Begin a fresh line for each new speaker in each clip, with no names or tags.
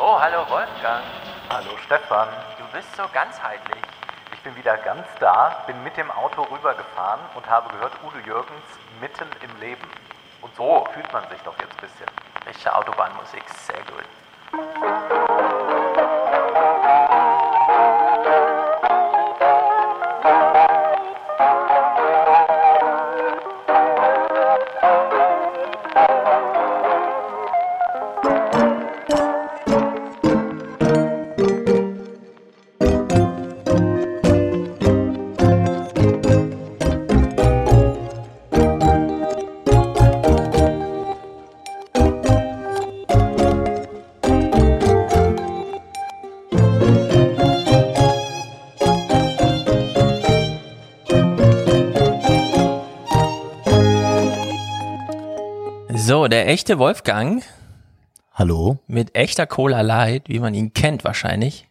Oh, hallo Wolfgang.
Hallo Stefan,
Du bist so ganzheitlich.
ich bin wieder ganz da, bin mit dem Auto rübergefahren und habe gehört, Udo Jürgens mitten im Leben. Und so fühlt man sich doch jetzt ein bisschen.
Richtige Autobahnmusik, sehr gut. Echte Wolfgang
Hallo?
mit echter Cola Light, wie man ihn kennt wahrscheinlich.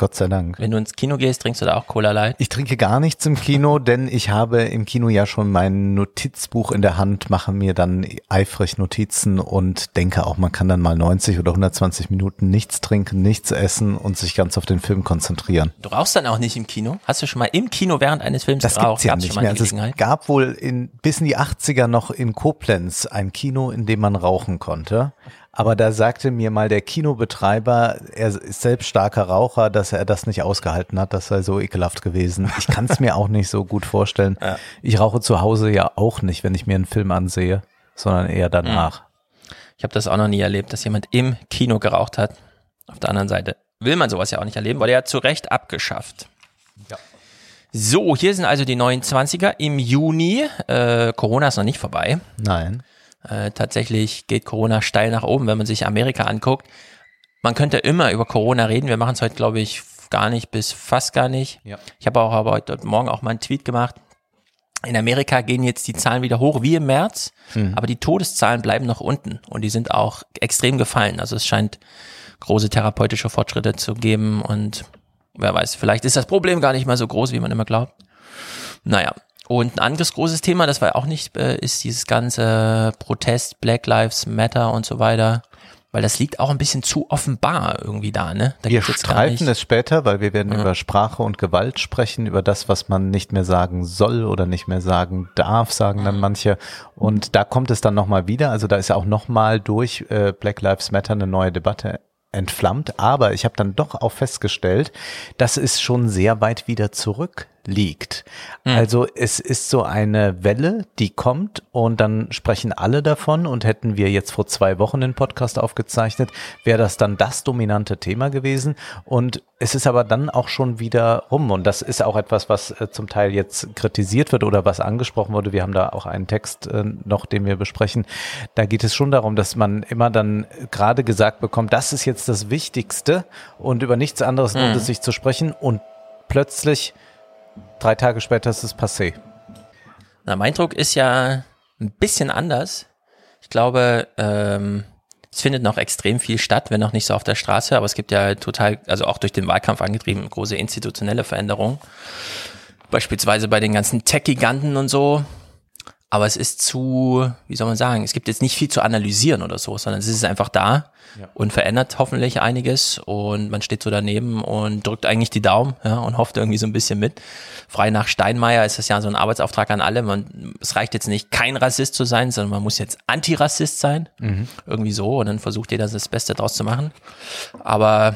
Gott sei Dank.
Wenn du ins Kino gehst, trinkst du da auch Cola Light.
Ich trinke gar nichts im Kino, denn ich habe im Kino ja schon mein Notizbuch in der Hand, mache mir dann eifrig Notizen und denke auch, man kann dann mal 90 oder 120 Minuten nichts trinken, nichts essen und sich ganz auf den Film konzentrieren.
Du rauchst dann auch nicht im Kino? Hast du schon mal im Kino während eines Films
Das
geraucht?
gibt's ja nicht mehr. Also es gab wohl in, bis in die 80er noch in Koblenz ein Kino, in dem man rauchen konnte. Aber da sagte mir mal der Kinobetreiber, er ist selbst starker Raucher, dass er das nicht ausgehalten hat. Das sei so ekelhaft gewesen. Ich kann es mir auch nicht so gut vorstellen. Ich rauche zu Hause ja auch nicht, wenn ich mir einen Film ansehe, sondern eher danach.
Ich habe das auch noch nie erlebt, dass jemand im Kino geraucht hat. Auf der anderen Seite will man sowas ja auch nicht erleben, weil er hat zu Recht abgeschafft. So, hier sind also die 29er im Juni. Äh, Corona ist noch nicht vorbei.
Nein.
Äh, tatsächlich geht Corona steil nach oben, wenn man sich Amerika anguckt. Man könnte immer über Corona reden. Wir machen es heute, glaube ich, gar nicht bis fast gar nicht.
Ja.
Ich habe auch aber heute Morgen auch mal einen Tweet gemacht. In Amerika gehen jetzt die Zahlen wieder hoch wie im März, aber die Todeszahlen bleiben noch unten und die sind auch extrem gefallen. Also es scheint große therapeutische Fortschritte zu geben und wer weiß, vielleicht ist das Problem gar nicht mal so groß, wie man immer glaubt. Naja, und ein anderes großes Thema, das war auch nicht, äh, ist dieses ganze Protest, Black Lives Matter und so weiter, weil das liegt auch ein bisschen zu offenbar irgendwie da, ne? Da
Wir streifen es später, weil wir werden über Sprache und Gewalt sprechen, über das, was man nicht mehr sagen soll oder nicht mehr sagen darf, sagen dann manche. Und da kommt es dann nochmal wieder. Also da ist ja auch nochmal durch äh, Black Lives Matter eine neue Debatte entflammt. Aber ich habe dann doch auch festgestellt, dass es schon sehr weit wieder zurückliegt. Also es ist so eine Welle, die kommt und dann sprechen alle davon und hätten wir jetzt vor zwei Wochen den Podcast aufgezeichnet, wäre das dann das dominante Thema gewesen und es ist aber dann auch schon wieder rum und das ist auch etwas, was äh, zum Teil jetzt kritisiert wird oder was angesprochen wurde. Wir haben da auch einen Text äh, noch, den wir besprechen. Da geht es schon darum, dass man immer dann gerade gesagt bekommt, das ist jetzt das Wichtigste und über nichts anderes lohnt es sich zu sprechen und plötzlich drei Tage später ist es passé.
Na, mein Druck ist ja ein bisschen anders. Ich glaube, ähm, es findet noch extrem viel statt, wenn auch nicht so auf der Straße, aber es gibt ja total, also auch durch den Wahlkampf angetrieben, große institutionelle Veränderungen. Beispielsweise bei den ganzen Tech-Giganten und so. Aber es ist zu, wie soll man sagen, es gibt jetzt nicht viel zu analysieren oder so, sondern es ist einfach da und verändert hoffentlich einiges und man steht so daneben und drückt eigentlich die Daumen ja, und hofft irgendwie so ein bisschen mit. Frei nach Steinmeier ist das ja so ein Arbeitsauftrag an alle. Man, es reicht jetzt nicht, kein Rassist zu sein, sondern man muss jetzt Antirassist sein. Irgendwie so und dann versucht jeder das Beste draus zu machen. Aber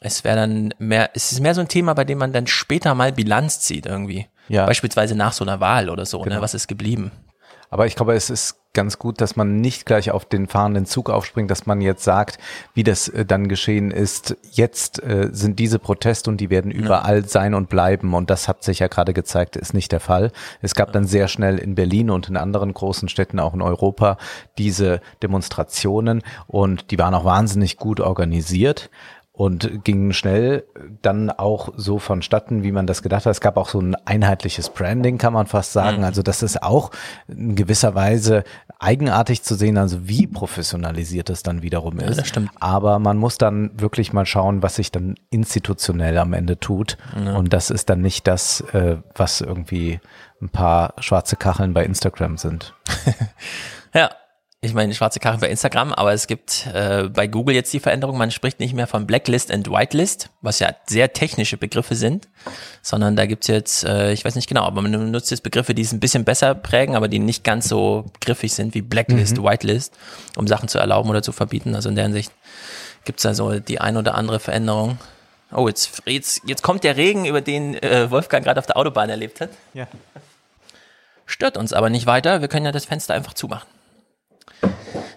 es wäre dann mehr, es ist mehr so ein Thema, bei dem man dann später mal Bilanz zieht irgendwie.
Ja.
Beispielsweise nach so einer Wahl oder so, ne?
Genau.
Was ist geblieben?
Aber ich glaube, es ist ganz gut, dass man nicht gleich auf den fahrenden Zug aufspringt, dass man jetzt sagt, wie das äh, dann geschehen ist. Jetzt äh, sind diese Proteste und die werden überall sein und bleiben. Und das hat sich ja gerade gezeigt, ist nicht der Fall. Es gab dann sehr schnell in Berlin und in anderen großen Städten, auch in Europa, diese Demonstrationen und die waren auch wahnsinnig gut organisiert und gingen schnell dann auch so vonstatten, wie man das gedacht hat. Es gab auch so ein einheitliches Branding, kann man fast sagen. Also das ist auch in gewisser Weise eigenartig zu sehen, also wie professionalisiert es dann wiederum ist.
das stimmt.
Aber man muss dann wirklich mal schauen, was sich dann institutionell am Ende tut. Und das ist dann nicht das, äh, was irgendwie ein paar schwarze Kacheln bei Instagram sind.
Ja. Ich meine, schwarze Karre bei Instagram, aber es gibt äh, bei Google jetzt die Veränderung, man spricht nicht mehr von Blacklist and Whitelist, was ja sehr technische Begriffe sind, sondern da gibt's jetzt, äh, ich weiß nicht genau, aber man nutzt jetzt Begriffe, die es ein bisschen besser prägen, aber die nicht ganz so griffig sind wie Blacklist, mhm. Whitelist, um Sachen zu erlauben oder zu verbieten. Also in der Hinsicht gibt's da so die ein oder andere Veränderung. Oh, jetzt, jetzt, jetzt kommt der Regen, über den äh, Wolfgang gerade auf der Autobahn erlebt hat.
Ja.
Stört uns aber nicht weiter, wir können ja das Fenster einfach zumachen.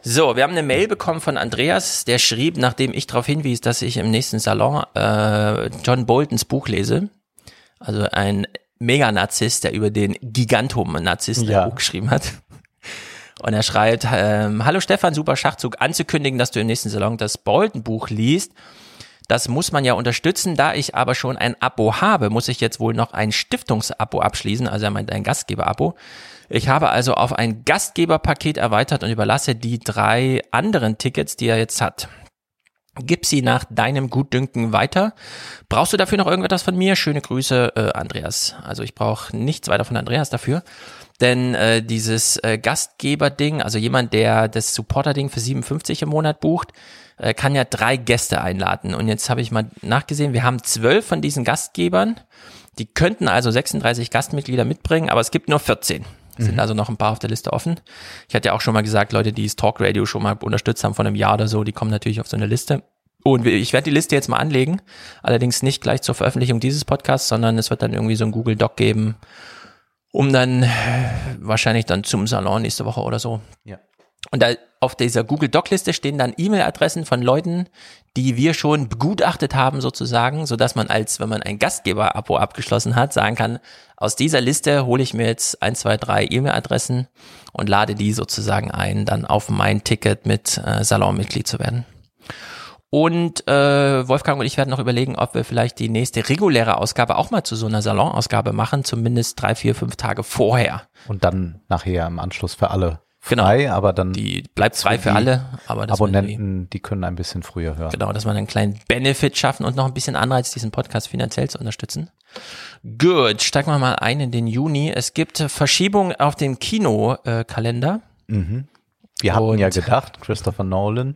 So, wir haben eine Mail bekommen von Andreas, der schrieb, nachdem ich darauf hinwies, dass ich im nächsten Salon äh, John Boltons Buch lese. Also ein Mega-Narzisst, der über den Gigantum-Narzissten ja. Buch geschrieben hat. Und er schreibt, ähm, Hallo Stefan, super Schachzug, anzukündigen, dass du im nächsten Salon das Bolton-Buch liest. Das muss man ja unterstützen. Da ich aber schon ein Abo habe, muss ich jetzt wohl noch ein Stiftungsabo abschließen. Also er meint ein Gastgeber-Abo. Ich habe also auf ein Gastgeberpaket erweitert und überlasse die drei anderen Tickets, die er jetzt hat. Gib sie nach deinem Gutdünken weiter. Brauchst du dafür noch irgendetwas von mir? Schöne Grüße, äh, Andreas. Also ich brauche nichts weiter von Andreas dafür. Denn äh, dieses äh, Gastgeber-Ding, also jemand, der das Supporter-Ding für 57 im Monat bucht, äh, kann ja drei Gäste einladen. Und jetzt habe ich mal nachgesehen, wir haben zwölf von diesen Gastgebern. Die könnten also 36 Gastmitglieder mitbringen, aber es gibt nur 14. Es sind mhm. also noch ein paar auf der Liste offen. Ich hatte ja auch schon mal gesagt, Leute, die das Talk Radio schon mal unterstützt haben von einem Jahr oder so, die kommen natürlich auf so eine Liste. Und ich werde die Liste jetzt mal anlegen, allerdings nicht gleich zur Veröffentlichung dieses Podcasts, sondern es wird dann irgendwie so ein Google Doc geben, um dann wahrscheinlich dann zum Salon nächste Woche oder so
ja.
Und da auf dieser Google Doc-Liste stehen dann E-Mail-Adressen von Leuten, die wir schon begutachtet haben sozusagen, so dass man als, wenn man ein Gastgeber-Abo abgeschlossen hat, sagen kann, aus dieser Liste hole ich mir jetzt ein, zwei, drei E-Mail-Adressen und lade die sozusagen ein, dann auf mein Ticket mit äh, Salonmitglied zu werden. Und äh, Wolfgang und ich werden noch überlegen, ob wir vielleicht die nächste reguläre Ausgabe auch mal zu so einer Salonausgabe machen, zumindest drei, vier, fünf Tage vorher.
Und dann nachher im Anschluss für alle. Frei, genau. aber dann.
Die bleibt frei für alle, aber
Abonnenten, die, die, können ein bisschen früher hören.
Genau, dass wir einen kleinen Benefit schaffen und noch ein bisschen Anreiz, diesen Podcast finanziell zu unterstützen. Gut, steigen wir mal ein in den Juni. Es gibt Verschiebungen auf dem Kinokalender.
Mhm. Wir hatten und ja gedacht, Christopher Nolan.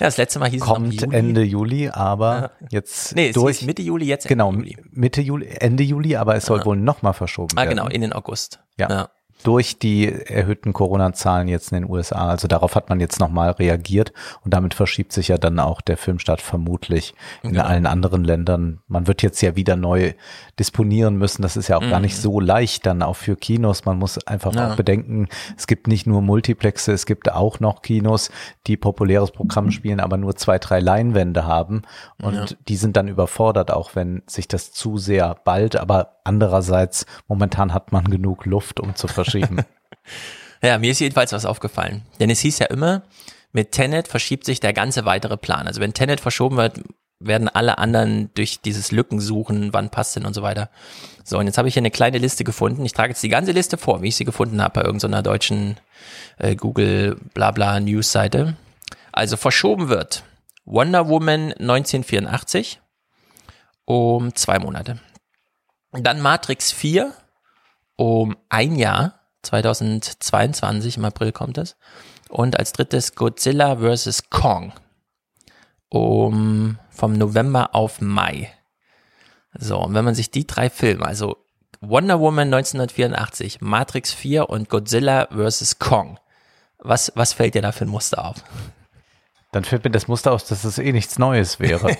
Ja, das letzte Mal hieß
kommt es Juli. Ende Juli, aber ja. jetzt
nee, durch Mitte Juli jetzt
Ende genau Juli. Mitte Juli Ende Juli, aber es soll ja. wohl noch mal verschoben
ah,
werden.
Ah genau, in den August.
Ja. ja durch die erhöhten Corona-Zahlen jetzt in den USA. Also darauf hat man jetzt nochmal reagiert und damit verschiebt sich ja dann auch der Filmstart vermutlich in ja. allen anderen Ländern. Man wird jetzt ja wieder neu disponieren müssen. Das ist ja auch mhm. gar nicht mhm. so leicht dann auch für Kinos. Man muss einfach ja. auch bedenken, es gibt nicht nur Multiplexe, es gibt auch noch Kinos, die populäres Programm spielen, aber nur zwei, drei Leinwände haben und ja. die sind dann überfordert, auch wenn sich das zu sehr bald, aber andererseits momentan hat man genug Luft, um zu verschieben.
ja, mir ist jedenfalls was aufgefallen. Denn es hieß ja immer, mit Tenet verschiebt sich der ganze weitere Plan. Also wenn Tenet verschoben wird, werden alle anderen durch dieses Lücken suchen, wann passt denn und so weiter. So, und jetzt habe ich hier eine kleine Liste gefunden. Ich trage jetzt die ganze Liste vor, wie ich sie gefunden habe bei irgendeiner deutschen äh, Google Blabla News Seite. Also verschoben wird Wonder Woman 1984 um zwei Monate. Dann Matrix 4 um ein Jahr, 2022 im April kommt es. Und als drittes Godzilla vs. Kong um vom November auf Mai. So, und wenn man sich die drei Filme, also Wonder Woman 1984, Matrix 4 und Godzilla vs. Kong, was, was fällt dir da für ein Muster auf?
Dann fällt mir das Muster aus, dass es eh nichts Neues wäre.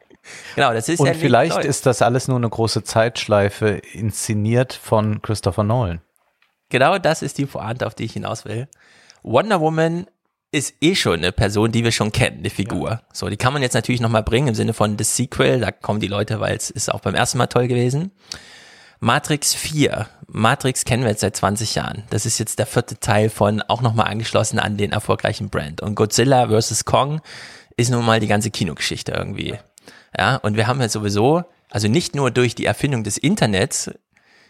genau, das ist
und
ja
vielleicht ist das alles nur eine große Zeitschleife inszeniert von Christopher Nolan.
Genau das ist die Pointe, auf die ich hinaus will. Wonder Woman ist eh schon eine Person, die wir schon kennen, eine Figur. Ja. So, die kann man jetzt natürlich nochmal bringen im Sinne von das Sequel, da kommen die Leute, weil es ist auch beim ersten Mal toll gewesen. Matrix 4. Matrix kennen wir jetzt seit 20 Jahren. Das ist jetzt der vierte Teil von, auch nochmal angeschlossen an den erfolgreichen Brand. Und Godzilla vs. Kong ist nun mal die ganze Kinogeschichte irgendwie. Ja, und wir haben ja sowieso, also nicht nur durch die Erfindung des Internets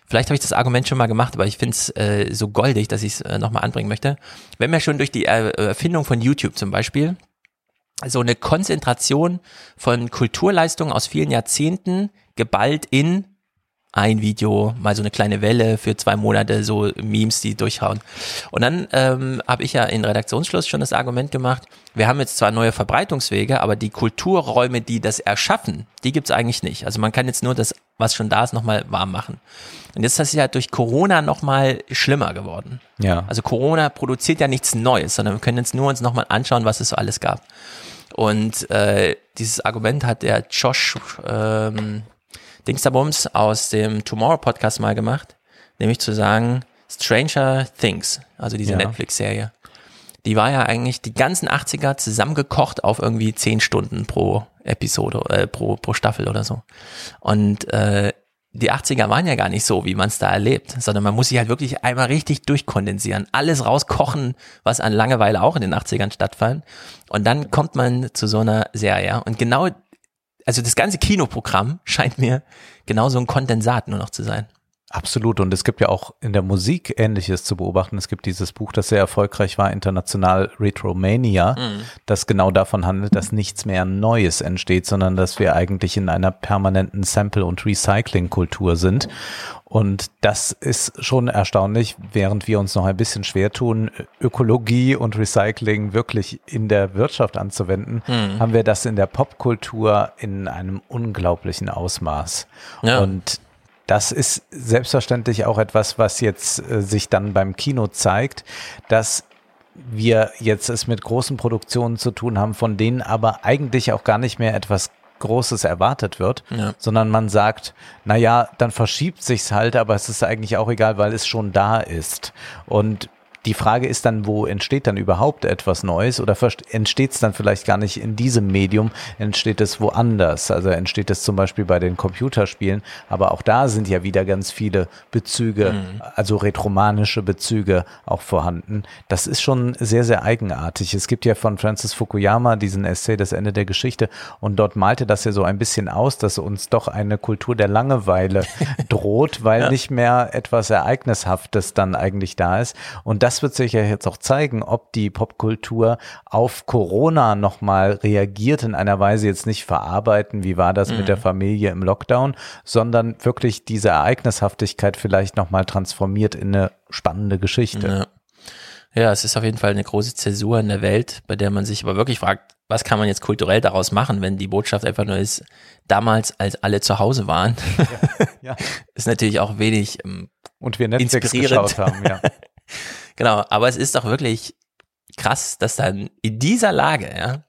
Vielleicht habe ich das Argument schon mal gemacht, aber ich finde es äh, so goldig, dass ich es äh, nochmal anbringen möchte. Wenn wir schon durch die Erfindung von YouTube zum Beispiel so eine Konzentration von Kulturleistungen aus vielen Jahrzehnten geballt in ein Video, mal so eine kleine Welle für zwei Monate, so Memes, die durchhauen. Und dann ähm, habe ich ja in Redaktionsschluss schon das Argument gemacht, wir haben jetzt zwar neue Verbreitungswege, aber die Kulturräume, die das erschaffen, die gibt's eigentlich nicht. Also man kann jetzt nur das, was schon da ist, nochmal warm machen. Und jetzt ist das ja durch Corona nochmal schlimmer geworden.
Ja.
Also Corona produziert ja nichts Neues, sondern wir können jetzt nur uns nochmal anschauen, was es so alles gab. Und äh, dieses Argument hat der Josh ähm, Dingsterbums aus dem Tomorrow Podcast mal gemacht, nämlich zu sagen, Stranger Things, also diese
Ja.
Netflix-Serie, die war ja eigentlich die ganzen 80er zusammengekocht auf irgendwie 10 Stunden pro Episode, äh, pro, pro Staffel oder so. Und äh, die 80er waren ja gar nicht so, wie man es da erlebt, sondern man muss sich halt wirklich einmal richtig durchkondensieren, alles rauskochen, was an Langeweile auch in den 80ern stattfand. Und dann kommt man zu so einer Serie. Und genau, also das ganze Kinoprogramm scheint mir genau so ein Kondensat nur noch zu sein.
Absolut. Und es gibt ja auch in der Musik Ähnliches zu beobachten. Es gibt dieses Buch, das sehr erfolgreich war, international Retromania, das genau davon handelt, dass nichts mehr Neues entsteht, sondern dass wir eigentlich in einer permanenten Sample- und Recycling-Kultur sind. Und das ist schon erstaunlich, während wir uns noch ein bisschen schwer tun, Ökologie und Recycling wirklich in der Wirtschaft anzuwenden, haben wir das in der Popkultur in einem unglaublichen Ausmaß.
Ja.
Und das ist selbstverständlich auch etwas, was jetzt äh, sich dann beim Kino zeigt, dass wir jetzt es mit großen Produktionen zu tun haben, von denen aber eigentlich auch gar nicht mehr etwas Großes erwartet wird,
Ja.
sondern man sagt, na ja, dann verschiebt sich's halt, aber es ist eigentlich auch egal, weil es schon da ist. Und die Frage ist dann, wo entsteht dann überhaupt etwas Neues oder entsteht es dann vielleicht gar nicht in diesem Medium, entsteht es woanders? Also entsteht es zum Beispiel bei den Computerspielen, aber auch da sind ja wieder ganz viele Bezüge, also retromanische Bezüge auch vorhanden. Das ist schon sehr, sehr eigenartig. Es gibt ja von Francis Fukuyama diesen Essay Das Ende der Geschichte und dort malte das ja so ein bisschen aus, dass uns doch eine Kultur der Langeweile droht, weil nicht mehr etwas Ereignishaftes dann eigentlich da ist. Und das wird sich ja jetzt auch zeigen, ob die Popkultur auf Corona nochmal reagiert in einer Weise jetzt nicht verarbeiten, wie war das mit der Familie im Lockdown, sondern wirklich diese Ereignishaftigkeit vielleicht nochmal transformiert in eine spannende Geschichte.
Ja. ja, es ist auf jeden Fall eine große Zäsur in der Welt, bei der man sich aber wirklich fragt, was kann man jetzt kulturell daraus machen, wenn die Botschaft einfach nur ist, damals, als alle zu Hause waren,
Ja.
ist natürlich auch wenig ähm,
Und wir Netflix
Inspirierend.
geschaut haben, ja.
Genau, aber es ist doch wirklich krass, dass dann in dieser Lage, ja,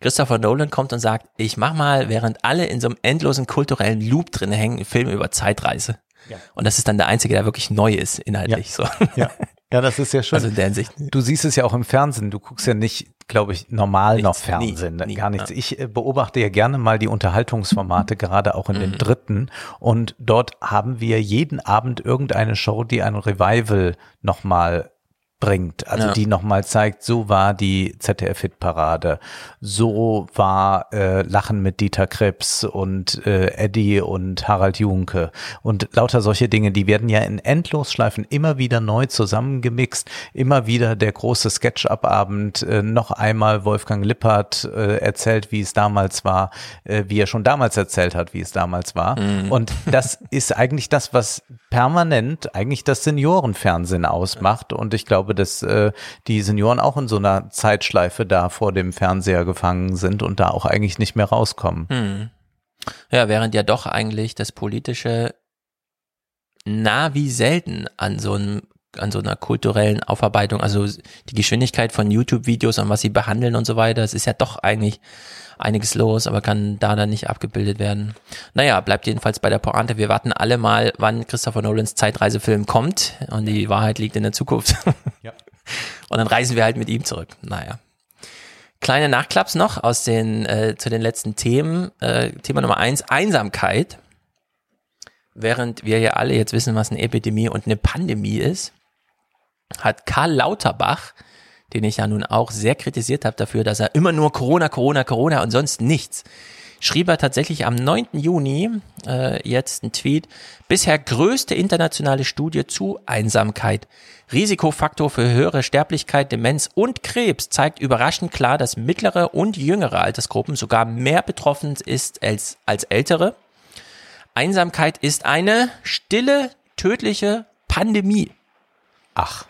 Christopher Nolan kommt und sagt, ich mach mal, während alle in so einem endlosen kulturellen Loop drin hängen, einen Film über Zeitreise.
Ja.
Und das ist dann der einzige, der wirklich neu ist, inhaltlich so.
ja. Ja, das ist ja schön.
Also in der Hinsicht.
Du siehst es ja auch im Fernsehen. Du guckst ja nicht, glaube ich, normal noch
Nichts,
Fernsehen.
nie, nie,
gar nichts.
ja.
Ich äh, beobachte ja gerne mal die Unterhaltungsformate, gerade auch in
Mhm.
den dritten. Und dort haben wir jeden Abend irgendeine Show, die ein Revival nochmal bringt, also
Ja.
die nochmal zeigt, so war die ZDF-Hitparade, so war äh, Lachen mit Dieter Krebs und äh, Eddie und Harald Junke. Und lauter solche Dinge, die werden ja in Endlosschleifen immer wieder neu zusammengemixt, immer wieder der große Sketch-Up-Abend, äh, noch einmal Wolfgang Lippert äh, erzählt, wie es damals war, äh, wie er schon damals erzählt hat, wie es damals war. Und das ist eigentlich das, was permanent eigentlich das Seniorenfernsehen ausmacht. Und ich glaube, dass äh, die Senioren auch in so einer Zeitschleife da vor dem Fernseher gefangen sind und da auch eigentlich nicht mehr rauskommen.
Ja, während ja doch eigentlich das politische nah wie selten an so einem an so einer kulturellen Aufarbeitung, also die Geschwindigkeit von YouTube-Videos und was sie behandeln und so weiter, es ist ja doch eigentlich einiges los, aber kann da dann nicht abgebildet werden. Naja, bleibt jedenfalls bei der Pointe. Wir warten alle mal, wann Christopher Nolans Zeitreisefilm kommt und die Wahrheit liegt in der Zukunft.
Ja.
Und dann reisen wir halt mit ihm zurück. Naja. Kleine Nachklaps noch aus den, äh, zu den letzten Themen. Äh, Thema Nummer eins, Einsamkeit. Während wir ja alle jetzt wissen, was eine Epidemie und eine Pandemie ist, hat Karl Lauterbach, den ich ja nun auch sehr kritisiert habe dafür, dass er immer nur Corona, Corona, Corona und sonst nichts, schrieb er tatsächlich am 9. Juni äh, jetzt einen Tweet, bisher größte internationale Studie zu Einsamkeit. Risikofaktor für höhere Sterblichkeit, Demenz und Krebs zeigt überraschend klar, dass mittlere und jüngere Altersgruppen sogar mehr betroffen ist als, als ältere. Einsamkeit ist eine stille, tödliche Pandemie.
Ach.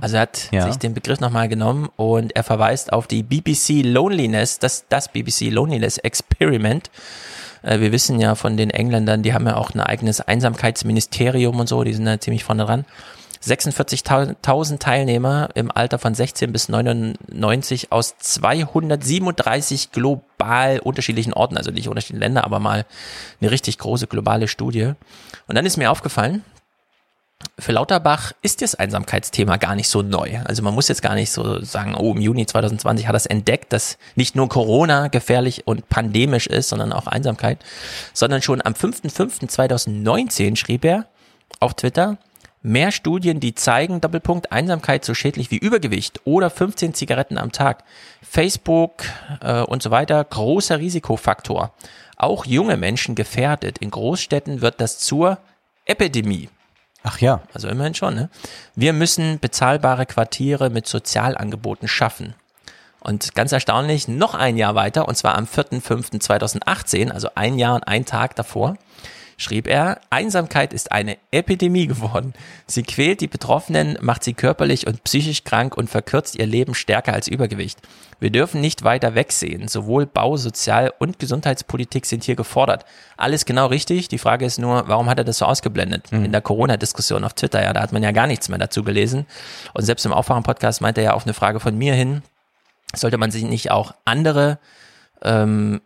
Also er hat
Ja.
sich den Begriff nochmal genommen und er verweist auf die BBC Loneliness, das, das BBC Loneliness Experiment. Äh, wir wissen ja von den Engländern, die haben ja auch ein eigenes Einsamkeitsministerium und so, die sind da ziemlich vorne dran. 46.000 Teilnehmer im Alter von 16 bis 99 aus 237 global unterschiedlichen Orten, also nicht unterschiedlichen Länder, aber mal eine richtig große globale Studie. Und dann ist mir aufgefallen, für Lauterbach ist das Einsamkeitsthema gar nicht so neu. Also man muss jetzt gar nicht so sagen, oh, im Juni 2020 hat er es entdeckt, dass nicht nur Corona gefährlich und pandemisch ist, sondern auch Einsamkeit, sondern schon am 5.5.2019 schrieb er auf Twitter, mehr Studien, die zeigen, Doppelpunkt, Einsamkeit so schädlich wie Übergewicht oder 15 Zigaretten am Tag, Facebook äh, und so weiter, großer Risikofaktor. Auch junge Menschen gefährdet. In Großstädten wird das zur Epidemie.
Ach ja.
Also immerhin schon, ne? Wir müssen bezahlbare Quartiere mit Sozialangeboten schaffen. Und ganz erstaunlich, noch ein Jahr weiter, und zwar am 4.5.2018, also ein Jahr und ein Tag davor, schrieb er, Einsamkeit ist eine Epidemie geworden. Sie quält die Betroffenen, macht sie körperlich und psychisch krank und verkürzt ihr Leben stärker als Übergewicht. Wir dürfen nicht weiter wegsehen. Sowohl Bau-, Sozial- und Gesundheitspolitik sind hier gefordert. Alles genau richtig. Die Frage ist nur, warum hat er das so ausgeblendet? In der Corona-Diskussion auf Twitter, ja, da hat man ja gar nichts mehr dazu gelesen. Und selbst im Aufwachen-Podcast meinte er ja auf eine Frage von mir hin, sollte man sich nicht auch andere ähm,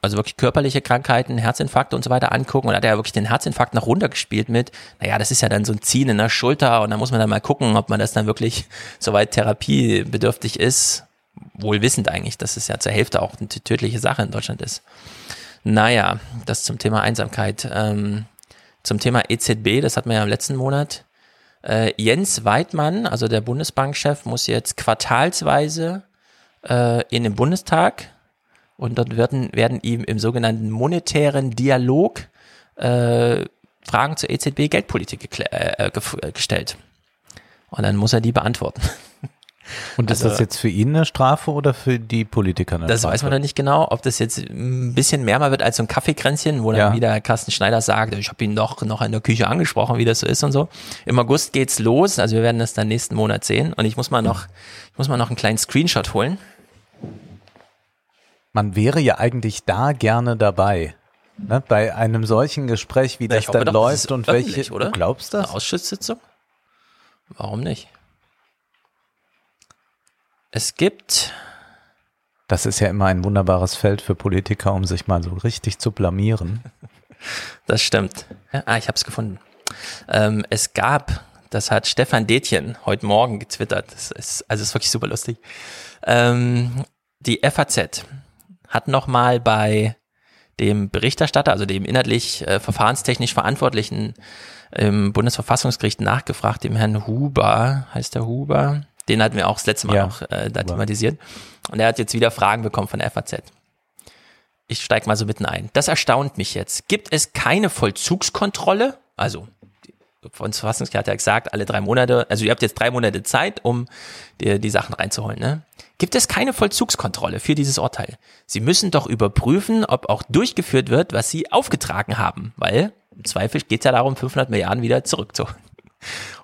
also wirklich körperliche Krankheiten, Herzinfarkte und so weiter angucken. Und hat er ja wirklich den Herzinfarkt noch runtergespielt mit, naja, das ist ja dann so ein Ziehen in der Schulter und da muss man dann mal gucken, ob man das dann wirklich soweit therapiebedürftig ist. Wohl wissend eigentlich, dass es ja zur Hälfte auch eine tödliche Sache in Deutschland ist. Naja, das zum Thema Einsamkeit. Ähm, zum Thema EZB, das hatten wir ja im letzten Monat. Äh, Jens Weidmann, also der Bundesbankchef, muss jetzt quartalsweise äh, in den Bundestag und dort werden, werden ihm im sogenannten monetären Dialog äh, Fragen zur EZB Geldpolitik geklä- äh, gef- äh, gestellt. Und dann muss er die beantworten.
Und ist
Also-
das jetzt für ihn eine Strafe oder für die Politiker eine
Das
Strafe?
weiß man noch nicht genau, ob das jetzt ein bisschen mehr mal wird als so ein Kaffeekränzchen, wo dann
Ja.
wieder Carsten Schneider sagt, ich habe ihn doch noch in der Küche angesprochen, wie das so ist und so. Im August geht's los, also wir werden das dann nächsten Monat sehen. Und ich muss mal noch, ich muss mal noch einen kleinen Screenshot holen.
Man wäre ja eigentlich da gerne dabei. Ne? Bei einem solchen Gespräch, wie das dann
doch, das
läuft
ist
und welche.
oder?
Du glaubst das?
Eine Ausschusssitzung? Warum nicht? Es gibt,
Das ist ja immer ein wunderbares Feld für Politiker, um sich mal so richtig zu blamieren.
das stimmt. Ja, ah, ich habe es gefunden. Ähm, es gab, das hat Stefan Detjen heute Morgen getwittert. Das ist, also ist wirklich super lustig. Ähm, die FAZ hat nochmal bei dem Berichterstatter, also dem inhaltlich äh, verfahrenstechnisch Verantwortlichen im Bundesverfassungsgericht nachgefragt, dem Herrn Huber, heißt der Huber? Den hatten wir auch das letzte Mal
Ja,
noch äh, da
Huber.
thematisiert. Und er hat jetzt wieder Fragen bekommen von der FAZ. Ich steige mal so mitten ein. Das erstaunt mich jetzt. Gibt es keine Vollzugskontrolle? Also, die Bundesverfassungsgericht hat ja gesagt, alle drei Monate, also ihr habt jetzt drei Monate Zeit, um dir die Sachen reinzuholen, ne? Gibt es keine Vollzugskontrolle für dieses Urteil? Sie müssen doch überprüfen, ob auch durchgeführt wird, was Sie aufgetragen haben, weil im Zweifel geht es ja darum, 500 Milliarden wieder zurückzuholen.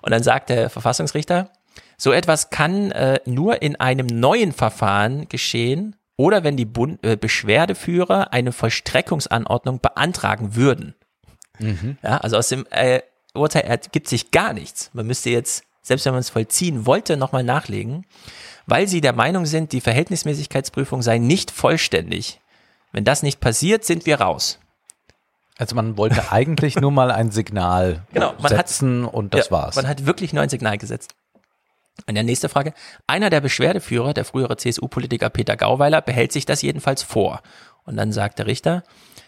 Und dann sagt der Verfassungsrichter, so etwas kann äh, nur in einem neuen Verfahren geschehen oder wenn die Bund äh, Beschwerdeführer eine Vollstreckungsanordnung beantragen würden. Ja, also aus dem äh, Urteil ergibt sich gar nichts. Man müsste jetzt, selbst wenn man es vollziehen wollte, nochmal nachlegen, weil sie der Meinung sind, die Verhältnismäßigkeitsprüfung sei nicht vollständig. Wenn das nicht passiert, sind wir raus.
Also man wollte eigentlich nur mal ein Signal
Genau, man hat-
setzen und das
ja,
war's.
Man hat wirklich nur ein Signal gesetzt. Und der nächste Frage. Einer der Beschwerdeführer, der frühere CSU-Politiker Peter Gauweiler, behält sich das jedenfalls vor. Und dann sagt der Richter,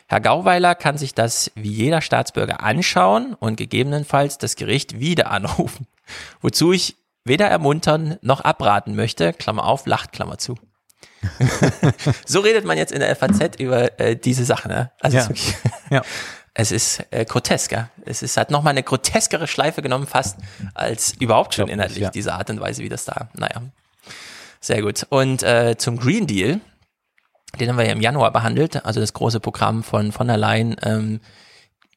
Herr Gauweiler kann sich das wie jeder Staatsbürger anschauen und gegebenenfalls das Gericht wieder anrufen. Wozu ich weder ermuntern noch abraten möchte, Klammer auf, lacht, Klammer zu. so redet man jetzt in der FAZ über äh, diese Sache. Ne? Also
Ja.
es wirklich,
ja.
es ist äh, grotesk, ja. Es ist halt nochmal eine groteskere Schleife genommen, fast als überhaupt schon inhaltlich,
ja.
diese Art und Weise, wie das da. Naja. Sehr gut. Und äh, zum Green Deal, den haben wir ja im Januar behandelt, also das große Programm von von der Leyen, ähm,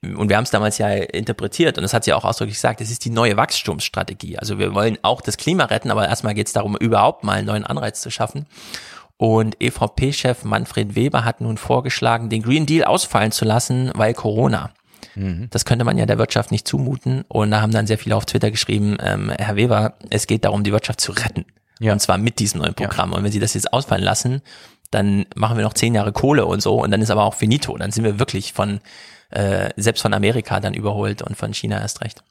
und wir haben es damals ja interpretiert und das hat sie auch ausdrücklich gesagt, es ist die neue Wachstumsstrategie. Also wir wollen auch das Klima retten, aber erstmal geht es darum, überhaupt mal einen neuen Anreiz zu schaffen. Und EVP-Chef Manfred Weber hat nun vorgeschlagen, den Green Deal ausfallen zu lassen, weil Corona. Mhm. Das könnte man ja der Wirtschaft nicht zumuten. Und da haben dann sehr viele auf Twitter geschrieben, ähm, Herr Weber, es geht darum, die Wirtschaft zu retten. Ja. Und zwar mit diesem neuen Programm. Ja. Und wenn Sie das jetzt ausfallen lassen, dann machen wir noch zehn Jahre Kohle und so. Und dann ist aber auch finito. Dann sind wir wirklich von, äh, selbst von Amerika dann überholt und von China erst recht.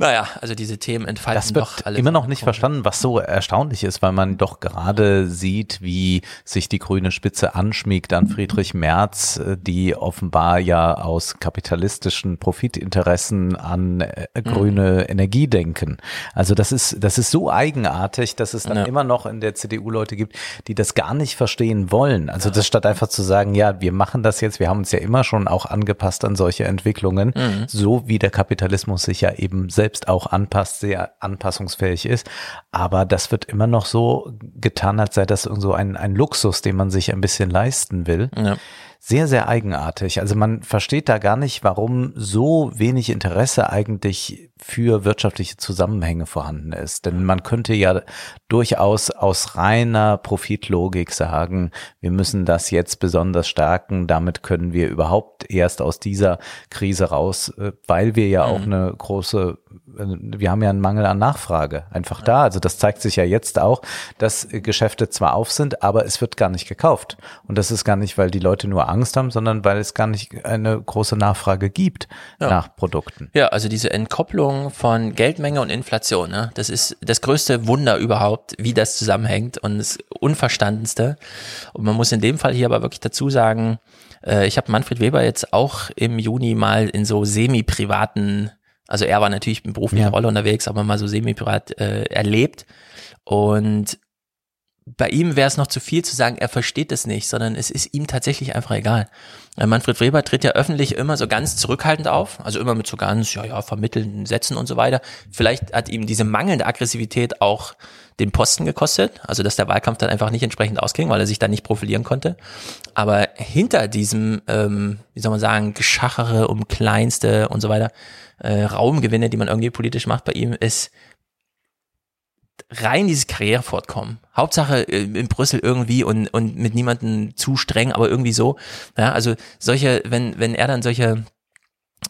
Naja, also diese Themen entfalten
das wird
doch alle.
Immer noch nicht verstanden, was so erstaunlich ist, weil man doch gerade sieht, wie sich die grüne Spitze anschmiegt an Friedrich Merz, äh, die offenbar ja aus kapitalistischen Profitinteressen an äh, grüne mhm. Energie denken. Also das ist, das ist so eigenartig, dass es dann ja. immer noch in der CDU Leute gibt, die das gar nicht verstehen wollen. Also das statt einfach zu sagen, ja, wir machen das jetzt, wir haben uns ja immer schon auch angepasst an solche Entwicklungen, mhm. so wie der Kapitalismus sich ja eben selbst selbst auch anpasst, sehr anpassungsfähig ist. Aber das wird immer noch so getan, als sei das so ein, ein Luxus, den man sich ein bisschen leisten will. Ja sehr, sehr eigenartig. Also man versteht da gar nicht, warum so wenig Interesse eigentlich für wirtschaftliche Zusammenhänge vorhanden ist. Denn man könnte ja durchaus aus reiner Profitlogik sagen, wir müssen das jetzt besonders stärken, damit können wir überhaupt erst aus dieser Krise raus, äh, weil wir ja auch mhm. eine große, wir haben ja einen Mangel an Nachfrage einfach da. Also das zeigt sich ja jetzt auch, dass Geschäfte zwar auf sind, aber es wird gar nicht gekauft. Und das ist gar nicht, weil die Leute nur Angst haben, sondern weil es gar nicht eine große Nachfrage gibt ja. nach Produkten.
Ja, also diese Entkopplung von Geldmenge und Inflation, ne? das ist das größte Wunder überhaupt, wie das zusammenhängt und das Unverstandenste. Und man muss in dem Fall hier aber wirklich dazu sagen, äh, ich habe Manfred Weber jetzt auch im Juni mal in so semi-privaten, also er war natürlich in beruflicher ja. Rolle unterwegs, aber mal so semi-privat äh, erlebt. Und bei ihm wäre es noch zu viel zu sagen, er versteht es nicht, sondern es ist ihm tatsächlich einfach egal. Äh, Manfred Weber tritt ja öffentlich immer so ganz zurückhaltend auf, also immer mit so ganz, ja, ja, vermittelnden Sätzen und so weiter. Vielleicht hat ihm diese mangelnde Aggressivität auch den Posten gekostet, also dass der Wahlkampf dann einfach nicht entsprechend ausging, weil er sich dann nicht profilieren konnte. Aber hinter diesem, ähm, wie soll man sagen, Geschachere um Kleinste und so weiter, äh, Raumgewinne, die man irgendwie politisch macht bei ihm, ist rein dieses Karrierefortkommen. Hauptsache äh, in Brüssel irgendwie und, und mit niemandem zu streng, aber irgendwie so. Ja, also solche, wenn, wenn er dann solche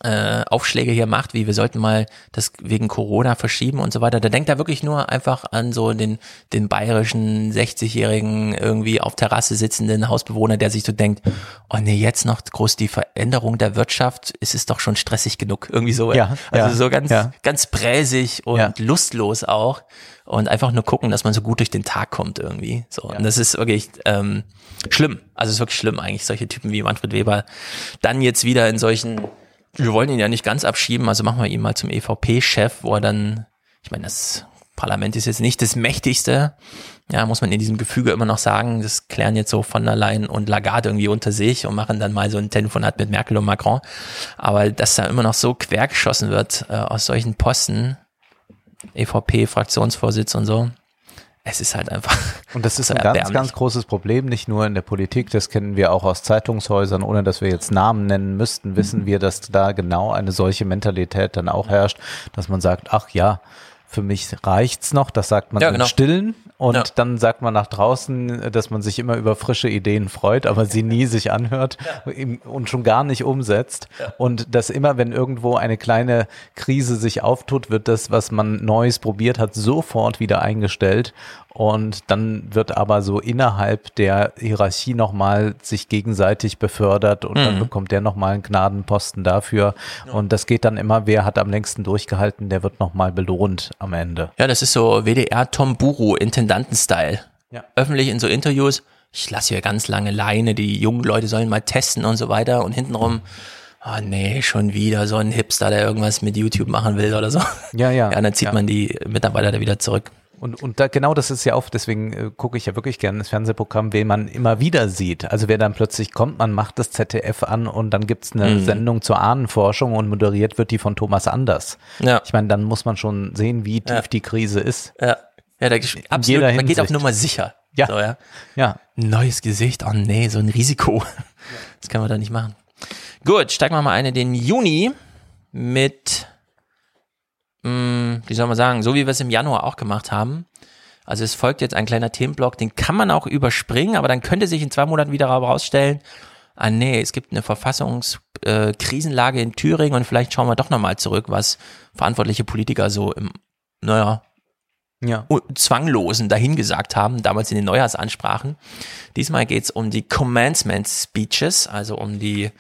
äh, Aufschläge hier macht, wie wir sollten mal das wegen Corona verschieben und so weiter, da denkt er wirklich nur einfach an so den, den bayerischen 60-jährigen irgendwie auf Terrasse sitzenden Hausbewohner, der sich so denkt, oh nee, jetzt noch groß die Veränderung der Wirtschaft, es ist doch schon stressig genug, irgendwie so. Ja, also ja, so ganz, ja. ganz bräsig und lustlos auch und einfach nur gucken, dass man so gut durch den Tag kommt irgendwie. So. Und das ist wirklich ähm, schlimm. Also es ist wirklich schlimm eigentlich, solche Typen wie Manfred Weber dann jetzt wieder in solchen wir wollen ihn ja nicht ganz abschieben, also machen wir ihn mal zum EVP-Chef, wo er dann, ich meine, das Parlament ist jetzt nicht das mächtigste, ja, muss man in diesem Gefüge immer noch sagen, das klären jetzt so von der Leyen und Lagarde irgendwie unter sich und machen dann mal so ein Telefonat mit Merkel und Macron, aber dass da immer noch so quergeschossen wird äh, aus solchen Posten, EVP-Fraktionsvorsitz und so, es ist halt einfach.
Und das ist ein ganz, ganz großes Problem, nicht nur in der Politik, das kennen wir auch aus Zeitungshäusern, ohne dass wir jetzt Namen nennen müssten, wissen wir, dass da genau eine solche Mentalität dann auch herrscht, dass man sagt, ach ja, für mich reicht's noch, das sagt man ja, genau. im Stillen und ja. dann sagt man nach draußen, dass man sich immer über frische Ideen freut, aber sie nie sich anhört ja. und schon gar nicht umsetzt und dass immer, wenn irgendwo eine kleine Krise sich auftut, wird das, was man Neues probiert hat, sofort wieder eingestellt und dann wird aber so innerhalb der Hierarchie nochmal sich gegenseitig befördert und mhm. dann bekommt der nochmal einen Gnadenposten dafür. Ja. Und das geht dann immer, wer hat am längsten durchgehalten, der wird nochmal belohnt am Ende.
Ja, das ist so WDR Tom Buru, Intendanten-Style. Ja. Öffentlich in so Interviews, ich lasse hier ganz lange Leine, die jungen Leute sollen mal testen und so weiter und hintenrum, oh nee, schon wieder so ein Hipster, der irgendwas mit YouTube machen will oder so.
Ja, ja.
Ja, dann zieht ja. man die Mitarbeiter da wieder zurück.
Und, und da, genau das ist ja auch, deswegen äh, gucke ich ja wirklich gerne das Fernsehprogramm, wen man immer wieder sieht. Also wer dann plötzlich kommt, man macht das ZDF an und dann gibt's eine mhm. Sendung zur Ahnenforschung und moderiert wird die von Thomas Anders. Ja. Ich meine, dann muss man schon sehen, wie tief ja. die Krise ist.
Ja, ja da, absolut, man geht auf Nummer sicher.
Ja. So, ja.
ja. Neues Gesicht, oh nee, so ein Risiko. Das kann man da nicht machen. Gut, steigen wir mal ein in den Juni mit, mh, wie soll man sagen, so wie wir es im Januar auch gemacht haben. Also es folgt jetzt ein kleiner Themenblock, den kann man auch überspringen, aber dann könnte sich in zwei Monaten wieder herausstellen, ah nee, es gibt eine Verfassungskrisenlage äh, in Thüringen und vielleicht schauen wir doch nochmal zurück, was verantwortliche Politiker so im, naja, ja. zwanglosen dahingesagt haben, damals in den Neujahrsansprachen. Diesmal geht's um die Commencement Speeches, also um die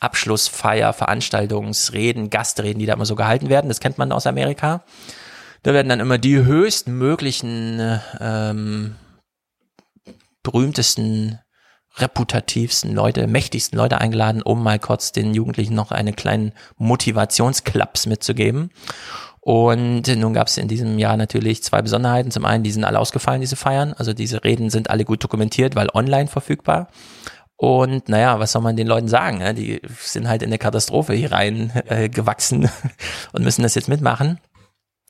Abschlussfeier, Veranstaltungsreden, Gastreden, die da immer so gehalten werden. Das kennt man aus Amerika. Da werden dann immer die höchstmöglichen, ähm, berühmtesten, reputativsten Leute, mächtigsten Leute eingeladen, um mal kurz den Jugendlichen noch einen kleinen Motivationsklaps mitzugeben. Und nun gab es in diesem Jahr natürlich zwei Besonderheiten. Zum einen, die sind alle ausgefallen, diese Feiern. Also diese Reden sind alle gut dokumentiert, weil online verfügbar. Und naja, was soll man den Leuten sagen? Ne? Die sind halt in eine Katastrophe hier rein äh, gewachsen und müssen das jetzt mitmachen.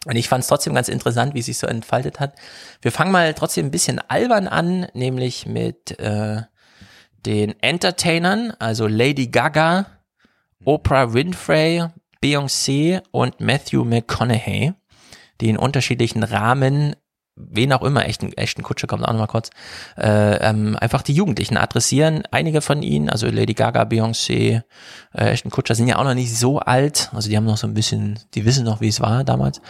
Und ich fand es trotzdem ganz interessant, wie es sich so entfaltet hat. Wir fangen mal trotzdem ein bisschen albern an, nämlich mit äh, den Entertainern, also Lady Gaga, Oprah Winfrey, Beyoncé und Matthew McConaughey, die in unterschiedlichen Rahmen wen auch immer, echten, echten Kutsche kommt auch nochmal kurz, äh, ähm, einfach die Jugendlichen adressieren. Einige von ihnen, also Lady Gaga, Beyoncé, äh, echten Kutscher sind ja auch noch nicht so alt, also die haben noch so ein bisschen, die wissen noch, wie es war damals.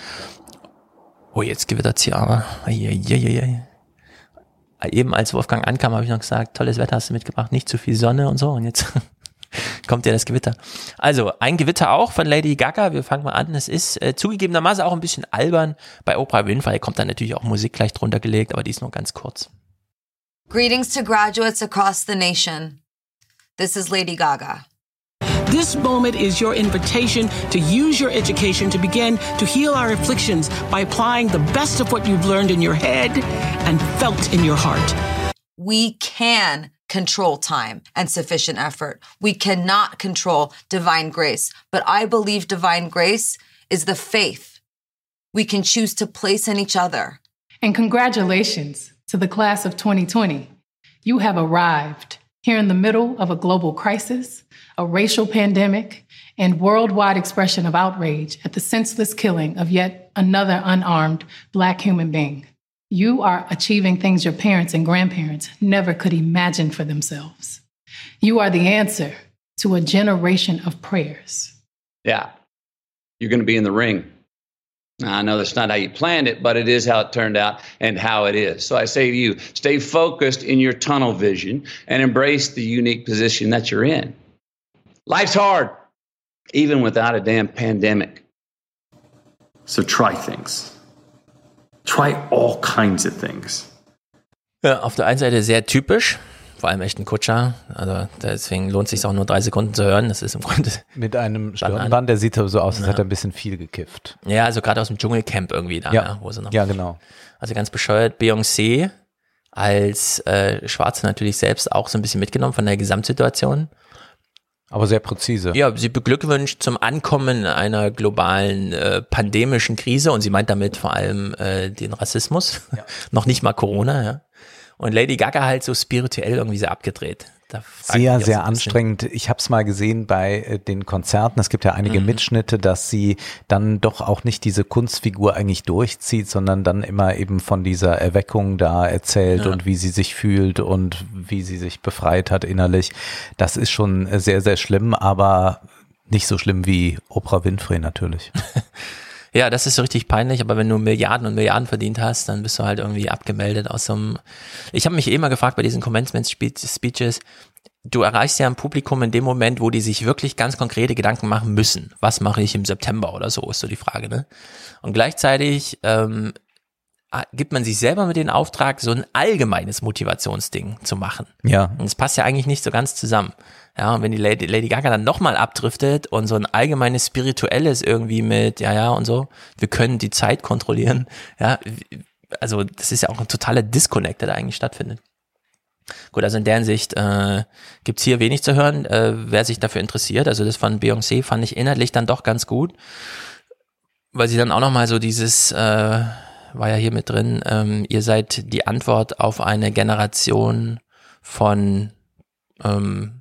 Oh, jetzt gewittert's hier aber. Eieieiei. Eben als Wolfgang ankam, habe ich noch gesagt, tolles Wetter hast du mitgebracht, nicht zu viel Sonne und so und jetzt kommt ja das Gewitter. Also, ein Gewitter auch von Lady Gaga. Wir fangen mal an. Es ist äh, zugegebenermaßen auch ein bisschen albern. Bei Oprah Winfrey kommt dann natürlich auch Musik gleich drunter gelegt, aber die ist nur ganz kurz.
Greetings to graduates across the nation. This is Lady Gaga.
This moment is your invitation to use your education to begin to heal our afflictions by applying the best of what you've learned in your head and felt in your heart.
We can control time and sufficient effort. We cannot control divine grace, but I believe divine grace is the faith we can choose to place in each other.
And congratulations to the class of 2020. You have arrived here in the middle of a global crisis, a racial pandemic, and worldwide expression of outrage at the senseless killing of yet another unarmed Black human being. You are achieving things your parents and grandparents never could imagine for themselves. You are the answer to a generation of prayers.
Yeah, you're going to be in the ring. Now, I know that's not how you planned it, but it is how it turned out and how it is. So I say to you, stay focused in your tunnel vision and embrace the unique position that you're in. Life's hard, even without a damn pandemic.
So try things. Try all kinds of things.
Ja, auf der einen Seite sehr typisch, vor allem echten Kutscher. Also deswegen lohnt es sich auch nur drei Sekunden zu hören. Das ist im Grunde.
Mit einem Stirnband, der sieht so aus, als ja. hätte er ein bisschen viel gekifft.
Ja, also gerade aus dem Dschungelcamp irgendwie da,
ja.
Ne, wo sie noch.
Ja, genau.
Also ganz bescheuert. Beyoncé als äh, Schwarze natürlich selbst auch so ein bisschen mitgenommen von der Gesamtsituation.
Aber sehr präzise.
Ja, sie beglückwünscht zum Ankommen einer globalen äh, pandemischen Krise und sie meint damit vor allem äh, den Rassismus, ja. noch nicht mal Corona, ja. Und Lady Gaga halt so spirituell irgendwie so abgedreht.
Sehr, sehr anstrengend. Ich habe es mal gesehen bei äh, den Konzerten. Es gibt ja einige mhm. Mitschnitte, dass sie dann doch auch nicht diese Kunstfigur eigentlich durchzieht, sondern dann immer eben von dieser Erweckung da erzählt ja. und wie sie sich fühlt und wie sie sich befreit hat innerlich. Das ist schon sehr, sehr schlimm, aber nicht so schlimm wie Oprah Winfrey natürlich.
Ja, das ist so richtig peinlich, aber wenn du Milliarden und Milliarden verdient hast, dann bist du halt irgendwie abgemeldet aus so einem. Ich habe mich eh immer gefragt bei diesen Commencement-Speeches, du erreichst ja ein Publikum in dem Moment, wo die sich wirklich ganz konkrete Gedanken machen müssen. Was mache ich im September oder so, ist so die Frage, ne? Und gleichzeitig ähm, gibt man sich selber mit den Auftrag, so ein allgemeines Motivationsding zu machen.
Ja.
Und es passt ja eigentlich nicht so ganz zusammen. Ja, und wenn die Lady, Lady Gaga dann nochmal abdriftet und so ein allgemeines Spirituelles irgendwie mit, ja, ja und so, wir können die Zeit kontrollieren, ja, also das ist ja auch ein totaler Disconnect, der da eigentlich stattfindet. Gut, also in der Hinsicht äh, gibt hier wenig zu hören, äh, wer sich dafür interessiert. Also das von Beyoncé fand ich inhaltlich dann doch ganz gut, weil sie dann auch nochmal so dieses, äh, war ja hier mit drin, ähm, ihr seid die Antwort auf eine Generation von ähm,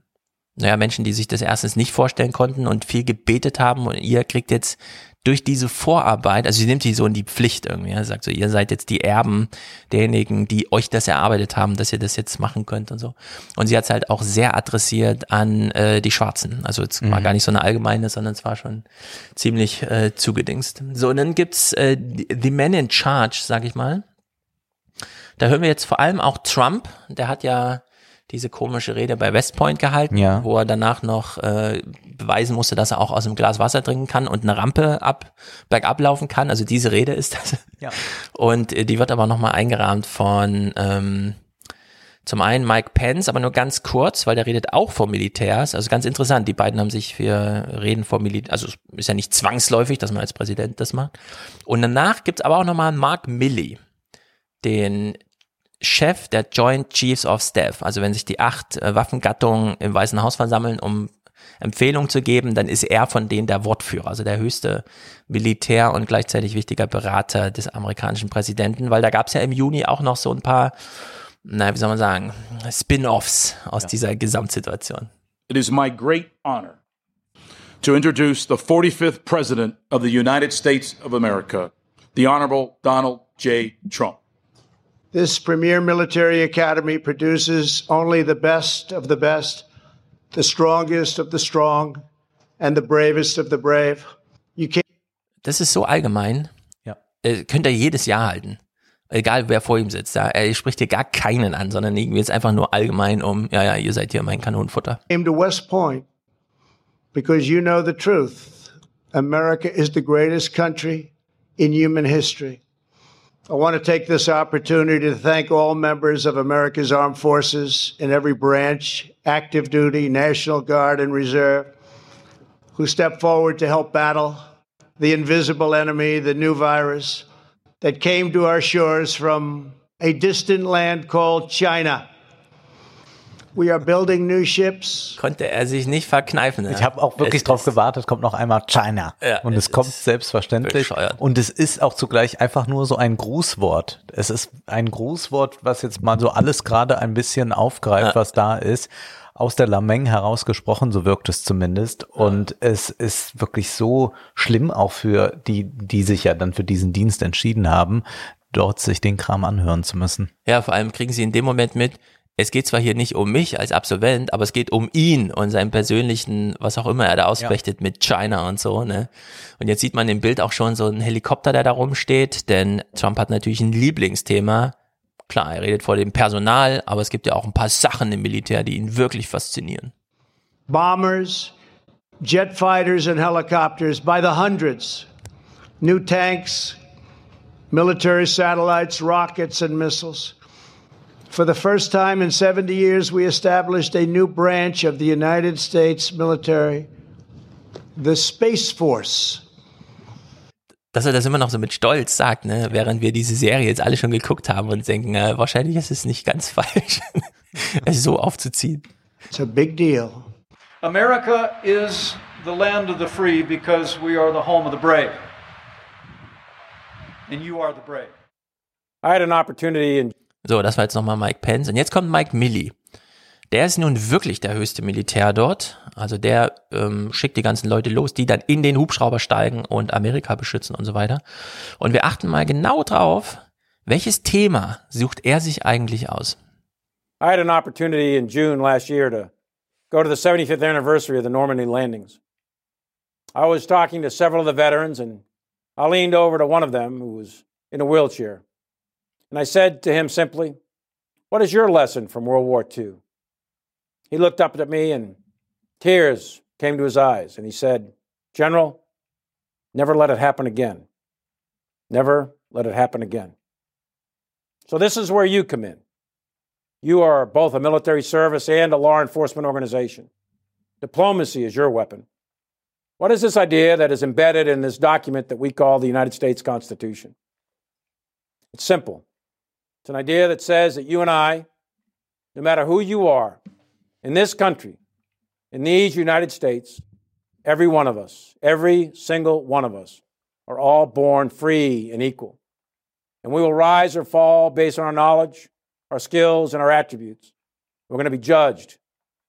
naja, Menschen, die sich das erstens nicht vorstellen konnten und viel gebetet haben und ihr kriegt jetzt durch diese Vorarbeit, also sie nimmt sie so in die Pflicht irgendwie, ja, sagt so, ihr seid jetzt die Erben derjenigen, die euch das erarbeitet haben, dass ihr das jetzt machen könnt und so. Und sie hat es halt auch sehr adressiert an äh, die Schwarzen. Also es war gar nicht so eine allgemeine, sondern es war schon ziemlich äh, zugedingst. So, und dann gibt's äh, The Man in Charge, sag ich mal. Da hören wir jetzt vor allem auch Trump, der hat ja diese komische Rede bei West Point gehalten,
Ja.
wo er danach noch äh, beweisen musste, dass er auch aus einem Glas Wasser trinken kann und eine Rampe ab bergab laufen kann. Also diese Rede ist das.
Ja.
Und äh, die wird aber nochmal eingerahmt von ähm, zum einen Mike Pence, aber nur ganz kurz, weil der redet auch vor Militärs. Also ganz interessant, die beiden haben sich für Reden vor Militär, also es ist ja nicht zwangsläufig, dass man als Präsident das macht. Und danach gibt's aber auch nochmal Mark Milley, den Chef der Joint Chiefs of Staff. Also wenn sich die acht äh, Waffengattungen im Weißen Haus versammeln, um Empfehlungen zu geben, dann ist er von denen der Wortführer, also der höchste Militär und gleichzeitig wichtiger Berater des amerikanischen Präsidenten, weil da gab's ja im Juni auch noch so ein paar, na, wie soll man sagen, Spin-offs aus dieser Gesamtsituation.
It is my great honor to introduce the 45th President of the United States of America, the Honorable Donald J. Trump.
This premier military academy produces only the best of the best, the strongest of the strong, and the bravest of the brave. You can't
Das ist so allgemein,
Ja.
äh, könnt ihr jedes Jahr halten. Egal wer vor ihm sitzt, da, er spricht hier gar keinen an, sondern irgendwie jetzt einfach nur allgemein um, ja, ja, ihr seid hier mein Kanonenfutter.
came to West Point because you know the truth. America is the greatest country in human history. I want to take this opportunity to thank all members of America's armed forces in every branch, active duty, National Guard, and Reserve, who stepped forward to help battle the invisible enemy, the new virus that came to our shores from a distant land called China. We are building new ships.
Konnte er sich nicht verkneifen. ne?
Ich habe auch wirklich
Es
drauf
ist-
gewartet, kommt noch einmal China.
Ja,
und es,
es
kommt selbstverständlich.
bescheuert.
Und es ist auch zugleich einfach nur so ein Grußwort. Es ist ein Grußwort, was jetzt mal so alles gerade ein bisschen aufgreift,
Ja.
was da ist. Aus der Lameng herausgesprochen, so wirkt es zumindest. Und es ist wirklich so schlimm auch für die, die sich ja dann für diesen Dienst entschieden haben, dort sich den Kram anhören zu müssen.
Ja, vor allem kriegen sie in dem Moment mit, es geht zwar hier nicht um mich als Absolvent, aber es geht um ihn und seinen persönlichen, was auch immer er da ausfechtet mit China und so, ne? Und jetzt sieht man im Bild auch schon so einen Helikopter, der da rumsteht, denn Trump hat natürlich ein Lieblingsthema. Klar, er redet vor dem Personal, aber es gibt ja auch ein paar Sachen im Militär, die ihn wirklich faszinieren.
bombers, jet fighters, and helicopters by the hundreds, new tanks, military satellites, rockets, and missiles. For the first time in 70 years, we established a new branch of the United States military, the Space Force.
Dass er das immer noch so mit Stolz sagt, ne? während wir diese Serie jetzt alle schon geguckt haben und denken, äh, wahrscheinlich ist es nicht ganz falsch, es so aufzuziehen.
It's a big deal.
America is the land of the free because we are the home of the brave. And you are the brave.
I had an opportunity in
So, das war jetzt nochmal Mike Pence. Und jetzt kommt Mike Milley. Der ist nun wirklich der höchste Militär dort. Also der ähm, schickt die ganzen Leute los, die dann in den Hubschrauber steigen und Amerika beschützen und so weiter. Und wir achten mal genau drauf, welches Thema sucht er sich eigentlich aus?
I had an opportunity in June last year to go to the 75th anniversary of the Normandy landings. I was talking to several of the veterans, and I leaned over to one of them who was in a wheelchair. And I said to him simply, What is your lesson from World War II? He looked up at me, and tears came to his eyes, and he said, General, never let it happen again. Never let it happen again. So, this is where you come in. You are both a military service and a law enforcement organization. Diplomacy is your weapon. What is this idea that is embedded in this document that we call the United States Constitution? It's simple. It's an idea that says that you and I, no matter who you are in this country, in these United States, every one of us, every single one of us, are all born free and equal. And we will rise or fall based on our knowledge, our skills, and our attributes. We're going to be judged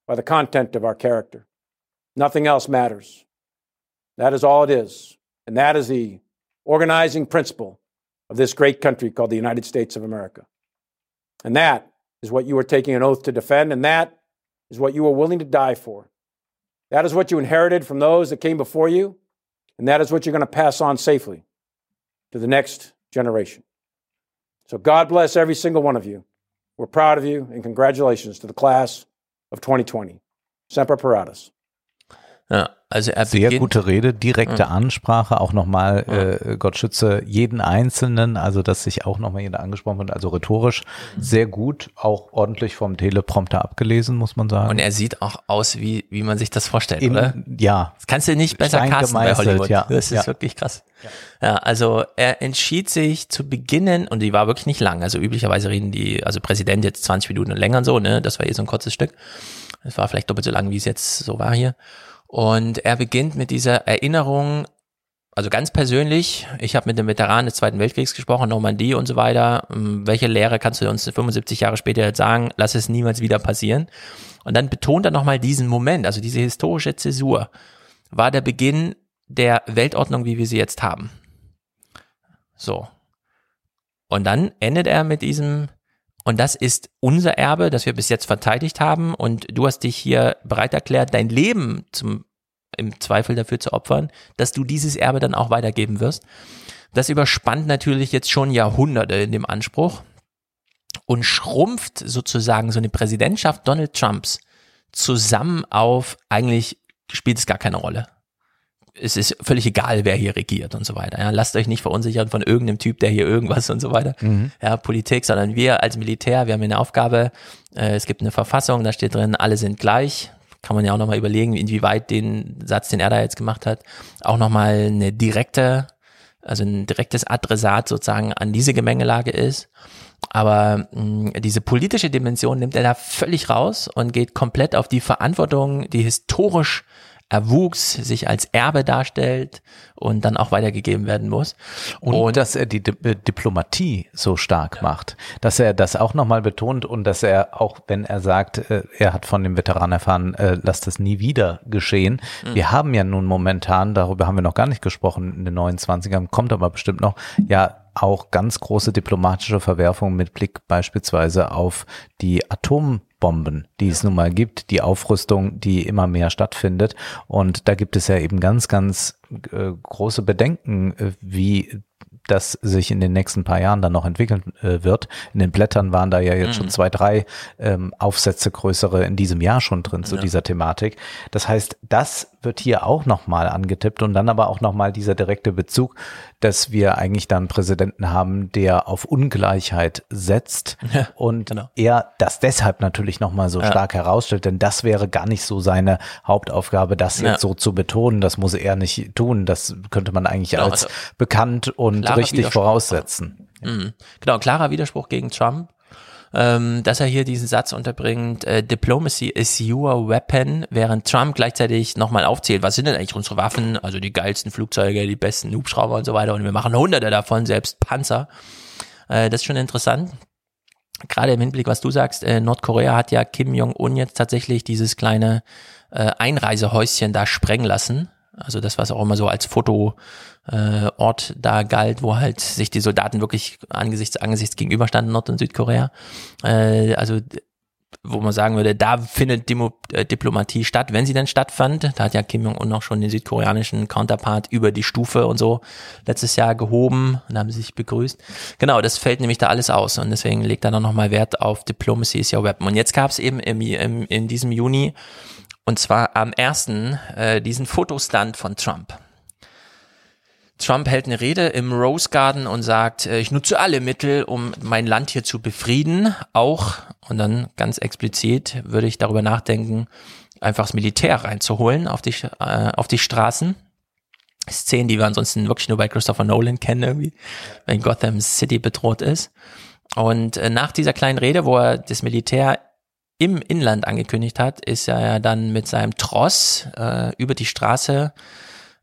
by the content of our character. Nothing else matters. That is all it is. And that is the organizing principle of this great country called the United States of America. And that is what you are taking an oath to defend, and that is what you are willing to die for. That is what you inherited from those that came before you, and that is what you're going to pass on safely to the next generation. So God bless every single one of you. We're proud of you, and congratulations to the class of 2020. Semper Paratus.
Ja, also er
Sehr
beginnt,
gute Rede, direkte
Ja.
Ansprache, auch nochmal, äh, Gott schütze jeden Einzelnen, also dass sich auch nochmal jeder angesprochen wird, also rhetorisch sehr gut, auch ordentlich vom Teleprompter abgelesen, muss man sagen.
Und er sieht auch aus, wie, wie man sich das vorstellt,
In-
oder?
Ja.
Das kannst du nicht besser casten bei Hollywood.
ja.
Das ist
Ja.
wirklich krass. Ja. also er entschied sich zu beginnen, und die war wirklich nicht lang. Also üblicherweise reden die, also Präsident jetzt 20 Minuten und länger und so, ne? Das war eh so ein kurzes Stück. Das war vielleicht doppelt so lang, wie es jetzt so war hier. Und er beginnt mit dieser Erinnerung, also ganz persönlich, ich habe mit dem Veteran des Zweiten Weltkriegs gesprochen, Normandie und so weiter. Ähm, Welche Lehre kannst du uns 75 Jahre später jetzt sagen? Lass es niemals wieder passieren. Und dann betont er nochmal diesen Moment, also diese historische Zäsur, war der Beginn der Weltordnung, wie wir sie jetzt haben. So. Und dann endet er mit diesem, und das ist unser Erbe, das wir bis jetzt verteidigt haben. Und du hast dich hier bereit erklärt, dein Leben zum, im Zweifel dafür zu opfern, dass du dieses Erbe dann auch weitergeben wirst. Das überspannt natürlich jetzt schon Jahrhunderte in dem Anspruch und schrumpft sozusagen so eine Präsidentschaft Donald Trumps zusammen auf, eigentlich spielt es gar keine Rolle. Es ist völlig egal, wer hier regiert und so weiter. Ja, lasst euch nicht verunsichern von irgendeinem Typ, der hier irgendwas und so weiter.
Mhm.
Ja, Politik, sondern wir als Militär, wir haben hier eine Aufgabe. Äh, es gibt eine Verfassung, da steht drin, alle sind gleich. Kann man ja auch nochmal überlegen, inwieweit den Satz, den er da jetzt gemacht hat, auch nochmal eine direkte, also ein direktes Adressat sozusagen an diese Gemengelage ist. Aber mh, diese politische Dimension nimmt er da völlig raus und geht komplett auf die Verantwortung, die historisch erwuchs, sich als Erbe darstellt und dann auch weitergegeben werden muss.
Und, dass er die Di äh, Diplomatie so stark macht, dass er das auch nochmal betont und dass er auch, wenn er sagt, äh, er hat von dem Veteran erfahren, äh, lasst das nie wieder geschehen.
Mhm.
Wir haben ja nun momentan, darüber haben wir noch gar nicht gesprochen in den 29ern, kommt aber bestimmt noch, ja auch ganz große diplomatische Verwerfungen mit Blick beispielsweise auf die Atombomben, die es nun mal gibt, die Aufrüstung, die immer mehr stattfindet. Und da gibt es ja eben ganz, ganz äh, große Bedenken, äh, wie das sich in den nächsten paar Jahren dann noch entwickeln äh, wird. In den Blättern waren da ja jetzt schon
Mhm.
zwei, drei ähm, Aufsätze größere in diesem Jahr schon drin zu
Ja.
dieser Thematik. Das heißt, das wird hier auch nochmal angetippt und dann aber auch nochmal dieser direkte Bezug, dass wir eigentlich dann einen Präsidenten haben, der auf Ungleichheit setzt
Ja,
und
genau.
er das deshalb natürlich nochmal so
Ja.
stark herausstellt, denn das wäre gar nicht so seine Hauptaufgabe, das
Ja.
jetzt so zu betonen. Das muss er nicht tun. Das könnte man eigentlich
Genau,
als
also
bekannt und richtig voraussetzen.
Mhm. Genau, klarer Widerspruch gegen Trump, ähm, dass er hier diesen Satz unterbringt, äh, Diplomacy is your weapon, während Trump gleichzeitig nochmal aufzählt, was sind denn eigentlich unsere Waffen, also die geilsten Flugzeuge, die besten Hubschrauber und so weiter und wir machen hunderte davon, selbst Panzer. Äh, das ist schon interessant. Gerade im Hinblick, was du sagst, äh, Nordkorea hat ja Kim Jong-un jetzt tatsächlich dieses kleine äh, Einreisehäuschen da sprengen lassen. Also das, was auch immer so als Fotoort äh, Ort da galt, wo halt sich die Soldaten wirklich angesichts angesichts gegenüberstanden, Nord- und Südkorea. Äh, also wo man sagen würde, da findet Demo, äh, Diplomatie statt, wenn sie denn stattfand. Da hat ja Kim Jong-un auch schon den südkoreanischen Counterpart über die Stufe und so letztes Jahr gehoben und haben sich begrüßt. Genau, das fällt nämlich da alles aus und deswegen legt er dann nochmal Wert auf Diplomacy is your weapon. Und jetzt gab es eben im, im, in diesem Juni und zwar am ersten äh, diesen Fotostand von Trump. Trump hält eine Rede im Rose Garden und sagt, äh, ich nutze alle Mittel, um mein Land hier zu befrieden. Auch, und dann ganz explizit würde ich darüber nachdenken, einfach das Militär reinzuholen auf die, äh, auf die Straßen. Szenen, die wir ansonsten wirklich nur bei Christopher Nolan kennen, irgendwie, wenn Gotham City bedroht ist. Und äh, nach dieser kleinen Rede, wo er das Militär im Inland angekündigt hat, ist er ja dann mit seinem Tross äh, über die Straße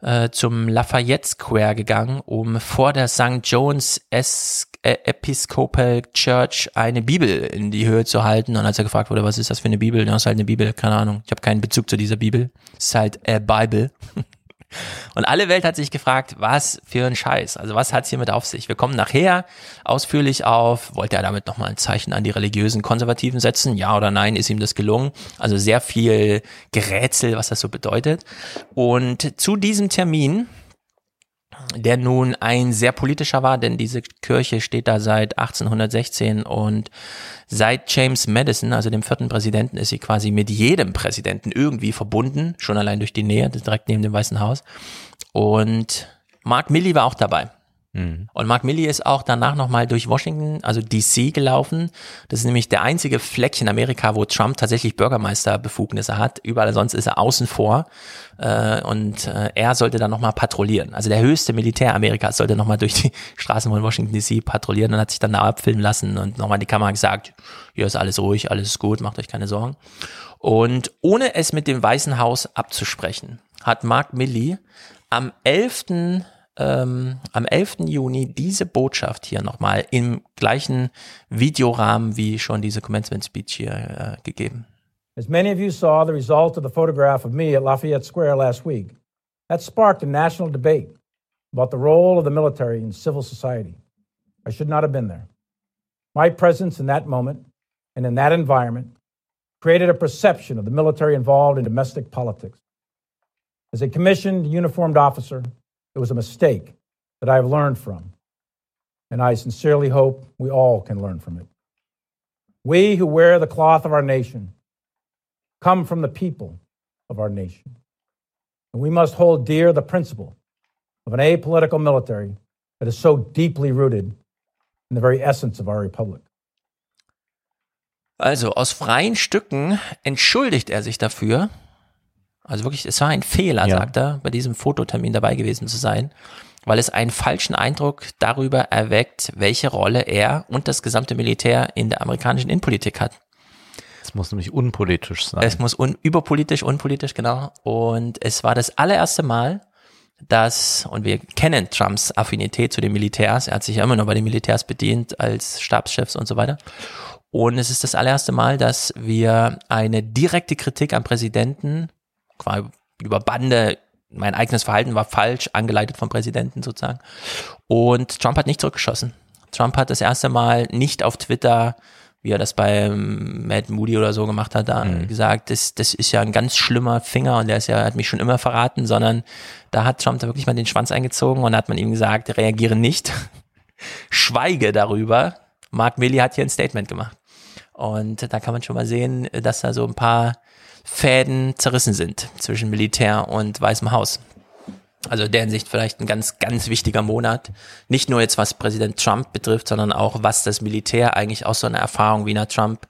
äh, zum Lafayette Square gegangen, um vor der St. John's es äh, Episcopal Church eine Bibel in die Höhe zu halten. Und als er gefragt wurde, was ist das für eine Bibel, dann ist halt eine Bibel, keine Ahnung. Ich habe keinen Bezug zu dieser Bibel. Es ist halt äh, Bible. Und alle Welt hat sich gefragt, was für ein Scheiß. Also was hat's hiermit auf sich? Wir kommen nachher ausführlich auf, wollte er damit nochmal ein Zeichen an die religiösen Konservativen setzen? Ja oder nein, ist ihm das gelungen? Also sehr viel Gerätsel, was das so bedeutet. Und zu diesem Termin der nun ein sehr politischer war, denn diese Kirche steht da seit 1816 und seit James Madison, also dem vierten Präsidenten, ist sie quasi mit jedem Präsidenten irgendwie verbunden, schon allein durch die Nähe, direkt neben dem Weißen Haus. Und Mark Milley war auch dabei. Mhm. Und Mark Milley ist auch danach nochmal durch Washington, also DC gelaufen. Das ist nämlich der einzige Fleck in Amerika, wo Trump tatsächlich Bürgermeisterbefugnisse hat. Überall sonst ist er außen vor. Äh, und äh, er sollte dann nochmal patrouillieren. Also der höchste Militär Amerikas sollte nochmal durch die Straßen von Washington DC patrouillieren und hat sich dann da abfilmen lassen und nochmal in die Kamera gesagt, hier ist alles ruhig, alles ist gut, macht euch keine Sorgen. Und ohne es mit dem Weißen Haus abzusprechen, hat Mark Milley am 11 ähm, am 11. Juni diese Botschaft hier nochmal im gleichen Videorahmen wie schon diese Commencement Speech hier äh, gegeben.
As many of you saw the result of the photograph of me at Lafayette Square last week, that sparked a national debate about the role of the military in civil society. I should not have been there. My presence in that moment and in that environment created a perception of the military involved in domestic politics. As a commissioned uniformed officer, it was a mistake that I have learned from, and I sincerely hope we all can learn from it. We who wear the cloth of our nation come from the people of our nation, and we must hold dear the principle of an apolitical military that is so deeply rooted in the very essence of our republic.
Also aus freien Stücken entschuldigt er sich dafür, Also wirklich, es war ein Fehler, ja. sagt er, bei diesem Fototermin dabei gewesen zu sein, weil es einen falschen Eindruck darüber erweckt, welche Rolle er und das gesamte Militär in der amerikanischen Innenpolitik hat.
Es muss nämlich unpolitisch sein.
Es muss un überpolitisch, unpolitisch, genau. Und es war das allererste Mal, dass, und wir kennen Trumps Affinität zu den Militärs, er hat sich ja immer nur bei den Militärs bedient als Stabschefs und so weiter. Und es ist das allererste Mal, dass wir eine direkte Kritik am Präsidenten quasi über Bande, mein eigenes Verhalten war falsch, angeleitet vom Präsidenten sozusagen. Und Trump hat nicht zurückgeschossen. Trump hat das erste Mal nicht auf Twitter, wie er das bei Matt Moody oder so gemacht hat, da mhm. gesagt, das, das ist ja ein ganz schlimmer Finger und der ist ja, hat mich schon immer verraten, sondern da hat Trump da wirklich mal den Schwanz eingezogen und hat man ihm gesagt, reagiere nicht, schweige darüber. Mark Milley hat hier ein Statement gemacht. Und da kann man schon mal sehen, dass da so ein paar Fäden zerrissen sind zwischen Militär und Weißem Haus. Also der Hinsicht vielleicht ein ganz, ganz wichtiger Monat. Nicht nur jetzt was Präsident Trump betrifft, sondern auch was das Militär eigentlich aus so einer Erfahrung wie einer Trump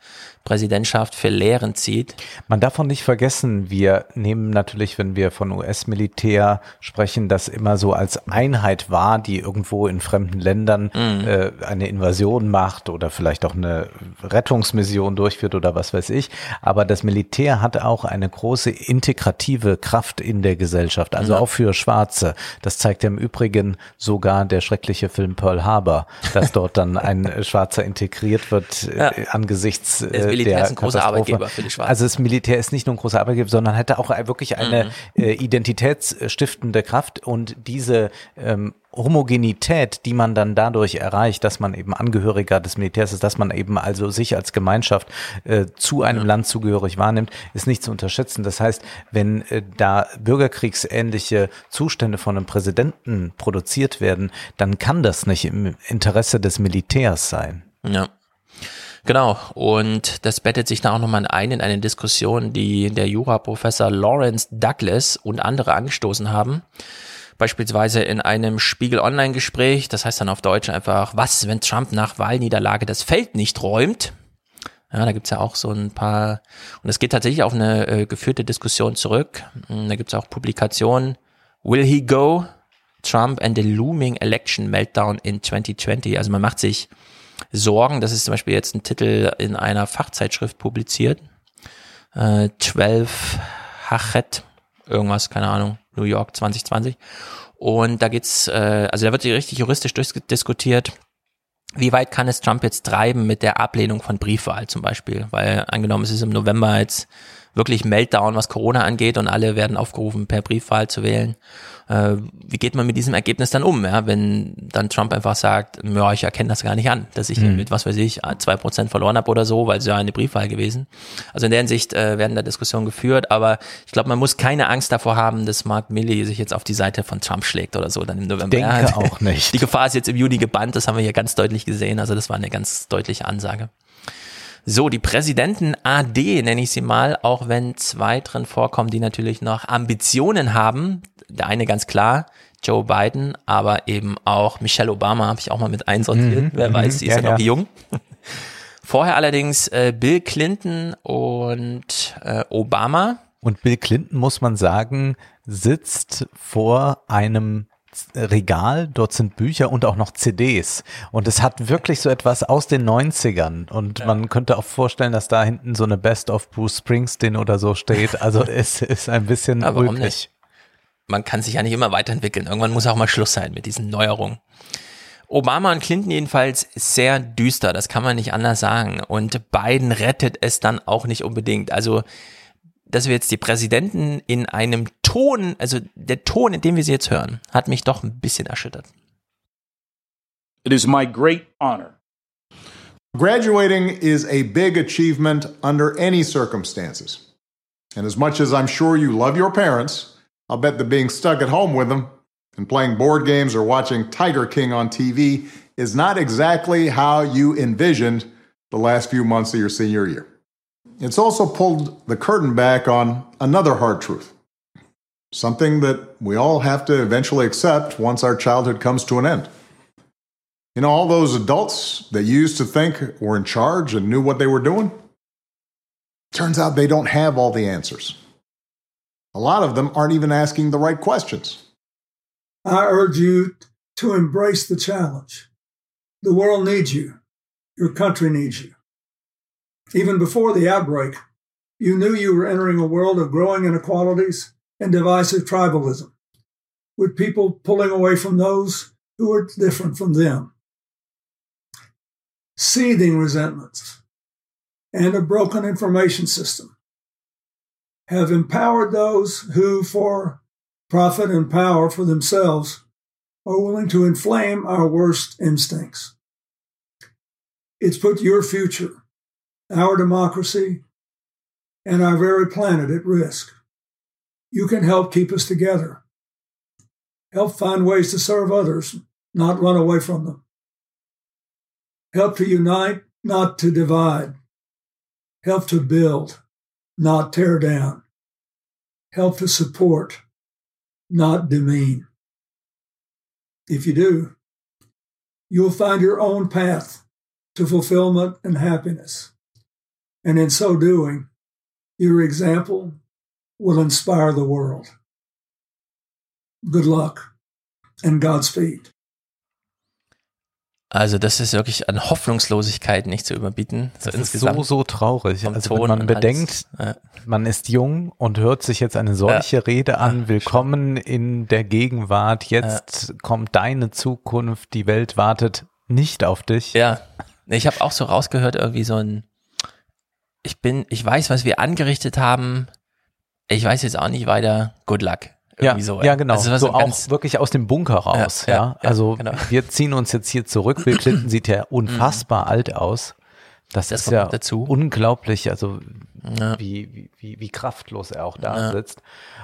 Präsidentschaft für Lehren zieht.
Man darf auch nicht vergessen, wir nehmen natürlich, wenn wir von US-Militär sprechen, das immer so als Einheit wahr, die irgendwo in fremden Ländern mhm. äh, eine Invasion macht oder vielleicht auch eine Rettungsmission durchführt oder was weiß ich. Aber das Militär hat auch eine große integrative Kraft in der Gesellschaft, also mhm. auch für Schwarze. Das zeigt ja im Übrigen sogar der schreckliche Film Pearl Harbor, dass dort dann ein Schwarzer integriert wird ja. äh, angesichts äh,
Militär ist ein großer Arbeitgeber für die Schwarzen.
Also das Militär ist nicht nur ein großer Arbeitgeber, sondern hätte auch wirklich eine mhm. äh, identitätsstiftende Kraft und diese ähm, Homogenität, die man dann dadurch erreicht, dass man eben Angehöriger des Militärs ist, dass man eben also sich als Gemeinschaft äh, zu einem ja. Land zugehörig wahrnimmt, ist nicht zu unterschätzen. Das heißt, wenn äh, da bürgerkriegsähnliche Zustände von einem Präsidenten produziert werden, dann kann das nicht im Interesse des Militärs sein.
Ja. Genau, und das bettet sich da auch nochmal ein in eine Diskussion, die der Juraprofessor Lawrence Douglas und andere angestoßen haben. Beispielsweise in einem Spiegel Online-Gespräch, das heißt dann auf Deutsch einfach, was, wenn Trump nach Wahlniederlage das Feld nicht räumt? Ja, da gibt's ja auch so ein paar, und es geht tatsächlich auf eine äh, geführte Diskussion zurück. Da gibt's auch Publikationen. Will he go? Trump and the looming election meltdown in 2020. Also man macht sich Sorgen. Das ist zum Beispiel jetzt ein Titel in einer Fachzeitschrift publiziert. Äh, 12 Hachet, irgendwas, keine Ahnung. New York 2020. Und da geht's, äh, also da wird richtig juristisch diskutiert, wie weit kann es Trump jetzt treiben mit der Ablehnung von Briefwahl zum Beispiel? Weil angenommen, es ist im November jetzt wirklich Meltdown, was Corona angeht und alle werden aufgerufen, per Briefwahl zu wählen. Äh, wie geht man mit diesem Ergebnis dann um, ja? wenn dann Trump einfach sagt, ja, ich erkenne das gar nicht an, dass ich mhm. mit, was weiß ich, zwei Prozent verloren habe oder so, weil es ja eine Briefwahl gewesen. Also in der Hinsicht äh, werden da Diskussionen geführt, aber ich glaube, man muss keine Angst davor haben, dass Mark Milley sich jetzt auf die Seite von Trump schlägt oder so dann im November.
Ich denke auch nicht.
Die Gefahr ist jetzt im Juni gebannt, das haben wir hier ganz deutlich gesehen, also das war eine ganz deutliche Ansage. So, die Präsidenten AD nenne ich sie mal, auch wenn zwei drin vorkommen, die natürlich noch Ambitionen haben. Der eine ganz klar, Joe Biden, aber eben auch Michelle Obama habe ich auch mal mit einsortiert. Mhm, Wer weiß, sie ist ja, ja noch jung. Vorher allerdings äh, Bill Clinton und äh, Obama.
Und Bill Clinton, muss man sagen, sitzt vor einem Regal, dort sind Bücher und auch noch CDs. Und es hat wirklich so etwas aus den 90ern. Und ja. man könnte auch vorstellen, dass da hinten so eine Best of Bruce Springsteen oder so steht. Also es ist ein bisschen
Aber warum nicht? Man kann sich ja nicht immer weiterentwickeln. Irgendwann muss auch mal Schluss sein mit diesen Neuerungen. Obama und Clinton jedenfalls sehr düster, das kann man nicht anders sagen. Und Biden rettet es dann auch nicht unbedingt. Also dass wir jetzt die Präsidenten in einem Ton, also der Ton, in dem wir sie jetzt hören, hat mich doch ein bisschen erschüttert.
It is my great honor.
Graduating is a big achievement under any circumstances. And as much as I'm sure you love your parents, I'll bet that being stuck at home with them and playing board games or watching Tiger King on TV is not exactly how you envisioned the last few months of your senior year. It's also pulled the curtain back on another hard truth. Something that we all have to eventually accept once our childhood comes to an end. You know, all those adults that used to think were in charge and knew what they were doing, turns out they don't have all the answers. A lot of them aren't even asking the right questions.
I urge you to embrace the challenge. The world needs you. Your country needs you. Even before the outbreak, you knew you were entering a world of growing inequalities and divisive tribalism, with people pulling away from those who are different from them. Seething resentments and a broken information system have empowered those who, for profit and power for themselves, are willing to inflame our worst instincts. It's put your future our democracy, and our very planet at risk. You can help keep us together. Help find ways to serve others, not run away from them. Help to unite, not to divide. Help to build, not tear down. Help to support, not demean. If you do, you'll find your own path to fulfillment and happiness. And in so doing, your example will inspire the world. Good luck and Godspeed.
Also das ist wirklich an Hoffnungslosigkeit nicht zu überbieten.
So das ist so, so traurig. Also wenn man bedenkt, alles, ja. man ist jung und hört sich jetzt eine solche ja. Rede an, ja, willkommen in der Gegenwart, jetzt kommt deine Zukunft, die Welt wartet nicht auf dich.
Ja, ich habe auch so rausgehört, irgendwie so ein, ich bin, ich weiß, was wir angerichtet haben. Ich weiß jetzt auch nicht weiter. Good luck.
Irgendwie ja, so, ja, genau. Also so auch wirklich aus dem Bunker raus. Ja, ja. ja also genau. wir ziehen uns jetzt hier zurück. Bill Clinton sieht ja unfassbar mhm. alt aus. Das, das ist ja dazu. unglaublich, also ja. wie, wie, wie kraftlos er auch da sitzt.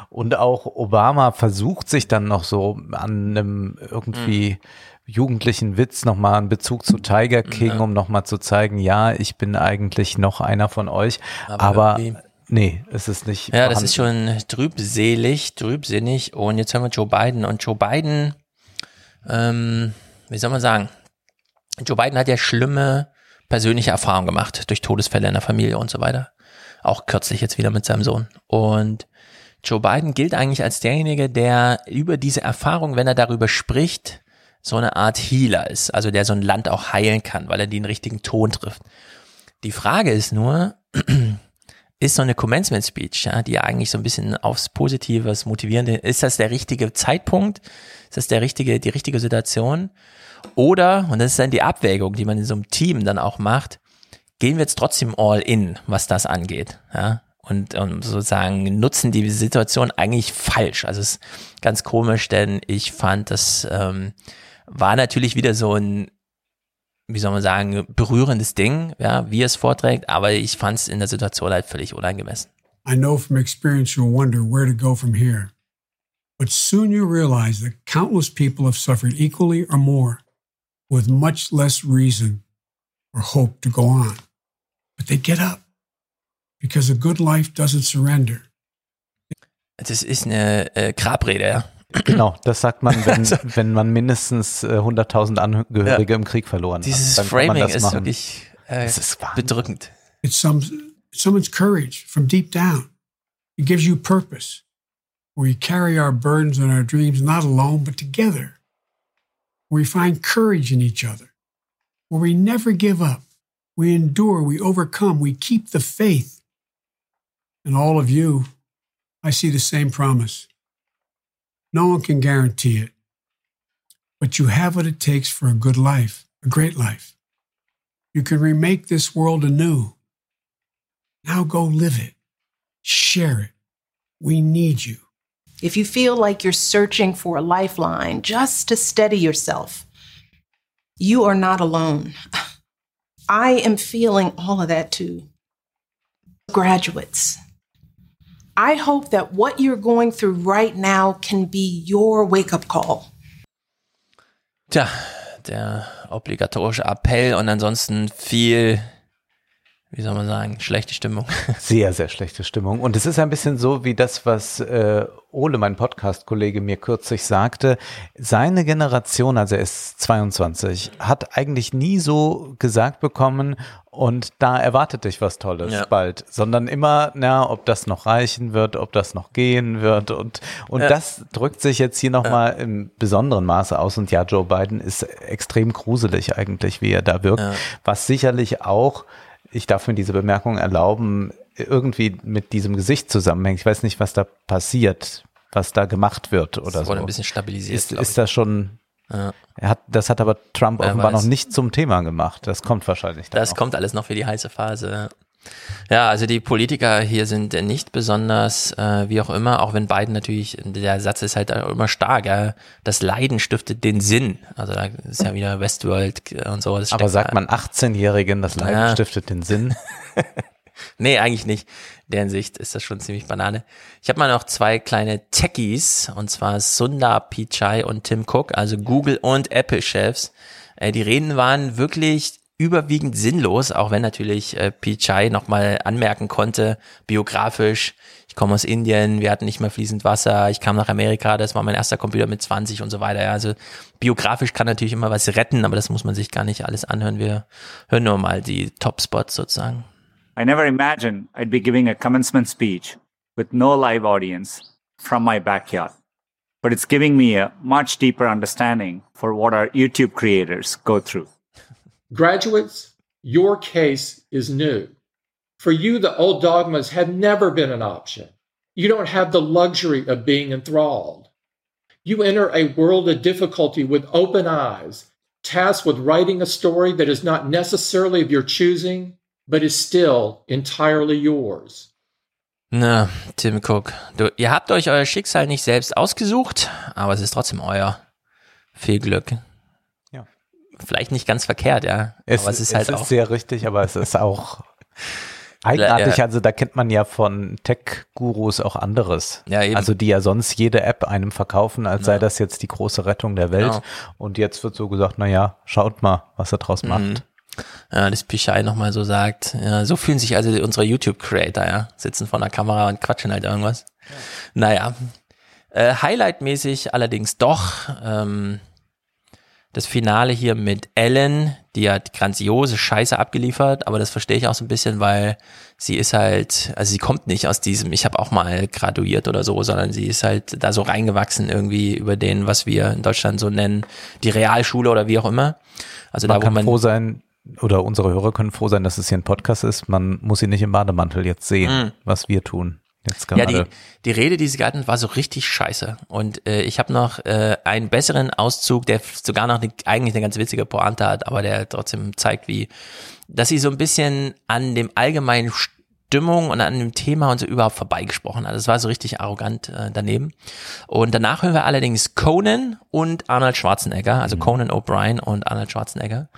Und auch Obama versucht sich dann noch so an einem irgendwie mhm jugendlichen Witz nochmal einen Bezug zu Tiger King, ja. um nochmal zu zeigen, ja, ich bin eigentlich noch einer von euch, aber, aber nee, es ist nicht.
Ja, vorhanden. das ist schon trübselig, trübsinnig und jetzt haben wir Joe Biden und Joe Biden, ähm, wie soll man sagen, Joe Biden hat ja schlimme persönliche Erfahrungen gemacht durch Todesfälle in der Familie und so weiter. Auch kürzlich jetzt wieder mit seinem Sohn. Und Joe Biden gilt eigentlich als derjenige, der über diese Erfahrung, wenn er darüber spricht, so eine Art Healer ist, also der so ein Land auch heilen kann, weil er den richtigen Ton trifft. Die Frage ist nur, ist so eine Commencement Speech, ja, die eigentlich so ein bisschen aufs Positive, das Motivierende, ist das der richtige Zeitpunkt? Ist das der richtige, die richtige Situation? Oder, und das ist dann die Abwägung, die man in so einem Team dann auch macht, gehen wir jetzt trotzdem all in, was das angeht, ja? Und, und sozusagen nutzen die Situation eigentlich falsch. Also es ist ganz komisch, denn ich fand, das ähm, war natürlich wieder so ein wie soll man sagen, berührendes Ding, ja, wie er es vorträgt, aber ich fand es in der Situation halt völlig unangemessen.
I know from experience you'll wonder where to go from here. But soon you realize that countless people have suffered equally or more with much less reason or hope to go on. But they get up because a good life doesn't surrender.
Das ist eine äh, Grabrede, ja.
Genau, das sagt man, wenn, wenn man mindestens äh, 100.000 Angehörige ja. im Krieg verloren hat.
Dieses Framing ist machen. wirklich äh, ist bedrückend.
It's, some, someone's courage from deep down. It gives you purpose. We carry our burdens and our dreams not alone, but together. We find courage in each other. Where we never give up. We endure, we overcome, we keep the faith. And all of you, I see the same promise. No one can guarantee it. But you have what it takes for a good life, a great life. You can remake this world anew. Now go live it. Share it. We need you.
If you feel like you're searching for a lifeline just to steady yourself, you are not alone. I am feeling all of that too. Graduates, I hope that what you're going through right now can be your wake up call.
Tja, der obligatorische Appell und ansonsten viel, wie soll man sagen, schlechte Stimmung.
Sehr, sehr schlechte Stimmung. Und es ist ein bisschen so wie das, was äh, Ole, mein Podcast-Kollege, mir kürzlich sagte. Seine Generation, also er ist 22, hat eigentlich nie so gesagt bekommen, und da erwartet dich was Tolles ja. bald, sondern immer, na, ob das noch reichen wird, ob das noch gehen wird und und ja. das drückt sich jetzt hier nochmal ja. im besonderen Maße aus und ja, Joe Biden ist extrem gruselig eigentlich, wie er da wirkt, ja. was sicherlich auch, ich darf mir diese Bemerkung erlauben, irgendwie mit diesem Gesicht zusammenhängt. Ich weiß nicht, was da passiert, was da gemacht wird oder das wurde
so. ein bisschen stabilisiert.
Ist, ist das schon ja. Er hat, das hat aber Trump Wer offenbar weiß. noch nicht zum Thema gemacht. Das kommt wahrscheinlich.
Das noch. kommt alles noch für die heiße Phase. Ja, also die Politiker hier sind nicht besonders, äh, wie auch immer, auch wenn Biden natürlich, der Satz ist halt immer stark, ja, das Leiden stiftet den Sinn. Also da ist ja wieder Westworld und so.
Aber sagt man 18-Jährigen, das Leiden ja. stiftet den Sinn?
nee, eigentlich nicht deren Sicht ist das schon ziemlich Banane. Ich habe mal noch zwei kleine Techies, und zwar Sundar Pichai und Tim Cook, also Google und Apple-Chefs. Äh, die Reden waren wirklich überwiegend sinnlos, auch wenn natürlich äh, Pichai nochmal anmerken konnte, biografisch, ich komme aus Indien, wir hatten nicht mehr fließend Wasser, ich kam nach Amerika, das war mein erster Computer mit 20 und so weiter. Also biografisch kann natürlich immer was retten, aber das muss man sich gar nicht alles anhören. Wir hören nur mal die Top-Spots sozusagen.
I never imagined I'd be giving a commencement speech with no live audience from my backyard. But it's giving me a much deeper understanding for what our YouTube creators go through.
Graduates, your case is new. For you, the old dogmas have never been an option. You don't have the luxury of being enthralled. You enter a world of difficulty with open eyes, tasked with writing a story that is not necessarily of your choosing, but is still entirely yours.
Na, Tim Cook, du, ihr habt euch euer Schicksal nicht selbst ausgesucht, aber es ist trotzdem euer. Viel Glück. Vielleicht nicht ganz verkehrt, ja.
Es, aber es ist halt es ist auch sehr richtig, aber es ist auch eigenartig. Also da kennt man ja von Tech-Gurus auch anderes. Ja, eben. Also die ja sonst jede App einem verkaufen, als ja. sei das jetzt die große Rettung der Welt. Genau. Und jetzt wird so gesagt, na ja, schaut mal, was er draus mhm. macht
ja, das Pichai nochmal so sagt. Ja, so fühlen sich also unsere YouTube-Creator, ja, sitzen vor der Kamera und quatschen halt irgendwas. Ja. Naja, äh, Highlight-mäßig allerdings doch ähm, das Finale hier mit Ellen, die hat grandiose Scheiße abgeliefert, aber das verstehe ich auch so ein bisschen, weil sie ist halt, also sie kommt nicht aus diesem, ich habe auch mal graduiert oder so, sondern sie ist halt da so reingewachsen irgendwie über den, was wir in Deutschland so nennen, die Realschule oder wie auch immer.
Also man da, kann man froh sein, oder unsere Hörer können froh sein, dass es hier ein Podcast ist. Man muss ihn nicht im Bademantel jetzt sehen,
Mhm.
was wir tun. Jetzt
Ja,
gerade.
die, die Rede, die sie gehalten hat, war so richtig scheiße. Und äh, ich habe noch äh, einen besseren Auszug, der sogar noch eine, eigentlich eine ganz witzige Pointe hat, aber der trotzdem zeigt, wie, dass sie so ein bisschen an dem allgemeinen Stimmung und an dem Thema und so überhaupt vorbeigesprochen hat. Das war so richtig arrogant äh, daneben. Und danach hören wir allerdings Conan und Arnold Schwarzenegger, also Conan O'Brien und Arnold Schwarzenegger.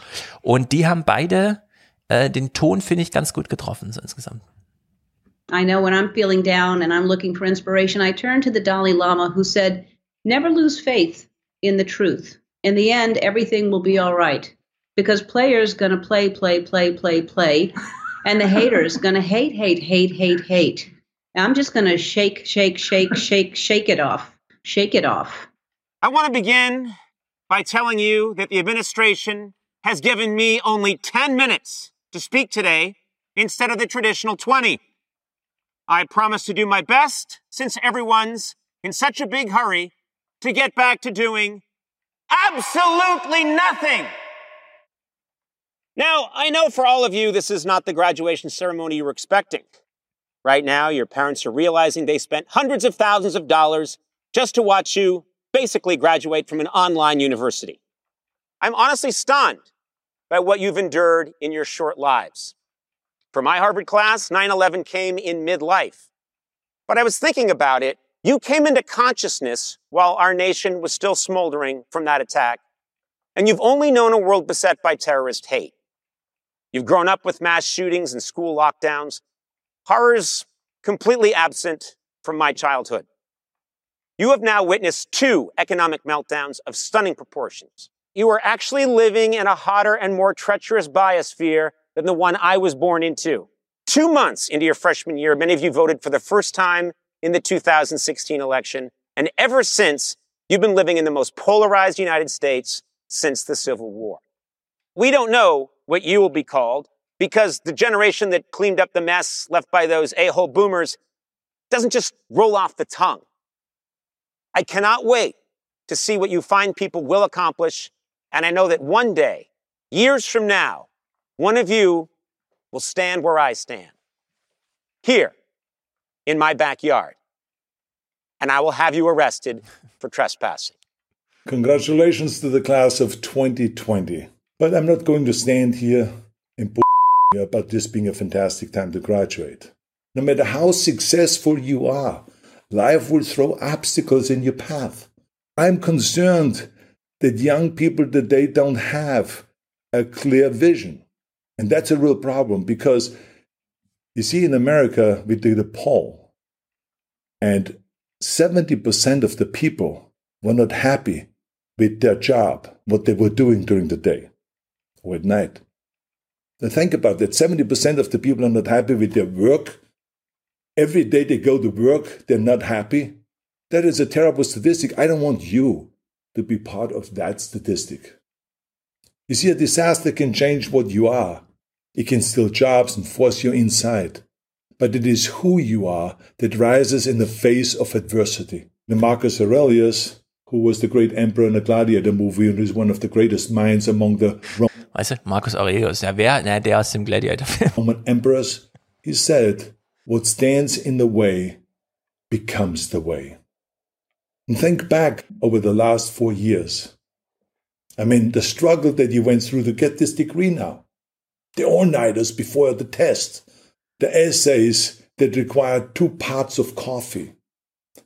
Und die haben beide äh, den Ton, finde ich, ganz gut getroffen, so insgesamt.
I know when I'm feeling down and I'm looking for inspiration, I turn to the Dalai Lama who said, Never lose faith in the truth. In the end, everything will be all right. Because players gonna play, play, play, play, play, and the haters gonna hate, hate, hate, hate, hate. I'm just gonna shake, shake, shake, shake, shake it off. Shake it off.
I want to begin by telling you that the administration has given me only 10 minutes to speak today instead of the traditional 20. I promise to do my best since everyone's in such a big hurry to get back to doing absolutely nothing. Now, I know for all of you, this is not the graduation ceremony you were expecting. Right now, your parents are realizing they spent hundreds of thousands of dollars just to watch you basically graduate from an online university. I'm honestly stunned by what you've endured in your short lives. For my Harvard class, 9 11 came in midlife. But I was thinking about it. You came into consciousness while our nation was still smoldering from that attack, and you've only known a world beset by terrorist hate. You've grown up with mass shootings and school lockdowns, horrors completely absent from my childhood. You have now witnessed two economic meltdowns of stunning proportions. You are actually living in a hotter and more treacherous biosphere than the one I was born into. Two months into your freshman year, many of you voted for the first time in the 2016 election. And ever since, you've been living in the most polarized United States since the Civil War. We don't know what you will be called because the generation that cleaned up the mess left by those a-hole boomers doesn't just roll off the tongue. I cannot wait to see what you find people will accomplish. And I know that one day, years from now, one of you will stand where I stand, here in my backyard. And I will have you arrested for trespassing.
Congratulations to the class of 2020. But I'm not going to stand here and bull you about this being a fantastic time to graduate. No matter how successful you are, life will throw obstacles in your path. I'm concerned that young people today don't have a clear vision. And that's a real problem because you see, in America, we did a poll, and 70% of the people were not happy with their job, what they were doing during the day or at night. Now think about that 70% of the people are not happy with their work. Every day they go to work, they're not happy. That is a terrible statistic. I don't want you to be part of that statistic. You see, a disaster can change what you are. It can steal jobs and force you inside. But it is who you are that rises in the face of adversity. The Marcus Aurelius, who was the great emperor in the Gladiator movie and is one of the greatest minds among the Roman.
Weißt du, Marcus Aurelius, ja, wer? Na, der aus dem Gladiator-Film.
Roman emperors, he said, What stands in the way becomes the way. And think back over the last four years. I mean, the struggle that you went through to get this degree now, the all nighters before the test, the essays that required two parts of coffee,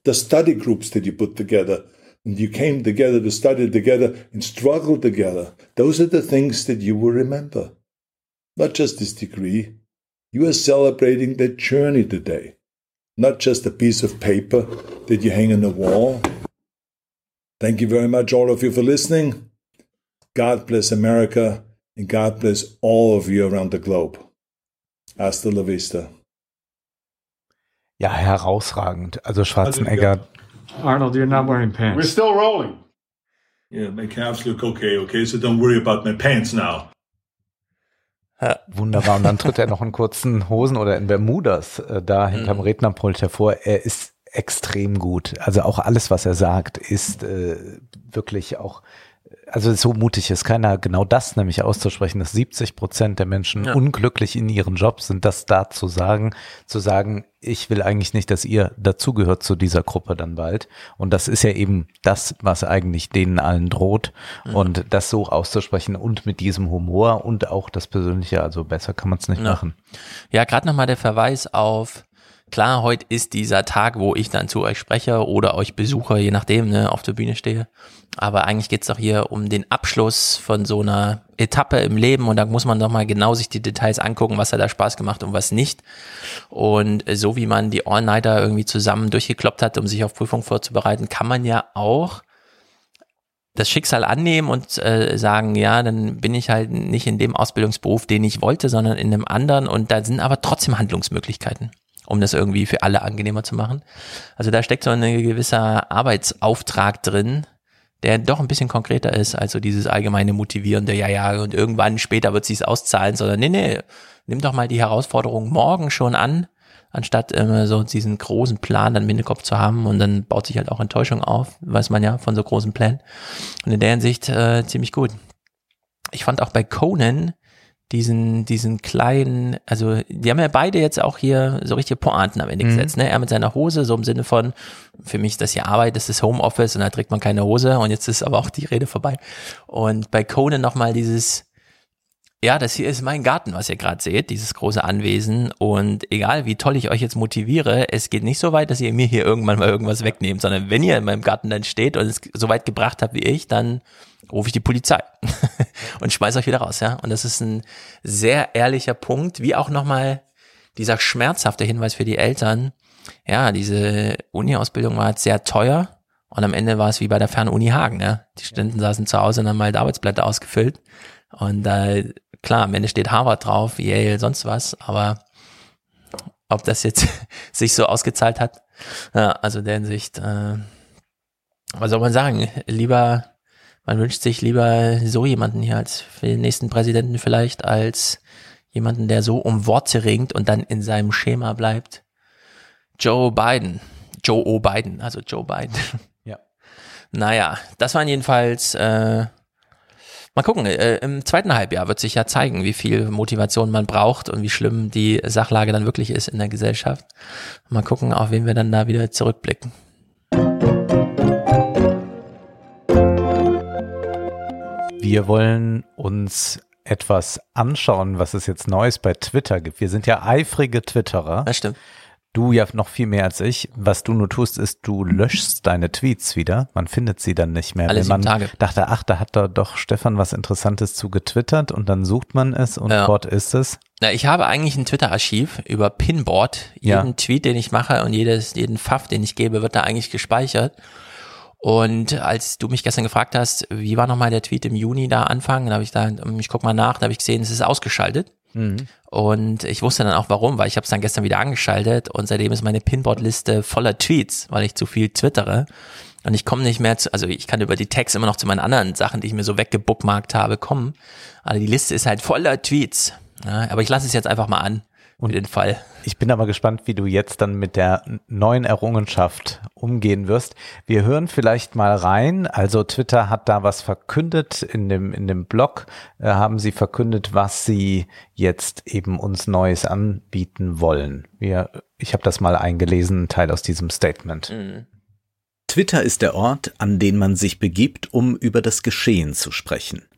the study groups that you put together, and you came together to study together and struggle together. Those are the things that you will remember. Not just this degree. You are celebrating that journey today, not just a piece of paper that you hang on the wall. Thank you very much, all of you, for listening. God bless America, and God bless all of you around the globe. Hasta la vista.
Ja, herausragend. Also Schwarzenegger.
Arnold, you're not wearing pants.
We're still rolling. Yeah, my calves look okay, okay? So don't worry about my pants now.
Wunderbar. Und dann tritt er noch in kurzen Hosen oder in Bermudas äh, da hinterm Rednerpult hervor. Er ist extrem gut. Also auch alles, was er sagt, ist äh, wirklich auch also so mutig ist keiner, genau das nämlich auszusprechen, dass 70 Prozent der Menschen
Ja.
unglücklich in ihren Jobs sind, das da zu sagen, zu sagen, ich will eigentlich nicht, dass ihr dazugehört zu dieser Gruppe dann bald. Und das ist ja eben das, was eigentlich denen allen droht.
Mhm.
Und das so auszusprechen und mit diesem Humor und auch das Persönliche, also besser kann man es nicht
Ja.
machen.
Ja, gerade nochmal der Verweis auf, klar, heute ist dieser Tag, wo ich dann zu euch spreche oder euch besuche, je nachdem, ne, auf der Bühne stehe. Aber eigentlich geht's doch hier um den Abschluss von so einer Etappe im Leben und da muss man doch mal genau sich die Details angucken, was hat da Spaß gemacht und was nicht. Und so wie man die All-Nighter irgendwie zusammen durchgekloppt hat, um sich auf Prüfung vorzubereiten, kann man ja auch das Schicksal annehmen und äh, sagen, ja, dann bin ich halt nicht in dem Ausbildungsberuf, den ich wollte, sondern in einem anderen und da sind aber trotzdem Handlungsmöglichkeiten, um das irgendwie für alle angenehmer zu machen. Also da steckt so ein gewisser Arbeitsauftrag drin, der doch ein bisschen konkreter ist als so dieses allgemeine motivierende, ja, ja, und irgendwann später wird sich's auszahlen, sondern nee, nee, nimm doch mal die Herausforderung morgen schon an, anstatt immer so diesen großen Plan dann im Hinterkopf zu haben und dann baut sich halt auch Enttäuschung auf, weiß man ja von so großen Plänen. Und in der Hinsicht äh, ziemlich gut. Ich fand auch bei Conan diesen, diesen kleinen, also die haben ja beide jetzt auch hier so richtige Pointen am Ende
Mhm.
gesetzt, ne? Er mit seiner Hose, so im Sinne von, für mich ist das hier Arbeit, das ist Homeoffice und da trägt man keine Hose und jetzt ist aber auch die Rede vorbei. Und bei Conan nochmal dieses, ja, das hier ist mein Garten, was ihr gerade seht, dieses große Anwesen. Und egal, wie toll ich euch jetzt motiviere, es geht nicht so weit, dass ihr mir hier irgendwann mal irgendwas wegnehmt, sondern wenn ihr in meinem Garten dann steht und es so weit gebracht habt wie ich, dann rufe ich die Polizei und schmeiß euch wieder raus, ja. Und das ist ein sehr ehrlicher Punkt, wie auch nochmal dieser schmerzhafte Hinweis für die Eltern. Ja, diese Uni-Ausbildung war jetzt sehr teuer. Und am Ende war es wie bei der Fernuni Hagen, ja. Die Studenten saßen zu Hause und haben halt Arbeitsblätter ausgefüllt. Und äh, klar, am Ende steht Harvard drauf, Yale, sonst was, aber ob das jetzt sich so ausgezahlt hat, ja, also der Hinsicht, äh, was soll man sagen, lieber, man wünscht sich lieber so jemanden hier als für den nächsten Präsidenten vielleicht, als jemanden, der so um Worte ringt und dann in seinem Schema bleibt. Joe Biden, Joe O. Biden, also Joe Biden.
Ja.
Naja, das waren jedenfalls, äh, mal gucken, äh, im zweiten Halbjahr wird sich ja zeigen, wie viel Motivation man braucht und wie schlimm die Sachlage dann wirklich ist in der Gesellschaft. Mal gucken, auf wen wir dann da wieder zurückblicken.
Wir wollen uns etwas anschauen, was es jetzt Neues bei Twitter gibt. Wir sind ja eifrige Twitterer.
Das stimmt.
Du ja noch viel mehr als ich. Was du nur tust, ist, du löschst deine Tweets wieder. Man findet sie dann nicht mehr.
Alle
Wenn man
Tage.
dachte, ach, da hat da doch Stefan was Interessantes zu getwittert und dann sucht man es und
Ja.
dort ist es.
Na, ich habe eigentlich ein Twitter-Archiv über Pinboard.
Ja.
Jeden Tweet, den ich mache und jedes, jeden Pfaff, den ich gebe, wird da eigentlich gespeichert. Und als du mich gestern gefragt hast, wie war nochmal der Tweet im Juni da anfangen, dann habe ich da, ich guck mal nach, da habe ich gesehen, es ist ausgeschaltet.
Mhm.
Und ich wusste dann auch warum, weil ich habe es dann gestern wieder angeschaltet und seitdem ist meine Pinboard-Liste voller Tweets, weil ich zu viel twittere. Und ich komme nicht mehr zu, also ich kann über die Tags immer noch zu meinen anderen Sachen, die ich mir so weggebookmarkt habe, kommen. Aber die Liste ist halt voller Tweets. Ja, aber ich lasse es jetzt einfach mal an, für den Fall.
Ich bin aber gespannt, wie du jetzt dann mit der neuen Errungenschaft umgehen wirst. Wir hören vielleicht mal rein. Also Twitter hat da was verkündet in dem in dem Blog äh, haben sie verkündet, was sie jetzt eben uns Neues anbieten wollen. Wir, ich habe das mal eingelesen, ein Teil aus diesem Statement.
Twitter ist der Ort, an den man sich begibt, um über das Geschehen zu sprechen.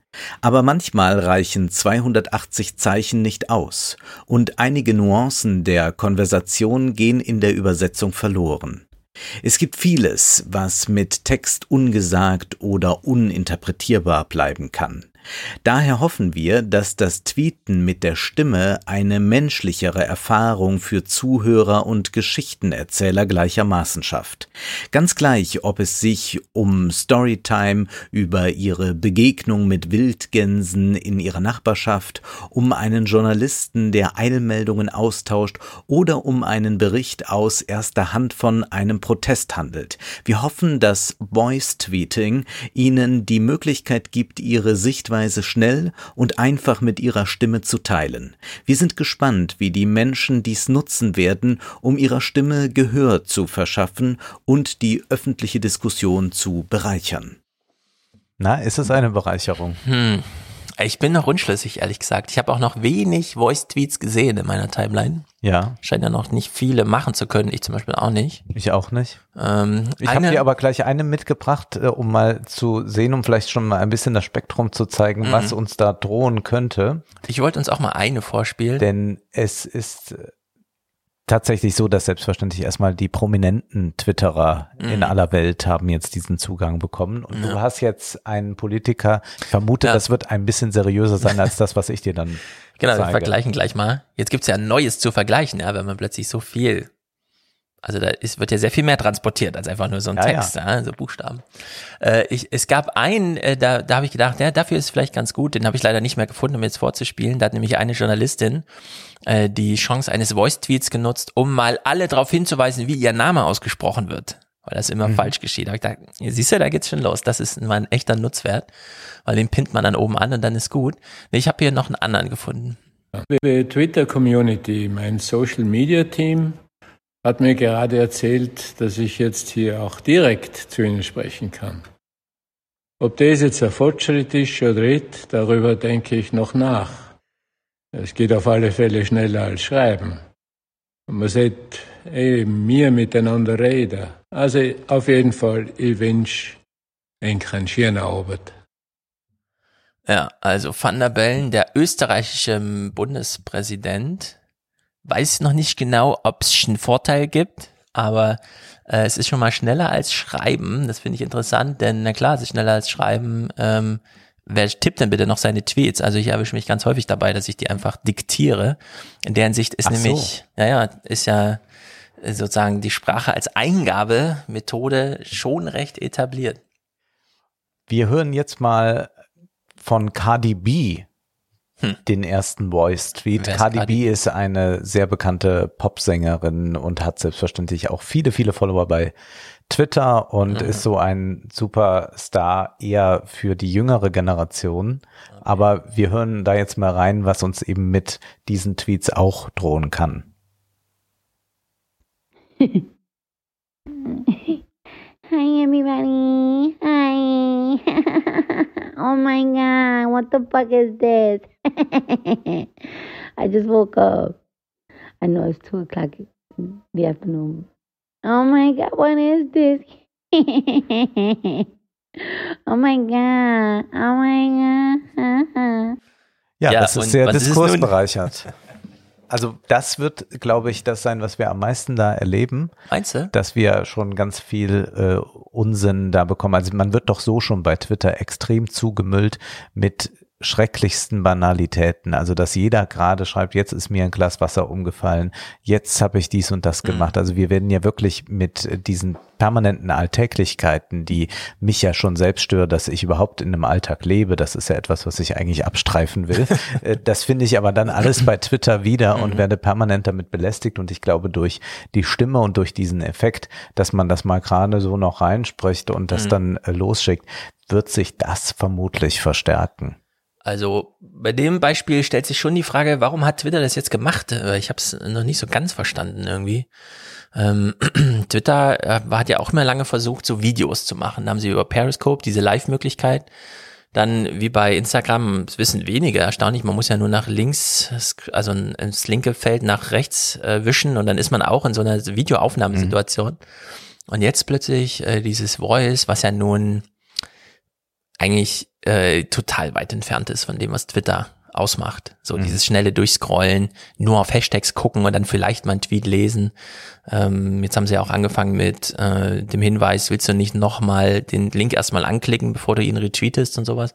Aber manchmal reichen 280 Zeichen nicht aus und einige Nuancen der Konversation gehen in der Übersetzung verloren. Es gibt vieles, was mit Text ungesagt oder uninterpretierbar bleiben kann. Daher hoffen wir, dass das Tweeten mit der Stimme eine menschlichere Erfahrung für Zuhörer und Geschichtenerzähler gleichermaßen schafft. Ganz gleich, ob es sich um Storytime über ihre Begegnung mit Wildgänsen in ihrer Nachbarschaft, um einen Journalisten, der Eilmeldungen austauscht oder um einen Bericht aus erster Hand von einem Protest handelt. Wir hoffen, dass Voice Tweeting Ihnen die Möglichkeit gibt, Ihre Sichtweise schnell und einfach mit Ihrer Stimme zu teilen. Wir sind gespannt, wie die Menschen dies nutzen werden, um ihrer Stimme Gehör zu verschaffen und die öffentliche Diskussion zu bereichern.
Na, ist es eine Bereicherung?
Hm. Ich bin noch unschlüssig, ehrlich gesagt. Ich habe auch noch wenig Voice-Tweets gesehen in meiner Timeline.
Ja.
Scheint ja noch nicht viele machen zu können. Ich zum Beispiel auch nicht.
Ich auch nicht.
Ähm,
Ich habe dir aber gleich eine mitgebracht, äh, um mal zu sehen, um vielleicht schon mal ein bisschen das Spektrum zu zeigen,
Mhm.
was uns da drohen könnte.
Ich wollte uns auch mal eine vorspielen.
Denn es ist äh, tatsächlich so, dass selbstverständlich erstmal die prominenten Twitterer in
Mhm.
aller Welt haben jetzt diesen Zugang bekommen. Und du
Ja.
hast jetzt einen Politiker, ich vermute,
Ja.
das wird ein bisschen seriöser sein als das, was ich dir dann
Genau, wir
zeige.
vergleichen gleich mal. Jetzt gibt's ja Neues zu vergleichen, ja, wenn man plötzlich so viel. Also da ist, wird ja sehr viel mehr transportiert als einfach nur so ein
Ja,
Text, ja. so Buchstaben. Äh, ich, es gab einen, äh, da, da habe ich gedacht, ja, dafür ist es vielleicht ganz gut, den habe ich leider nicht mehr gefunden, um jetzt vorzuspielen. Da hat nämlich eine Journalistin äh, die Chance eines Voice-Tweets genutzt, um mal alle darauf hinzuweisen, wie ihr Name ausgesprochen wird. Weil das immer falsch geschieht. Da gedacht, siehst du, da geht's schon los. Das ist mal ein echter Nutzwert, weil den pinnt man dann oben an und dann ist gut. Nee, ich habe hier noch einen anderen gefunden.
Die Twitter-Community, mein Social-Media-Team, hat mir gerade erzählt, dass ich jetzt hier auch direkt zu Ihnen sprechen kann. Ob das jetzt ein Fortschritt ist oder nicht, darüber denke ich noch nach. Es geht auf alle Fälle schneller als Schreiben. Und man sieht eben mir miteinander reden. Also auf jeden Fall, ich wünsche Ihnen einen schönen Abend.
Ja, also Van der Bellen, der österreichische Bundespräsident, weiß noch nicht genau, ob es einen Vorteil gibt, aber äh, es ist schon mal schneller als Schreiben. Das finde ich interessant, denn na klar, es ist schneller als Schreiben. Ähm, wer tippt denn bitte noch seine Tweets? Also ich erwische mich ganz häufig dabei, dass ich die einfach diktiere. In deren Sicht ist
Ach so.
nämlich, ja, ja, ist ja äh, sozusagen die Sprache als Eingabemethode schon recht etabliert.
Wir hören jetzt mal von Cardi B
Hm.
den ersten Voice-Tweet.
Wer ist
Cardi,
Cardi
B ist eine sehr bekannte Popsängerin und hat selbstverständlich auch viele, viele Follower bei Twitter und
Mhm.
ist so ein Superstar eher für die jüngere Generation. Aber wir hören da jetzt mal rein, was uns eben mit diesen Tweets auch drohen kann.
Hi, everybody. Hi. oh my God. What the fuck is this? I just woke up. I know it's 2 o'clock in the afternoon. Oh my God. What is this? oh my God. Oh my God.
Ja,
Ja,
das
und
ist sehr
was ist es nun?
diskursbereichert. Also das wird, glaube ich, das sein, was wir am meisten da erleben.
Meinst du?
Dass wir schon ganz viel äh, Unsinn da bekommen. Also man wird doch so schon bei Twitter extrem zugemüllt mit schrecklichsten Banalitäten. Also dass jeder gerade schreibt, jetzt ist mir ein Glas Wasser umgefallen, jetzt habe ich dies und das gemacht. Also wir werden ja wirklich mit diesen permanenten Alltäglichkeiten, die mich ja schon selbst stören, dass ich überhaupt in einem Alltag lebe. Das ist ja etwas, was ich eigentlich abstreifen will. Äh, das finde ich aber dann alles bei Twitter wieder und werde permanent damit belästigt. Und ich glaube, durch die Stimme und durch diesen Effekt, dass man das mal gerade so noch reinspricht und das
Mhm.
dann äh, losschickt, wird sich das vermutlich verstärken.
Also bei dem Beispiel stellt sich schon die Frage, warum hat Twitter das jetzt gemacht? Äh, Ich habe es noch nicht so ganz verstanden irgendwie. Ähm, Twitter äh, hat ja auch immer lange versucht, so Videos zu machen. Da haben sie über Periscope diese Live-Möglichkeit. Dann wie bei Instagram, das wissen wenige, erstaunlich, man muss ja nur nach links, also ins linke Feld nach rechts äh, wischen und dann ist man auch in so einer Videoaufnahmesituation. Und jetzt plötzlich äh, dieses Voice, was ja nun eigentlich äh, total weit entfernt ist von dem, was Twitter ausmacht. So
Mhm.
dieses schnelle Durchscrollen, nur auf Hashtags gucken und dann vielleicht mal einen Tweet lesen. Ähm, jetzt haben sie auch angefangen mit äh, dem Hinweis, willst du nicht nochmal den Link erstmal anklicken, bevor du ihn retweetest und sowas.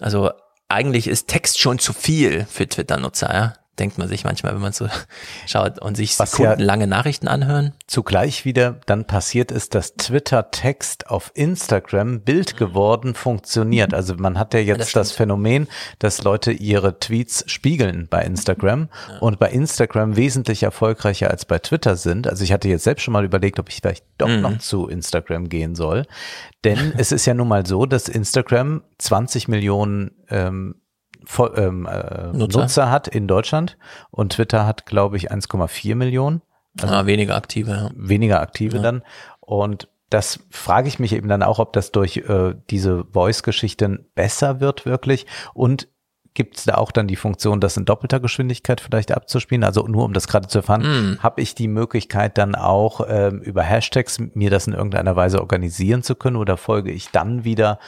Also eigentlich ist Text schon zu viel für Twitter-Nutzer, ja. Denkt man sich manchmal, wenn man so schaut und sich
Was ja-
sekundenlange Nachrichten anhören.
Zugleich wieder dann passiert ist, dass Twitter-Text auf Instagram Bild geworden funktioniert. Also man hat ja jetzt das, Phänomen, dass Leute ihre Tweets spiegeln bei Instagram und bei Instagram wesentlich erfolgreicher als bei Twitter sind. Also ich hatte jetzt selbst schon mal überlegt, ob ich vielleicht doch
Mhm.
noch zu Instagram gehen soll. Denn es ist ja nun mal so, dass Instagram 20 Millionen ähm, ähm, äh,
Nutzer.
Nutzer. hat in Deutschland und Twitter hat, glaube ich, 1,4 Millionen.
Ah, weniger aktive, ja.
Weniger aktive
Ja.
dann. Und das frage ich mich eben dann auch, ob das durch äh, diese Voice-Geschichten besser wird wirklich und gibt es da auch dann die Funktion, das in doppelter Geschwindigkeit vielleicht abzuspielen? Also nur um das gerade zu erfahren,
Mm.
habe ich die Möglichkeit dann auch ähm, über Hashtags mir das in irgendeiner Weise organisieren zu können oder folge ich dann wieder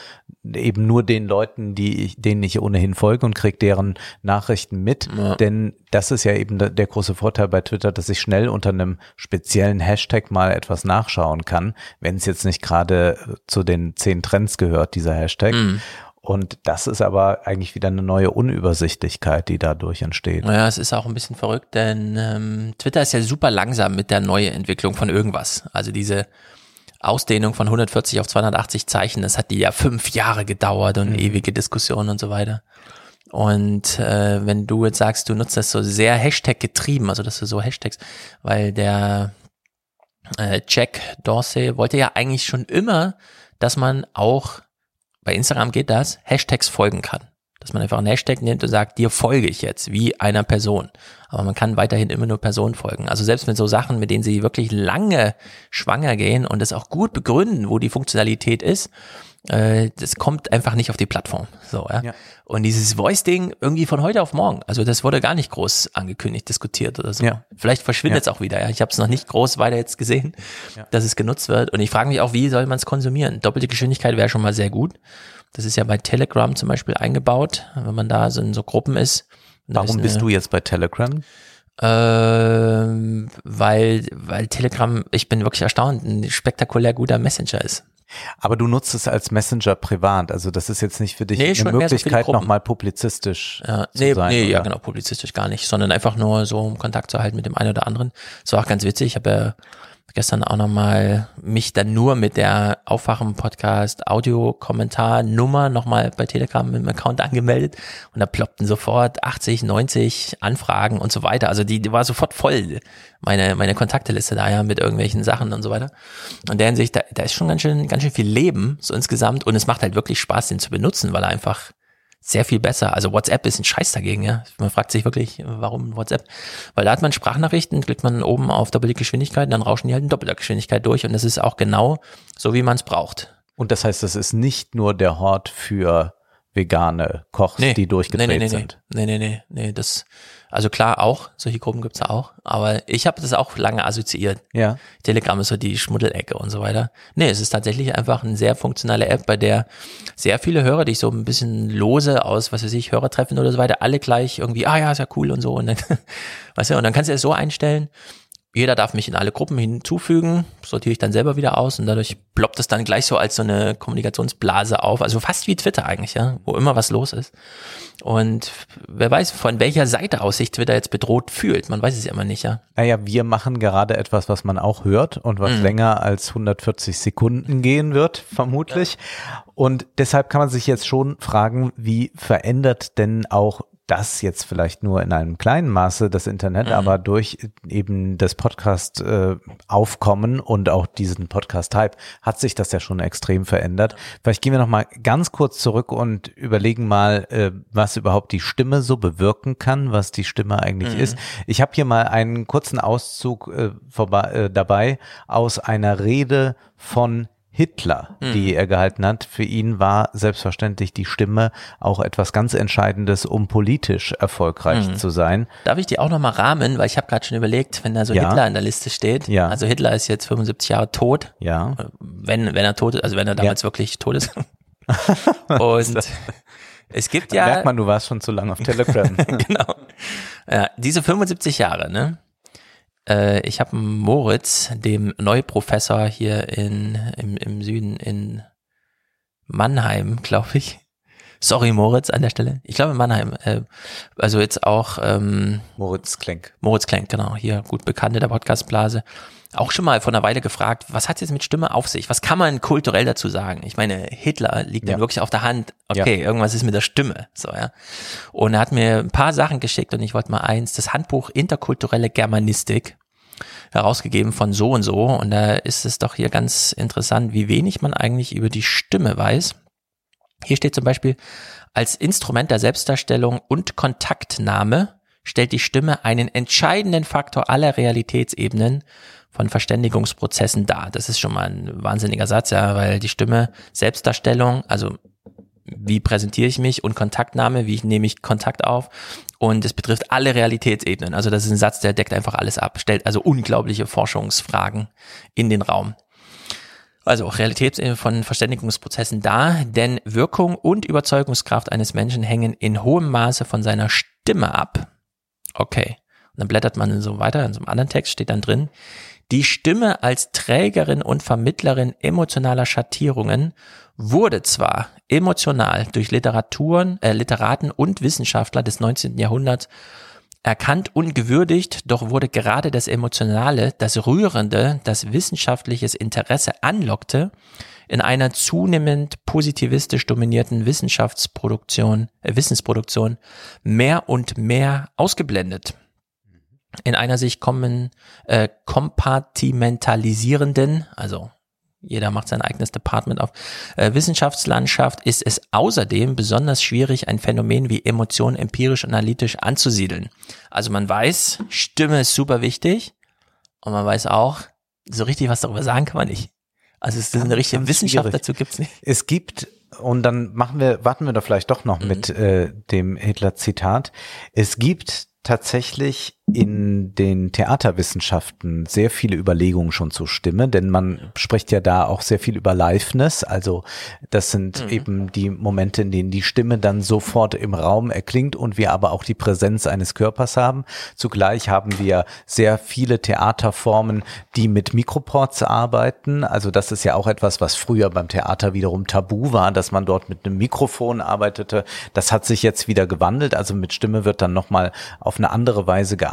eben nur den Leuten, die ich, denen ich ohnehin folge und kriege deren Nachrichten mit?
Ja.
Denn das ist ja eben der, der große Vorteil bei Twitter, dass ich schnell unter einem speziellen Hashtag mal etwas nachschauen kann, wenn es jetzt nicht gerade äh, zu den zehn Trends gehört, dieser Hashtag.
Mm.
Und das ist aber eigentlich wieder eine neue Unübersichtlichkeit, die dadurch entsteht.
Naja, es ist auch ein bisschen verrückt, denn ähm, Twitter ist ja super langsam mit der Neuentwicklung von irgendwas. Also diese Ausdehnung von 140 auf 280 Zeichen, das hat die ja fünf Jahre gedauert und ewige Diskussionen und so weiter. Und äh, wenn du jetzt sagst, du nutzt das so sehr Hashtag getrieben, also dass du so Hashtags, weil der äh, Jack Dorsey wollte ja eigentlich schon immer, dass man auch bei Instagram geht das, Hashtags folgen kann. Dass man einfach einen Hashtag nimmt und sagt, dir folge ich jetzt, wie einer Person. Aber man kann weiterhin immer nur Personen folgen. Also selbst mit so Sachen, mit denen sie wirklich lange schwanger gehen und das auch gut begründen, wo die Funktionalität ist, äh, das kommt einfach nicht auf die Plattform. So, ja.
Ja.
Und dieses Voice-Ding irgendwie von heute auf morgen, also das wurde gar nicht groß angekündigt, diskutiert oder so.
Ja.
Vielleicht verschwindet es
Ja.
auch wieder. Ja. Ich habe es noch nicht groß weiter jetzt gesehen, dass es genutzt wird. Und ich frage mich auch, wie soll man es konsumieren? Doppelte Geschwindigkeit wäre schon mal sehr gut. Das ist ja bei Telegram zum Beispiel eingebaut, wenn man da so in so Gruppen ist.
Warum
ist
bist du jetzt bei Telegram?
Ähm, weil, weil Telegram, ich bin wirklich erstaunt, ein spektakulär guter Messenger ist.
Aber du nutzt es als Messenger privat, also das ist jetzt nicht für dich
Nee,
eine
so
Möglichkeit,
Gruppen.
nochmal publizistisch
Ja,
zu
nee,
sein.
nee, ja
oder?
genau, publizistisch gar nicht, sondern einfach nur so um Kontakt zu halten mit dem einen oder anderen. Das war auch ganz witzig. Ich habe ja gestern auch nochmal mich dann nur mit der Aufwachen-Podcast Audio-Kommentar-Nummer nochmal bei Telegram dem Account angemeldet und da ploppten sofort 80, 90 Anfragen und so weiter. Also die, die war sofort voll, meine, meine Kontakteliste da ja mit irgendwelchen Sachen und so weiter. Und der Hinsicht, da, da ist schon ganz schön, ganz schön viel Leben so insgesamt und es macht halt wirklich Spaß, den zu benutzen, weil er einfach sehr viel besser. Also WhatsApp ist ein Scheiß dagegen, ja. Man fragt sich wirklich, warum WhatsApp? Weil da hat man Sprachnachrichten, klickt man oben auf doppelte Geschwindigkeit, dann rauschen die halt in doppelter Geschwindigkeit durch und das ist auch genau so, wie man es braucht.
Und das heißt, das ist nicht nur der Hort für vegane Kochs, die durchgedreht
nee, nee, nee,
sind.
Nee, nee, nee, nee, das, also klar auch, solche Gruppen gibt's ja auch, aber ich habe das auch lange assoziiert.
Ja.
Telegram ist so die Schmuddelecke und so weiter. Nee, es ist tatsächlich einfach eine sehr funktionale App, bei der sehr viele Hörer, die ich so ein bisschen lose aus, was weiß ich, Hörertreffen oder so weiter, alle gleich irgendwie, ah ja, ist ja cool und so und dann, weißt du, und dann kannst du es so einstellen, jeder darf mich in alle Gruppen hinzufügen, sortiere ich dann selber wieder aus und dadurch ploppt es dann gleich so als so eine Kommunikationsblase auf, also fast wie Twitter eigentlich, ja, wo immer was los ist. Und wer weiß, von welcher Seite aus sich Twitter jetzt bedroht fühlt, man weiß es ja immer nicht, ja.
Naja, wir machen gerade etwas, was man auch hört und was
Mhm.
länger als 140 Sekunden gehen wird, vermutlich. Und deshalb kann man sich jetzt schon fragen, wie verändert denn auch das jetzt vielleicht nur in einem kleinen Maße das Internet,
Mhm.
aber durch eben das Podcast äh, Aufkommen und auch diesen Podcast Hype hat sich das ja schon extrem verändert. Vielleicht gehen wir noch mal ganz kurz zurück und überlegen mal, äh, was überhaupt die Stimme so bewirken kann, was die Stimme eigentlich
Mhm.
ist. Ich habe hier mal einen kurzen Auszug äh, vorbei, äh, dabei aus einer Rede von Hitler,
Mhm.
die er gehalten hat. Für ihn war selbstverständlich die Stimme auch etwas ganz Entscheidendes, um politisch erfolgreich
Mhm.
zu sein.
Darf ich die auch nochmal rahmen, weil ich habe gerade schon überlegt, wenn da so
Ja.
Hitler in der Liste steht.
Ja.
Also Hitler ist jetzt 75 Jahre tot.
Ja.
Wenn, wenn er tot ist, also wenn er damals wirklich tot ist. Und es gibt
Da
ja.
merkt man, du warst schon zu lange auf Telegram.
genau. Ja, diese 75 Jahre, ne? Äh, ich habe Moritz, dem Neuprofessor hier in, im, im Süden in Mannheim, glaube ich. Sorry, Moritz, an der Stelle. Ich glaube in Mannheim. Äh, also jetzt auch ähm,
Moritz Klenk.
Moritz Klenk, genau, hier gut bekannt in der Podcastblase. Auch schon mal vor einer Weile gefragt, was hat jetzt mit Stimme auf sich? Was kann man kulturell dazu sagen? Ich meine, Hitler liegt
Ja.
dann wirklich auf der Hand. Okay, irgendwas ist mit der Stimme. So, ja. Und er hat mir ein paar Sachen geschickt und ich wollte mal eins, das Handbuch Interkulturelle Germanistik herausgegeben von so und so. Und da ist es doch hier ganz interessant, wie wenig man eigentlich über die Stimme weiß. Hier steht zum Beispiel, als Instrument der Selbstdarstellung und Kontaktnahme stellt die Stimme einen entscheidenden Faktor aller Realitätsebenen, von Verständigungsprozessen da. Das ist schon mal ein wahnsinniger Satz, ja, weil die Stimme, Selbstdarstellung, also wie präsentiere ich mich und Kontaktnahme, wie nehme ich Kontakt auf und es betrifft alle Realitätsebenen. Also das ist ein Satz, der deckt einfach alles ab, stellt also unglaubliche Forschungsfragen in den Raum. Also Realitätsebene von Verständigungsprozessen da, denn Wirkung und Überzeugungskraft eines Menschen hängen in hohem Maße von seiner Stimme ab. Okay. Und dann blättert man so weiter, in so einem anderen Text steht dann drin, die Stimme als Trägerin und Vermittlerin emotionaler Schattierungen wurde zwar emotional durch Literaturen, äh, Literaten und Wissenschaftler des 19. Jahrhunderts erkannt und gewürdigt, doch wurde gerade das Emotionale, das Rührende, das wissenschaftliches Interesse anlockte, in einer zunehmend positivistisch dominierten Wissenschaftsproduktion, äh, Wissensproduktion mehr und mehr ausgeblendet in einer sich kommen, äh, kompartimentalisierenden, also jeder macht sein eigenes Department auf, äh, Wissenschaftslandschaft ist es außerdem besonders schwierig, ein Phänomen wie Emotionen empirisch analytisch anzusiedeln. Also man weiß, Stimme ist super wichtig und man weiß auch, so richtig was darüber sagen kann man nicht. Also es ist eine richtige Wissenschaft
schwierig.
dazu gibt's nicht.
Es gibt und dann machen wir, warten wir da vielleicht doch noch mit äh, dem Hitler-Zitat. Es gibt tatsächlich in den Theaterwissenschaften sehr viele Überlegungen schon zur Stimme, denn man spricht ja da auch sehr viel über Liveness, also das sind
Mhm.
eben die Momente, in denen die Stimme dann sofort im Raum erklingt und wir aber auch die Präsenz eines Körpers haben. Zugleich haben wir sehr viele Theaterformen, die mit Mikroports arbeiten, also das ist ja auch etwas, was früher beim Theater wiederum tabu war, dass man dort mit einem Mikrofon arbeitete. Das hat sich jetzt wieder gewandelt, also mit Stimme wird dann nochmal auf eine andere Weise gearbeitet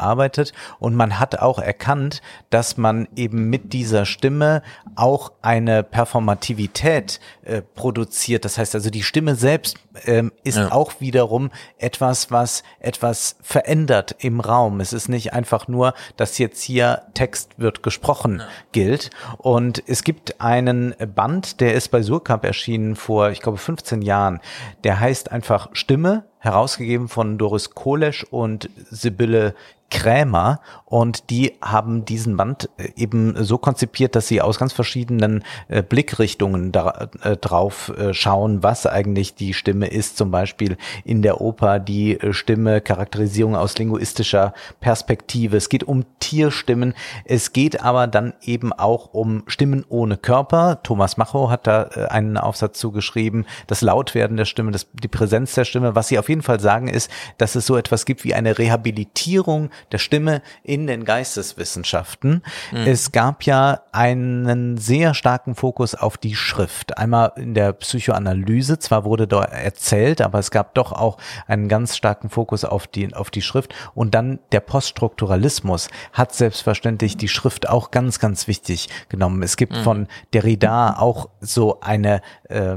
und man hat auch erkannt, dass man eben mit dieser Stimme auch eine Performativität äh, produziert. Das heißt also, die Stimme selbst ähm, ist
Ja.
auch wiederum etwas, was etwas verändert im Raum. Es ist nicht einfach nur, dass jetzt hier Text wird gesprochen gilt. Und es gibt einen Band, der ist bei Surkamp erschienen vor, ich glaube, 15 Jahren. Der heißt einfach Stimme, herausgegeben von Doris Kolesch und Sibylle Krämer und die haben diesen Band äh, eben so konzipiert, dass sie aus ganz verschiedenen äh, Blickrichtungen da, äh, drauf äh, schauen, was eigentlich die Stimme ist, zum Beispiel in der Oper die äh, Stimme, Charakterisierung aus linguistischer Perspektive. Es geht um Tierstimmen, es geht aber dann eben auch um Stimmen ohne Körper. Thomas Macho hat da äh, einen Aufsatz zugeschrieben, das Lautwerden der Stimme, das, die Präsenz der Stimme. Was sie auf jeden Fall sagen ist, dass es so etwas gibt wie eine Rehabilitierung der Stimme in den Geisteswissenschaften.
Mhm.
Es gab ja einen sehr starken Fokus auf die Schrift. Einmal in der Psychoanalyse, zwar wurde da erzählt, aber es gab doch auch einen ganz starken Fokus auf die, auf die Schrift. Und dann der Poststrukturalismus hat selbstverständlich die Schrift auch ganz, ganz wichtig genommen. Es gibt
Mhm.
von Derrida auch so eine äh,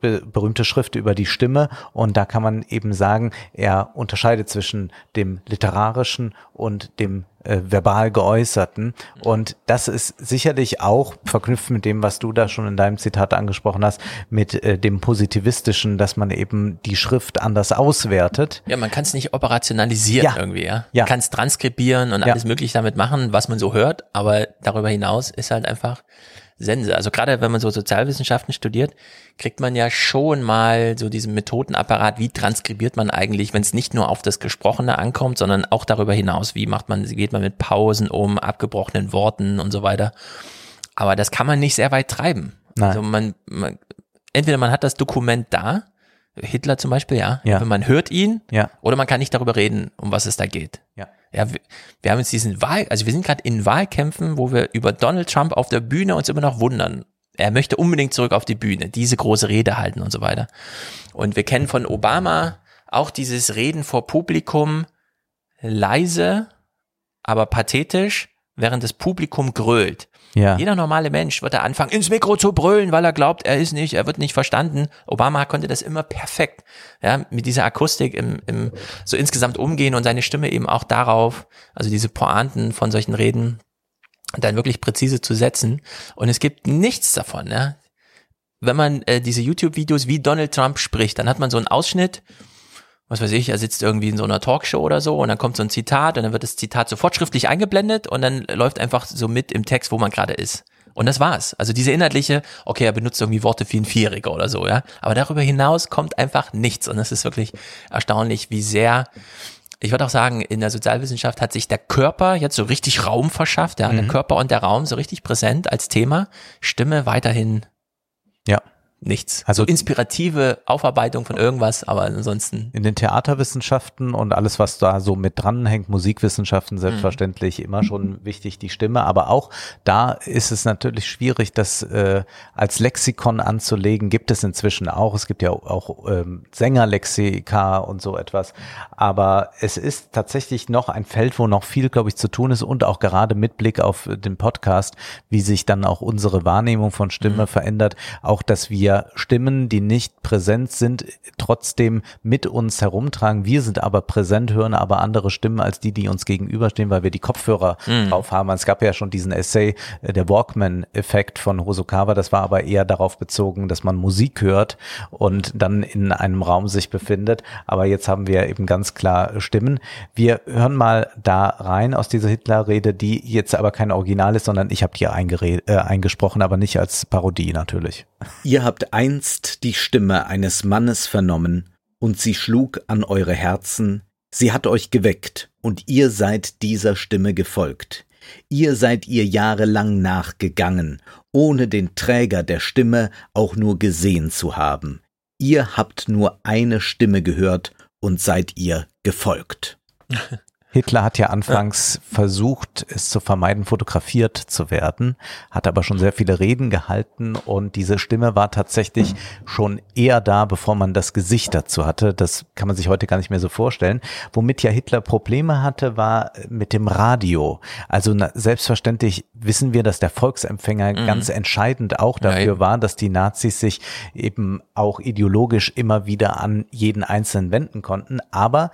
be berühmte Schrift über die Stimme und da kann man eben sagen, er unterscheidet zwischen dem literarischen und dem äh, verbal geäußerten und das ist sicherlich auch verknüpft mit dem, was du da schon in deinem Zitat angesprochen hast, mit äh, dem positivistischen, dass man eben die Schrift anders auswertet.
Ja, man kann es nicht operationalisieren
Ja.
irgendwie, ja.
Ja.
Man kann es transkribieren und
Ja.
alles mögliche damit machen, was man so hört, aber darüber hinaus ist halt einfach Sense. Also gerade wenn man so Sozialwissenschaften studiert, kriegt man ja schon mal so diesen Methodenapparat, wie transkribiert man eigentlich, wenn es nicht nur auf das Gesprochene ankommt, sondern auch darüber hinaus, wie macht man, geht man mit Pausen um, abgebrochenen Worten und so weiter. Aber das kann man nicht sehr weit treiben.
Nein.
Also man, man, entweder man hat das Dokument da, Hitler zum Beispiel, ja,
Ja.
wenn man hört ihn,
Ja.
oder man kann nicht darüber reden, um was es da geht.
Ja.
Ja, wir, wir haben uns diesen Wahl, also wir sind gerade in Wahlkämpfen, wo wir über Donald Trump auf der Bühne uns immer noch wundern. Er möchte unbedingt zurück auf die Bühne, diese große Rede halten und so weiter. Und wir kennen von Obama auch dieses Reden vor Publikum leise, aber pathetisch, während das Publikum grölt.
Ja.
Jeder normale Mensch wird da anfangen, ins Mikro zu brüllen, weil er glaubt, er ist nicht, er wird nicht verstanden. Obama konnte das immer perfekt, ja, mit dieser Akustik im, im, so insgesamt umgehen und seine Stimme eben auch darauf, also diese Pointen von solchen Reden, dann wirklich präzise zu setzen. Und es gibt nichts davon, ja. Wenn man äh, diese YouTube-Videos wie Donald Trump spricht, dann hat man so einen Ausschnitt was weiß ich, er sitzt irgendwie in so einer Talkshow oder so und dann kommt so ein Zitat und dann wird das Zitat sofort schriftlich eingeblendet und dann läuft einfach so mit im Text, wo man gerade ist. Und das war's. Also diese inhaltliche, okay, er benutzt irgendwie Worte wie ein Vierjähriger oder so, ja. Aber darüber hinaus kommt einfach nichts. Und es ist wirklich erstaunlich, wie sehr, ich würde auch sagen, in der Sozialwissenschaft hat sich der Körper jetzt so richtig Raum verschafft, ja. Der
Mhm.
Körper und der Raum so richtig präsent als Thema. Stimme weiterhin
Ja.
Nichts. Also inspirative Aufarbeitung von irgendwas, aber ansonsten.
In den Theaterwissenschaften und alles, was da so mit dranhängt, Musikwissenschaften selbstverständlich immer schon wichtig, die Stimme. Aber auch da ist es natürlich schwierig, das äh, als Lexikon anzulegen. Gibt es inzwischen auch. Es gibt ja auch ähm, Sängerlexika und so etwas. Aber es ist tatsächlich noch ein Feld, wo noch viel, glaube ich, zu tun ist und auch gerade mit Blick auf den Podcast, wie sich dann auch unsere Wahrnehmung von Stimme verändert. Auch, dass wir Stimmen, die nicht präsent sind, trotzdem mit uns herumtragen. Wir sind aber präsent, hören aber andere Stimmen als die, die uns gegenüberstehen, weil wir die Kopfhörer
Mhm.
drauf haben. Es gab ja schon diesen Essay, äh, der Walkman-Effekt von Hosokawa. Das war aber eher darauf bezogen, dass man Musik hört und dann in einem Raum sich befindet. Aber jetzt haben wir eben ganz klar Stimmen. Wir hören mal da rein aus dieser Hitler-Rede, die jetzt aber kein Original ist, sondern ich habe die äh, eingesprochen, aber nicht als Parodie natürlich.
Ihr habt einst die Stimme eines Mannes vernommen, und sie schlug an eure Herzen, sie hat euch geweckt, und ihr seid dieser Stimme gefolgt. Ihr seid ihr jahrelang nachgegangen, ohne den Träger der Stimme auch nur gesehen zu haben. Ihr habt nur eine Stimme gehört und seid ihr gefolgt.
Hitler hat ja anfangs versucht, es zu vermeiden, fotografiert zu werden, hat aber schon sehr viele Reden gehalten und diese Stimme war tatsächlich schon eher da, bevor man das Gesicht dazu hatte. Das kann man sich heute gar nicht mehr so vorstellen. Womit ja Hitler Probleme hatte, war mit dem Radio. Also na, selbstverständlich wissen wir, dass der Volksempfänger
Mhm.
ganz entscheidend auch
Ja,
dafür
eben.
war, dass die Nazis sich eben auch ideologisch immer wieder an jeden Einzelnen wenden konnten. Aber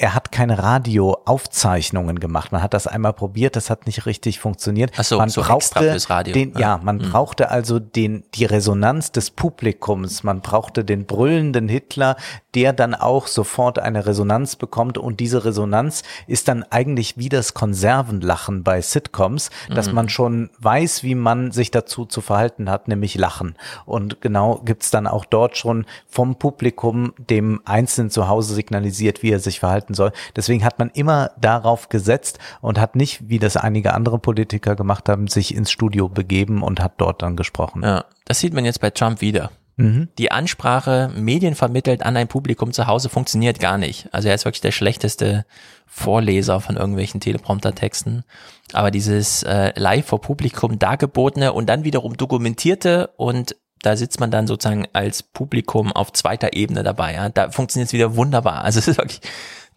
er hat keine Radioaufzeichnungen gemacht. Man hat das einmal probiert, das hat nicht richtig funktioniert.
Ach so,
man
so
brauchte. Den, ja,
Ja.
man
Mhm.
brauchte also den, die Resonanz des Publikums. Man brauchte den brüllenden Hitler, der dann auch sofort eine Resonanz bekommt. Und diese Resonanz ist dann eigentlich wie das Konservenlachen bei Sitcoms, dass
Mhm.
man schon weiß, wie man sich dazu zu verhalten hat, nämlich lachen. Und genau gibt's dann auch dort schon vom Publikum dem Einzelnen zu Hause signalisiert, wie er sich verhalten soll. Deswegen hat man immer darauf gesetzt und hat nicht, wie das einige andere Politiker gemacht haben, sich ins Studio begeben und hat dort dann gesprochen.
Ja, das sieht man jetzt bei Trump wieder.
Mhm.
Die Ansprache medienvermittelt an ein Publikum zu Hause funktioniert gar nicht. Also er ist wirklich der schlechteste Vorleser von irgendwelchen Teleprompter-Texten. Aber dieses äh, live vor Publikum dargebotene und dann wiederum dokumentierte und da sitzt man dann sozusagen als Publikum auf zweiter Ebene dabei. Ja? Da funktioniert es wieder wunderbar. Also es ist wirklich,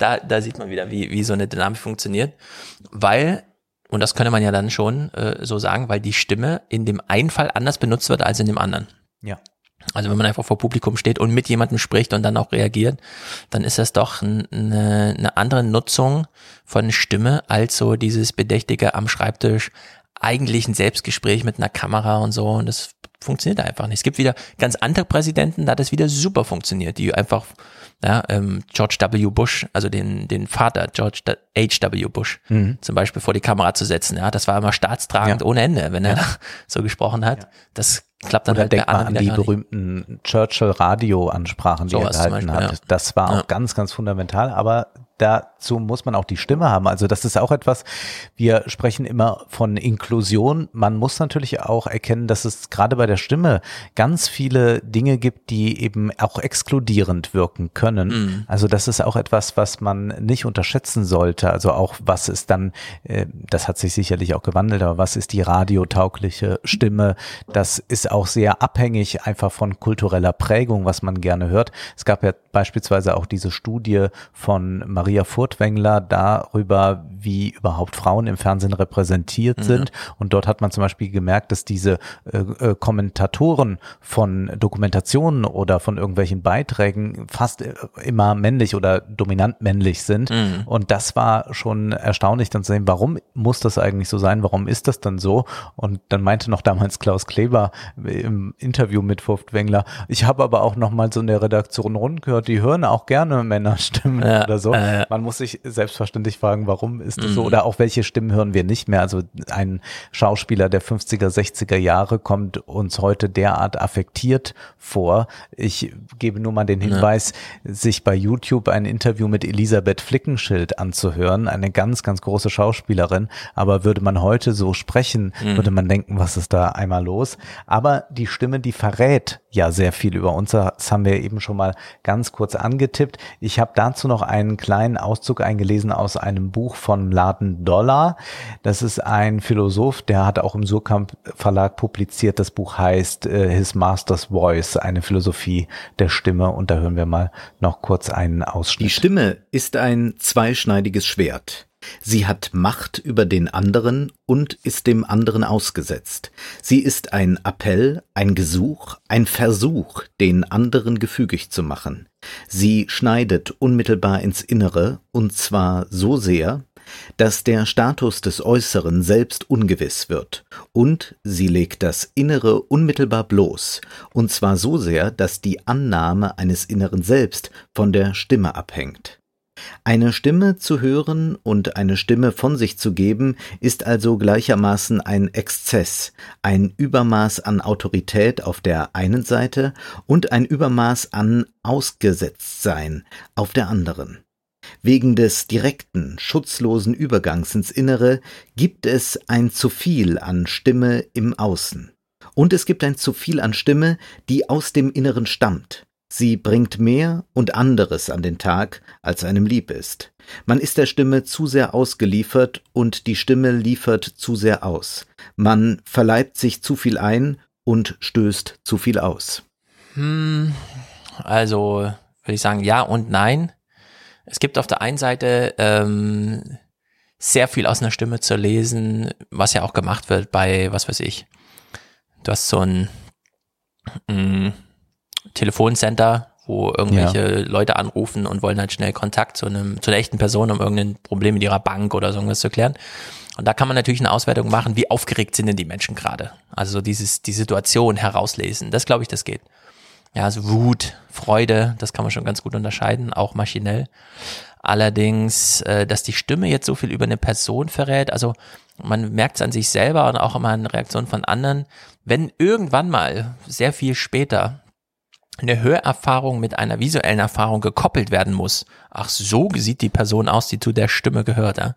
da, da sieht man wieder, wie, wie so eine Dynamik funktioniert. Weil, und das könnte man ja dann schon äh, so sagen, weil die Stimme in dem einen Fall anders benutzt wird als in dem anderen.
Ja.
Also wenn man einfach vor Publikum steht und mit jemandem spricht und dann auch reagiert, dann ist das doch eine, eine andere Nutzung von Stimme als so dieses bedächtige am Schreibtisch, eigentlich ein Selbstgespräch mit einer Kamera und so. Und das funktioniert einfach nicht. Es gibt wieder ganz andere Präsidenten, da hat das wieder super funktioniert, die einfach, ja, ähm, George W. Bush, also den, den Vater George H.W. Bush,
Mhm.
zum Beispiel vor die Kamera zu setzen. Ja, das war immer staatstragend
Ja.
ohne Ende, wenn er
Ja.
so gesprochen hat. Das klappt dann
Oder
halt
denk mal an die berühmten Churchill-Radio-Ansprachen, die er
Sowas zum
gehalten
Beispiel,
hat. Das war auch ganz, ganz fundamental. Aber dazu muss man auch die Stimme haben. Also das ist auch etwas, wir sprechen immer von Inklusion. Man muss natürlich auch erkennen, dass es gerade bei der Stimme ganz viele Dinge gibt, die eben auch exkludierend wirken können.
Mhm.
Also das ist auch etwas, was man nicht unterschätzen sollte. Also auch was ist dann, äh, das hat sich sicherlich auch gewandelt, aber was ist die radiotaugliche Stimme? Das ist auch sehr abhängig einfach von kultureller Prägung, was man gerne hört. Es gab ja beispielsweise auch diese Studie von Maria Furtwängler, Furtwängler darüber, wie überhaupt Frauen im Fernsehen repräsentiert
Mhm.
sind. Und dort hat man zum Beispiel gemerkt, dass diese äh, äh, Kommentatoren von Dokumentationen oder von irgendwelchen Beiträgen fast äh, immer männlich oder dominant männlich sind.
Mhm.
Und das war schon erstaunlich dann zu sehen, warum muss das eigentlich so sein? Warum ist das dann so? Und dann meinte noch damals Klaus Kleber im Interview mit Furtwängler, ich habe aber auch noch mal so in der Redaktion rund gehört, die hören auch gerne Männerstimmen
Ja,
oder so.
äh,
Man muss sich selbstverständlich fragen, warum ist das so?
Mhm.
Oder auch welche Stimmen hören wir nicht mehr? Also ein Schauspieler der 50er, 60er Jahre kommt uns heute derart affektiert vor. Ich gebe nur mal den
Ja.
Hinweis, sich bei YouTube ein Interview mit Elisabeth Flickenschild anzuhören. Eine ganz, ganz große Schauspielerin. Aber würde man heute so sprechen,
Mhm.
würde man denken, was ist da einmal los? Aber die Stimme, die verrät ja sehr viel über uns. Das haben wir eben schon mal ganz kurz angetippt. Ich habe dazu noch einen kleinen Auszug eingelesen aus einem Buch von Laden Dollar. Das ist ein Philosoph, der hat auch im Surkamp Verlag publiziert. Das Buch heißt äh, His Master's Voice, eine Philosophie der Stimme. Und da hören wir mal noch kurz einen Ausschnitt.
Die Stimme ist ein zweischneidiges Schwert. Sie hat Macht über den anderen und ist dem anderen ausgesetzt. Sie ist ein Appell, ein Gesuch, ein Versuch, den anderen gefügig zu machen. Sie schneidet unmittelbar ins Innere, und zwar so sehr, dass der Status des Äußeren selbst ungewiss wird, und sie legt das Innere unmittelbar bloß, und zwar so sehr, dass die Annahme eines Inneren selbst von der Stimme abhängt. Eine Stimme zu hören und eine Stimme von sich zu geben, ist also gleichermaßen ein Exzess, ein Übermaß an Autorität auf der einen Seite und ein Übermaß an Ausgesetztsein auf der anderen. Wegen des direkten, schutzlosen Übergangs ins Innere gibt es ein zu viel an Stimme im Außen. Und es gibt ein zu viel an Stimme, die aus dem Inneren stammt. Sie bringt mehr und anderes an den Tag, als einem lieb ist. Man ist der Stimme zu sehr ausgeliefert und die Stimme liefert zu sehr aus. Man verleibt sich zu viel ein und stößt zu viel aus.
Hm, also würde ich sagen ja und nein. Es gibt auf der einen Seite ähm, sehr viel aus einer Stimme zu lesen, was ja auch gemacht wird bei, was weiß ich. Du hast so ein mh, Telefoncenter, wo irgendwelche Leute anrufen und wollen halt schnell Kontakt zu einem, zu einer echten Person, um irgendein Problem mit ihrer Bank oder so irgendwas zu klären. Und da kann man natürlich eine Auswertung machen, wie aufgeregt sind denn die Menschen gerade. Also so dieses, die Situation herauslesen. Das glaube ich, das geht. Ja, also Wut, Freude, das kann man schon ganz gut unterscheiden, auch maschinell. Allerdings, äh, dass die Stimme jetzt so viel über eine Person verrät, also man merkt es an sich selber und auch immer in Reaktionen von anderen, wenn irgendwann mal, sehr viel später, eine Hörerfahrung mit einer visuellen Erfahrung gekoppelt werden muss, ach so sieht die Person aus, die zu der Stimme gehört, ja,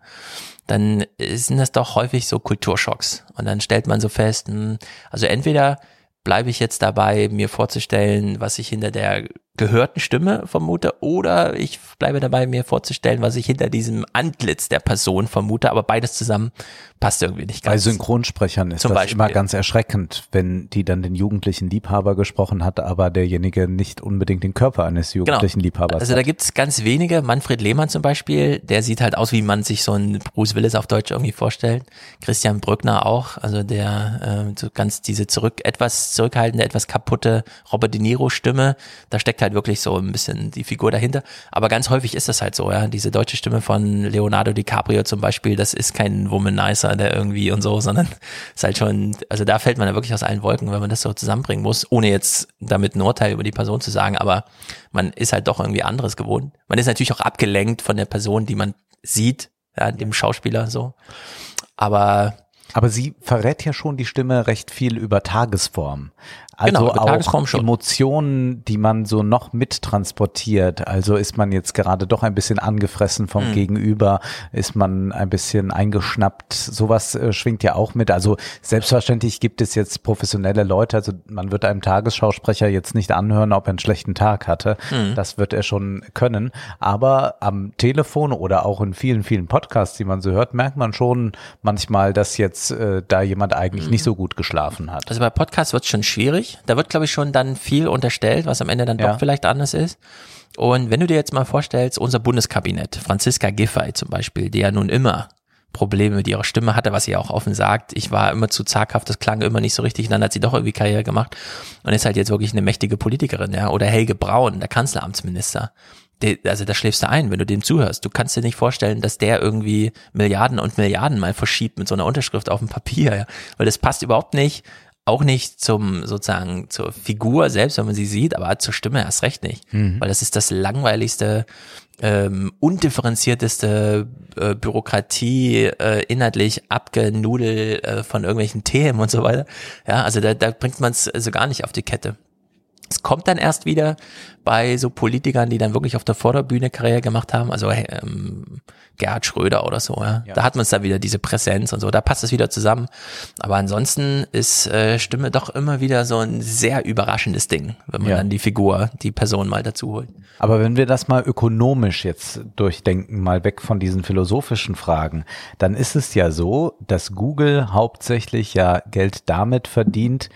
dann sind das doch häufig so Kulturschocks. Und dann stellt man so fest, hm, also entweder bleibe ich jetzt dabei, mir vorzustellen, was ich hinter der gehörten Stimme vermute, oder ich bleibe dabei, mir vorzustellen, was ich hinter diesem Antlitz der Person vermute, aber beides zusammen passt irgendwie nicht
Bei
ganz.
Synchronsprechern ist
Zum
das
Beispiel.
immer ganz erschreckend, wenn die dann den jugendlichen Liebhaber gesprochen hat, aber derjenige nicht unbedingt den Körper eines jugendlichen Liebhabers
Also da gibt's ganz wenige. Manfred Lehmann zum Beispiel, der sieht halt aus, wie man sich so einen Bruce Willis auf Deutsch irgendwie vorstellt. Christian Brückner auch, also der äh, so ganz diese zurück, etwas zurückhaltende, etwas kaputte Robert De Niro Stimme. Da steckt halt wirklich so ein bisschen die Figur dahinter. Aber ganz häufig ist das halt so, ja. Diese deutsche Stimme von Leonardo DiCaprio zum Beispiel, das ist kein Womanizer, der irgendwie und so, sondern ist halt schon, also da fällt man ja wirklich aus allen Wolken, wenn man das so zusammenbringen muss, ohne jetzt damit ein Urteil über die Person zu sagen, aber man ist halt doch irgendwie anderes gewohnt. Man ist natürlich auch abgelenkt von der Person, die man sieht, ja, dem Schauspieler so. Aber
Aber sie verrät ja schon die Stimme recht viel über Tagesform. Also
Genau,
auch. Emotionen, die man so noch mittransportiert. Also ist man jetzt gerade doch ein bisschen angefressen vom
Mhm.
Gegenüber, ist man ein bisschen eingeschnappt. Sowas äh, schwingt ja auch mit. Also selbstverständlich gibt es jetzt professionelle Leute. Also man wird einem Tagesschausprecher jetzt nicht anhören, ob er einen schlechten Tag hatte.
Mhm.
Das wird er schon können. Aber am Telefon oder auch in vielen, vielen Podcasts, die man so hört, merkt man schon manchmal, dass jetzt äh, da jemand eigentlich nicht so gut geschlafen hat.
Also bei Podcasts wird es schon schwierig. Da wird, glaube ich, schon dann viel unterstellt, was am Ende dann
Ja.
doch vielleicht anders ist. Und wenn du dir jetzt mal vorstellst, unser Bundeskabinett, Franziska Giffey zum Beispiel, die ja nun immer Probleme mit ihrer Stimme hatte, was sie auch offen sagt. Ich war immer zu zaghaft, das klang immer nicht so richtig. Und dann hat sie doch irgendwie Karriere gemacht und ist halt jetzt wirklich eine mächtige Politikerin, ja. Oder Helge Braun, der Kanzleramtsminister. Der, also da schläfst du ein, wenn du dem zuhörst. Du kannst dir nicht vorstellen, dass der irgendwie Milliarden und Milliarden mal verschiebt mit so einer Unterschrift auf dem Papier, ja. Weil das passt überhaupt nicht. Auch nicht zum, sozusagen, zur Figur selbst, wenn man sie sieht, aber zur Stimme erst recht nicht.
Mhm.
Weil das ist das langweiligste, ähm, undifferenzierteste äh, Bürokratie, äh, inhaltlich abgenudel äh, von irgendwelchen Themen und so weiter. Ja, also da, da bringt man es also gar nicht auf die Kette. Es kommt dann erst wieder bei so Politikern, die dann wirklich auf der Vorderbühne Karriere gemacht haben, also ähm, Gerhard Schröder oder so, ja. Da hat man es da wieder diese Präsenz und so, da passt es wieder zusammen. Aber ansonsten ist äh, Stimme doch immer wieder so ein sehr überraschendes Ding, wenn man
Ja.
dann die Figur, die Person mal dazu holt.
Aber wenn wir das mal ökonomisch jetzt durchdenken, mal weg von diesen philosophischen Fragen, dann ist es ja so, dass Google hauptsächlich ja Geld damit verdient,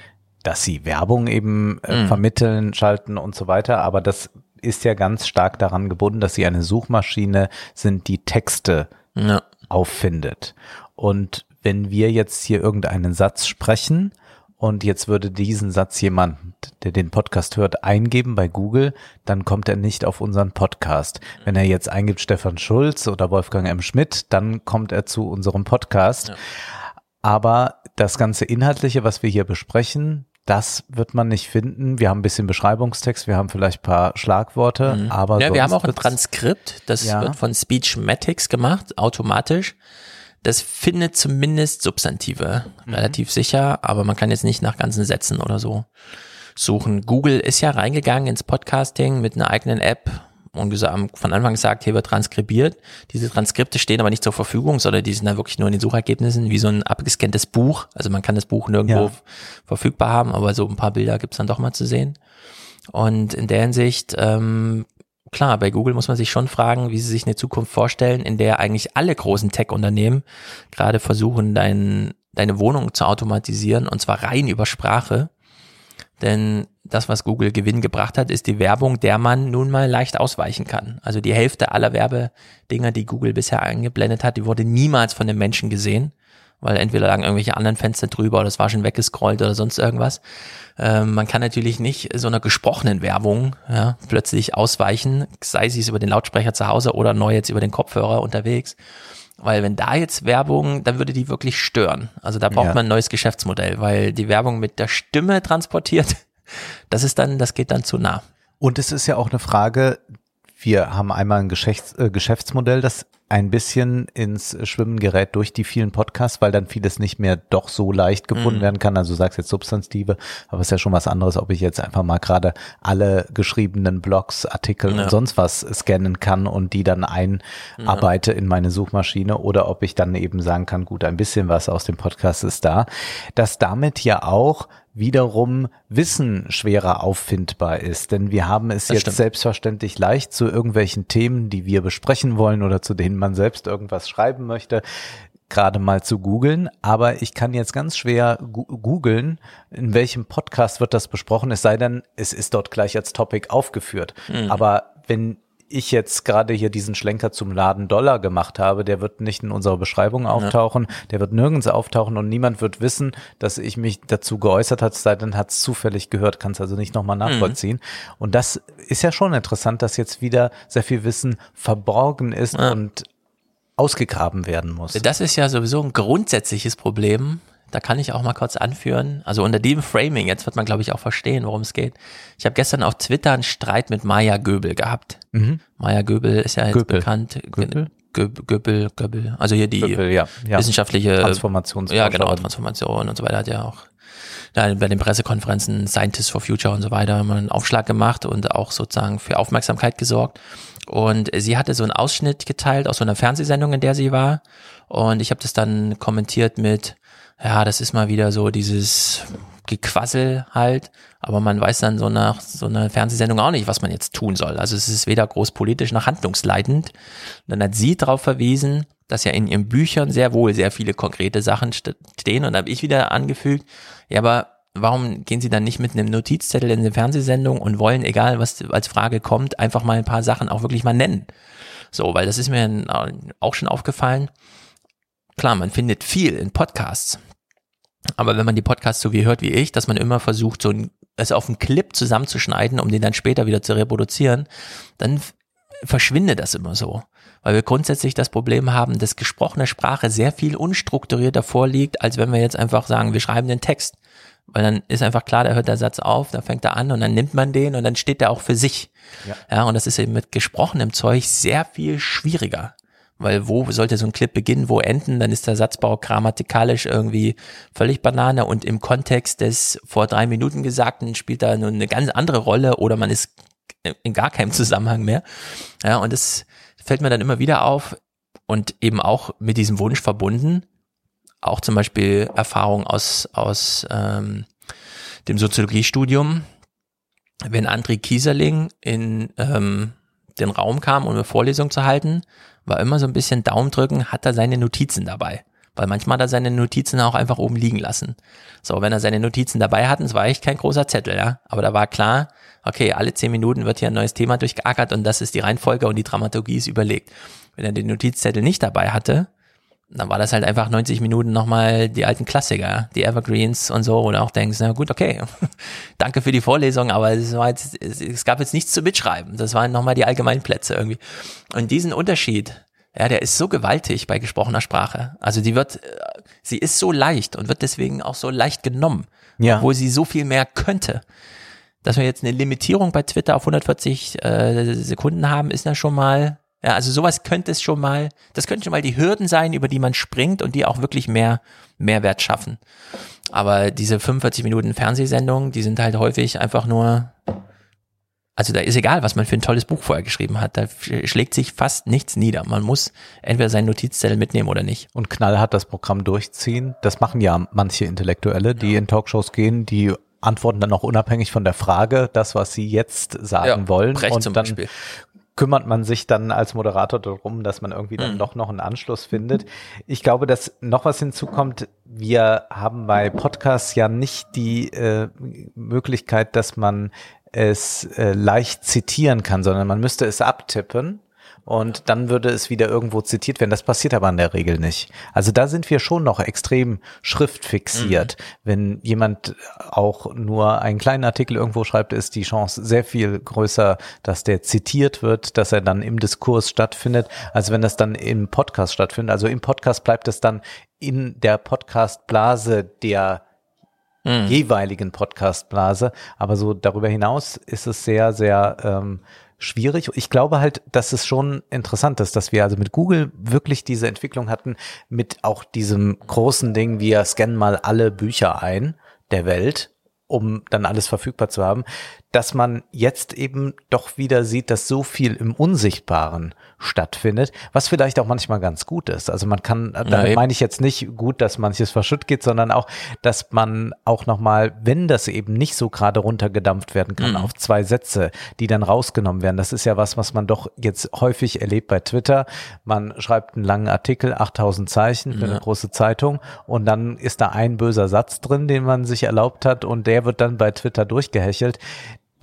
dass sie Werbung eben äh,
Mhm.
vermitteln, schalten und so weiter. Aber das ist ja ganz stark daran gebunden, dass sie eine Suchmaschine sind, die Texte
Ja.
auffindet. Und wenn wir jetzt hier irgendeinen Satz sprechen und jetzt würde diesen Satz jemand, der den Podcast hört, eingeben bei Google, dann kommt er nicht auf unseren Podcast. Wenn er jetzt eingibt Stefan Schulz oder Wolfgang M. Schmidt, dann kommt er zu unserem Podcast. Aber das ganze Inhaltliche, was wir hier besprechen, das wird man nicht finden. Wir haben ein bisschen Beschreibungstext, wir haben vielleicht ein paar Schlagworte, aber
Mhm. ja, wir haben auch ein Transkript, das
Ja.
wird von Speechmatics gemacht, automatisch. Das findet zumindest Substantive
Mhm.
relativ sicher, aber man kann jetzt nicht nach ganzen Sätzen oder so suchen. Google ist ja reingegangen ins Podcasting mit einer eigenen App und gesagt, haben von Anfang gesagt, hier wird transkribiert. Diese Transkripte stehen aber nicht zur Verfügung, sondern die sind dann wirklich nur in den Suchergebnissen, wie so ein abgescanntes Buch. Also man kann das Buch nirgendwo
Ja.
verfügbar haben, aber so ein paar Bilder gibt's dann doch mal zu sehen. Und in der Hinsicht, ähm, klar, bei Google muss man sich schon fragen, wie sie sich eine Zukunft vorstellen, in der eigentlich alle großen Tech-Unternehmen gerade versuchen, dein, deine Wohnung zu automatisieren und zwar rein über Sprache. Denn das, was Google Gewinn gebracht hat, ist die Werbung, der man nun mal leicht ausweichen kann. Also die Hälfte aller Werbedinger, die Google bisher eingeblendet hat, die wurde niemals von den Menschen gesehen, weil entweder lagen irgendwelche anderen Fenster drüber oder es war schon weggescrollt oder sonst irgendwas. Ähm, man kann natürlich nicht so einer gesprochenen Werbung ja, plötzlich ausweichen, sei sie es über den Lautsprecher zu Hause oder neu jetzt über den Kopfhörer unterwegs. Weil wenn da jetzt Werbung, dann würde die wirklich stören. Also da braucht
Ja.
man ein neues Geschäftsmodell, weil die Werbung mit der Stimme transportiert, das ist dann, das geht dann zu nah.
Und es ist ja auch eine Frage, wir haben einmal ein Geschäfts äh, Geschäftsmodell, das ein bisschen ins Schwimmen gerät durch die vielen Podcasts, weil dann vieles nicht mehr doch so leicht gefunden
Mhm.
werden kann. Also du sagst jetzt Substantive, aber es ist ja schon was anderes, ob ich jetzt einfach mal gerade alle geschriebenen Blogs, Artikel
Ja.
und sonst was scannen kann und die dann einarbeite in meine Suchmaschine oder ob ich dann eben sagen kann, gut, ein bisschen was aus dem Podcast ist da. Dass damit ja auch wiederum Wissen schwerer auffindbar ist. Denn wir haben es
Das
jetzt
stimmt.
selbstverständlich leicht zu irgendwelchen Themen, die wir besprechen wollen oder zu denen man selbst irgendwas schreiben möchte, gerade mal zu googeln. Aber ich kann jetzt ganz schwer googeln, in welchem Podcast wird das besprochen, es sei denn, es ist dort gleich als Topic aufgeführt.
Mhm.
Aber wenn ich jetzt gerade hier diesen Schlenker zum Laden Dollar gemacht habe, der wird nicht in unserer Beschreibung auftauchen, der wird nirgends auftauchen und niemand wird wissen, dass ich mich dazu geäußert hat, sei denn, hat es zufällig gehört, kann es also nicht nochmal nachvollziehen. Und das ist ja schon interessant, dass jetzt wieder sehr viel Wissen verborgen ist und ausgegraben werden muss.
Das ist ja sowieso ein grundsätzliches Problem. Da kann ich auch mal kurz anführen. Also unter dem Framing, jetzt wird man, glaube ich, auch verstehen, worum es geht. Ich habe gestern auf Twitter einen Streit mit Maya Göbel gehabt.
Mhm.
Maya Göbel ist ja jetzt
Göbel.
bekannt.
Göbel?
Göbel, Göbel. Also hier die
Göbel, ja, ja.
wissenschaftliche
Transformationsforscherin.
Ja, genau, Transformation und so weiter hat ja auch da bei den Pressekonferenzen Scientists for Future und so weiter immer einen Aufschlag gemacht und auch sozusagen für Aufmerksamkeit gesorgt. Und sie hatte so einen Ausschnitt geteilt aus so einer Fernsehsendung, in der sie war. Und ich habe das dann kommentiert mit, ja, das ist mal wieder so dieses Gequassel halt, aber man weiß dann so nach so einer Fernsehsendung auch nicht, was man jetzt tun soll. Also es ist weder großpolitisch noch handlungsleitend. Und dann hat sie darauf verwiesen, dass ja in ihren Büchern sehr wohl sehr viele konkrete Sachen stehen und habe ich wieder angefügt, ja, aber warum gehen Sie dann nicht mit einem Notizzettel in eine Fernsehsendung und wollen, egal was als Frage kommt, einfach mal ein paar Sachen auch wirklich mal nennen? So, weil das ist mir auch schon aufgefallen. Klar, man findet viel in Podcasts. Aber wenn man die Podcasts so wie hört wie ich, dass man immer versucht, so ein, es auf einen Clip zusammenzuschneiden, um den dann später wieder zu reproduzieren, dann verschwindet das immer so. Weil wir grundsätzlich das Problem haben, dass gesprochene Sprache sehr viel unstrukturierter vorliegt, als wenn wir jetzt einfach sagen, wir schreiben den Text. Weil dann ist einfach klar, da hört der Satz auf, da fängt er an und dann nimmt man den und dann steht der auch für sich. Ja, ja und das ist eben mit gesprochenem Zeug sehr viel schwieriger. Weil wo sollte so ein Clip beginnen, wo enden, dann ist der Satzbau grammatikalisch irgendwie völlig Banane. Und im Kontext des vor drei Minuten Gesagten spielt da nun eine ganz andere Rolle oder man ist in gar keinem Zusammenhang mehr. Ja, und das fällt mir dann immer wieder auf. Und eben auch mit diesem Wunsch verbunden, auch zum Beispiel Erfahrung aus, aus ähm, dem Soziologiestudium, wenn André Kieserling in ähm, den Raum kam, um eine Vorlesung zu halten, war immer so ein bisschen Daumen drücken, hat er seine Notizen dabei. Weil manchmal hat er seine Notizen auch einfach oben liegen lassen. So, wenn er seine Notizen dabei hatten, es war echt kein großer Zettel, ja. Aber da war klar, okay, alle zehn Minuten wird hier ein neues Thema durchgeackert und das ist die Reihenfolge und die Dramaturgie ist überlegt. Wenn er den Notizzettel nicht dabei hatte, dann war das halt einfach 90 Minuten nochmal die alten Klassiker, die Evergreens und so, oder auch denkst, na gut, okay, danke für die Vorlesung, aber es, war jetzt, es gab jetzt nichts zu mitschreiben. Das waren nochmal die allgemeinen Plätze irgendwie. Und diesen Unterschied, ja, der ist so gewaltig bei gesprochener Sprache. Also die wird, sie ist so leicht und wird deswegen auch so leicht genommen, ja. obwohl sie so viel mehr könnte. Dass wir jetzt eine Limitierung bei Twitter auf 140 äh, Sekunden haben, ist ja schon mal ja, also sowas könnte es schon mal, das könnten schon mal die Hürden sein, über die man springt und die auch wirklich mehr Mehrwert schaffen. Aber diese 45 Minuten Fernsehsendung, die sind halt häufig einfach nur, also da ist egal, was man für ein tolles Buch vorher geschrieben hat, da schlägt sich fast nichts nieder. Man muss entweder seinen Notizzettel mitnehmen oder nicht.
Und knallhart das Programm durchziehen. Das machen ja manche Intellektuelle, die in Talkshows gehen, die antworten dann auch unabhängig von der Frage, das, was sie jetzt sagen ja, wollen.
Brecht
und
zum
dann
Beispiel
kümmert man sich dann als Moderator darum, dass man irgendwie dann mhm. doch noch einen Anschluss findet. Ich glaube, dass noch was hinzukommt. Wir haben bei Podcasts ja nicht die äh, Möglichkeit, dass man es äh, leicht zitieren kann, sondern man müsste es abtippen und dann würde es wieder irgendwo zitiert werden. Das passiert aber in der Regel nicht. Also da sind wir schon noch extrem schriftfixiert. Mhm. Wenn jemand auch nur einen kleinen Artikel irgendwo schreibt, ist die Chance sehr viel größer, dass der zitiert wird, dass er dann im Diskurs stattfindet, als wenn das dann im Podcast stattfindet. Also im Podcast bleibt es dann in der Podcastblase der mhm. jeweiligen Podcastblase. Aber so darüber hinaus ist es sehr, sehr ähm, schwierig. Ich glaube halt, dass es schon interessant ist, dass wir also mit Google wirklich diese Entwicklung hatten, mit auch diesem großen Ding, wir scannen mal alle Bücher ein der Welt, um dann alles verfügbar zu haben dass man jetzt eben doch wieder sieht, dass so viel im Unsichtbaren stattfindet, was vielleicht auch manchmal ganz gut ist. Also man kann, da ja, meine ich jetzt nicht gut, dass manches verschütt geht, sondern auch, dass man auch nochmal, wenn das eben nicht so gerade runtergedampft werden kann, mhm. auf zwei Sätze, die dann rausgenommen werden. Das ist ja was, was man doch jetzt häufig erlebt bei Twitter. Man schreibt einen langen Artikel, 8000 Zeichen für ja. eine große Zeitung und dann ist da ein böser Satz drin, den man sich erlaubt hat und der wird dann bei Twitter durchgehechelt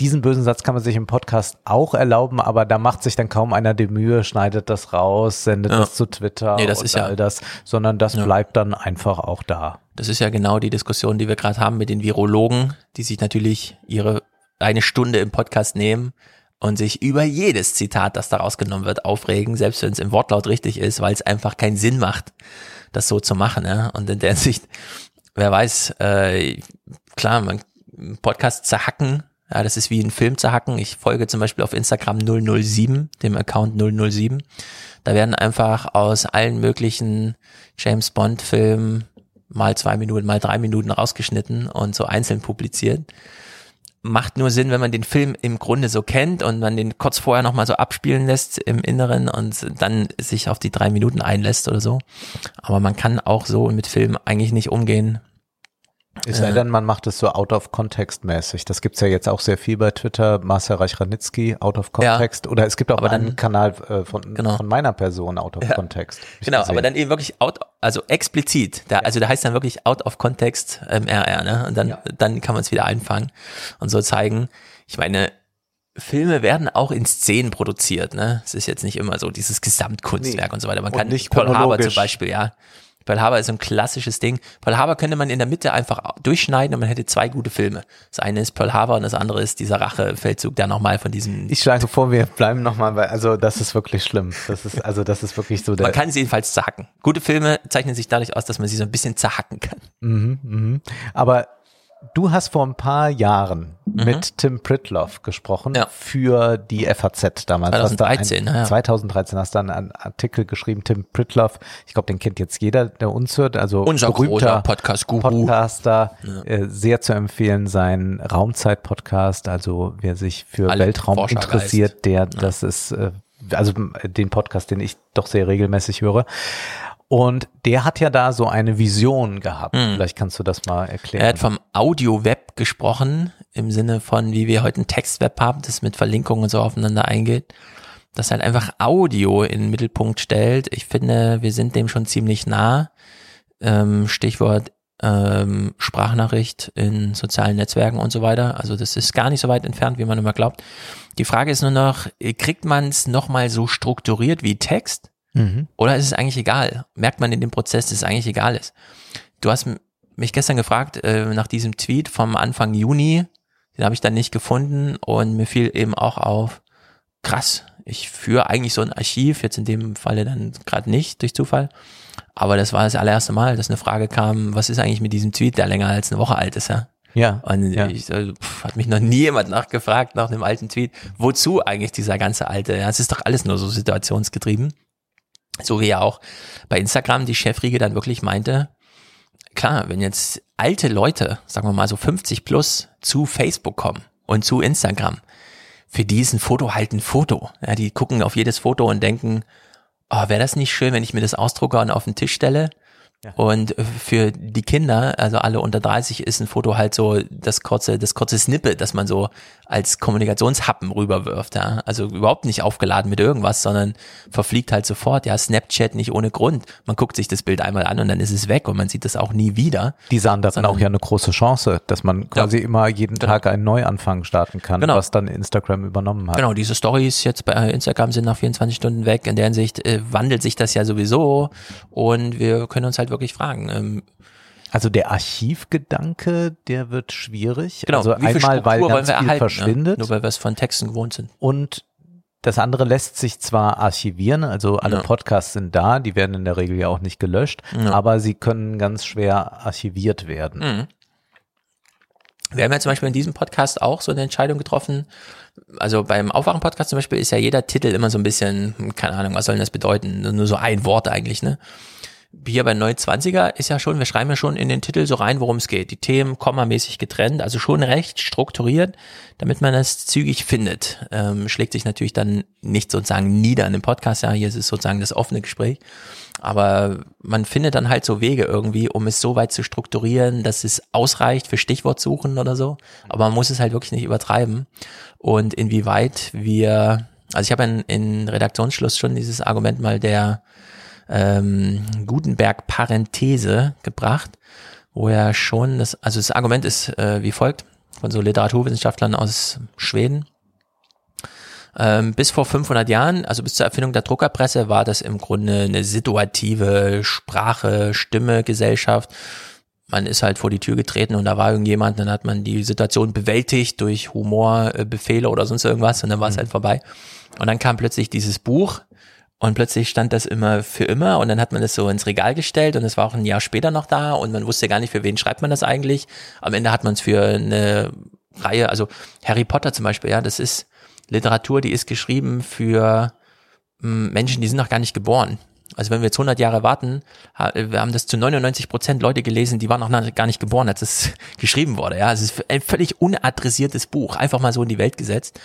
diesen bösen Satz kann man sich im Podcast auch erlauben, aber da macht sich dann kaum einer die Mühe, schneidet das raus, sendet ja. das zu Twitter
nee, das
und
ist all
ja, das, sondern das ja. bleibt dann einfach auch da.
Das ist ja genau die Diskussion, die wir gerade haben mit den Virologen, die sich natürlich ihre eine Stunde im Podcast nehmen und sich über jedes Zitat, das da rausgenommen wird, aufregen, selbst wenn es im Wortlaut richtig ist, weil es einfach keinen Sinn macht, das so zu machen. Ja? Und in der Sicht, wer weiß, äh, klar, man Podcast zerhacken ja, das ist wie ein Film zu hacken. Ich folge zum Beispiel auf Instagram 007, dem Account 007. Da werden einfach aus allen möglichen James Bond Filmen mal zwei Minuten, mal drei Minuten rausgeschnitten und so einzeln publiziert. Macht nur Sinn, wenn man den Film im Grunde so kennt und man den kurz vorher nochmal so abspielen lässt im Inneren und dann sich auf die drei Minuten einlässt oder so. Aber man kann auch so mit Film eigentlich nicht umgehen.
Es sei denn, man macht es so out of context mäßig. Das gibt's ja jetzt auch sehr viel bei Twitter. Marcel Reich-Ranitzky, out of context. Oder es gibt auch einen
dann-
Kanal äh, von,
Genau.
von meiner Person, out of
Ja.
context.
Genau,
gesehen.
aber dann eben wirklich out, also explizit. Da, Also da heißt dann wirklich out of context ähm, RR, ne? Und dann, dann kann man es wieder einfangen und so zeigen. Ich meine, Filme werden auch in Szenen produziert, ne? Es ist jetzt nicht immer so dieses Gesamtkunstwerk
Nee.
und so weiter. Man
Und
kann
nicht
Pearl Harbor zum. Beispiel, ja. Pearl Harbor ist so ein klassisches Ding. Pearl Harbor könnte man in der Mitte einfach durchschneiden und man hätte zwei gute Filme. Das eine ist Pearl Harbor und das andere ist dieser Rachefeldzug, der nochmal von diesem
Ich schlage vor, wir bleiben nochmal bei, also das ist wirklich schlimm. Das ist, also das ist wirklich so der.
Man kann sie jedenfalls zerhacken. Gute Filme zeichnen sich dadurch aus, dass man sie so ein bisschen zerhacken kann.
Mhm, mhm. Aber du hast vor ein paar Jahren
Mhm.
mit Tim Pritloff gesprochen für die FAZ damals. Hast du
2013,
ein,
ja.
2013 hast du dann einen Artikel geschrieben, Tim Pritloff. Ich glaube, den kennt jetzt jeder, der uns hört. Also
Unser
berühmter
Podcast-Guru.
Podcaster,
Ja.
äh, sehr zu empfehlen, sein Raumzeit-Podcast. Also wer sich für
Alle
Weltraum interessiert, der, das ist, äh, also äh, den Podcast, den ich doch sehr regelmäßig höre. Und der hat ja da so eine Vision gehabt.
Hm.
Vielleicht kannst du das mal erklären.
Er hat vom Audio-Web gesprochen, im Sinne von, wie wir heute ein Text-Web haben, das mit Verlinkungen und so aufeinander eingeht. Das halt einfach Audio in den Mittelpunkt stellt. Ich finde, wir sind dem schon ziemlich nah. Ähm, Stichwort ähm, Sprachnachricht in sozialen Netzwerken und so weiter. Also das ist gar nicht so weit entfernt, wie man immer glaubt. Die Frage ist nur noch, äh, kriegt man es nochmal so strukturiert wie Text?
Mhm.
Oder ist es eigentlich egal? Merkt man in dem Prozess, dass es eigentlich egal ist? Du hast mich gestern gefragt äh, nach diesem Tweet vom Anfang Juni. Den habe ich dann nicht gefunden und mir fiel eben auch auf, krass, ich führe eigentlich so ein Archiv, jetzt in dem Falle dann gerade nicht durch Zufall. Aber das war das allererste Mal, dass eine Frage kam, was ist eigentlich mit diesem Tweet, der länger als eine Woche alt ist, ja?
Ja.
Und
ja.
ich, also, pff, hat mich noch nie jemand nachgefragt nach dem alten Tweet. Wozu eigentlich dieser ganze alte? Ja, es ist doch alles nur so situationsgetrieben. So wie ja auch bei Instagram die Chefriege dann wirklich meinte, klar, wenn jetzt alte Leute, sagen wir mal so 50 plus, zu Facebook kommen und zu Instagram, für die ist ein Foto halt ein Foto. Ja, die gucken auf jedes Foto und denken, oh, wäre das nicht schön, wenn ich mir das ausdrucke und auf den Tisch stelle? Und für die Kinder, also alle unter 30, ist ein Foto halt so das kurze, das kurze Snippet, das man so als Kommunikationshappen rüberwirft. Ja? Also überhaupt nicht aufgeladen mit irgendwas, sondern verfliegt halt sofort. Ja, Snapchat nicht ohne Grund. Man guckt sich das Bild einmal an und dann ist es weg und man sieht das auch nie wieder.
Die sahen darin auch ja eine große Chance, dass man quasi immer jeden Tag einen Neuanfang starten kann,
Genau.
was dann Instagram übernommen hat.
Genau, diese Stories jetzt bei Instagram sind nach 24 Stunden weg. In der Hinsicht äh, wandelt sich das ja sowieso und wir können uns halt wirklich fragen. Ähm,
Also der Archivgedanke, der wird schwierig.
genau,
also einmal, weil
Struktur
ganz
wollen wir
viel
erhalten,
verschwindet.
Ne? Nur weil wir es von Texten gewohnt sind.
Und das andere lässt sich zwar archivieren, also alle
Ja.
Podcasts sind da, die werden in der Regel ja auch nicht gelöscht,
Ja.
aber sie können ganz schwer archiviert werden.
Mhm. Wir haben ja zum Beispiel in diesem Podcast auch so eine Entscheidung getroffen. Also beim Aufwachen-Podcast zum Beispiel ist ja jeder Titel immer so ein bisschen, hm, keine Ahnung, was soll denn das bedeuten? Nur so ein Wort eigentlich, ne? Hier bei 29er ist ja schon, wir schreiben ja schon in den Titel so rein, worum es geht. Die Themen kommamäßig getrennt, also schon recht strukturiert, damit man das zügig findet. Ähm, schlägt sich natürlich dann nicht sozusagen nieder in dem Podcast, ja, hier ist es sozusagen das offene Gespräch. Aber man findet dann halt so Wege irgendwie, um es so weit zu strukturieren, dass es ausreicht für Stichwortsuchen oder so. Aber man muss es halt wirklich nicht übertreiben. Und inwieweit wir, also ich habe in, in Redaktionsschluss schon dieses Argument mal der ähm, Gutenberg-Parenthese gebracht, wo er schon das, also das Argument ist äh, wie folgt, von so Literaturwissenschaftlern aus Schweden. Ähm, bis vor 500 Jahren, also bis zur Erfindung der Druckerpresse, war das im Grunde eine situative Sprache, Stimme, Gesellschaft. Man ist halt vor die Tür getreten und da war irgendjemand, dann hat man die Situation bewältigt durch Humor, äh, Befehle oder sonst irgendwas und dann war es halt vorbei. Und dann kam plötzlich dieses Buch und plötzlich stand das immer für immer und dann hat man das so ins Regal gestellt und es war auch ein Jahr später noch da und man wusste gar nicht, für wen schreibt man das eigentlich. Am Ende hat man es für eine Reihe, also Harry Potter zum Beispiel, ja, das ist Literatur, die ist geschrieben für mh, Menschen, die sind noch gar nicht geboren. Also wenn wir jetzt 100 Jahre warten, wir haben das zu 99 Prozent Leute gelesen, die waren noch gar nicht geboren, als es geschrieben wurde. Ja, es ist ein völlig unadressiertes Buch, einfach mal so in die Welt gesetzt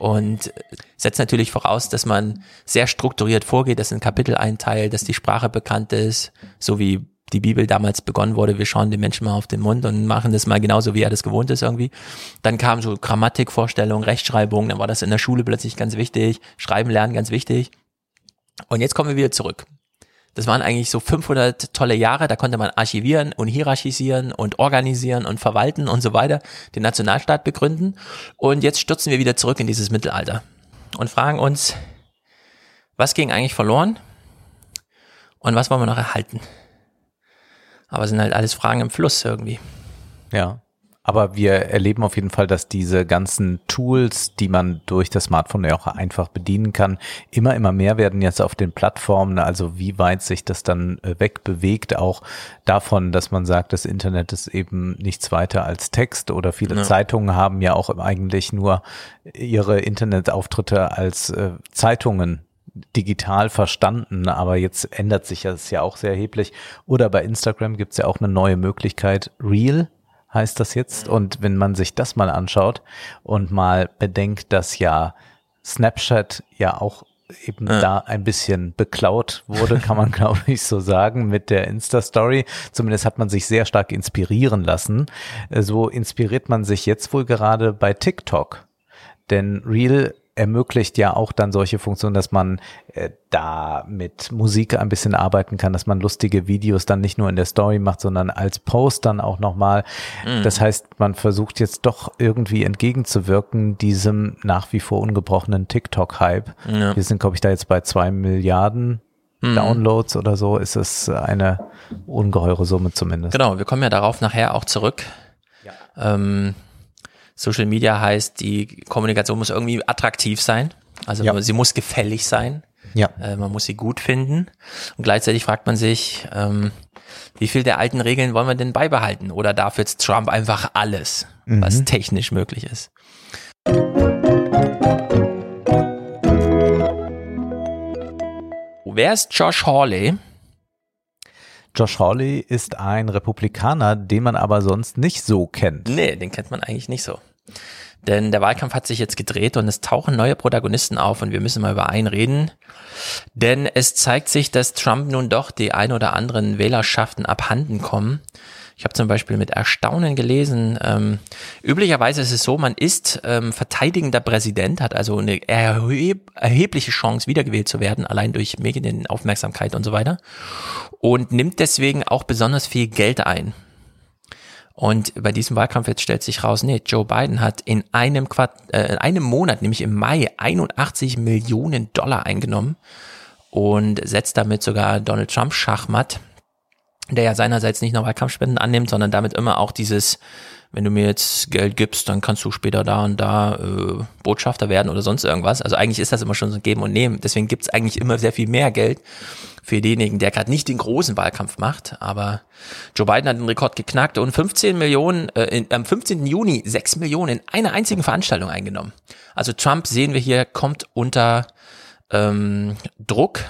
und setzt natürlich voraus, dass man sehr strukturiert vorgeht, dass ein Kapitel einteilt, dass die Sprache bekannt ist, so wie die Bibel damals begonnen wurde, wir schauen den Menschen mal auf den Mund und machen das mal genauso, wie er das gewohnt ist irgendwie. Dann kam so Grammatikvorstellungen, Rechtschreibung, dann war das in der Schule plötzlich ganz wichtig, Schreiben lernen ganz wichtig. Und jetzt kommen wir wieder zurück. Das waren eigentlich so 500 tolle Jahre, da konnte man archivieren und hierarchisieren und organisieren und verwalten und so weiter, den Nationalstaat begründen. Und jetzt stürzen wir wieder zurück in dieses Mittelalter und fragen uns, was ging eigentlich verloren und was wollen wir noch erhalten? Aber es sind halt alles Fragen im Fluss irgendwie.
Ja. Aber wir erleben auf jeden Fall, dass diese ganzen Tools, die man durch das Smartphone ja auch einfach bedienen kann, immer, immer mehr werden jetzt auf den Plattformen. Also wie weit sich das dann äh, wegbewegt, auch davon, dass man sagt, das Internet ist eben nichts weiter als Text oder viele ja. Zeitungen haben ja auch eigentlich nur ihre Internetauftritte als äh, Zeitungen digital verstanden, aber jetzt ändert sich das ja auch sehr erheblich. Oder bei Instagram gibt es ja auch eine neue Möglichkeit, Real heißt das jetzt. Und wenn man sich das mal anschaut und mal bedenkt, dass ja Snapchat ja auch eben ja. da ein bisschen beklaut wurde, kann man glaube ich so sagen, mit der Insta-Story. Zumindest hat man sich sehr stark inspirieren lassen. So inspiriert man sich jetzt wohl gerade bei TikTok. Denn Real ermöglicht ja auch dann solche Funktionen, dass man äh, da mit Musik ein bisschen arbeiten kann, dass man lustige Videos dann nicht nur in der Story macht, sondern als Post dann auch nochmal. Mhm. Das heißt, man versucht jetzt doch irgendwie entgegenzuwirken diesem nach wie vor ungebrochenen TikTok-Hype. Ja. Wir sind, glaube ich, da jetzt bei zwei Milliarden mhm. Downloads oder so. Ist es eine ungeheure Summe zumindest.
Genau, wir kommen ja darauf nachher auch zurück. Ja. Ähm, Social Media heißt, die Kommunikation muss irgendwie attraktiv sein. Also ja. sie muss gefällig sein.
Ja.
Äh, man muss sie gut finden. Und gleichzeitig fragt man sich, ähm, wie viel der alten Regeln wollen wir denn beibehalten? Oder darf jetzt Trump einfach alles, mhm. was technisch möglich ist? Wer ist Josh Hawley?
Josh Hawley ist ein Republikaner, den man aber sonst nicht so kennt.
Nee, den kennt man eigentlich nicht so. Denn der Wahlkampf hat sich jetzt gedreht und es tauchen neue Protagonisten auf und wir müssen mal über einen reden. Denn es zeigt sich, dass Trump nun doch die ein oder anderen Wählerschaften abhanden kommen. Ich habe zum Beispiel mit Erstaunen gelesen, ähm, üblicherweise ist es so, man ist ähm, verteidigender Präsident, hat also eine erheb erhebliche Chance, wiedergewählt zu werden, allein durch Medienaufmerksamkeit und so weiter. Und nimmt deswegen auch besonders viel Geld ein. Und bei diesem Wahlkampf jetzt stellt sich raus, nee, Joe Biden hat in einem, Quart äh, in einem Monat, nämlich im Mai, 81 Millionen Dollar eingenommen und setzt damit sogar Donald Trump Schachmatt, der ja seinerseits nicht nur Wahlkampfspenden annimmt, sondern damit immer auch dieses wenn du mir jetzt Geld gibst, dann kannst du später da und da äh, Botschafter werden oder sonst irgendwas. Also eigentlich ist das immer schon so ein Geben und Nehmen. Deswegen gibt's eigentlich immer sehr viel mehr Geld für denjenigen, der gerade nicht den großen Wahlkampf macht. Aber Joe Biden hat den Rekord geknackt und 15 Millionen, äh, in, am 15. Juni 6 Millionen in einer einzigen Veranstaltung eingenommen. Also Trump, sehen wir hier, kommt unter ähm, Druck.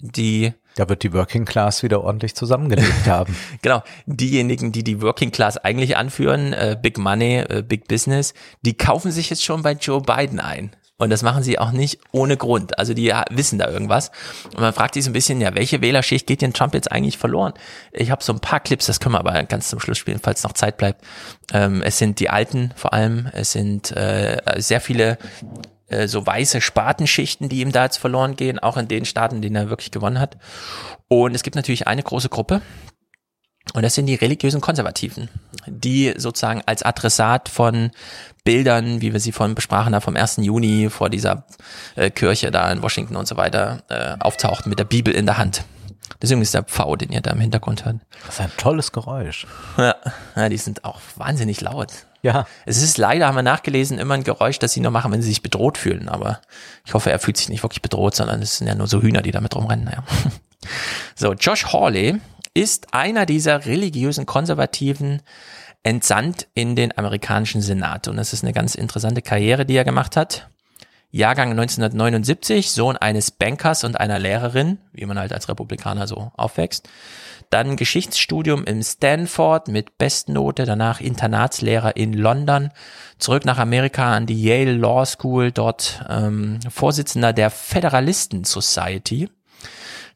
Die
da wird die Working Class wieder ordentlich zusammengelegt haben.
genau. Diejenigen, die die Working Class eigentlich anführen, äh, Big Money, äh, Big Business, die kaufen sich jetzt schon bei Joe Biden ein. Und das machen sie auch nicht ohne Grund. Also die wissen da irgendwas. Und man fragt sich so ein bisschen, ja, welche Wählerschicht geht denn Trump jetzt eigentlich verloren? Ich habe so ein paar Clips, das können wir aber ganz zum Schluss spielen, falls noch Zeit bleibt. Ähm, es sind die Alten vor allem, es sind äh, sehr viele äh, so weiße Spatenschichten, die ihm da jetzt verloren gehen, auch in den Staaten, denen er wirklich gewonnen hat. Und es gibt natürlich eine große Gruppe, und das sind die religiösen Konservativen, die sozusagen als Adressat von Bildern, wie wir sie vorhin besprachen, da vom 1. Juni vor dieser äh, Kirche da in Washington und so weiter, äh, auftauchten mit der Bibel in der Hand. Deswegen ist der Pfau, den ihr da im Hintergrund hört.
Das ist ein tolles Geräusch.
Ja, ja die sind auch wahnsinnig laut.
Ja.
Es ist leider, haben wir nachgelesen, immer ein Geräusch, das sie nur machen, wenn sie sich bedroht fühlen. Aber ich hoffe, er fühlt sich nicht wirklich bedroht, sondern es sind ja nur so Hühner, die damit rumrennen. Ja. So, Josh Hawley ist einer dieser religiösen Konservativen entsandt in den amerikanischen Senat. Und das ist eine ganz interessante Karriere, die er gemacht hat. Jahrgang 1979, Sohn eines Bankers und einer Lehrerin, wie man halt als Republikaner so aufwächst. Dann Geschichtsstudium im Stanford mit Bestnote, danach Internatslehrer in London, zurück nach Amerika an die Yale Law School, dort ähm, Vorsitzender der Federalisten Society.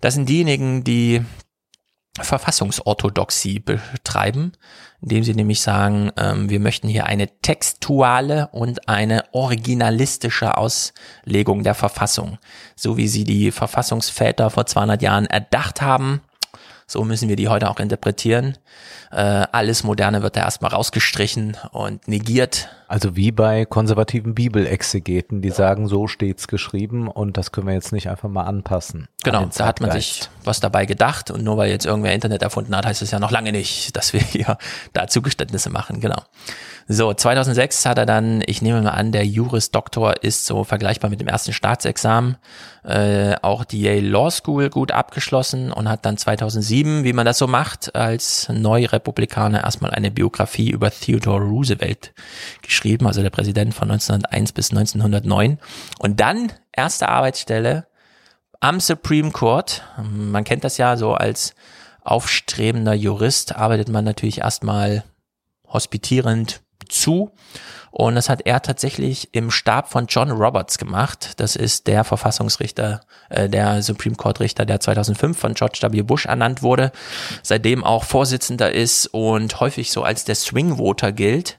Das sind diejenigen, die Verfassungsorthodoxie betreiben, indem sie nämlich sagen, ähm, wir möchten hier eine textuale und eine originalistische Auslegung der Verfassung, so wie sie die Verfassungsväter vor 200 Jahren erdacht haben. So müssen wir die heute auch interpretieren. Äh, alles Moderne wird da erstmal rausgestrichen und negiert.
Also wie bei konservativen Bibelexegeten, die sagen, so steht's geschrieben und das können wir jetzt nicht einfach mal anpassen.
Genau,
an
da hat man sich was dabei gedacht und nur weil jetzt irgendwer Internet erfunden hat, heißt es ja noch lange nicht, dass wir hier da Zugeständnisse machen, genau. So, 2006 hat er dann, ich nehme mal an, der Juris Doktor ist so vergleichbar mit dem ersten Staatsexamen, äh, auch die Yale Law School gut abgeschlossen und hat dann 2007, wie man das so macht, als Neurepublikaner erstmal eine Biografie über Theodore Roosevelt geschrieben, also der Präsident von 1901 bis 1909. Und dann erste Arbeitsstelle am Supreme Court. Man kennt das ja so als aufstrebender Jurist, arbeitet man natürlich erstmal hospitierend zu. Und das hat er tatsächlich im Stab von John Roberts gemacht. Das ist der Verfassungsrichter, äh, der Supreme Court Richter, der 2005 von George W. Bush ernannt wurde, seitdem auch Vorsitzender ist und häufig so als der Swing Voter gilt.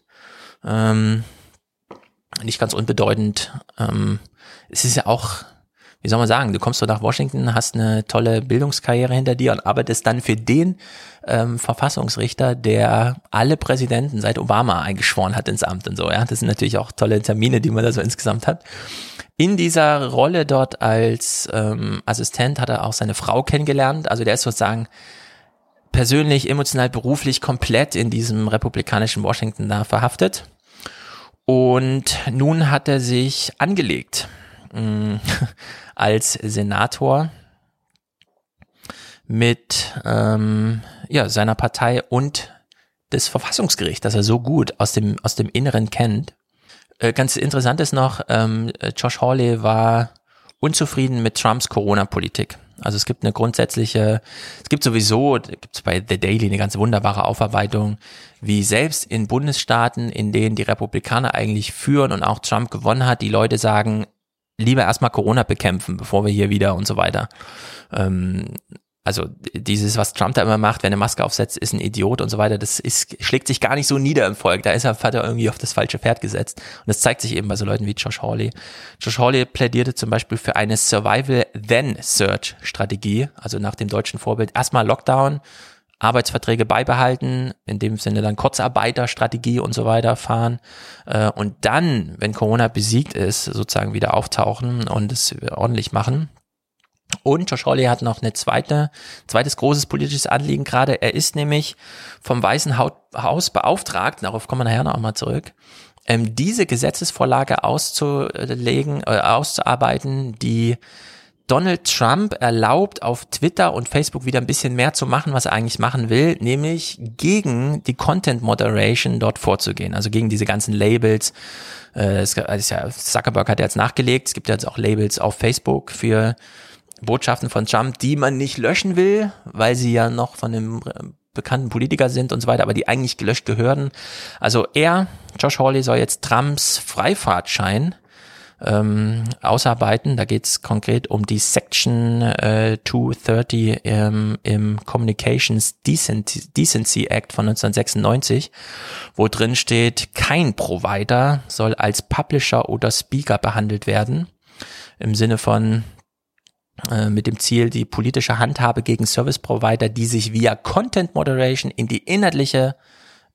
Ähm, nicht ganz unbedeutend. Ähm, es ist ja auch wie soll man sagen, du kommst so nach Washington, hast eine tolle Bildungskarriere hinter dir und arbeitest dann für den ähm, Verfassungsrichter, der alle Präsidenten seit Obama eingeschworen hat ins Amt und so. Ja, das sind natürlich auch tolle Termine, die man da so insgesamt hat. In dieser Rolle dort als ähm, Assistent hat er auch seine Frau kennengelernt. Also der ist sozusagen persönlich, emotional, beruflich komplett in diesem republikanischen Washington da verhaftet. Und nun hat er sich angelegt mh, als Senator mit ähm, ja, seiner Partei und des Verfassungsgerichts, das er so gut aus dem, aus dem Inneren kennt. Äh, ganz interessant ist noch, ähm, Josh Hawley war unzufrieden mit Trumps Corona-Politik. Also es gibt eine grundsätzliche, es gibt sowieso, gibt es bei The Daily eine ganz wunderbare Aufarbeitung, wie selbst in Bundesstaaten, in denen die Republikaner eigentlich führen und auch Trump gewonnen hat, die Leute sagen, lieber erstmal Corona bekämpfen, bevor wir hier wieder und so weiter. Ähm, also dieses, was Trump da immer macht, wenn er Maske aufsetzt, ist ein Idiot und so weiter, das ist, schlägt sich gar nicht so nieder im Volk. Da ist er, hat er irgendwie auf das falsche Pferd gesetzt. Und das zeigt sich eben bei so Leuten wie Josh Hawley. Josh Hawley plädierte zum Beispiel für eine Survival-Then-Search-Strategie, also nach dem deutschen Vorbild. Erstmal Lockdown, Arbeitsverträge beibehalten, in dem Sinne dann Kurzarbeiterstrategie und so weiter fahren äh, und dann, wenn Corona besiegt ist, sozusagen wieder auftauchen und es ordentlich machen. Und Josh Hawley hat noch eine zweite, zweites großes politisches Anliegen gerade. Er ist nämlich vom Weißen Haus beauftragt, darauf kommen wir nachher noch mal zurück, ähm, diese Gesetzesvorlage auszulegen, äh, auszuarbeiten, die Donald Trump erlaubt, auf Twitter und Facebook wieder ein bisschen mehr zu machen, was er eigentlich machen will, nämlich gegen die Content Moderation dort vorzugehen, also gegen diese ganzen Labels. Äh, es ist ja, Zuckerberg hat jetzt nachgelegt, es gibt jetzt auch Labels auf Facebook für Botschaften von Trump, die man nicht löschen will, weil sie ja noch von einem bekannten Politiker sind und so weiter, aber die eigentlich gelöscht gehören. Also er, Josh Hawley, soll jetzt Trumps Freifahrtschein ähm, ausarbeiten. Da geht es konkret um die Section äh, 230 ähm, im Communications Decency, Act von 1996, wo drin steht, kein Provider soll als Publisher oder Speaker behandelt werden. Im Sinne von äh, mit dem Ziel, die politische Handhabe gegen Service Provider, die sich via Content Moderation in die inhaltliche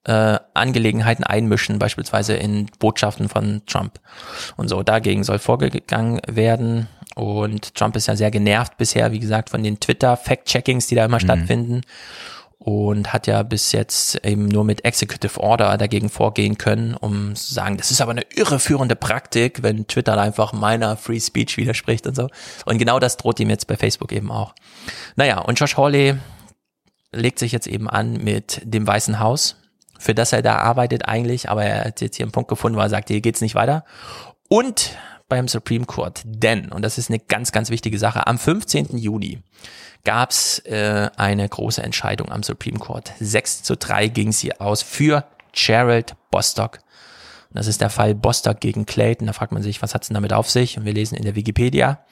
äh, Angelegenheiten einmischen, beispielsweise in Botschaften von Trump. Und so dagegen soll vorgegangen werden. Und Trump ist ja sehr genervt bisher, wie gesagt, von den Twitter-Fact-Checkings, die da immer mhm. stattfinden. Und hat ja bis jetzt eben nur mit Executive Order dagegen vorgehen können, um zu sagen, das ist aber eine irreführende Praktik, wenn Twitter einfach meiner Free Speech widerspricht und so. Und genau das droht ihm jetzt bei Facebook eben auch. Naja, und Josh Hawley legt sich jetzt eben an mit dem Weißen Haus für das er da arbeitet eigentlich, aber er hat jetzt hier einen Punkt gefunden, wo er sagt, hier geht's nicht weiter. Und beim Supreme Court, denn, und das ist eine ganz, ganz wichtige Sache, am 15. Juni gab's äh, eine große Entscheidung am Supreme Court. 6 zu 3 ging sie aus für Gerald Bostock. Und das ist der Fall Bostock gegen Clayton. Da fragt man sich, was hat's denn damit auf sich? Und wir lesen in der Wikipedia.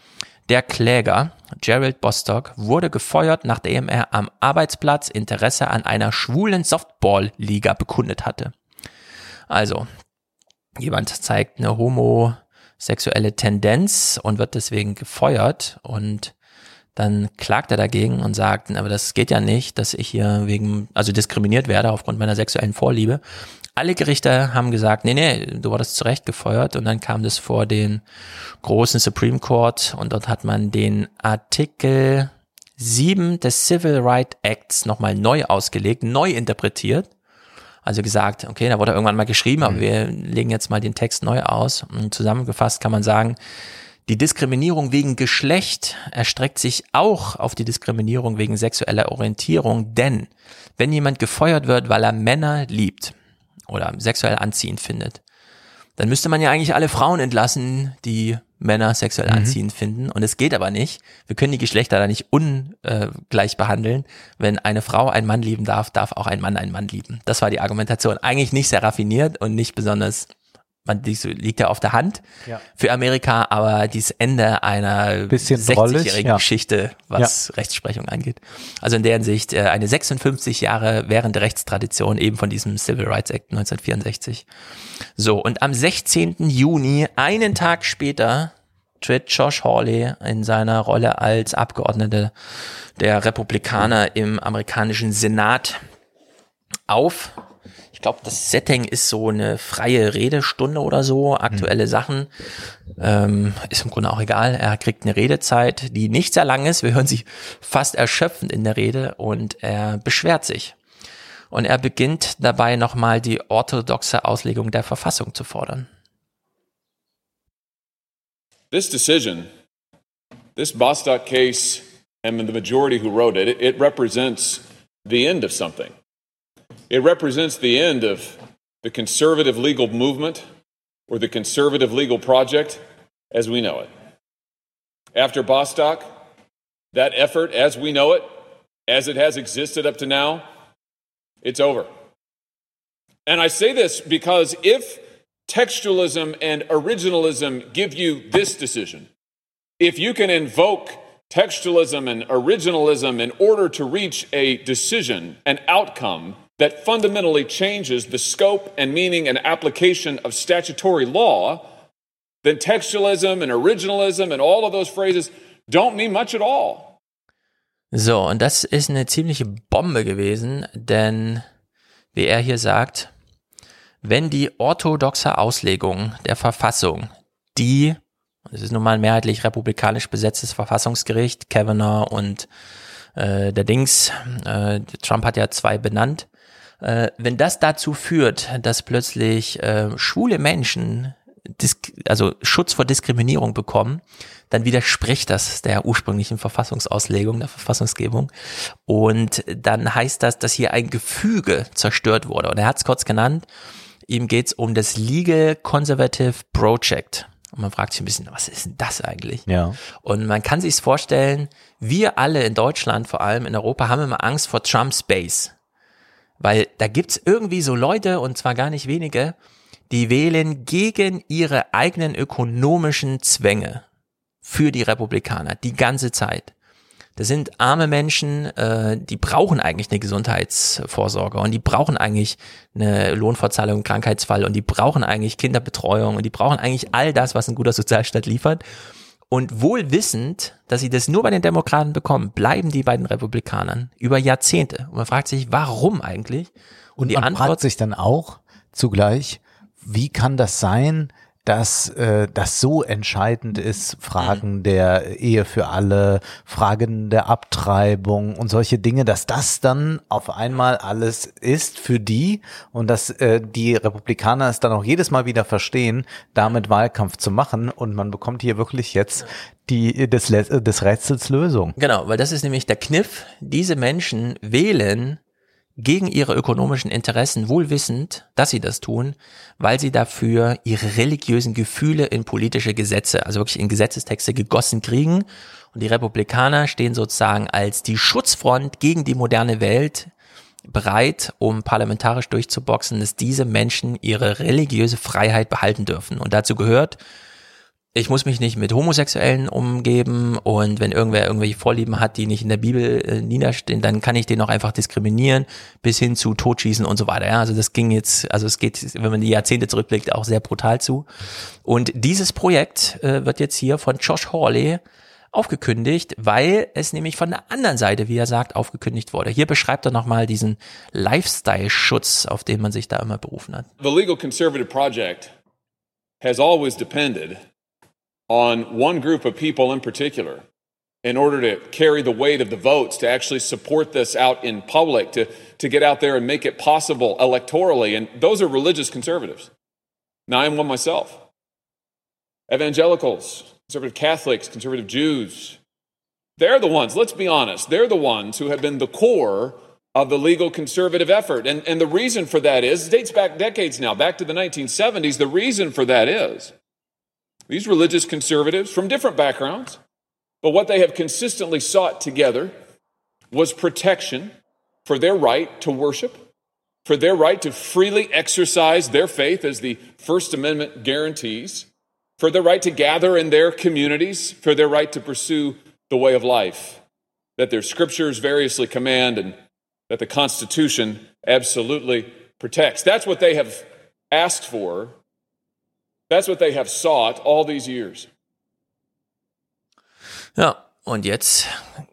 Der Kläger, Gerald Bostock, wurde gefeuert, nachdem er am Arbeitsplatz Interesse an einer schwulen Softball-Liga bekundet hatte. Also, jemand zeigt eine homosexuelle Tendenz und wird deswegen gefeuert und dann klagt er dagegen und sagt, aber das geht ja nicht, dass ich hier wegen, also diskriminiert werde aufgrund meiner sexuellen Vorliebe. Alle Gerichte haben gesagt, nee, nee, du wurdest zurecht gefeuert und dann kam das vor den großen Supreme Court und dort hat man den Artikel 7 des Civil Rights Acts nochmal neu ausgelegt, neu interpretiert. Also gesagt, okay, da wurde irgendwann mal geschrieben, aber wir legen jetzt mal den Text neu aus. Und zusammengefasst kann man sagen, die Diskriminierung wegen Geschlecht erstreckt sich auch auf die Diskriminierung wegen sexueller Orientierung, denn wenn jemand gefeuert wird, weil er Männer liebt oder sexuell anziehend findet, dann müsste man ja eigentlich alle Frauen entlassen, die Männer sexuell
Mhm.
anziehend finden. Und es geht aber nicht. Wir können die Geschlechter da nicht ungleich behandeln. Wenn eine Frau einen Mann lieben darf, darf auch ein Mann einen Mann lieben. Das war die Argumentation. Eigentlich nicht sehr raffiniert und nicht besonders, man liegt ja auf der Hand
Ja.
für Amerika, aber dieses Ende einer
Bisschen drollig,
60-jährigen
ja.
Geschichte, was Rechtsprechung angeht. Also in der Hinsicht äh, eine 56 Jahre währende Rechtstradition eben von diesem Civil Rights Act 1964. So, und am 16. Juni, einen Tag später, tritt Josh Hawley in seiner Rolle als Abgeordneter der Republikaner im amerikanischen Senat auf. Ich glaube, das Setting ist so eine freie Redestunde oder so, aktuelle Sachen. Ähm, ist im Grunde auch egal. Er kriegt eine Redezeit, die nicht sehr lang ist. Wir hören sie fast erschöpfend in der Rede und er beschwert sich. Und er beginnt dabei nochmal die orthodoxe Auslegung der Verfassung zu fordern.
This decision, this Bostock case, and the majority who wrote it, it represents the end of something. It represents the end of the conservative legal movement or the conservative legal project as we know it. After Bostock, that effort as we know it, as it has existed up to now, it's over. And I say this because if textualism and originalism give you this decision, if you can invoke textualism and originalism in order to reach a decision, an outcome that fundamentally changes the scope and meaning and application of statutory law, then textualism and originalism and all of those phrases don't mean much at all.
So, und das ist eine ziemliche Bombe gewesen, denn wie er hier sagt, wenn die orthodoxe Auslegung der Verfassung, die, es ist nun mal ein mehrheitlich republikanisch besetztes Verfassungsgericht, Kavanaugh und äh, der Dings, äh, Trump hat ja zwei benannt, äh, wenn das dazu führt, dass plötzlich äh, schwule Menschen Disk also Schutz vor Diskriminierung bekommen, dann widerspricht das der ursprünglichen Verfassungsauslegung, der Verfassungsgebung. Und dann heißt das, dass hier ein Gefüge zerstört wurde. Und er hat es kurz genannt, ihm geht es um das Legal Conservative Project. Und man fragt sich ein bisschen, was ist denn das eigentlich?
Ja.
Und man kann sich's vorstellen, wir alle in Deutschland, vor allem in Europa, haben immer Angst vor Trump's Base. Weil da gibt's irgendwie so Leute, und zwar gar nicht wenige, die wählen gegen ihre eigenen ökonomischen Zwänge für die Republikaner die ganze Zeit. Das sind arme Menschen, äh, die brauchen eigentlich eine Gesundheitsvorsorge und die brauchen eigentlich eine Lohnfortzahlung im Krankheitsfall und die brauchen eigentlich Kinderbetreuung und die brauchen eigentlich all das, was ein guter Sozialstaat liefert. Und wohl wissend, dass sie das nur bei den Demokraten bekommen, bleiben die bei den Republikanern über Jahrzehnte. Und man fragt sich, warum eigentlich? Und, die
man
Antwort
fragt sich dann auch zugleich, wie kann das sein, dass äh, das so entscheidend ist, Fragen der Ehe für alle, Fragen der Abtreibung und solche Dinge, dass das dann auf einmal alles ist für die und dass äh, die Republikaner es dann auch jedes Mal wieder verstehen, damit Wahlkampf zu machen und man bekommt hier wirklich jetzt die des, des Rätsels Lösung.
Genau, weil das ist nämlich der Kniff. Diese Menschen wählen gegen ihre ökonomischen Interessen, wohl wissend, dass sie das tun, weil sie dafür ihre religiösen Gefühle in politische Gesetze, also wirklich in Gesetzestexte gegossen kriegen. Und die Republikaner stehen sozusagen als die Schutzfront gegen die moderne Welt bereit, um parlamentarisch durchzuboxen, dass diese Menschen ihre religiöse Freiheit behalten dürfen. Und dazu gehört, ich muss mich nicht mit Homosexuellen umgeben und wenn irgendwer irgendwelche Vorlieben hat, die nicht in der Bibel äh, niederstehen, dann kann ich den auch einfach diskriminieren bis hin zu Totschießen und so weiter. Ja, also das ging jetzt, also es geht, wenn man die Jahrzehnte zurückblickt, auch sehr brutal zu. Und dieses Projekt äh, wird jetzt hier von Josh Hawley aufgekündigt, weil es nämlich von der anderen Seite, wie er sagt, aufgekündigt wurde. Hier beschreibt er nochmal diesen Lifestyle-Schutz, auf den man sich da immer berufen hat.
The Legal Conservative Project has always depended on one group of people in particular in order to carry the weight of the votes, to actually support this out in public, to, to get out there and make it possible electorally. And those are religious conservatives. Now, I'm one myself. Evangelicals, conservative Catholics, conservative Jews, they're the ones, let's be honest, they're the ones who have been the core of the legal conservative effort. And, and the reason for that is, it dates back decades now, back to the 1970s. The reason for that is these religious conservatives from different backgrounds, but what they have consistently sought together was protection for their right to worship, for their right to freely exercise their faith as the First Amendment guarantees, for their right to gather in their communities, for their right to pursue the way of life that their scriptures variously command and that the Constitution absolutely protects. That's what they have asked for That's what they have sought all these years.
Ja, und jetzt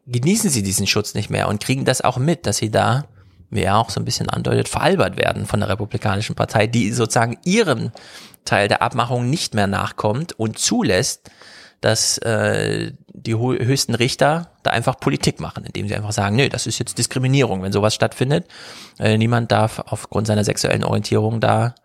genießen sie diesen Schutz nicht mehr und kriegen das auch mit, dass sie da, wie er auch so ein bisschen andeutet, veralbert werden von der Republikanischen Partei, die sozusagen ihrem Teil der Abmachung nicht mehr nachkommt und zulässt, dass äh, die höchsten Richter da einfach Politik machen, indem sie einfach sagen, nee, das ist jetzt Diskriminierung, wenn sowas stattfindet. Äh, niemand darf aufgrund seiner sexuellen Orientierung da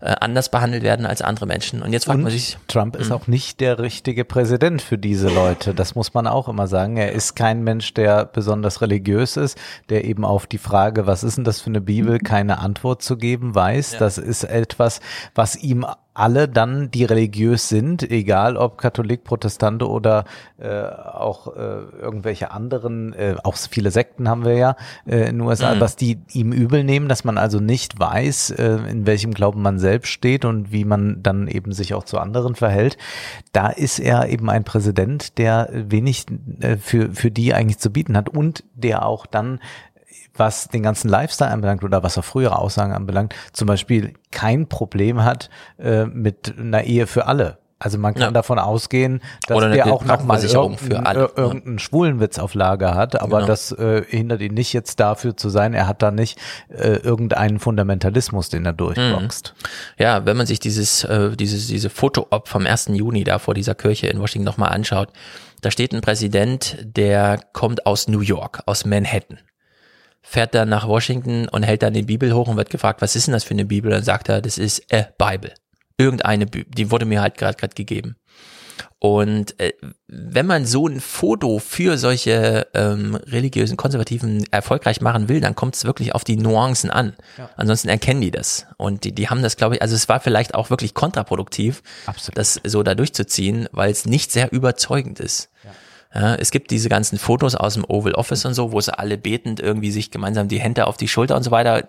äh, anders behandelt werden als andere Menschen. Und jetzt fragt
Und
man sich.
Trump ist
mh.
auch nicht der richtige Präsident für diese Leute. Das muss man auch immer sagen. Er ist kein Mensch, der besonders religiös ist, der eben auf die Frage, was ist denn das für eine Bibel, keine Antwort zu geben weiß.
Ja.
Das ist etwas, was ihm alle dann, die religiös sind, egal ob Katholik, Protestante oder äh, auch äh, irgendwelche anderen, äh, auch viele Sekten haben wir ja äh, in den USA,
Mhm.
was die ihm übel nehmen, dass man also nicht weiß, äh, in welchem Glauben man selbst steht und wie man dann eben sich auch zu anderen verhält. Da ist er eben ein Präsident, der wenig äh, für, für die eigentlich zu bieten hat und der auch dann was den ganzen Lifestyle anbelangt oder was auch frühere Aussagen anbelangt, zum Beispiel kein Problem hat äh, mit einer Ehe für alle. Also man kann
Ja.
davon ausgehen, dass der auch noch mal
Krankenversicherung für
irgendeinen, äh, irgendeinen Schwulenwitz auf Lager hat, aber
Genau.
das äh, hindert ihn nicht jetzt dafür zu sein. Er hat da nicht äh, irgendeinen Fundamentalismus, den er durchboxt.
Ja, wenn man sich dieses, äh, dieses, diese Foto-Op vom 1. Juni da vor dieser Kirche in Washington nochmal anschaut, da steht ein Präsident, der kommt aus New York, aus Manhattan. Fährt dann nach Washington und hält dann die Bibel hoch und wird gefragt, was ist denn das für eine Bibel? Dann sagt er, das ist a Bible. Irgendeine die wurde mir halt gerade gerade gegeben. Und äh, wenn man so ein Foto für solche ähm, religiösen Konservativen erfolgreich machen will, dann kommt es wirklich auf die Nuancen an.
Ja.
Ansonsten erkennen die das. Und die, die haben das, glaube ich, also es war vielleicht auch wirklich kontraproduktiv,
Absolut.
das so da durchzuziehen, weil es nicht sehr überzeugend ist. Ja, es gibt diese ganzen Fotos aus dem Oval Office und so, wo sie alle betend irgendwie sich gemeinsam die Hände auf die Schulter und so weiter.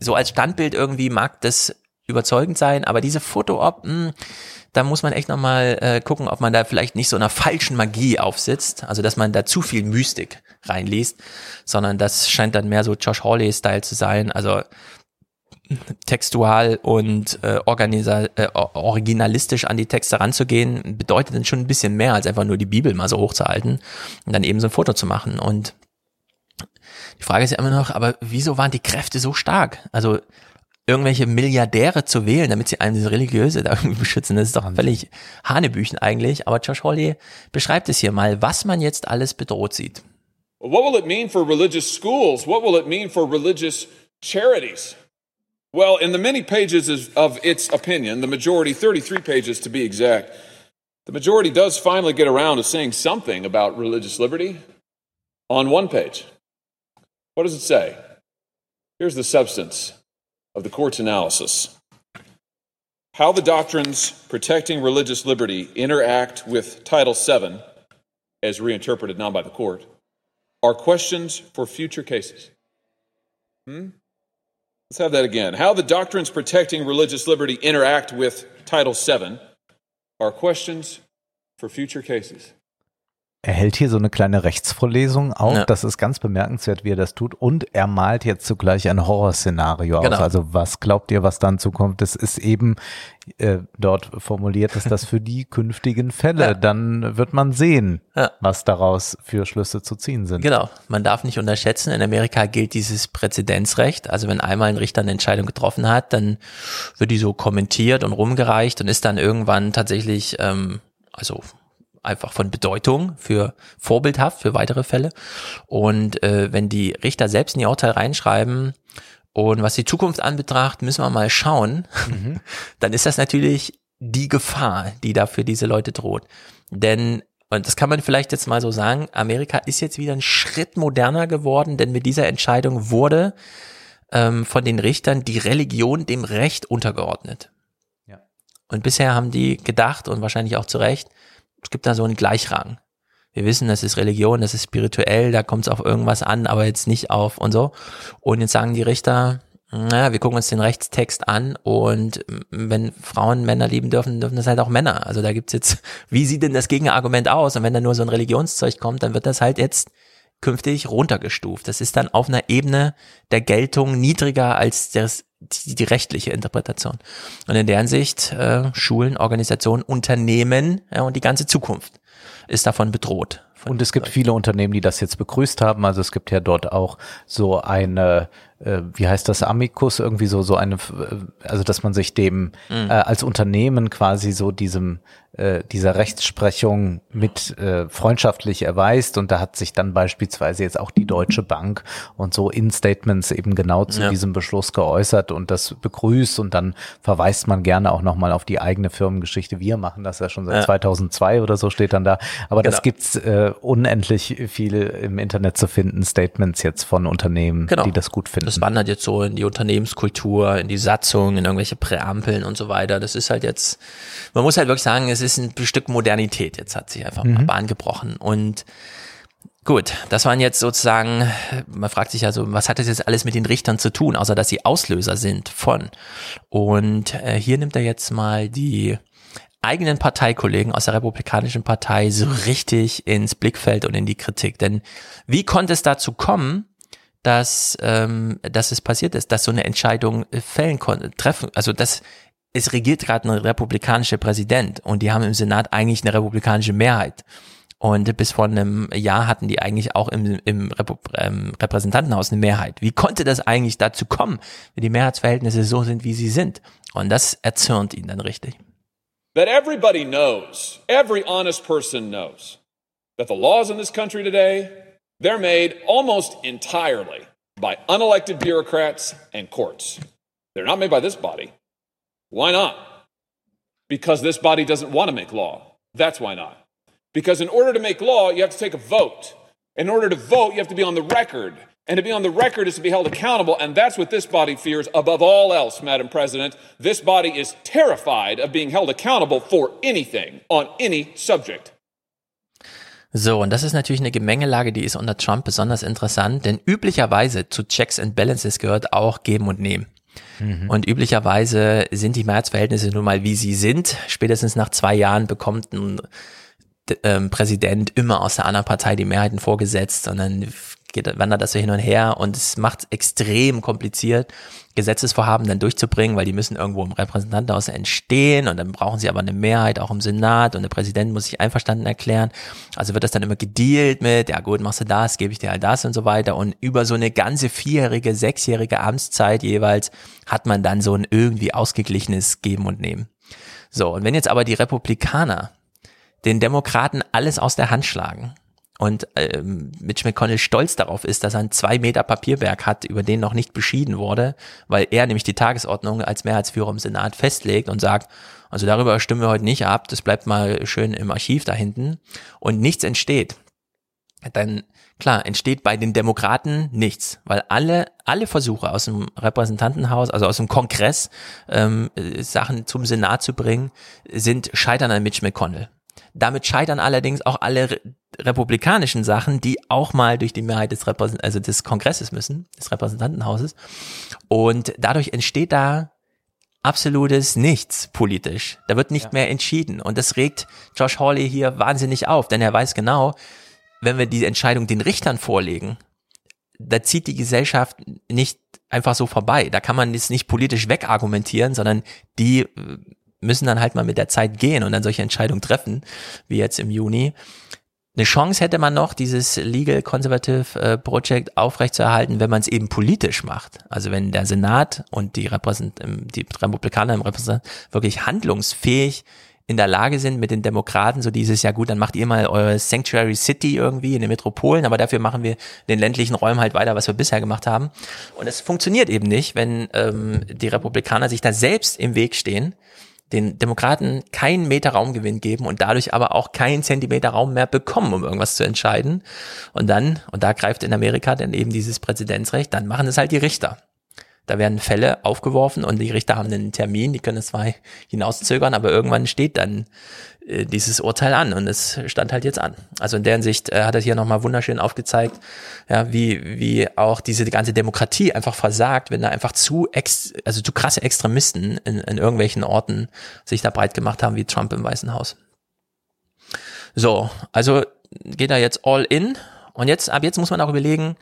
So als Standbild irgendwie mag das überzeugend sein, aber diese Foto-Op, mh, da muss man echt nochmal äh, gucken, ob man da vielleicht nicht so einer falschen Magie aufsitzt, also dass man da zu viel Mystik reinliest, sondern das scheint dann mehr so Josh Hawley-Style zu sein, also textual und äh, organisa äh, or- originalistisch an die Texte ranzugehen, bedeutet dann schon ein bisschen mehr, als einfach nur die Bibel mal so hochzuhalten und dann eben so ein Foto zu machen. Und die Frage ist ja immer noch, aber wieso waren die Kräfte so stark? Also irgendwelche Milliardäre zu wählen, damit sie einem diese Religiöse da irgendwie beschützen, das ist doch völlig Hanebüchen eigentlich. Aber Josh Hawley beschreibt es hier mal, was man jetzt alles bedroht sieht.
What will it mean for religious schools? What will it mean for religious charities? Well, in the many pages of- of its opinion, the majority, 33 pages to be exact, the majority does finally get around to saying something about religious liberty on one page. What does it say? Here's the substance of the court's analysis How the doctrines protecting religious liberty interact with Title VII, as reinterpreted now by the court, are questions for future cases. Hmm? Let's have that again. How the doctrines protecting religious liberty interact with Title VII are questions for future cases.
Er hält hier so eine kleine Rechtsvorlesung auf.
Ja.
Das ist ganz bemerkenswert, wie er das tut. Und er malt jetzt zugleich ein Horrorszenario
Genau.
aus. Also was glaubt ihr, was dann zukommt? Das ist eben äh, dort formuliert, dass das für die künftigen Fälle,
Ja.
dann wird man sehen,
Ja.
was daraus für Schlüsse zu ziehen sind.
Genau, man darf nicht unterschätzen, in Amerika gilt dieses Präzedenzrecht. Also wenn einmal ein Richter eine Entscheidung getroffen hat, dann wird die so kommentiert und rumgereicht und ist dann irgendwann tatsächlich, ähm, also einfach von Bedeutung für vorbildhaft für weitere Fälle. Und äh, wenn die Richter selbst in die Urteil reinschreiben, und was die Zukunft anbetracht, müssen wir mal schauen, dann ist das natürlich die Gefahr, die da für diese Leute droht. Denn, und das kann man vielleicht jetzt mal so sagen, Amerika ist jetzt wieder ein Schritt moderner geworden, denn mit dieser Entscheidung wurde ähm, von den Richtern die Religion dem Recht untergeordnet.
Ja.
Und bisher haben die gedacht und wahrscheinlich auch zu Recht, es gibt da so einen Gleichrang. Wir wissen, das ist Religion, das ist spirituell, da kommt es auf irgendwas an, aber jetzt nicht auf und so. Und jetzt sagen die Richter, naja, wir gucken uns den Rechtstext an und wenn Frauen Männer lieben dürfen, dürfen das halt auch Männer. Also da gibt's jetzt, wie sieht denn das Gegenargument aus? Und wenn da nur so ein Religionszeug kommt, dann wird das halt jetzt künftig runtergestuft. Das ist dann auf einer Ebene der Geltung niedriger als das, die, die rechtliche Interpretation. Und in der Hinsicht, äh, Schulen, Organisationen, Unternehmen ja, und die ganze Zukunft ist davon bedroht.
Und es gibt viele Unternehmen, die das jetzt begrüßt haben. Also es gibt ja dort auch so eine, wie heißt das, Amicus, irgendwie so, so eine, äh, also dass man sich dem
Mhm.
äh, als Unternehmen quasi so diesem, äh, dieser Rechtsprechung mit äh, freundschaftlich erweist. Und da hat sich dann beispielsweise jetzt auch die Deutsche Bank und so in Statements eben genau zu
Ja.
diesem Beschluss geäußert und das begrüßt. Und dann verweist man gerne auch nochmal auf die eigene Firmengeschichte. Wir machen das ja schon seit
Ja.
2002 oder so steht dann da. Aber das
Genau.
gibt's äh, unendlich viel im Internet zu finden, Statements jetzt von Unternehmen,
Genau.
die das gut finden.
Das wandert jetzt so in die Unternehmenskultur, in die Satzung, in irgendwelche Präampeln und so weiter. Das ist halt jetzt, man muss halt wirklich sagen, es ist ein Stück Modernität. Jetzt hat sich einfach mal
Mhm.
Bahn gebrochen. Und gut, das waren jetzt sozusagen, man fragt sich also, was hat das jetzt alles mit den Richtern zu tun, außer dass sie Auslöser sind von. Und äh, hier nimmt er jetzt mal die eigenen Parteikollegen aus der Republikanischen Partei so richtig ins Blickfeld und in die Kritik. Denn wie konnte es dazu kommen, dass, ähm, dass es passiert ist, dass so eine Entscheidung äh, fällen konnte, treffen, also das, es regiert gerade ein republikanischer Präsident und die haben im Senat eigentlich eine republikanische Mehrheit. Und bis vor einem Jahr hatten die eigentlich auch im, im ähm, Repräsentantenhaus eine Mehrheit. Wie konnte das eigentlich dazu kommen, wenn die Mehrheitsverhältnisse so sind, wie sie sind? Und das erzürnt ihn dann richtig.
that everybody knows, every honest person knows, that the laws in this country today, they're made almost entirely by unelected bureaucrats and courts. They're not made by this body. Why not? Because this body doesn't want to make law. That's why not. Because in order to make law, you have to take a vote. In order to vote, you have to be on the record. And to be on the record is to be held accountable. And that's what this body fears above all else, Madam President. This body is terrified of being held accountable for anything on any subject.
So, und das ist natürlich eine Gemengelage, die ist unter Trump besonders interessant, denn üblicherweise zu Checks and Balances gehört auch Geben und Nehmen. Und üblicherweise sind die Mehrheitsverhältnisse nun mal wie sie sind. Spätestens nach zwei Jahren bekommt ein ähm, Präsident immer aus der anderen Partei die Mehrheiten vorgesetzt und dann geht, wandert das so hin und her und es macht es extrem kompliziert, Gesetzesvorhaben dann durchzubringen, weil die müssen irgendwo im Repräsentantenhaus entstehen und dann brauchen sie aber eine Mehrheit auch im Senat und der Präsident muss sich einverstanden erklären. Also wird das dann immer gedealt mit, ja gut, machst du das, gebe ich dir all das und so weiter und über so eine ganze vierjährige, sechsjährige Amtszeit jeweils hat man dann so ein irgendwie ausgeglichenes Geben und Nehmen. So, und wenn jetzt aber die Republikaner den Demokraten alles aus der Hand schlagen und ähm, Mitch McConnell stolz darauf ist, dass er einen zwei Meter Papierberg hat, über den noch nicht beschieden wurde, weil er nämlich die Tagesordnung als Mehrheitsführer im Senat festlegt und sagt, also darüber stimmen wir heute nicht ab, das bleibt mal schön im Archiv da hinten und nichts entsteht. Dann klar, entsteht bei den Demokraten nichts, weil alle, alle Versuche aus dem Repräsentantenhaus, also aus dem Kongress, ähm, äh, Sachen zum Senat zu bringen, sind scheitern an Mitch McConnell. Damit scheitern allerdings auch alle re republikanischen Sachen, die auch mal durch die Mehrheit des, Repräsent also des Kongresses müssen, des Repräsentantenhauses. Und dadurch entsteht da absolutes Nichts politisch. Da wird nicht ja. mehr entschieden. Und das regt Josh Hawley hier wahnsinnig auf, denn er weiß genau, wenn wir die Entscheidung den Richtern vorlegen, da zieht die Gesellschaft nicht einfach so vorbei. Da kann man es nicht politisch wegargumentieren, sondern die äh, müssen dann halt mal mit der Zeit gehen und dann solche Entscheidungen treffen, wie jetzt im Juni. Eine Chance hätte man noch, dieses Legal Conservative äh, Project aufrechtzuerhalten, wenn man es eben politisch macht. Also wenn der Senat und die, Repräsent ähm, die Republikaner im Repräsentant wirklich handlungsfähig in der Lage sind mit den Demokraten, so dieses, ja gut, dann macht ihr mal eure Sanctuary City irgendwie in den Metropolen, aber dafür machen wir den ländlichen Räumen halt weiter, was wir bisher gemacht haben. Und es funktioniert eben nicht, wenn ähm, die Republikaner sich da selbst im Weg stehen den Demokraten keinen Meter Raumgewinn geben und dadurch aber auch keinen Zentimeter Raum mehr bekommen, um irgendwas zu entscheiden. Und dann, und da greift in Amerika dann eben dieses Präzedenzrecht, dann machen es halt die Richter. Da werden Fälle aufgeworfen und die Richter haben einen Termin, die können es zwar hinauszögern, aber irgendwann steht dann dieses Urteil an und es stand halt jetzt an. Also in deren Sicht äh, hat er hier nochmal wunderschön aufgezeigt, ja, wie, wie auch diese ganze Demokratie einfach versagt, wenn da einfach zu ex, also zu krasse Extremisten in, in irgendwelchen Orten sich da breit gemacht haben, wie Trump im Weißen Haus. So, also geht er jetzt all in und jetzt, ab jetzt muss man auch überlegen,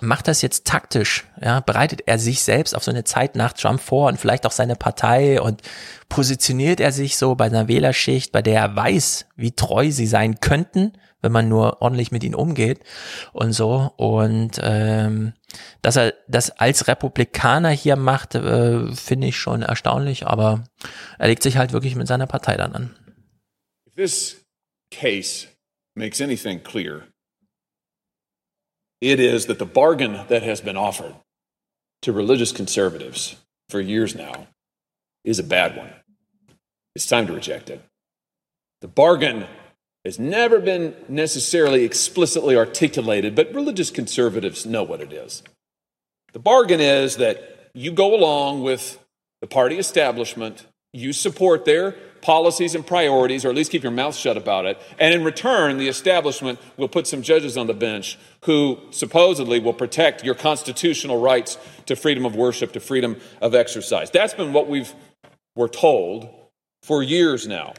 macht das jetzt taktisch? Ja, bereitet er sich selbst auf so eine Zeit nach Trump vor und vielleicht auch seine Partei und positioniert er sich so bei einer Wählerschicht, bei der er weiß, wie treu sie sein könnten, wenn man nur ordentlich mit ihnen umgeht und so. Und ähm, dass er das als Republikaner hier macht, äh, finde ich schon erstaunlich, aber er legt sich halt wirklich mit seiner Partei dann an.
If this case makes anything clear, it is that the bargain that has been offered to religious conservatives for years now is a bad one. It's time to reject it. The bargain has never been necessarily explicitly articulated, but religious conservatives know what it is. The bargain is that you go along with the party establishment, you support their policies and priorities, or at least keep your mouth shut about it. And in return, the establishment will put some judges on the bench who supposedly will protect your constitutional rights to freedom of worship, to freedom of exercise. That's been what we've were told for years now.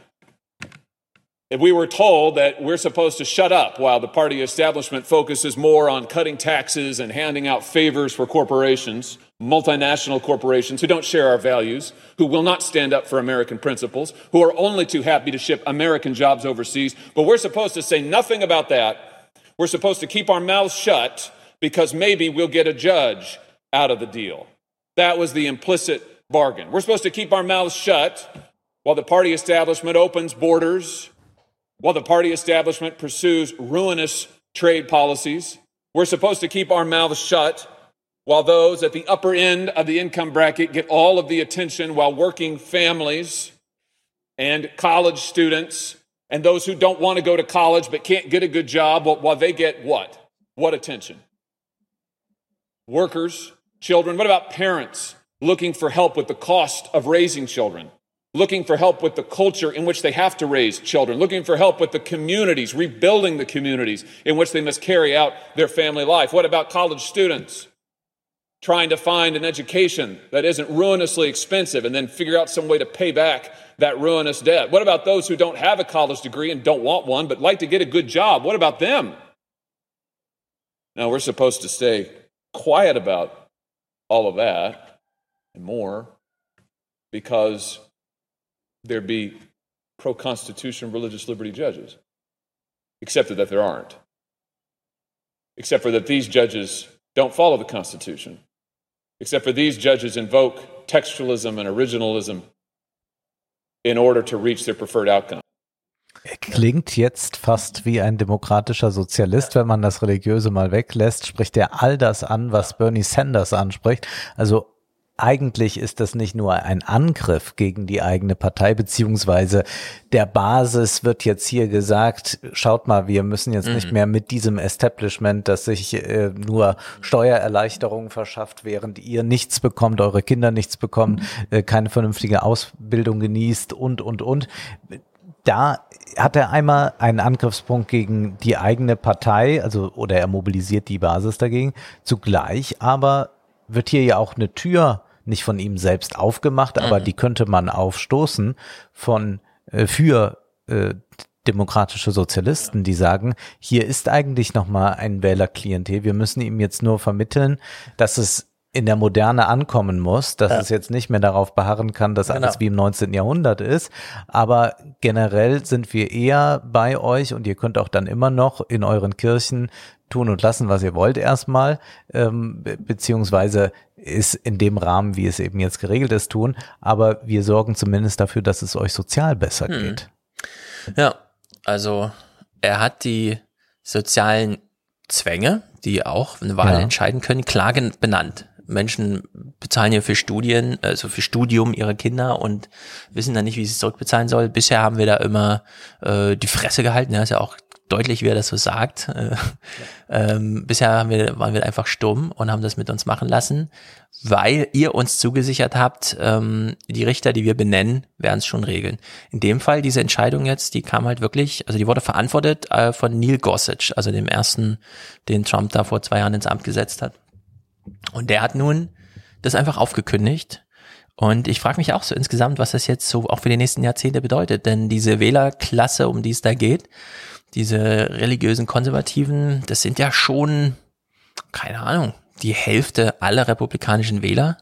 If we were told that we're supposed to shut up while the party establishment focuses more on cutting taxes and handing out favors for corporations, multinational corporations who don't share our values, who will not stand up for American principles, who are only too happy to ship American jobs overseas. But we're supposed to say nothing about that. We're supposed to keep our mouths shut because maybe we'll get a judge out of the deal. That was the implicit bargain. We're supposed to keep our mouths shut while the party establishment opens borders, while the party establishment pursues ruinous trade policies. We're supposed to keep our mouths shut while those at the upper end of the income bracket get all of the attention, while working families and college students and those who don't want to go to college but can't get a good job, while they get what? What attention? Workers, children. What about parents looking for help with the cost of raising children? looking for help with the culture in which they have to raise children, looking for help with the communities, rebuilding the communities in which they must carry out their family life. What about college students? Trying to find an education that isn't ruinously expensive and then figure out some way to pay back that ruinous debt? What about those who don't have a college degree and don't want one but like to get a good job? What about them? Now, we're supposed to stay quiet about all of that and more because there be pro Constitution religious liberty judges, except that there aren't. Except for that these judges don't follow the Constitution except for these judges invoke textualism and originalism in order to reach their preferred outcome.
Klingt jetzt fast wie ein demokratischer Sozialist, wenn man das Religiöse mal weglässt, spricht er all das an, was Bernie Sanders anspricht. Also eigentlich ist das nicht nur ein Angriff gegen die eigene Partei, beziehungsweise der Basis wird jetzt hier gesagt, schaut mal, wir müssen jetzt mhm. nicht mehr mit diesem Establishment, das sich äh, nur Steuererleichterungen verschafft, während ihr nichts bekommt, eure Kinder nichts bekommen, äh, keine vernünftige Ausbildung genießt und, und, und. Da hat er einmal einen Angriffspunkt gegen die eigene Partei, also oder er mobilisiert die Basis dagegen. Zugleich aber wird hier ja auch eine Tür nicht von ihm selbst aufgemacht, aber
Mhm.
die könnte man aufstoßen von äh, für äh, demokratische Sozialisten, die sagen, hier ist eigentlich noch mal ein Wählerklientel. Wir müssen ihm jetzt nur vermitteln, dass es in der Moderne ankommen muss, dass
Ja.
es jetzt nicht mehr darauf beharren kann, dass alles
Genau.
wie im 19. Jahrhundert ist. Aber generell sind wir eher bei euch und ihr könnt auch dann immer noch in euren Kirchen tun und lassen, was ihr wollt erstmal, ähm, be beziehungsweise ist in dem Rahmen, wie es eben jetzt geregelt ist, tun. Aber wir sorgen zumindest dafür, dass es euch sozial besser
Hm.
geht.
Ja, also er hat die sozialen Zwänge, die auch eine Wahl
Ja.
entscheiden können, klar benannt. Menschen bezahlen ja für Studien, also für Studium ihre Kinder und wissen dann nicht, wie sie es zurückbezahlen soll. Bisher haben wir da immer äh, die Fresse gehalten. Ja, ist ja auch deutlich, wie er das so sagt. Äh, ähm, bisher haben wir, waren wir einfach stumm und haben das mit uns machen lassen, weil ihr uns zugesichert habt, ähm, die Richter, die wir benennen, werden es schon regeln. In dem Fall, diese Entscheidung jetzt, die kam halt wirklich, also die wurde verantwortet äh, von Neil Gorsuch, also dem ersten, den Trump da vor zwei Jahren ins Amt gesetzt hat. Und der hat nun das einfach aufgekündigt. Und ich frage mich auch so insgesamt, was das jetzt so auch für die nächsten Jahrzehnte bedeutet. Denn diese Wählerklasse, um die es da geht, diese religiösen Konservativen, das sind ja schon, keine Ahnung, die Hälfte aller republikanischen Wähler.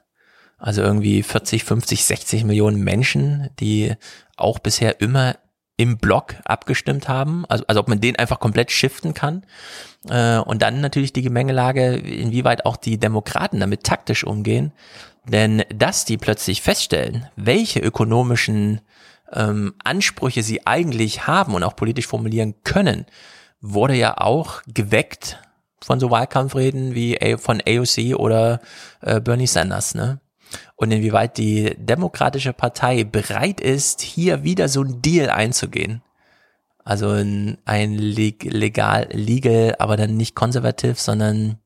Also irgendwie 40, 50, 60 Millionen Menschen, die auch bisher immer im Block abgestimmt haben. Also, also ob man den einfach komplett shiften kann. Äh, und dann natürlich die Gemengelage, inwieweit auch die Demokraten damit taktisch umgehen. Denn dass die plötzlich feststellen, welche ökonomischen ähm, Ansprüche sie eigentlich haben und auch politisch formulieren können, wurde ja auch geweckt von so Wahlkampfreden wie von AOC oder äh, Bernie Sanders, ne? Und inwieweit die Demokratische Partei bereit ist, hier wieder so ein Deal einzugehen. Also ein, ein leg, legal, legal, aber dann nicht konservativ, sondern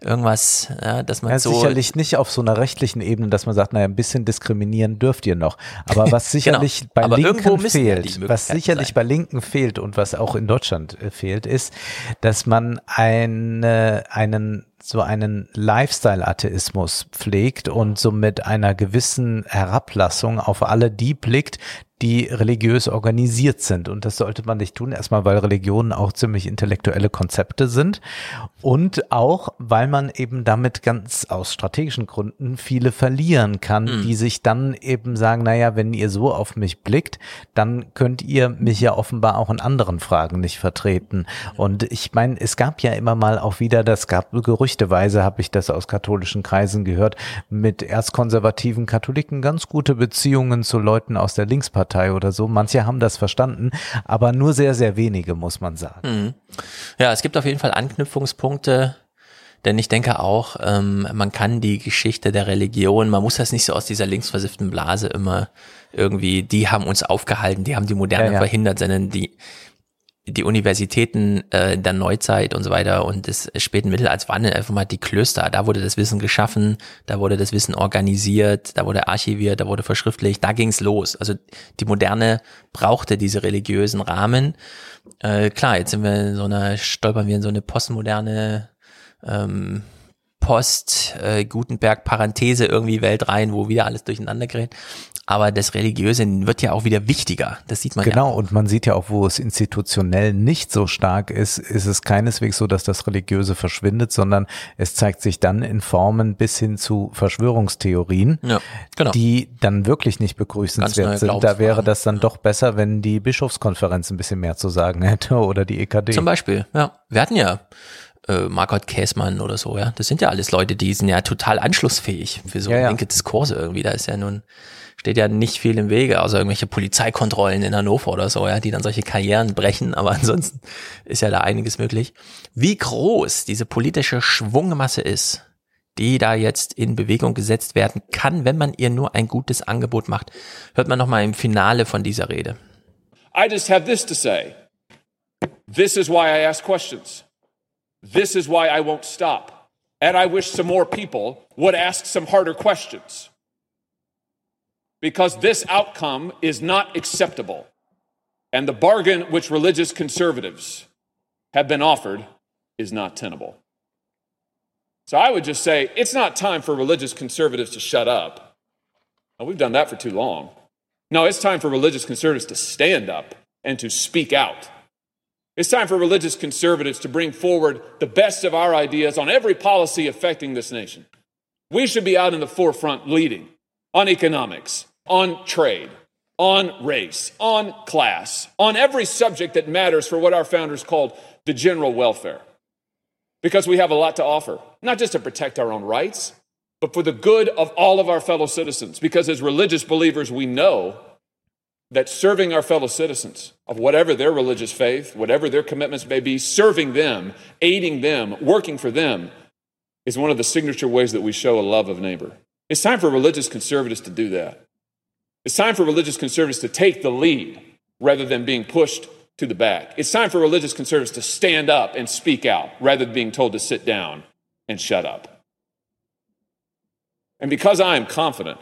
irgendwas, ja, dass man
Ja,
so
sicherlich nicht auf so einer rechtlichen Ebene, dass man sagt, naja, ein bisschen diskriminieren dürft ihr noch. Aber was sicherlich
Genau.
bei
Aber
Linken
müssen ja
fehlt, was sicherlich
sein.
bei Linken fehlt und was auch in Deutschland äh, fehlt, ist, dass man eine, einen so einen Lifestyle-Atheismus pflegt und so mit einer gewissen Herablassung auf alle die blickt, die religiös organisiert sind. Und das sollte man nicht tun, erstmal weil Religionen auch ziemlich intellektuelle Konzepte sind und auch, weil man eben damit ganz aus strategischen Gründen viele verlieren kann,
Hm.
die sich dann eben sagen, naja, wenn ihr so auf mich blickt, dann könnt ihr mich ja offenbar auch in anderen Fragen nicht vertreten. Und ich meine, es gab ja immer mal auch wieder, das gab gerüchteweise, habe ich das aus katholischen Kreisen gehört, mit erzkonservativen Katholiken ganz gute Beziehungen zu Leuten aus der Linkspartei oder so. Manche haben das verstanden, aber nur sehr, sehr wenige, muss man sagen.
Mhm. Ja, es gibt auf jeden Fall Anknüpfungspunkte, denn ich denke auch, ähm, man kann die Geschichte der Religion, man muss das nicht so aus dieser linksversifften Blase immer irgendwie, die haben uns aufgehalten, die haben die Moderne
Ja, ja.
verhindert, sondern die die Universitäten äh, der Neuzeit und so weiter und des späten Mittelalters waren einfach mal die Klöster. Da wurde das Wissen geschaffen, da wurde das Wissen organisiert, da wurde archiviert, da wurde verschriftlicht, da ging's los. Also die Moderne brauchte diese religiösen Rahmen. Äh, klar, jetzt sind wir in so einer, stolpern wir in so eine postmoderne ähm, Post-Gutenberg-Parenthese irgendwie Welt rein, wo wieder alles durcheinander gerät. Aber das Religiöse wird ja auch wieder wichtiger. Das sieht man ja.
Genau, und man sieht ja auch, wo es institutionell nicht so stark ist, ist es keineswegs so, dass das Religiöse verschwindet, sondern es zeigt sich dann in Formen bis hin zu Verschwörungstheorien,
Ja, genau.
die dann wirklich nicht begrüßenswert sind. Da wäre das dann doch besser, wenn die Bischofskonferenz ein bisschen mehr zu sagen hätte oder die EKD.
Zum Beispiel, ja. Wir hatten ja äh, Margot Käßmann oder so, ja. Das sind ja alles Leute, die sind ja total anschlussfähig für so
Ja, ja.
linke Diskurse irgendwie. Da ist ja nun, steht ja nicht viel im Wege, außer irgendwelche Polizeikontrollen in Hannover oder so, ja, die dann solche Karrieren brechen, aber ansonsten ist ja da einiges möglich. Wie groß diese politische Schwungmasse ist, die da jetzt in Bewegung gesetzt werden kann, wenn man ihr nur ein gutes Angebot macht, hört man nochmal im Finale von dieser Rede.
I just have this to say. This is why I ask questions. This is why I won't stop. And I wish some more people would ask some harder questions. Because this outcome is not acceptable. And the bargain which religious conservatives have been offered is not tenable. So I would just say it's not time for religious conservatives to shut up. Now, we've done that for too long. No, it's time for religious conservatives to stand up and to speak out. It's time for religious conservatives to bring forward the best of our ideas on every policy affecting this nation. We should be out in the forefront leading on economics, on trade, on race, on class, on every subject that matters for what our founders called the general welfare. Because we have a lot to offer, not just to protect our own rights, but for the good of all of our fellow citizens. Because as religious believers, we know that serving our fellow citizens of whatever their religious faith, whatever their commitments may be, serving them, aiding them, working for them is one of the signature ways that we show a love of neighbor. It's time for religious conservatives to do that. It's time for religious conservatives to take the lead rather than being pushed to the back. It's time for religious conservatives to stand up and speak out rather than being told to sit down and shut up. And because I am confident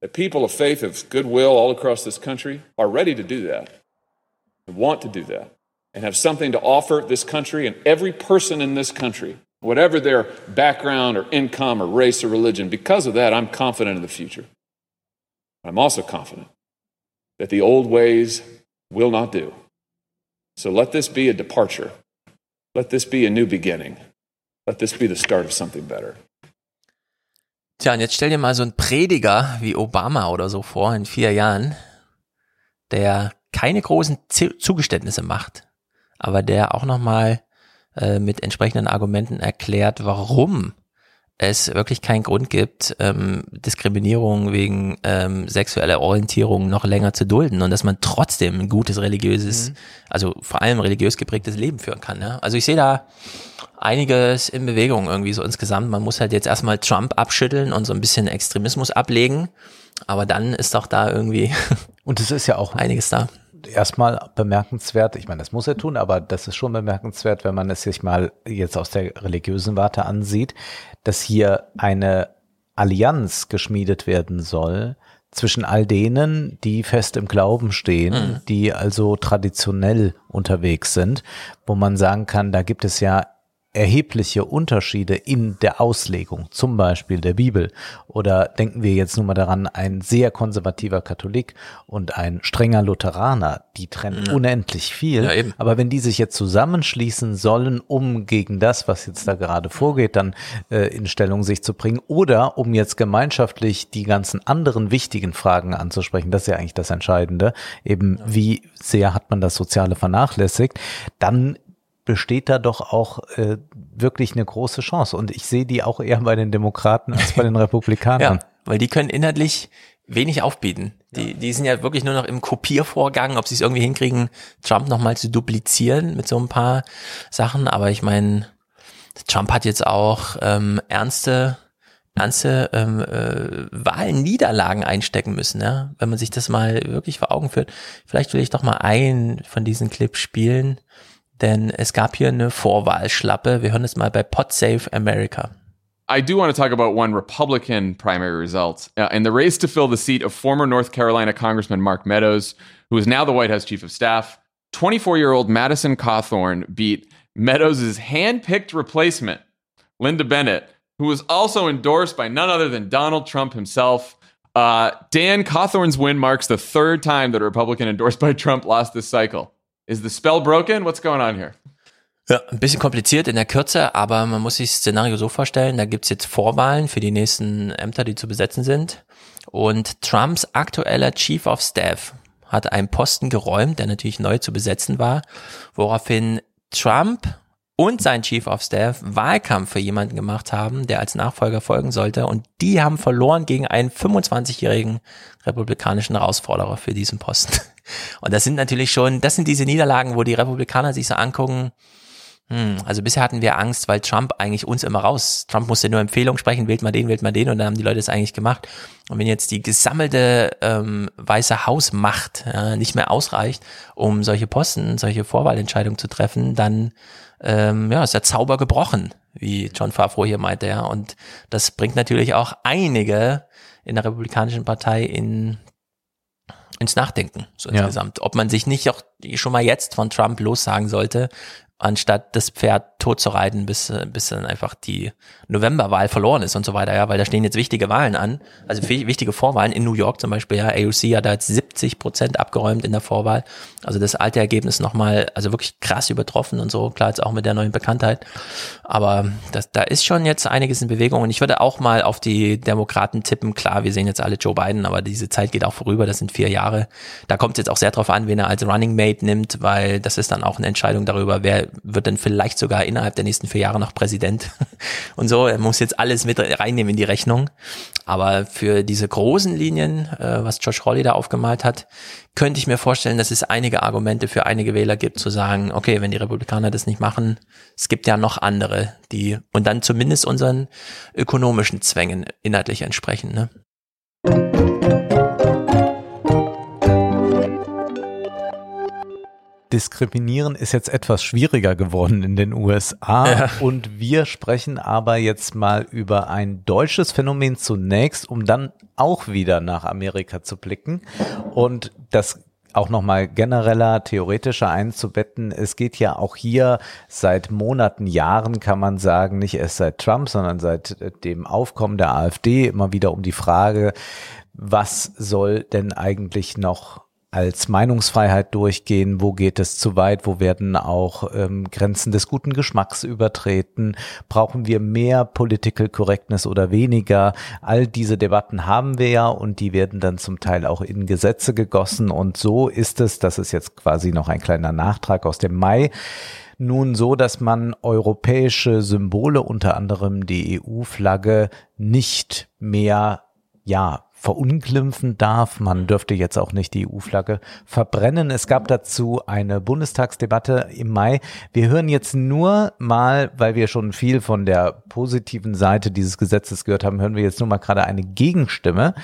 that people of faith of goodwill all across this country are ready to do that and want to do that and have something to offer this country and every person in this country, whatever their background or income or race or religion, because of that, I'm confident in the future. I'm also confident that the old ways will not do. So let this be a departure. Let this be a new beginning. Let this be the start of something better.
Tja, und jetzt stell dir mal so einen Prediger wie Obama oder so vor in vier Jahren, der keine großen Zugeständnisse macht, aber der auch nochmal äh, mit entsprechenden Argumenten erklärt, warum es wirklich keinen Grund gibt, ähm, Diskriminierung wegen ähm, sexueller Orientierung noch länger zu dulden und dass man trotzdem ein gutes religiöses, mhm. also vor allem religiös geprägtes Leben führen kann. Ja? Also ich sehe da einiges in Bewegung irgendwie so insgesamt. Man muss halt jetzt erstmal Trump abschütteln und so ein bisschen Extremismus ablegen, aber dann ist doch da irgendwie
und es ist ja auch
einiges da
erstmal bemerkenswert, ich meine, das muss er tun, aber das ist schon bemerkenswert, wenn man es sich mal jetzt aus der religiösen Warte ansieht, dass hier eine Allianz geschmiedet werden soll zwischen all denen, die fest im Glauben stehen, mhm. die also traditionell unterwegs sind, wo man sagen kann, da gibt es ja erhebliche Unterschiede in der Auslegung, zum Beispiel der Bibel. Oder denken wir jetzt nur mal daran, ein sehr konservativer Katholik und ein strenger Lutheraner, die trennen ja. unendlich viel. Ja, Aber wenn die sich jetzt zusammenschließen sollen, um gegen das, was jetzt da gerade vorgeht, dann äh, in Stellung sich zu bringen, oder um jetzt gemeinschaftlich die ganzen anderen wichtigen Fragen anzusprechen, das ist ja eigentlich das Entscheidende, eben wie sehr hat man das Soziale vernachlässigt, dann besteht da doch auch äh, wirklich eine große Chance. Und ich sehe die auch eher bei den Demokraten als bei den Republikanern.
ja, weil die können inhaltlich wenig aufbieten. Die, die sind ja wirklich nur noch im Kopiervorgang, ob sie es irgendwie hinkriegen, Trump nochmal zu duplizieren mit so ein paar Sachen. Aber ich meine, Trump hat jetzt auch ähm, ernste ernste ähm, äh, Wahlniederlagen einstecken müssen, ja? wenn man sich das mal wirklich vor Augen führt. Vielleicht will ich doch mal einen von diesen Clips spielen. Denn es gab hier eine Vorwahlschlappe. Wir hören es mal bei PodSafe America.
I do want to talk about one Republican primary result. Uh, in the race to fill the seat of former North Carolina Congressman Mark Meadows, who is now the White House Chief of Staff, 24 year old Madison Cawthorn beat Meadows' hand picked replacement, Linda Bennett, who was also endorsed by none other than Donald Trump himself. Uh, Dan Cawthorn's win marks the third time that a Republican endorsed by Trump lost this cycle. Is the spell broken? What's going on here?
Ja, ein bisschen kompliziert in der Kürze, aber man muss sich das Szenario so vorstellen, da gibt's jetzt Vorwahlen für die nächsten Ämter, die zu besetzen sind. Und Trumps aktueller Chief of Staff hat einen Posten geräumt, der natürlich neu zu besetzen war, woraufhin Trump und sein Chief of Staff Wahlkampf für jemanden gemacht haben, der als Nachfolger folgen sollte. Und die haben verloren gegen einen 25-jährigen republikanischen Herausforderer für diesen Posten. Und das sind natürlich schon, das sind diese Niederlagen, wo die Republikaner sich so angucken, hm, also bisher hatten wir Angst, weil Trump eigentlich uns immer raus. Trump musste nur Empfehlungen sprechen, wählt mal den, wählt mal den und dann haben die Leute es eigentlich gemacht. Und wenn jetzt die gesammelte ähm, Weiße Hausmacht äh, nicht mehr ausreicht, um solche Posten, solche Vorwahlentscheidungen zu treffen, dann ähm, ja, ist der Zauber gebrochen, wie John Favreau hier meinte, ja. Und das bringt natürlich auch einige in der Republikanischen Partei in ins Nachdenken, so insgesamt. Ja. Ob man sich nicht auch schon mal jetzt von Trump lossagen sollte anstatt das Pferd tot zu reiten, bis, bis dann einfach die Novemberwahl verloren ist und so weiter, ja, weil da stehen jetzt wichtige Wahlen an, also wichtige Vorwahlen. In New York zum Beispiel, ja, AOC hat da jetzt 70 Prozent abgeräumt in der Vorwahl, also das alte Ergebnis nochmal, also wirklich krass übertroffen und so, klar jetzt auch mit der neuen Bekanntheit, aber das, da ist schon jetzt einiges in Bewegung. Und ich würde auch mal auf die Demokraten tippen, klar, wir sehen jetzt alle Joe Biden, aber diese Zeit geht auch vorüber, das sind vier Jahre, da kommt es jetzt auch sehr drauf an, wen er als Running Mate nimmt, weil das ist dann auch eine Entscheidung darüber, wer wird dann vielleicht sogar innerhalb der nächsten vier Jahre noch Präsident und so. Er muss jetzt alles mit reinnehmen in die Rechnung. Aber für diese großen Linien, äh, was Josh Hawley da aufgemalt hat, könnte ich mir vorstellen, dass es einige Argumente für einige Wähler gibt, zu sagen, okay, wenn die Republikaner das nicht machen, es gibt ja noch andere, die und dann zumindest unseren ökonomischen Zwängen inhaltlich entsprechen. Ne?
Diskriminieren ist jetzt etwas schwieriger geworden in den USA ja. und wir sprechen aber jetzt mal über ein deutsches Phänomen zunächst, um dann auch wieder nach Amerika zu blicken und das auch nochmal genereller, theoretischer einzubetten. Es geht ja auch hier seit Monaten, Jahren, kann man sagen, nicht erst seit Trump, sondern seit dem Aufkommen der AfD immer wieder um die Frage, was soll denn eigentlich noch als Meinungsfreiheit durchgehen, wo geht es zu weit, wo werden auch ähm, Grenzen des guten Geschmacks übertreten, brauchen wir mehr Political Correctness oder weniger. All diese Debatten haben wir ja und die werden dann zum Teil auch in Gesetze gegossen. Und so ist es, das ist jetzt quasi noch ein kleiner Nachtrag aus dem Mai, nun so, dass man europäische Symbole, unter anderem die EU-Flagge, nicht mehr ja, verunglimpfen darf. Man dürfte jetzt auch nicht die EU-Flagge verbrennen. Es gab dazu eine Bundestagsdebatte im Mai. Wir hören jetzt nur mal, weil wir schon viel von der positiven Seite dieses Gesetzes gehört haben, hören wir jetzt nur mal gerade eine Gegenstimme.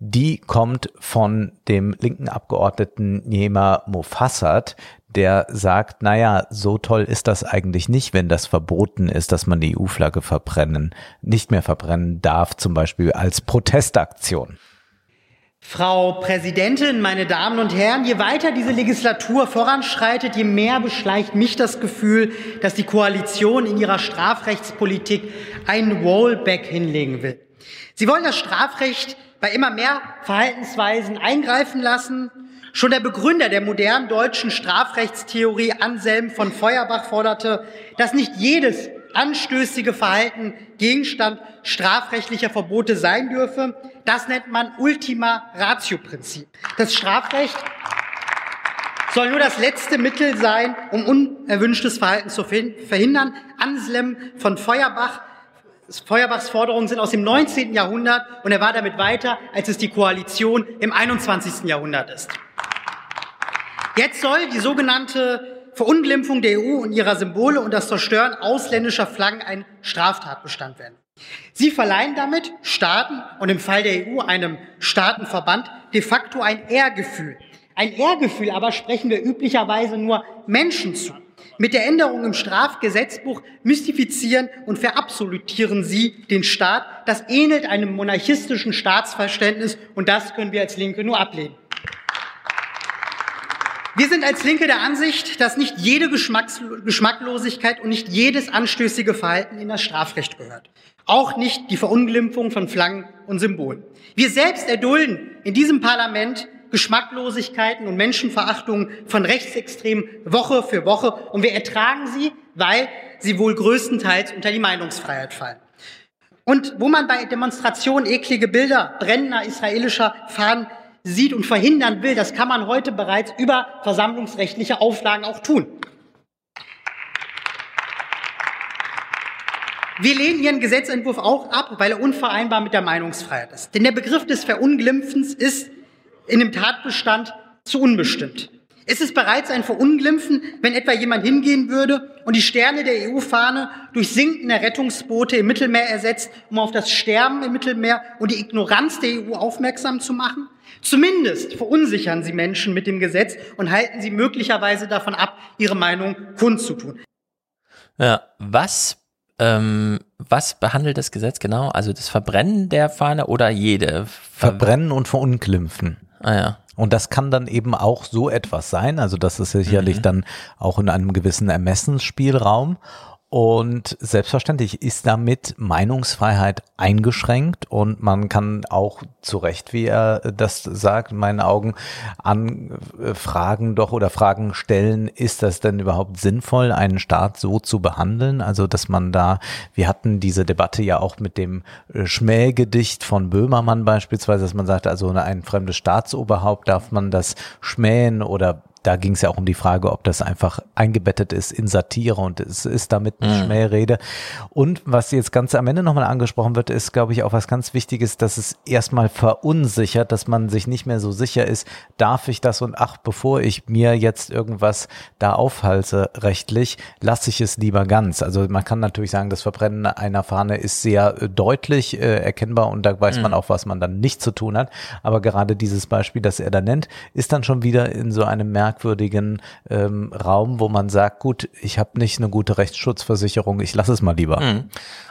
Die kommt von dem linken Abgeordneten Niema Mofassat, der sagt, naja, so toll ist das eigentlich nicht, wenn das verboten ist, dass man die EU-Flagge verbrennen, nicht mehr verbrennen darf, zum Beispiel als Protestaktion.
Frau Präsidentin, meine Damen und Herren, je weiter diese Legislatur voranschreitet, je mehr beschleicht mich das Gefühl, dass die Koalition in ihrer Strafrechtspolitik einen Wallback hinlegen will. Sie wollen das Strafrecht bei immer mehr Verhaltensweisen eingreifen lassen, Schon der Begründer der modernen deutschen Strafrechtstheorie Anselm von Feuerbach forderte, dass nicht jedes anstößige Verhalten Gegenstand strafrechtlicher Verbote sein dürfe. Das nennt man Ultima Ratio Prinzip. Das Strafrecht soll nur das letzte Mittel sein, um unerwünschtes Verhalten zu verhindern. Anselm von Feuerbach Feuerbachs Forderungen sind aus dem 19. Jahrhundert und er war damit weiter, als es die Koalition im 21. Jahrhundert ist. Jetzt soll die sogenannte Verunglimpfung der EU und ihrer Symbole und das Zerstören ausländischer Flaggen ein Straftatbestand werden. Sie verleihen damit Staaten und im Fall der EU einem Staatenverband de facto ein Ehrgefühl. Ein Ehrgefühl aber sprechen wir üblicherweise nur Menschen zu. Mit der Änderung im Strafgesetzbuch mystifizieren und verabsolutieren sie den Staat. Das ähnelt einem monarchistischen Staatsverständnis und das können wir als Linke nur ablehnen. Wir sind als Linke der Ansicht, dass nicht jede Geschmacklosigkeit und nicht jedes anstößige Verhalten in das Strafrecht gehört. Auch nicht die Verunglimpfung von Flaggen und Symbolen. Wir selbst erdulden in diesem Parlament Geschmacklosigkeiten und Menschenverachtungen von Rechtsextremen Woche für Woche und wir ertragen sie, weil sie wohl größtenteils unter die Meinungsfreiheit fallen. Und wo man bei Demonstrationen eklige Bilder brennender israelischer Fahnen sieht und verhindern will, das kann man heute bereits über versammlungsrechtliche Auflagen auch tun. Wir lehnen Ihren Gesetzentwurf auch ab, weil er unvereinbar mit der Meinungsfreiheit ist. Denn der Begriff des Verunglimpfens ist in dem Tatbestand zu unbestimmt. Es ist bereits ein Verunglimpfen, wenn etwa jemand hingehen würde und die Sterne der EU-Fahne durch sinkende Rettungsboote im Mittelmeer ersetzt, um auf das Sterben im Mittelmeer und die Ignoranz der EU aufmerksam zu machen. Zumindest verunsichern sie Menschen mit dem Gesetz und halten sie möglicherweise davon ab, ihre Meinung kundzutun.
Ja, was, ähm, was behandelt das Gesetz genau? Also das Verbrennen der Fahne oder jede?
Verbrennen und verunglimpfen.
Ah ja.
Und das kann dann eben auch so etwas sein. Also das ist sicherlich
Mhm.
dann auch in einem gewissen Ermessensspielraum. Und selbstverständlich ist damit Meinungsfreiheit eingeschränkt und man kann auch zu Recht, wie er das sagt, in meinen Augen anfragen doch oder Fragen stellen, ist das denn überhaupt sinnvoll, einen Staat so zu behandeln? Also, dass man da, wir hatten diese Debatte ja auch mit dem äh, Schmähgedicht von Böhmermann beispielsweise, dass man sagt, also ein fremdes Staatsoberhaupt darf man das schmähen oder da ging es ja auch um die Frage, ob das einfach eingebettet ist in Satire und es ist damit eine
Mhm.
Schmährede. Und was jetzt ganz am Ende nochmal angesprochen wird, ist, glaube ich, auch was ganz Wichtiges, dass es erstmal verunsichert, dass man sich nicht mehr so sicher ist, darf ich das und ach, bevor ich mir jetzt irgendwas da aufhalte rechtlich, lasse ich es lieber ganz. Also man kann natürlich sagen, das Verbrennen einer Fahne ist sehr äh, deutlich äh, erkennbar und da weiß
Mhm.
man auch, was man dann nicht zu tun hat. Aber gerade dieses Beispiel, das er da nennt, ist dann schon wieder in so einem merkwürdigen ähm, Raum, wo man sagt, gut, ich habe nicht eine gute Rechtsschutzversicherung, ich lasse es mal lieber.
Mhm.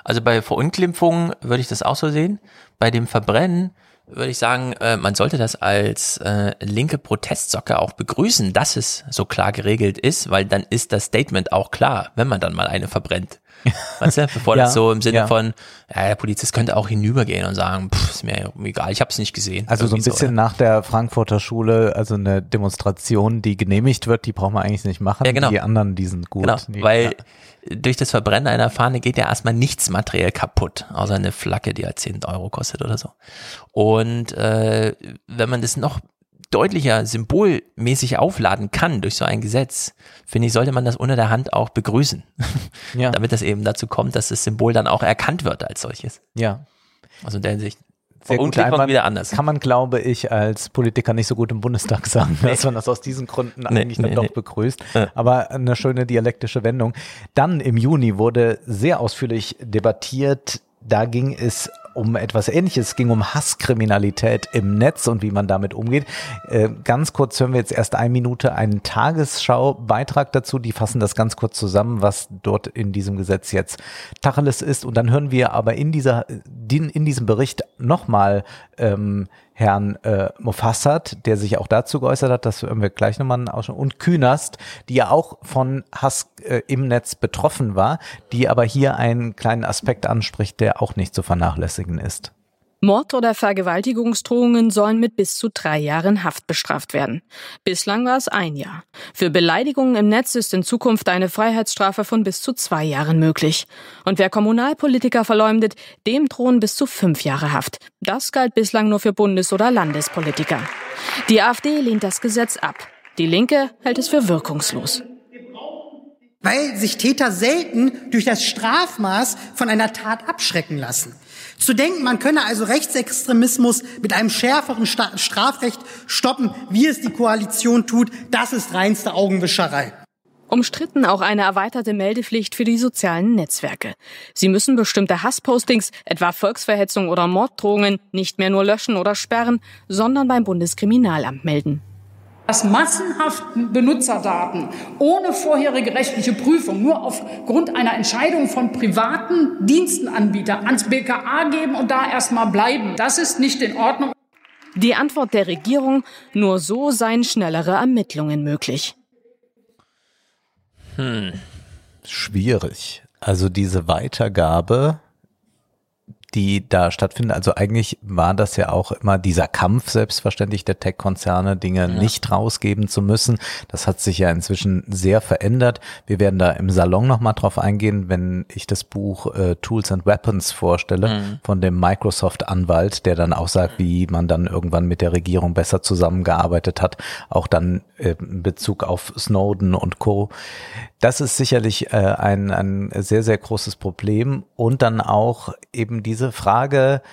Also bei Verunglimpfungen würde ich das auch so sehen. Bei dem Verbrennen würde ich sagen, äh, man sollte das als äh, linke Protestsocke auch begrüßen, dass es so klar geregelt ist, weil dann ist das Statement auch klar, wenn man dann mal eine verbrennt. Weißt du, bevor
Ja,
das so im Sinne
ja.
von, ja, der Polizist könnte auch hinübergehen und sagen, pff, ist mir egal, ich habe es nicht gesehen.
Also so ein bisschen nach der Frankfurter Schule, also eine Demonstration, die genehmigt wird, die braucht man eigentlich nicht machen.
Ja, genau.
Die anderen, die sind gut.
Genau,
Die-
weil durch das Verbrennen einer Fahne geht ja erstmal nichts materiell kaputt, außer eine Flagge, die halt 10 Euro kostet oder so. Und äh, wenn man das noch deutlicher symbolmäßig aufladen kann durch so ein Gesetz, finde ich, sollte man das unter der Hand auch begrüßen.
Ja.
Damit das eben dazu kommt, dass das Symbol dann auch erkannt wird als solches.
Ja.
Also in der Hinsicht.
Sehr
Verunglimpfung
Einwand.
wieder anders.
Kann man, glaube ich, als Politiker nicht so gut im Bundestag sagen, dass man das aus diesen Gründen
Nee,
eigentlich dann
nee,
doch
nee.
begrüßt. Aber eine schöne dialektische Wendung. Dann im Juni wurde sehr ausführlich debattiert. Da ging es um etwas Ähnliches. Es ging um Hasskriminalität im Netz und wie man damit umgeht. Äh, ganz kurz hören wir jetzt erst eine Minute einen Tagesschau-Beitrag dazu. Die fassen das ganz kurz zusammen, was dort in diesem Gesetz jetzt Tacheles ist. Und dann hören wir aber in dieser, in, in diesem Bericht nochmal ähm, Herrn äh, Mofassat, der sich auch dazu geäußert hat, das hören wir gleich nochmal einen Ausschnitt, und Künast, die ja auch von Hass äh, im Netz betroffen war, die aber hier einen kleinen Aspekt anspricht, der auch nicht zu vernachlässigen ist.
Mord oder Vergewaltigungsdrohungen sollen mit bis zu drei Jahren Haft bestraft werden. Bislang war es ein Jahr. Für Beleidigungen im Netz ist in Zukunft eine Freiheitsstrafe von bis zu zwei Jahren möglich. Und wer Kommunalpolitiker verleumdet, dem drohen bis zu fünf Jahre Haft. Das galt bislang nur für Bundes- oder Landespolitiker. Die AfD lehnt das Gesetz ab. Die Linke hält es für wirkungslos.
weil sich Täter selten durch das Strafmaß von einer Tat abschrecken lassen. Zu denken, man könne also Rechtsextremismus mit einem schärferen Sta Strafrecht stoppen, wie es die Koalition tut, das ist reinste Augenwischerei.
Umstritten auch eine erweiterte Meldepflicht für die sozialen Netzwerke. Sie müssen bestimmte Hasspostings, etwa Volksverhetzung oder Morddrohungen, nicht mehr nur löschen oder sperren, sondern beim Bundeskriminalamt melden.
Dass massenhaft Benutzerdaten ohne vorherige rechtliche Prüfung nur aufgrund einer Entscheidung von privaten Dienstenanbietern ans BKA geben und da erstmal bleiben. Das ist nicht in Ordnung.
Die Antwort der Regierung, nur so seien schnellere Ermittlungen möglich.
Hm. Schwierig. Also diese Weitergabe, die da stattfindet, also eigentlich war das ja auch immer dieser Kampf selbstverständlich der Tech-Konzerne, Dinge
Ja.
nicht rausgeben zu müssen. Das hat sich ja inzwischen sehr verändert. Wir werden da im Salon nochmal drauf eingehen, wenn ich das Buch äh, Tools and Weapons vorstelle
Mhm.
von dem Microsoft-Anwalt, der dann auch sagt, wie man dann irgendwann mit der Regierung besser zusammengearbeitet hat, auch dann äh, in Bezug auf Snowden und Co. Das ist sicherlich äh, ein, ein sehr, sehr großes Problem. Und dann auch eben diese Frage,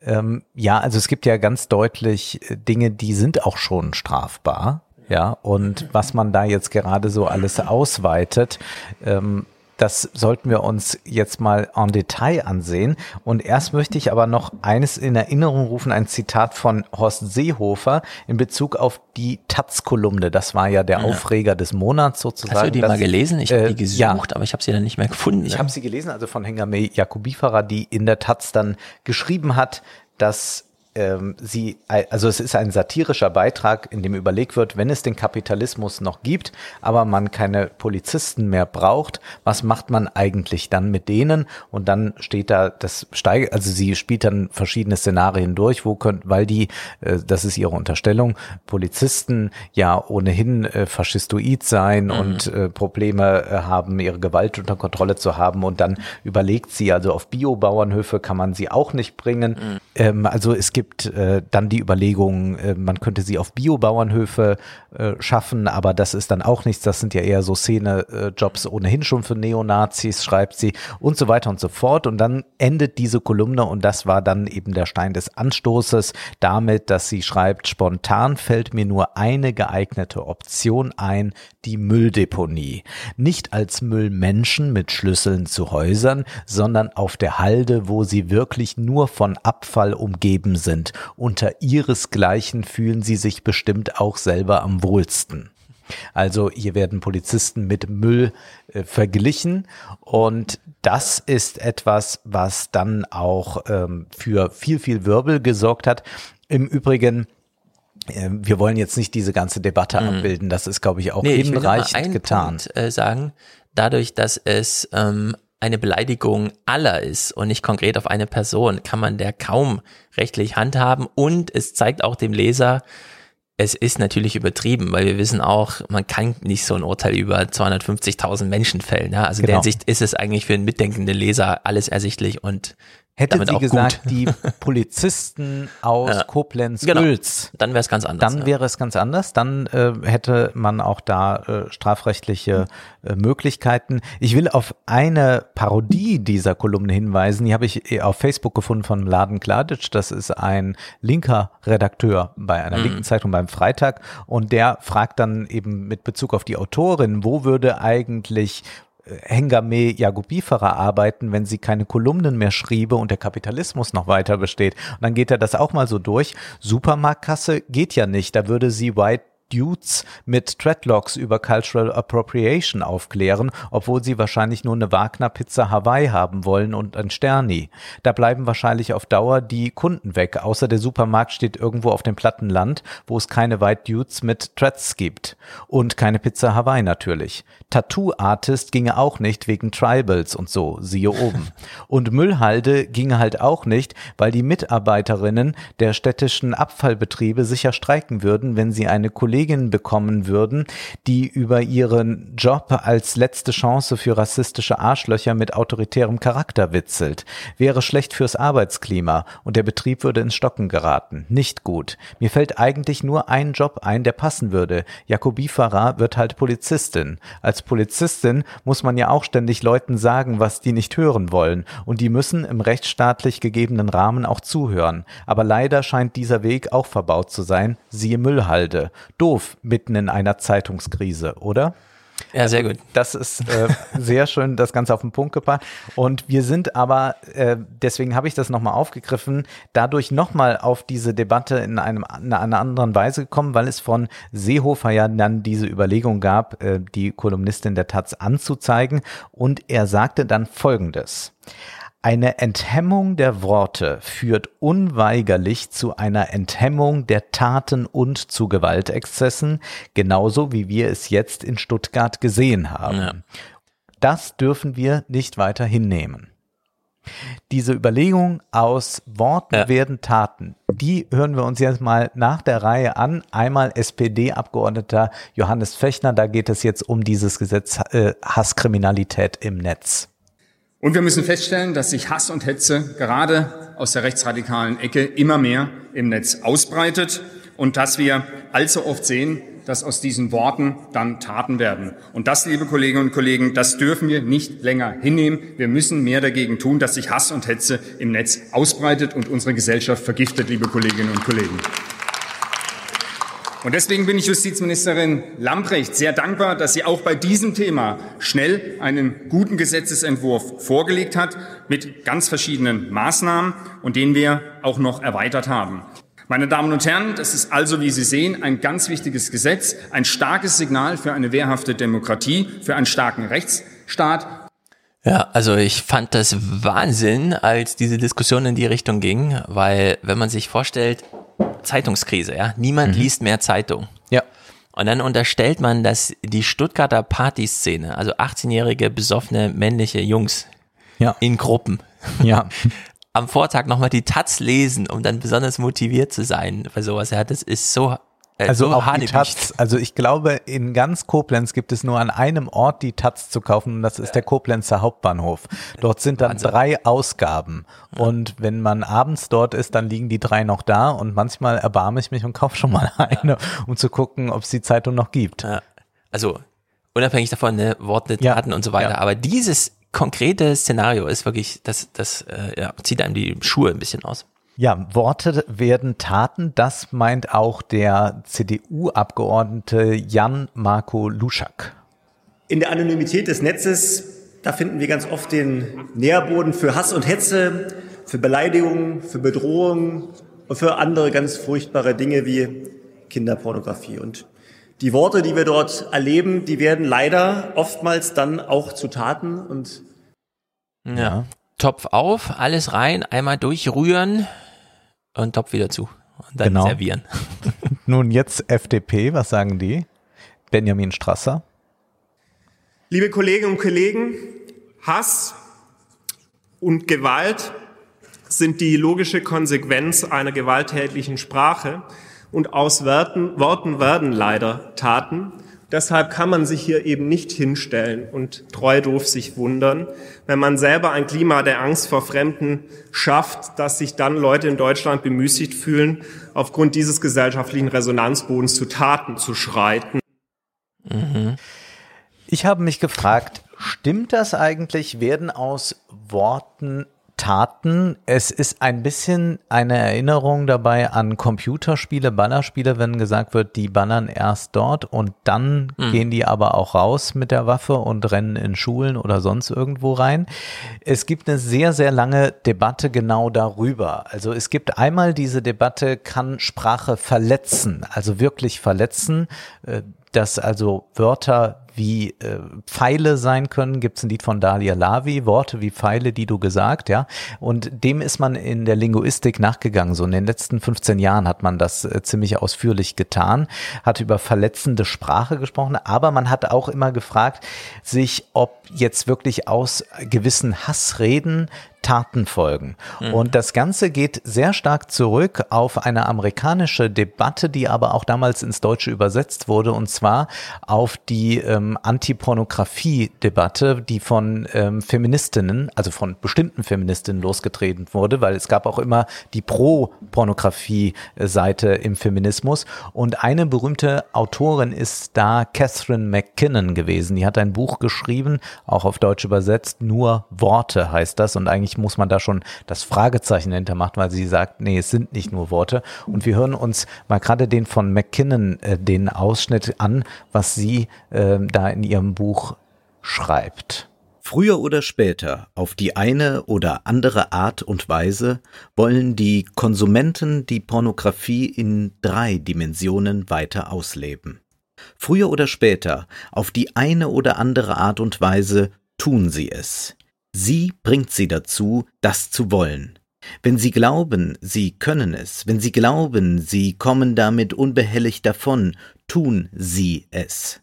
ähm, ja, also es gibt ja ganz deutlich äh, Dinge, die sind auch schon strafbar. Ja, und was man da jetzt gerade so alles ausweitet, ähm, das sollten wir uns jetzt mal en Detail ansehen. Und erst möchte ich aber noch eines in Erinnerung rufen, ein Zitat von Horst Seehofer in Bezug auf die Taz-Kolumne. Das war ja der
Ja.
Aufreger des Monats sozusagen.
Hast du die
Das-
mal gelesen? Ich habe
äh,
die gesucht,
ja.
aber ich habe sie dann nicht mehr gefunden.
Ich habe sie gelesen, also von Hengame Jakubifara, die in der Taz dann geschrieben hat, dass ähm, sie, also es ist ein satirischer Beitrag, in dem überlegt wird, wenn es den Kapitalismus noch gibt, aber man keine Polizisten mehr braucht, was macht man eigentlich dann mit denen? Und dann steht da, das steigt, also sie spielt dann verschiedene Szenarien durch, wo könnt, weil die, äh, das ist ihre Unterstellung, Polizisten ja ohnehin äh, faschistoid sein mhm. und äh, Probleme haben, ihre Gewalt unter Kontrolle zu haben und dann überlegt sie, also auf Biobauernhöfe kann man sie auch nicht bringen. Mhm. Ähm, also es gibt äh, dann die Überlegung, äh, man könnte sie auf Biobauernhöfe äh, schaffen, aber das ist dann auch nichts. Das sind ja eher so Szene-Jobs ohnehin schon für Neonazis, schreibt sie und so weiter und so fort. Und dann endet diese Kolumne und das war dann eben der Stein des Anstoßes damit, dass sie schreibt, spontan fällt mir nur eine geeignete Option ein, die Mülldeponie. Nicht als Müllmenschen mit Schlüsseln zu Häusern, sondern auf der Halde, wo sie wirklich nur von Abfall umgeben sind. Unter ihresgleichen fühlen sie sich bestimmt auch selber am wohlsten. Also hier werden Polizisten mit Müll äh, verglichen und das ist etwas, was dann auch ähm, für viel, viel Wirbel gesorgt hat. Im Übrigen ähm, wir wollen jetzt nicht diese ganze Debatte mhm. abbilden. Das ist, glaube ich, auch nee, hinreichend ich getan.
Punkt, äh, sagen, dadurch, dass es ähm, eine Beleidigung aller ist und nicht konkret auf eine Person, kann man der kaum rechtlich handhaben und es zeigt auch dem Leser, es ist natürlich übertrieben, weil wir wissen auch, man kann nicht so ein Urteil über 250.000 Menschen fällen. Ja? Also genau. in der genau. Hinsicht ist es eigentlich für einen mitdenkenden Leser alles ersichtlich und
Hätte sie gesagt, die Polizisten aus ja, Koblenz genau.
Dann wäre es ganz anders.
Dann ja. wäre es ganz anders. Dann äh, hätte man auch da äh, strafrechtliche äh, Möglichkeiten. Ich will auf eine Parodie dieser Kolumne hinweisen. Die habe ich äh, auf Facebook gefunden von Laden Kladic. Das ist ein linker Redakteur bei einer mhm. linken Zeitung beim Freitag. Und der fragt dann eben mit Bezug auf die Autorin, wo würde eigentlich Hengame Jagobifera arbeiten, wenn sie keine Kolumnen mehr schriebe und der Kapitalismus noch weiter besteht. Und dann geht er das auch mal so durch. Supermarktkasse geht ja nicht. Da würde sie White Dudes mit Dreadlocks über Cultural Appropriation aufklären, obwohl sie wahrscheinlich nur eine Wagner-Pizza Hawaii haben wollen und ein Sterni. Da bleiben wahrscheinlich auf Dauer die Kunden weg, außer der Supermarkt steht irgendwo auf dem platten Land, wo es keine White Dudes mit Dreads gibt. Und keine Pizza Hawaii natürlich. Tattoo-Artist ginge auch nicht wegen Tribals und so, siehe oben. Und Müllhalde ginge halt auch nicht, weil die Mitarbeiterinnen der städtischen Abfallbetriebe sicher streiken würden, wenn sie eine Kollegin Kolleginnen bekommen würden, die über ihren Job als letzte Chance für rassistische Arschlöcher mit autoritärem Charakter witzelt. Wäre schlecht fürs Arbeitsklima und der Betrieb würde ins Stocken geraten. Nicht gut. Mir fällt eigentlich nur ein Job ein, der passen würde. Jacobi Farah wird halt Polizistin. Als Polizistin muss man ja auch ständig Leuten sagen, was die nicht hören wollen. Und die müssen im rechtsstaatlich gegebenen Rahmen auch zuhören. Aber leider scheint dieser Weg auch verbaut zu sein. Siehe Müllhalde. Doof mitten in einer Zeitungskrise, oder?
Ja, sehr gut.
Das ist äh, sehr schön, das Ganze auf den Punkt gebracht. Und wir sind aber, äh, deswegen habe ich das nochmal aufgegriffen, dadurch nochmal auf diese Debatte in, einem, in einer anderen Weise gekommen, weil es von Seehofer ja dann diese Überlegung gab, äh, die Kolumnistin der Taz anzuzeigen. Und er sagte dann Folgendes. Eine Enthemmung der Worte führt unweigerlich zu einer Enthemmung der Taten und zu Gewaltexzessen, genauso wie wir es jetzt in Stuttgart gesehen haben. Ja. Das dürfen wir nicht weiter hinnehmen. Diese Überlegung aus Worten ja. werden Taten, die hören wir uns jetzt mal nach der Reihe an. Einmal SPD-Abgeordneter Johannes Fechner, da geht es jetzt um dieses Gesetz äh, Hasskriminalität im Netz.
Und wir müssen feststellen, dass sich Hass und Hetze gerade aus der rechtsradikalen Ecke immer mehr im Netz ausbreitet und dass wir allzu oft sehen, dass aus diesen Worten dann Taten werden. Und das, liebe Kolleginnen und Kollegen, das dürfen wir nicht länger hinnehmen. Wir müssen mehr dagegen tun, dass sich Hass und Hetze im Netz ausbreitet und unsere Gesellschaft vergiftet, liebe Kolleginnen und Kollegen. Und deswegen bin ich Justizministerin Lamprecht sehr dankbar, dass sie auch bei diesem Thema schnell einen guten Gesetzesentwurf vorgelegt hat mit ganz verschiedenen Maßnahmen und den wir auch noch erweitert haben. Meine Damen und Herren, das ist also, wie Sie sehen, ein ganz wichtiges Gesetz, ein starkes Signal für eine wehrhafte Demokratie, für einen starken Rechtsstaat
Ja, also ich fand das Wahnsinn, als diese Diskussion in die Richtung ging, weil wenn man sich vorstellt, Zeitungskrise, ja, niemand
Mhm.
liest mehr Zeitung.
Ja.
Und dann unterstellt man, dass die Stuttgarter Partyszene, also 18-jährige besoffene männliche Jungs
ja.
in Gruppen,
Ja.
am Vortag nochmal die Taz lesen, um dann besonders motiviert zu sein für sowas. Ja, das ist so,
Also
so
auch die. Taz, also ich glaube, in ganz Koblenz gibt es nur an einem Ort die Taz zu kaufen und das ist der Koblenzer Hauptbahnhof. Dort sind dann drei Ausgaben und wenn man abends dort ist, dann liegen die drei noch da und manchmal erbarme ich mich und kaufe schon mal eine, um zu gucken, ob es die Zeitung noch gibt.
Also unabhängig davon, ne, Worte, Taten und so weiter.
ja.
Aber dieses konkrete Szenario ist wirklich, das, das äh, ja, zieht einem die Schuhe ein bisschen aus.
Ja, Worte werden Taten, das meint auch der CDU-Abgeordnete Jan Marco Luschak.
In der Anonymität des Netzes, da finden wir ganz oft den Nährboden für Hass und Hetze, für Beleidigungen, für Bedrohungen und für andere ganz furchtbare Dinge wie Kinderpornografie. Und die Worte, die wir dort erleben, die werden leider oftmals dann auch zu Taten und
Ja. Topf auf, alles rein, einmal durchrühren und Topf wieder zu. Und dann
Genau.
servieren.
Nun jetzt FDP, was sagen die? Benjamin Strasser.
Liebe Kolleginnen und Kollegen, Hass und Gewalt sind die logische Konsequenz einer gewalttätigen Sprache und aus Worten, Worten werden leider Taten. Deshalb kann man sich hier eben nicht hinstellen und treu doof sich wundern, wenn man selber ein Klima der Angst vor Fremden schafft, dass sich dann Leute in Deutschland bemüßigt fühlen, aufgrund dieses gesellschaftlichen Resonanzbodens zu Taten zu schreiten.
Ich habe mich gefragt, stimmt das eigentlich? Werden aus Worten Taten? Es ist ein bisschen eine Erinnerung dabei an Computerspiele, Ballerspiele, wenn gesagt wird, die ballern erst dort und dann
Mhm.
gehen die aber auch raus mit der Waffe und rennen in Schulen oder sonst irgendwo rein. Es gibt eine sehr, sehr lange Debatte genau darüber. Also es gibt einmal diese Debatte, kann Sprache verletzen, also wirklich verletzen, äh, dass also Wörter wie äh, Pfeile sein können, gibt's ein Lied von Dalia Lavi, Worte wie Pfeile, die du gesagt, ja. Und dem ist man in der Linguistik nachgegangen. So in den letzten 15 Jahren hat man das äh, ziemlich ausführlich getan, hat über verletzende Sprache gesprochen, aber man hat auch immer gefragt, sich, ob jetzt wirklich aus gewissen Hassreden Taten folgen.
Mhm.
Und das Ganze geht sehr stark zurück auf eine amerikanische Debatte, die aber auch damals ins Deutsche übersetzt wurde, und zwar auf die ähm, Anti-Pornografie-Debatte, die von ähm, Feministinnen, also von bestimmten Feministinnen losgetreten wurde, weil es gab auch immer die Pro-Pornografie-Seite im Feminismus. Und eine berühmte Autorin ist da Catherine McKinnon gewesen. Die hat ein Buch geschrieben, auch auf Deutsch übersetzt, nur Worte heißt das. Und eigentlich muss man da schon das Fragezeichen hintermachen, weil sie sagt, nee, es sind nicht nur Worte. Und wir hören uns mal gerade den von McKinnon, äh, den Ausschnitt an, was sie äh, da in ihrem Buch schreibt.
Früher oder später, auf die eine oder andere Art und Weise, wollen die Konsumenten die Pornografie in drei Dimensionen weiter ausleben. Früher oder später, auf die eine oder andere Art und Weise, tun sie es. Sie bringt sie dazu, das zu wollen. Wenn sie glauben, sie können es, wenn sie glauben, sie kommen damit unbehelligt davon, tun sie es.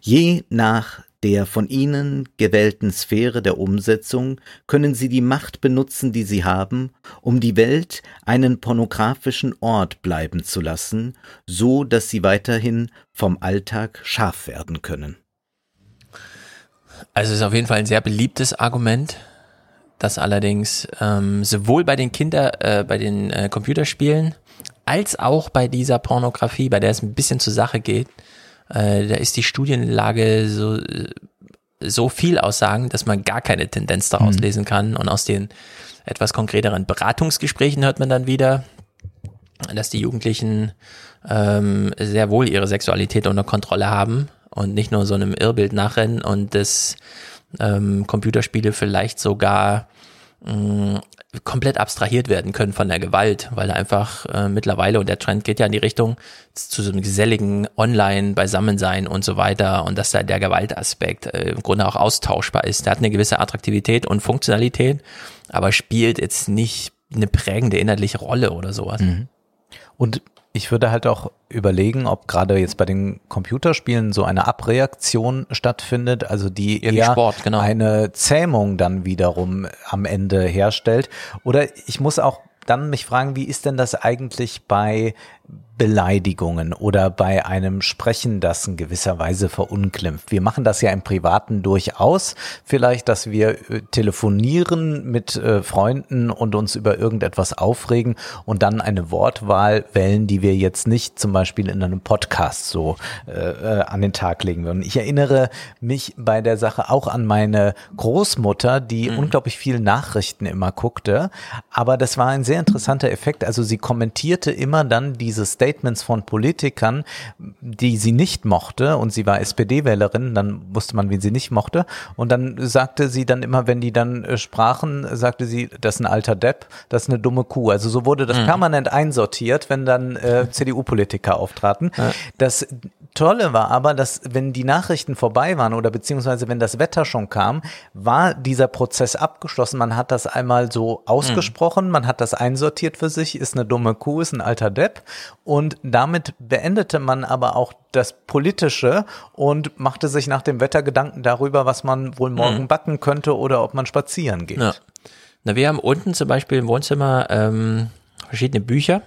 Je nach der von ihnen gewählten Sphäre der Umsetzung können sie die Macht benutzen, die sie haben, um die Welt einen pornografischen Ort bleiben zu lassen, so dass sie weiterhin vom Alltag scharf werden können.
Also es ist auf jeden Fall ein sehr beliebtes Argument, das allerdings ähm, sowohl bei den Kinder, äh, bei den äh, Computerspielen als auch bei dieser Pornografie, bei der es ein bisschen zur Sache geht, äh, da ist die Studienlage so äh, so viel aussagen, dass man gar keine Tendenz daraus
Mhm.
lesen kann. Und aus den etwas konkreteren Beratungsgesprächen hört man dann wieder, dass die Jugendlichen ähm, sehr wohl ihre Sexualität unter Kontrolle haben und nicht nur so einem Irrbild nachrennen und das ähm, Computerspiele vielleicht sogar mh, komplett abstrahiert werden können von der Gewalt, weil da einfach äh, mittlerweile, und der Trend geht ja in die Richtung, zu so einem geselligen Online-Beisammensein und so weiter und dass da der Gewaltaspekt äh, im Grunde auch austauschbar ist. Der hat eine gewisse Attraktivität und Funktionalität, aber spielt jetzt nicht eine prägende inhaltliche Rolle oder sowas.
Mhm. Und ich würde halt auch überlegen, ob gerade jetzt bei den Computerspielen so eine Abreaktion stattfindet, also die
Ja,
eher
Sport, genau.
eine Zähmung dann wiederum am Ende herstellt. Oder ich muss auch dann mich fragen, wie ist denn das eigentlich bei Beleidigungen oder bei einem Sprechen, das in gewisser Weise verunglimpft. Wir machen das ja im Privaten durchaus. Vielleicht, dass wir äh, telefonieren mit äh, Freunden und uns über irgendetwas aufregen und dann eine Wortwahl wählen, die wir jetzt nicht zum Beispiel in einem Podcast so äh, äh, an den Tag legen würden. Ich erinnere mich bei der Sache auch an meine Großmutter, die unglaublich viel Nachrichten immer guckte. Aber das war ein sehr interessanter Effekt. Also sie kommentierte immer dann diese Statements von Politikern, die sie nicht mochte. Und sie war SPD-Wählerin, dann wusste man, wen sie nicht mochte. Und dann sagte sie dann immer, wenn die dann äh, sprachen, sagte sie, das ist ein alter Depp, das ist eine dumme Kuh. Also so wurde das
Mhm.
permanent einsortiert, wenn dann äh, CDU-Politiker auftraten. Das Tolle war aber, dass wenn die Nachrichten vorbei waren oder beziehungsweise wenn das Wetter schon kam, war dieser Prozess abgeschlossen. Man hat das einmal so ausgesprochen, man hat das einsortiert für sich, ist eine dumme Kuh, ist ein alter Depp. Und damit beendete man aber auch das Politische und machte sich nach dem Wetter Gedanken darüber, was man wohl morgen
Mhm.
backen könnte oder ob man spazieren geht.
Ja. Na, wir haben unten zum Beispiel im Wohnzimmer ähm, verschiedene Bücher.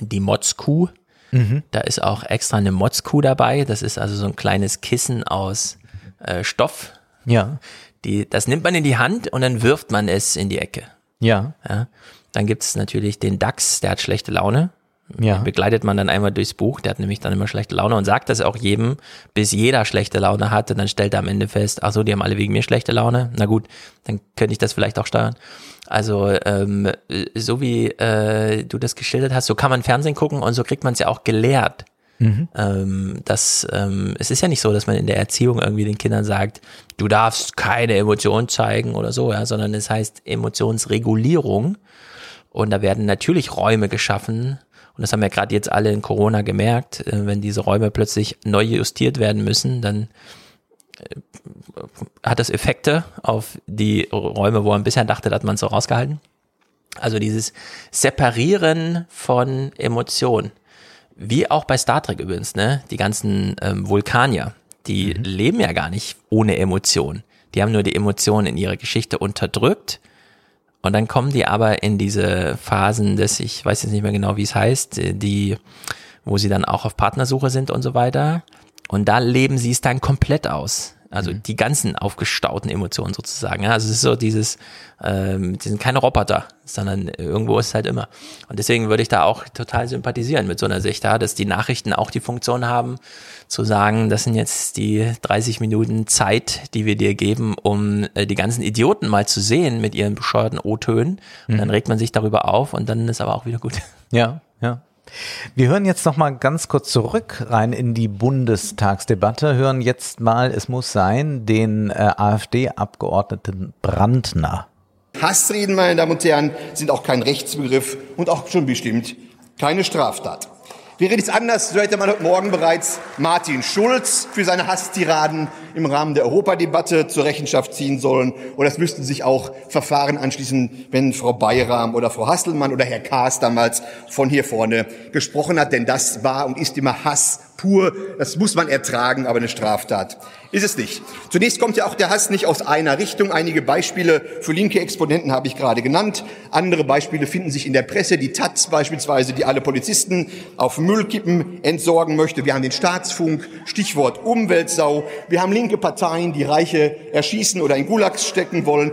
Die Motzkuh.
Mhm.
Da ist auch extra eine Motzkuh dabei. Das ist also so ein kleines Kissen aus äh, Stoff.
Ja.
Die, das nimmt man in die Hand und dann wirft man es in die Ecke.
Ja.
Ja. Dann gibt es natürlich den Dachs, der hat schlechte Laune.
Ja.
Begleitet man dann einmal durchs Buch, der hat nämlich dann immer schlechte Laune und sagt das auch jedem, bis jeder schlechte Laune hat und dann stellt er am Ende fest, ach so, die haben alle wegen mir schlechte Laune. Na gut, dann könnte ich das vielleicht auch steuern. Also ähm, so wie äh, du das geschildert hast, so kann man Fernsehen gucken und so kriegt man es ja auch gelehrt.
Mhm.
Ähm, das, ähm, es ist ja nicht so, dass man in der Erziehung irgendwie den Kindern sagt, du darfst keine Emotion zeigen oder so, ja, sondern es heißt Emotionsregulierung. Und da werden natürlich Räume geschaffen. Und das haben wir gerade jetzt alle in Corona gemerkt. Äh, Wenn diese Räume plötzlich neu justiert werden müssen, dann äh, hat das Effekte auf die Räume, wo man bisher dachte, da hat man es so rausgehalten. Also dieses Separieren von Emotionen. Wie auch bei Star Trek übrigens, ne? Die ganzen ähm, Vulkanier, die leben ja gar nicht ohne Emotionen. Die haben nur die Emotionen in ihrer Geschichte unterdrückt. Und dann kommen die aber in diese Phasen des, ich weiß jetzt nicht mehr genau, wie es heißt, äh, die, wo sie dann auch auf Partnersuche sind und so weiter. Und da leben sie es dann komplett aus. Also die ganzen aufgestauten Emotionen sozusagen. Ja, also es ist so dieses, ähm, die sind keine Roboter, sondern irgendwo ist es halt immer. Und deswegen würde ich da auch total sympathisieren mit so einer Sicht da, dass die Nachrichten auch die Funktion haben, zu sagen, das sind jetzt die 30 Minuten Zeit, die wir dir geben, um äh, die ganzen Idioten mal zu sehen mit ihren bescheuerten O-Tönen. Und
Mhm.
dann regt man sich darüber auf und dann ist aber auch wieder gut.
Ja. Wir hören jetzt noch mal ganz kurz zurück rein in die Bundestagsdebatte, hören jetzt mal, es muss sein, den äh, AfD-Abgeordneten Brandner.
Hassreden, meine Damen und Herren, sind auch kein Rechtsbegriff und auch schon bestimmt keine Straftat. Wäre dies anders, so hätte man heute Morgen bereits Martin Schulz für seine Hasstiraden im Rahmen der Europadebatte zur Rechenschaft ziehen sollen. Oder es müssten sich auch Verfahren anschließen, wenn Frau Bayram oder Frau Hasselmann oder Herr Kaas damals von hier vorne gesprochen hat. Denn das war und ist immer Hass pur. Das muss man ertragen, aber eine Straftat ist es nicht. Zunächst kommt ja auch der Hass nicht aus einer Richtung. Einige Beispiele für linke Exponenten habe ich gerade genannt. Andere Beispiele finden sich in der Presse. Die Taz beispielsweise, die alle Polizisten auf Müllkippen entsorgen möchte. Wir haben den Staatsfunk, Stichwort Umweltsau. Wir haben linke Parteien, die Reiche erschießen oder in Gulags stecken wollen.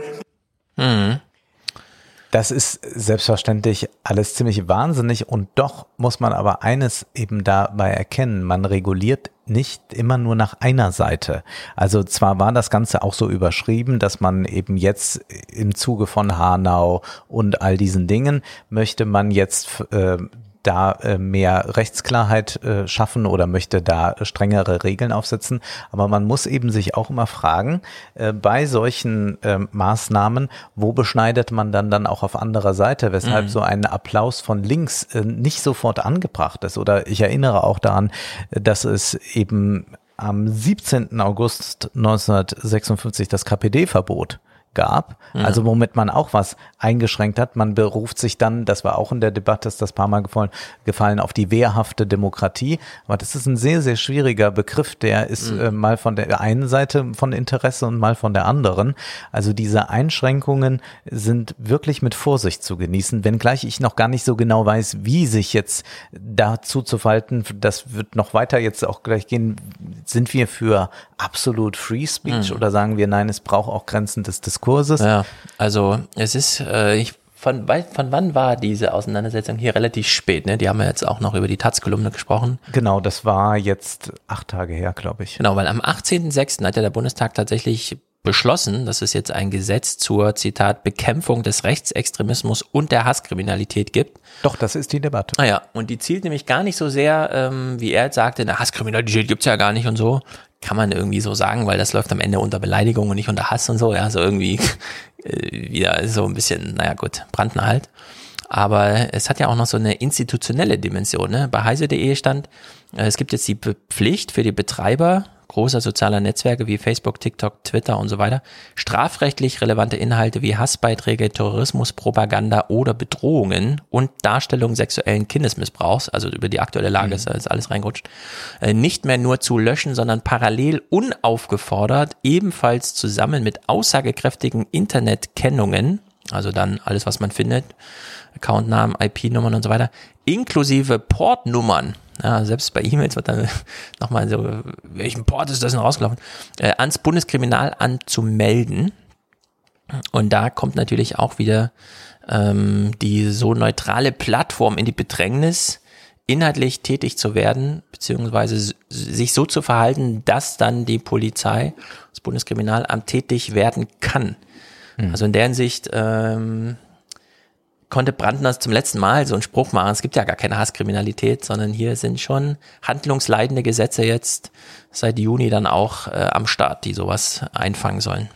Das ist selbstverständlich alles ziemlich wahnsinnig und doch muss man aber eines eben dabei erkennen, man reguliert nicht immer nur nach einer Seite. Also zwar war das Ganze auch so überschrieben, dass man eben jetzt im Zuge von Hanau und all diesen Dingen möchte man jetzt äh, da äh, mehr Rechtsklarheit äh, schaffen oder möchte da strengere Regeln aufsetzen. Aber man muss eben sich auch immer fragen, äh, bei solchen äh, Maßnahmen, wo beschneidet man dann dann auch auf anderer Seite, weshalb
Mhm.
so ein Applaus von links äh, nicht sofort angebracht ist. Oder ich erinnere auch daran, äh, dass es eben am 17. August 1956 das KPD-Verbot gab,
Mhm.
also womit man auch was eingeschränkt hat. Man beruft sich dann, das war auch in der Debatte, ist das paar Mal gefallen, gefallen auf die wehrhafte Demokratie. Aber das ist ein sehr, sehr schwieriger Begriff, der ist
Mhm.
äh, mal von der einen Seite von Interesse und mal von der anderen. Also diese Einschränkungen sind wirklich mit Vorsicht zu genießen, wenngleich ich noch gar nicht so genau weiß, wie sich jetzt dazu zu verhalten, das wird noch weiter jetzt auch gleich gehen. Sind wir für absolut Free Speech
Mhm.
oder sagen wir, nein, es braucht auch Grenzen des Diskurses?
Ja, also es ist, äh, ich, von, von wann war diese Auseinandersetzung hier relativ spät? Ne? Die haben wir jetzt auch noch über die Taz-Kolumne gesprochen.
Genau, das war jetzt acht Tage her, glaube ich.
Genau, weil am 18.06. hat ja der Bundestag tatsächlich beschlossen, dass es jetzt ein Gesetz zur, Zitat, Bekämpfung des Rechtsextremismus und der Hasskriminalität gibt.
Doch, das ist die Debatte.
Naja, und die zielt nämlich gar nicht so sehr, ähm, wie er jetzt sagte, eine Hasskriminalität gibt's ja gar nicht und so. Kann man irgendwie so sagen, weil das läuft am Ende unter Beleidigung und nicht unter Hass und so. Ja, so irgendwie äh, wieder so ein bisschen, naja gut, Brandner halt. Aber es hat ja auch noch so eine institutionelle Dimension. Ne? Bei heise.de stand, äh, es gibt jetzt die Pflicht für die Betreiber großer sozialer Netzwerke wie Facebook, TikTok, Twitter und so weiter, strafrechtlich relevante Inhalte wie Hassbeiträge, Terrorismus, Propaganda oder Bedrohungen und Darstellung sexuellen Kindesmissbrauchs, also über die aktuelle Lage ist da jetzt alles reingerutscht, äh, nicht mehr nur zu löschen, sondern parallel unaufgefordert ebenfalls zusammen mit aussagekräftigen Internetkennungen, also dann alles, was man findet, Accountnamen, IP-Nummern und so weiter, inklusive Portnummern, ja, selbst bei E-Mails wird dann nochmal so, welchen Port ist das denn rausgelaufen, äh, ans Bundeskriminalamt zu melden. Und da kommt natürlich auch wieder ähm, die so neutrale Plattform in die Bedrängnis, inhaltlich tätig zu werden, beziehungsweise sich so zu verhalten, dass dann die Polizei, das Bundeskriminalamt tätig werden kann. Also in der Hinsicht ähm, konnte Brandner zum letzten Mal so einen Spruch machen, es gibt ja gar keine Hasskriminalität, sondern hier sind schon handlungsleitende Gesetze jetzt seit Juni dann auch äh, am Start, die sowas einfangen sollen.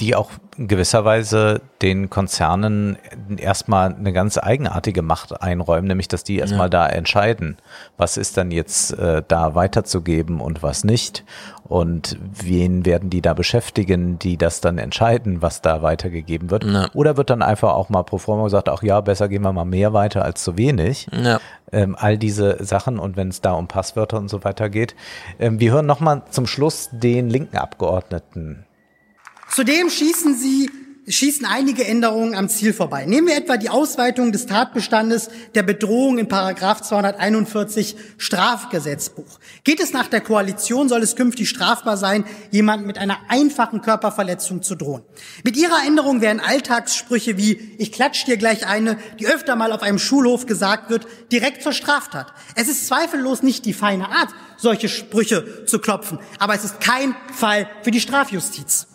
Die auch in gewisser Weise den Konzernen erstmal eine ganz eigenartige Macht einräumen, nämlich dass die erstmal da entscheiden, was ist dann jetzt äh, da weiterzugeben und was nicht. Und wen werden die da beschäftigen, die das dann entscheiden, was da weitergegeben wird. Oder wird dann einfach auch mal pro forma gesagt, ach ja, besser gehen wir mal mehr weiter als zu wenig.
Ja.
Ähm, all diese Sachen und wenn es da um Passwörter und so weiter geht. Ähm, wir hören nochmal zum Schluss den linken Abgeordneten
Zudem schießen sie schießen einige Änderungen am Ziel vorbei. Nehmen wir etwa die Ausweitung des Tatbestandes der Bedrohung in Paragraph 241 Strafgesetzbuch. Geht es nach der Koalition, soll es künftig strafbar sein, jemanden mit einer einfachen Körperverletzung zu drohen. Mit ihrer Änderung werden Alltagssprüche wie ich klatsch dir gleich eine, die öfter mal auf einem Schulhof gesagt wird, direkt zur Straftat. Es ist zweifellos nicht die feine Art, solche Sprüche zu klopfen, aber es ist kein Fall für die Strafjustiz.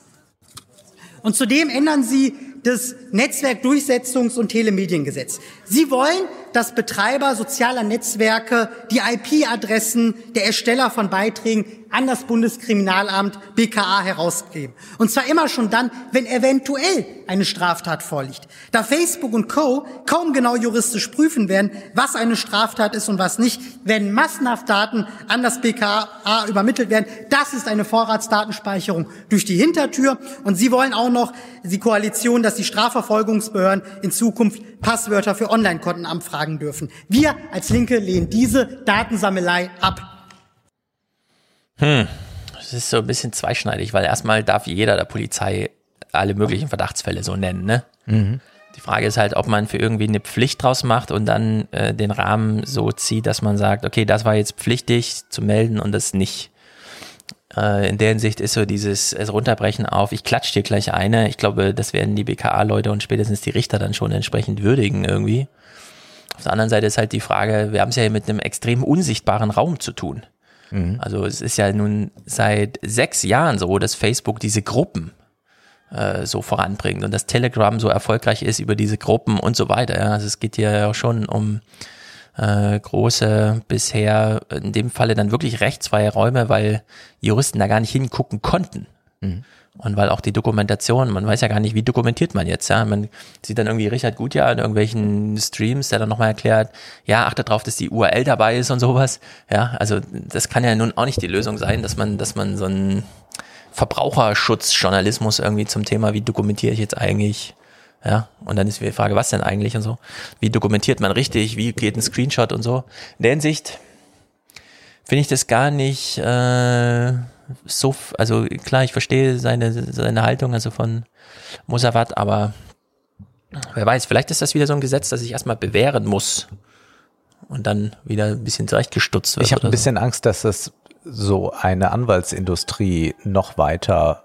Und zudem ändern Sie das Netzwerkdurchsetzungs- und Telemediengesetz. Sie wollen, dass Betreiber sozialer Netzwerke die IP-Adressen der Ersteller von Beiträgen an das Bundeskriminalamt BKA herausgeben. Und zwar immer schon dann, wenn eventuell eine Straftat vorliegt. Da Facebook und Co. kaum genau juristisch prüfen werden, was eine Straftat ist und was nicht, werden massenhaft Daten an das BKA übermittelt werden. Das ist eine Vorratsdatenspeicherung durch die Hintertür. Und Sie wollen auch noch die Koalition, dass die Strafverfolgungsbehörden in Zukunft Passwörter für Online-Konten abfragen dürfen. Wir als Linke lehnen diese Datensammelei ab.
Hm, das ist so ein bisschen zweischneidig, weil erstmal darf jeder der Polizei alle möglichen Verdachtsfälle so nennen, ne?
Mhm.
Die Frage ist halt, ob man für irgendwie eine Pflicht draus macht und dann äh, den Rahmen so zieht, dass man sagt, okay, das war jetzt pflichtig zu melden und das nicht. Äh, in der Hinsicht ist so dieses es runterbrechen auf, ich klatsch dir gleich eine. Ich glaube, das werden die BKA-Leute und spätestens die Richter dann schon entsprechend würdigen irgendwie. Auf der anderen Seite ist halt die Frage, wir haben es ja hier mit einem extrem unsichtbaren Raum zu tun. Also es ist ja nun seit sechs Jahren so, dass Facebook diese Gruppen äh, so voranbringt und dass Telegram so erfolgreich ist über diese Gruppen und so weiter. Ja. Also es geht hier ja schon um äh, große bisher in dem Falle dann wirklich rechtsfreie Räume, weil Juristen da gar nicht hingucken konnten.
Mhm.
Und weil auch die Dokumentation, man weiß ja gar nicht, wie dokumentiert man jetzt, ja. Man sieht dann irgendwie Richard Gutjahr in irgendwelchen Streams, der dann nochmal erklärt, ja, achtet darauf, dass die URL dabei ist und sowas. Ja, also das kann ja nun auch nicht die Lösung sein, dass man, dass man so einen Verbraucherschutzjournalismus irgendwie zum Thema, wie dokumentiere ich jetzt eigentlich, ja, und dann ist die Frage, was denn eigentlich und so. Wie dokumentiert man richtig, wie geht ein Screenshot und so. In der Hinsicht finde ich das gar nicht äh, so, also klar, ich verstehe seine, seine Haltung, also von Mosawat, aber wer weiß, vielleicht ist das wieder so ein Gesetz, das ich erstmal bewähren muss und dann wieder ein bisschen zurechtgestutzt wird.
Ich habe ein bisschen Angst, dass das so eine Anwaltsindustrie noch weiter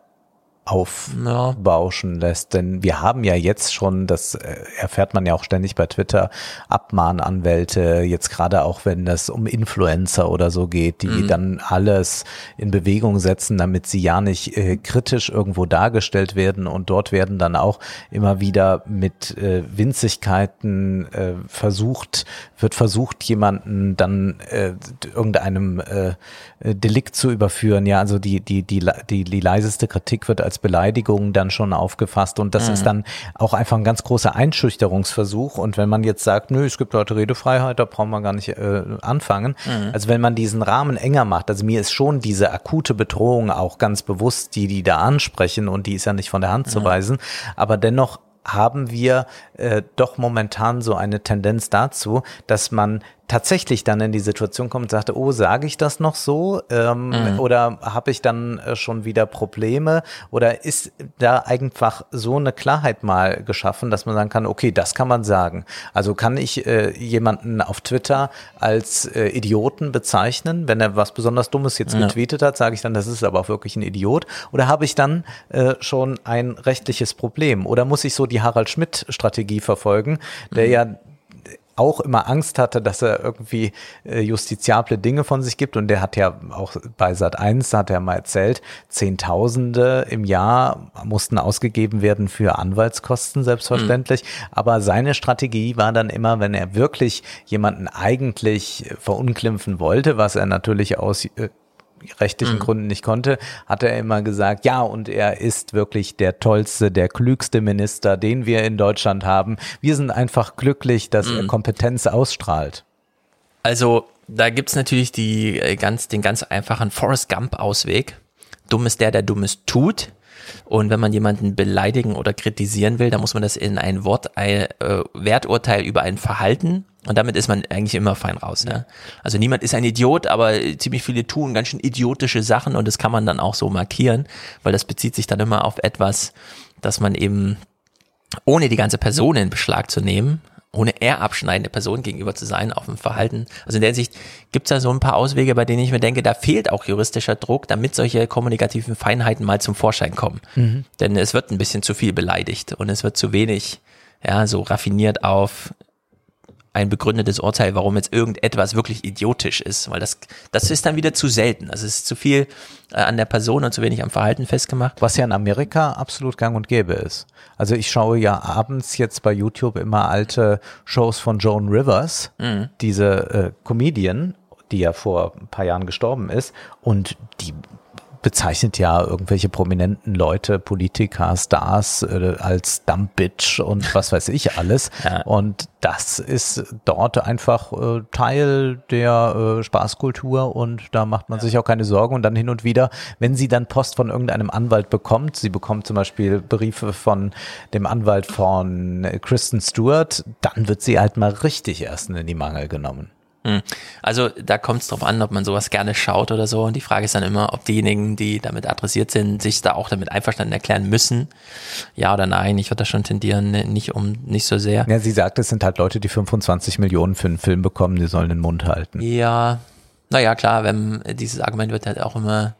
aufbauschen lässt. Denn wir haben ja jetzt schon, das äh, erfährt man ja auch ständig bei Twitter, Abmahnanwälte, jetzt gerade auch wenn es um Influencer oder so geht, die
Mhm.
dann alles in Bewegung setzen, damit sie ja nicht äh, kritisch irgendwo dargestellt werden. Und dort werden dann auch immer wieder mit äh, Winzigkeiten äh, versucht, wird versucht, jemanden dann äh, irgendeinem äh, Delikt zu überführen. Ja, also die, die, die, die, die leiseste Kritik wird als Beleidigung dann schon aufgefasst und das
Mhm.
ist dann auch einfach ein ganz großer Einschüchterungsversuch. Und wenn man jetzt sagt, nö, es gibt heute Redefreiheit, da brauchen wir gar nicht äh, anfangen.
Mhm.
Also wenn man diesen Rahmen enger macht, also mir ist schon diese akute Bedrohung auch ganz bewusst, die die da ansprechen und die ist ja nicht von der Hand zu
Mhm.
weisen, aber dennoch haben wir äh, doch momentan so eine Tendenz dazu, dass man tatsächlich dann in die Situation kommt und sagt, oh, sage ich das noch so? Ähm,
Mhm.
Oder habe ich dann äh, schon wieder Probleme? Oder ist da einfach so eine Klarheit mal geschaffen, dass man sagen kann, okay, das kann man sagen. Also kann ich äh, jemanden auf Twitter als äh, Idioten bezeichnen, wenn er was besonders Dummes jetzt
Ja.
getweetet hat, sage ich dann, das ist aber auch wirklich ein Idiot. Oder habe ich dann äh, schon ein rechtliches Problem? Oder muss ich so die Harald Schmidt-Strategie verfolgen, der ja auch immer Angst hatte, dass er irgendwie äh, justiziable Dinge von sich gibt. Und der hat ja auch bei Sat 1, hat er mal erzählt, Zehntausende im Jahr mussten ausgegeben werden für Anwaltskosten, selbstverständlich. Aber seine Strategie war dann immer, wenn er wirklich jemanden eigentlich verunglimpfen wollte, was er natürlich aus äh, rechtlichen
Mhm.
Gründen nicht konnte, hat er immer gesagt, ja, und er ist wirklich der tollste, der klügste Minister, den wir in Deutschland haben. Wir sind einfach glücklich, dass er
Mhm.
Kompetenz ausstrahlt.
Also, da gibt's natürlich die, äh, ganz, den ganz einfachen Forrest Gump-Ausweg. Dumm ist der, der Dummes tut. Und wenn man jemanden beleidigen oder kritisieren will, dann muss man das in ein Wort, ein äh, Werturteil über ein Verhalten und damit ist man eigentlich immer fein raus. Ne? Also niemand ist ein Idiot, aber ziemlich viele tun ganz schön idiotische Sachen und das kann man dann auch so markieren, weil das bezieht sich dann immer auf etwas, dass man eben ohne die ganze Person in Beschlag zu nehmen, ohne eher abschneidende Person gegenüber zu sein, auf dem Verhalten. Also in der Sicht gibt es da so ein paar Auswege, bei denen ich mir denke, da fehlt auch juristischer Druck, damit solche kommunikativen Feinheiten mal zum Vorschein kommen.
Mhm.
Denn es wird ein bisschen zu viel beleidigt und es wird zu wenig, ja, so raffiniert auf ein begründetes Urteil, warum jetzt irgendetwas wirklich idiotisch ist, weil das, das ist dann wieder zu selten. Also es ist zu viel äh, an der Person und zu wenig am Verhalten festgemacht.
Was ja in Amerika absolut gang und gäbe ist. Also ich schaue ja abends jetzt bei YouTube immer alte Shows von Joan Rivers,
Mhm.
diese äh, Comedian, die ja vor ein paar Jahren gestorben ist und die bezeichnet ja irgendwelche prominenten Leute, Politiker, Stars äh, als Dumb Bitch und was weiß ich alles. Und das ist dort einfach äh, Teil der äh, Spaßkultur und da macht man sich auch keine Sorgen. Und dann hin und wieder, wenn sie dann Post von irgendeinem Anwalt bekommt, sie bekommt zum Beispiel Briefe von dem Anwalt von Kristen Stewart, dann wird sie halt mal richtig erst in die Mangel genommen.
Hm. Also da kommt es drauf an, ob man sowas gerne schaut oder so. Und die Frage ist dann immer, ob diejenigen, die damit adressiert sind, sich da auch damit einverstanden erklären müssen. Ja oder nein. Ich würde da schon tendieren, ne, nicht um nicht so sehr.
Ja, sie sagt, es sind halt Leute, die 25 Millionen für einen Film bekommen, die sollen den Mund halten.
Ja, naja, klar, wenn dieses Argument wird halt auch immer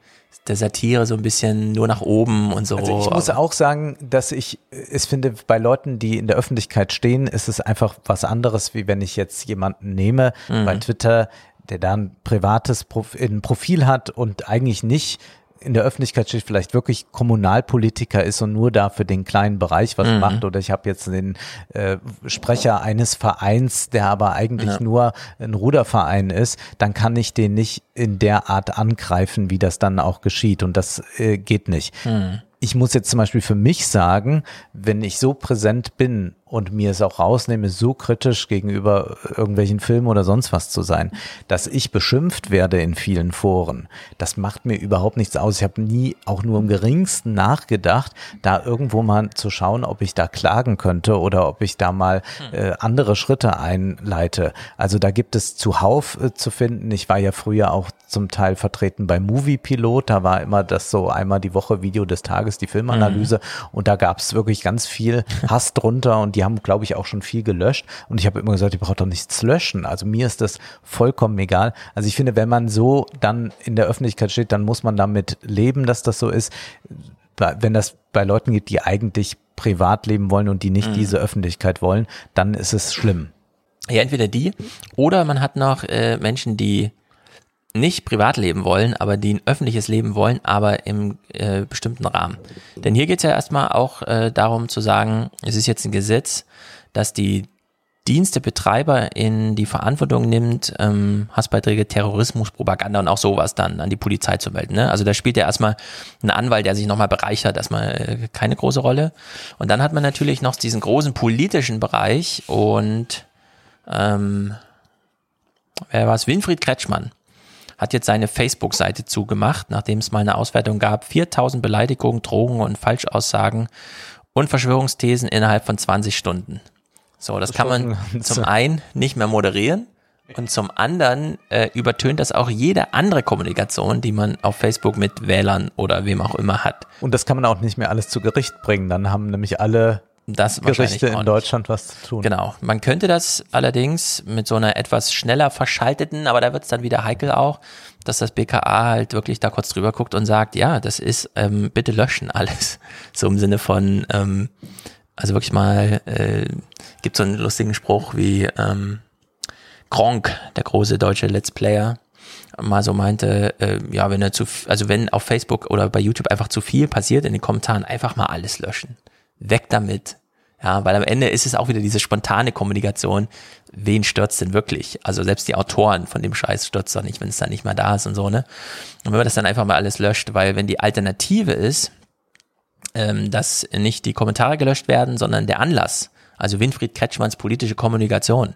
der Satire so ein bisschen nur nach oben und so.
Also ich muss auch sagen, dass ich es finde, bei Leuten, die in der Öffentlichkeit stehen, ist es einfach was anderes, wie wenn ich jetzt jemanden nehme
Mhm.
bei Twitter, der da ein privates Prof ein Profil hat und eigentlich nicht in der Öffentlichkeit steht, vielleicht wirklich Kommunalpolitiker ist und nur da für den kleinen Bereich was
Mhm.
macht. Oder ich habe jetzt den äh, Sprecher eines Vereins, der aber eigentlich
Ja.
nur ein Ruderverein ist, dann kann ich den nicht in der Art angreifen, wie das dann auch geschieht. Und das äh, geht nicht.
Mhm.
Ich muss jetzt zum Beispiel für mich sagen, wenn ich so präsent bin und mir es auch rausnehme, so kritisch gegenüber irgendwelchen Filmen oder sonst was zu sein, dass ich beschimpft werde in vielen Foren, das macht mir überhaupt nichts aus. Ich habe nie auch nur im geringsten nachgedacht, da irgendwo mal zu schauen, ob ich da klagen könnte oder ob ich da mal äh, andere Schritte einleite. Also da gibt es zuhauf äh, zu finden. Ich war ja früher auch zum Teil vertreten bei Movie Pilot. Da war immer das so einmal die Woche Video des Tages, die Filmanalyse. Und da gab es wirklich ganz viel Hass drunter und die haben, glaube ich, auch schon viel gelöscht. Und ich habe immer gesagt, ihr braucht doch nichts löschen. Also mir ist das vollkommen egal. Also ich finde, wenn man so dann in der Öffentlichkeit steht, dann muss man damit leben, dass das so ist. Wenn das bei Leuten gibt, die eigentlich privat leben wollen und die nicht
Mhm.
diese Öffentlichkeit wollen, dann ist es schlimm.
Ja, entweder die oder man hat noch äh, Menschen, die nicht privat leben wollen, aber die ein öffentliches Leben wollen, aber im äh, bestimmten Rahmen. Denn hier geht es ja erstmal auch äh, darum zu sagen, es ist jetzt ein Gesetz, dass die Dienstebetreiber in die Verantwortung nimmt, ähm, Hassbeiträge, Terrorismus, Propaganda und auch sowas dann an die Polizei zu melden. Ne? Also da spielt ja erstmal ein Anwalt, der sich nochmal bereichert, erstmal äh, keine große Rolle. Und dann hat man natürlich noch diesen großen politischen Bereich und ähm, wer war es? Winfried Kretschmann hat jetzt seine Facebook-Seite zugemacht, nachdem es mal eine Auswertung gab. 4000 Beleidigungen, Drohungen und Falschaussagen und Verschwörungsthesen innerhalb von 20 Stunden. So, das kann man zum einen nicht mehr moderieren und zum anderen äh, übertönt das auch jede andere Kommunikation, die man auf Facebook mit Wählern oder wem auch immer hat.
Und das kann man auch nicht mehr alles zu Gericht bringen. Dann haben nämlich alle
Das
Gerichte in. Deutschland was zu tun.
Genau. Man könnte das allerdings mit so einer etwas schneller verschalteten, aber da wird es dann wieder heikel auch, dass das BKA halt wirklich da kurz drüber guckt und sagt, ja, das ist, ähm, bitte löschen alles. So im Sinne von, ähm, also wirklich mal, äh, gibt so einen lustigen Spruch wie ähm, Gronk, der große deutsche Let's Player, mal so meinte, äh, ja, wenn er zu, also wenn auf Facebook oder bei YouTube einfach zu viel passiert in den Kommentaren, einfach mal alles löschen. Weg damit. Ja, weil am Ende ist es auch wieder diese spontane Kommunikation. Wen stört's denn wirklich? Also selbst die Autoren von dem Scheiß stört's doch nicht, wenn es dann nicht mehr da ist und so, ne? Und wenn man das dann einfach mal alles löscht, weil wenn die Alternative ist, ähm, dass nicht die Kommentare gelöscht werden, sondern der Anlass, also Winfried Kretschmanns politische Kommunikation,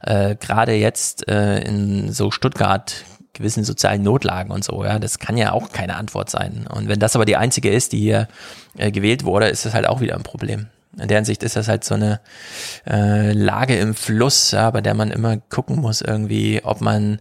äh, gerade jetzt äh, in so Stuttgart gewissen sozialen Notlagen und so, ja, das kann ja auch keine Antwort sein. Und wenn das aber die einzige ist, die hier äh, gewählt wurde, ist das halt auch wieder ein Problem. In der Hinsicht ist das halt so eine äh, Lage im Fluss, ja, bei der man immer gucken muss irgendwie, ob man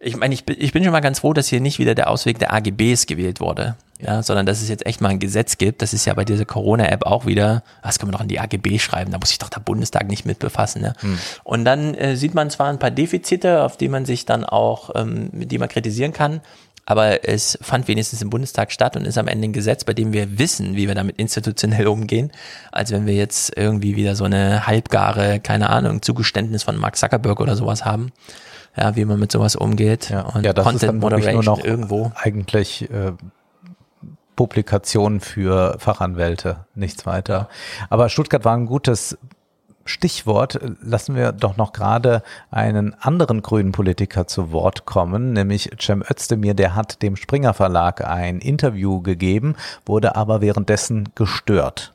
ich meine, ich ich bin schon mal ganz froh, dass hier nicht wieder der Ausweg der AGBs gewählt wurde, ja, sondern dass es jetzt echt mal ein Gesetz gibt. Das ist ja bei dieser Corona-App auch wieder, ah, das kann man doch in die AGB schreiben, da muss sich doch der Bundestag nicht mit befassen. Ne?
Hm.
Und dann äh, sieht man zwar ein paar Defizite, auf die man sich dann auch, ähm, die man kritisieren kann, aber es fand wenigstens im Bundestag statt und ist am Ende ein Gesetz, bei dem wir wissen, wie wir damit institutionell umgehen, als wenn wir jetzt irgendwie wieder so eine halbgare, keine Ahnung, Zugeständnis von Mark Zuckerberg oder sowas haben. Ja, wie man mit sowas umgeht und
Ja, das ist dann wirklich nur noch
irgendwo.
eigentlich äh, Publikation für Fachanwälte, nichts weiter. Aber Stuttgart war ein gutes Stichwort. Lassen wir doch noch gerade einen anderen grünen Politiker zu Wort kommen, nämlich Cem Özdemir. Der hat dem Springer Verlag ein Interview gegeben, wurde aber währenddessen gestört.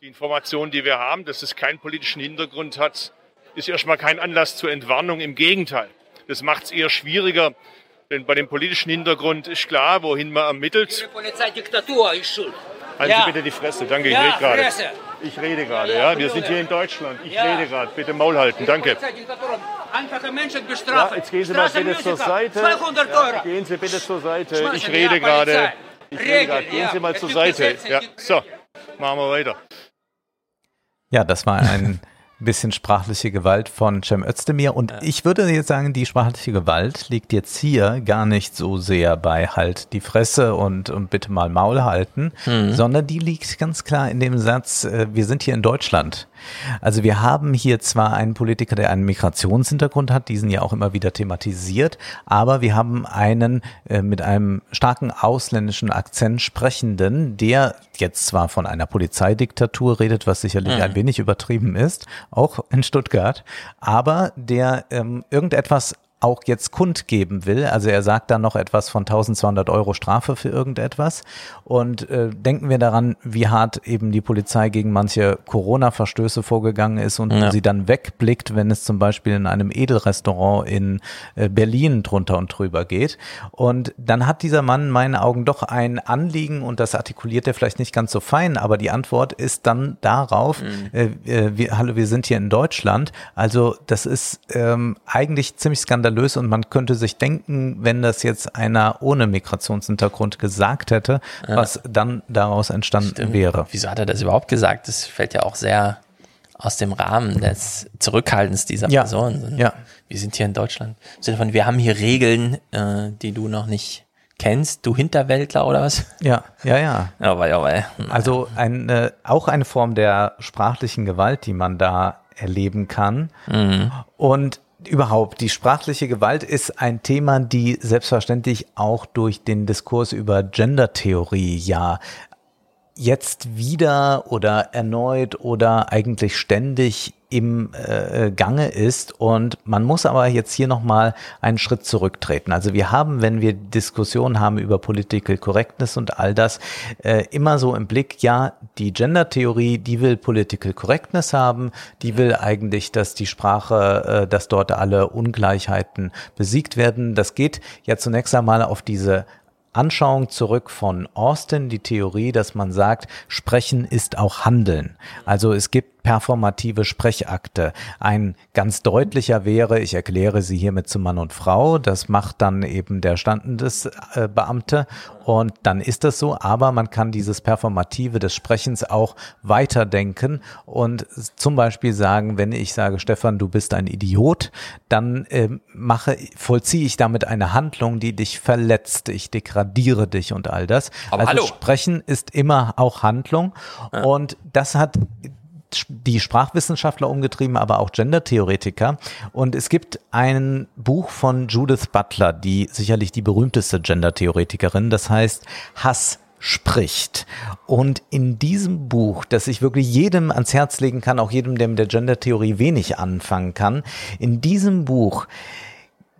Die Information, die wir haben, dass es keinen politischen Hintergrund hat, ist erstmal kein Anlass zur Entwarnung. Im Gegenteil. Das macht es eher schwieriger. Denn bei dem politischen Hintergrund ist klar, wohin man ermittelt.
Polizeidiktatur ist schuld.
Halten
Ja.
Sie bitte die Fresse. Danke, ich
Ja,
rede gerade.
Fresse.
Ich rede gerade,
Ja,
ja. Wir sind hier in Deutschland. Ich
Ja.
rede gerade. Bitte Maul halten. Danke.
Polizeidiktatur. Einfache Menschen
Ja,
bestrafen.
jetzt gehen Sie mal bitte zur Seite.
200
Ja,
Euro.
gehen Sie bitte zur Seite. Ich rede gerade.
Polizei.
Ich rede gerade. Gehen. Sie mal zur Seite. Ja, so. Machen wir weiter.
Ja, das war ein bisschen sprachliche Gewalt von Cem Özdemir. Und ich würde jetzt sagen, die sprachliche Gewalt liegt jetzt hier gar nicht so sehr bei halt die Fresse und, und bitte mal Maul halten,
Mhm.
sondern die liegt ganz klar in dem Satz, äh, wir sind hier in Deutschland. Also wir haben hier zwar einen Politiker, der einen Migrationshintergrund hat, diesen ja auch immer wieder thematisiert, aber wir haben einen äh, mit einem starken ausländischen Akzent sprechenden, der jetzt zwar von einer Polizeidiktatur redet, was sicherlich
Mhm.
ein wenig übertrieben ist, auch in Stuttgart, aber der ähm, irgendetwas auch jetzt kundgeben will. Also er sagt dann noch etwas von 1200 Euro Strafe für irgendetwas. Und äh, denken wir daran, wie hart eben die Polizei gegen manche Corona-Verstöße vorgegangen ist und
Ja.
sie dann wegblickt, wenn es zum Beispiel in einem Edelrestaurant in äh, Berlin drunter und drüber geht. Und dann hat dieser Mann in meinen Augen doch ein Anliegen und das artikuliert er vielleicht nicht ganz so fein, aber die Antwort ist dann darauf, äh, äh, wir, hallo, wir sind hier in Deutschland. Also das ist ähm, eigentlich ziemlich skandalös und man könnte sich denken, wenn das jetzt einer ohne Migrationshintergrund gesagt hätte,
Ja.
was dann daraus entstanden
Stimmt.
wäre.
Wieso hat er das überhaupt gesagt? Das fällt ja auch sehr aus dem Rahmen des Zurückhaltens dieser
Ja.
Person.
Ja.
Wir sind hier in Deutschland. Im Sinne von, wir haben hier Regeln, äh, die du noch nicht kennst, du Hinterwäldler oder was?
Ja, ja, ja.
Aber, aber,
Also ein, äh, auch eine Form der sprachlichen Gewalt, die man da erleben kann.
Mhm.
Und überhaupt, die sprachliche Gewalt ist ein Thema, die selbstverständlich auch durch den Diskurs über Gendertheorie ja jetzt wieder oder erneut oder eigentlich ständig im äh, Gange ist und man muss aber jetzt hier noch mal einen Schritt zurücktreten. Also wir haben, wenn wir Diskussionen haben über Political Correctness und all das, äh, immer so im Blick, ja, die Gender-Theorie, die will Political Correctness haben, die will eigentlich, dass die Sprache, äh, dass dort alle Ungleichheiten besiegt werden. Das geht ja zunächst einmal auf diese Anschauung zurück von Austin, die Theorie, dass man sagt, Sprechen ist auch Handeln. Also es gibt performative Sprechakte. Ein ganz deutlicher wäre, ich erkläre sie hiermit zu Mann und Frau, das macht dann eben der Standesbeamte und dann ist das so, aber man kann dieses Performative des Sprechens auch weiterdenken und zum Beispiel sagen, wenn ich sage, Stefan, du bist ein Idiot, dann ähm, mache, vollziehe ich damit eine Handlung, die dich verletzt, ich degradiere dich und all das.
Aber
also
hallo.
Sprechen ist immer auch Handlung und das hat die Sprachwissenschaftler umgetrieben, aber auch Gender-Theoretiker. Und es gibt ein Buch von Judith Butler, die sicherlich die berühmteste Gender-Theoretikerin, das heißt Hass spricht. Und in diesem Buch, das ich wirklich jedem ans Herz legen kann, auch jedem, der mit der Gender-Theorie wenig anfangen kann, in diesem Buch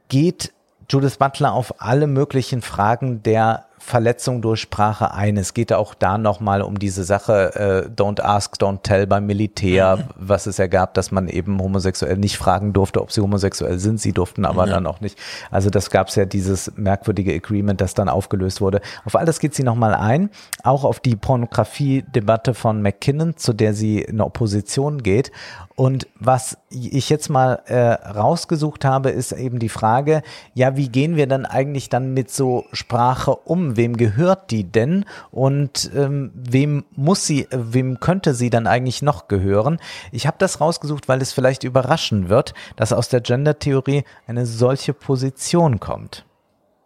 geht Judith Butler auf alle möglichen Fragen der Verletzung durch Sprache ein. Es geht auch da nochmal um diese Sache, äh, don't ask, don't tell beim Militär, was es ja gab, dass man eben homosexuell nicht fragen durfte, ob sie homosexuell sind. Sie durften aber
Ja.
dann auch nicht. Also das gab es ja dieses merkwürdige Agreement, das dann aufgelöst wurde. Auf all das geht sie nochmal ein, auch auf die Pornografie-Debatte von McKinnon, zu der sie in Opposition geht. Und was ich jetzt mal äh, rausgesucht habe, ist eben die Frage, ja, wie gehen wir dann eigentlich dann mit so Sprache um? Wem gehört die denn? Und ähm, wem muss sie, äh, wem könnte sie dann eigentlich noch gehören? Ich habe das rausgesucht, weil es vielleicht überraschen wird, dass aus der Gender-Theorie eine solche Position kommt.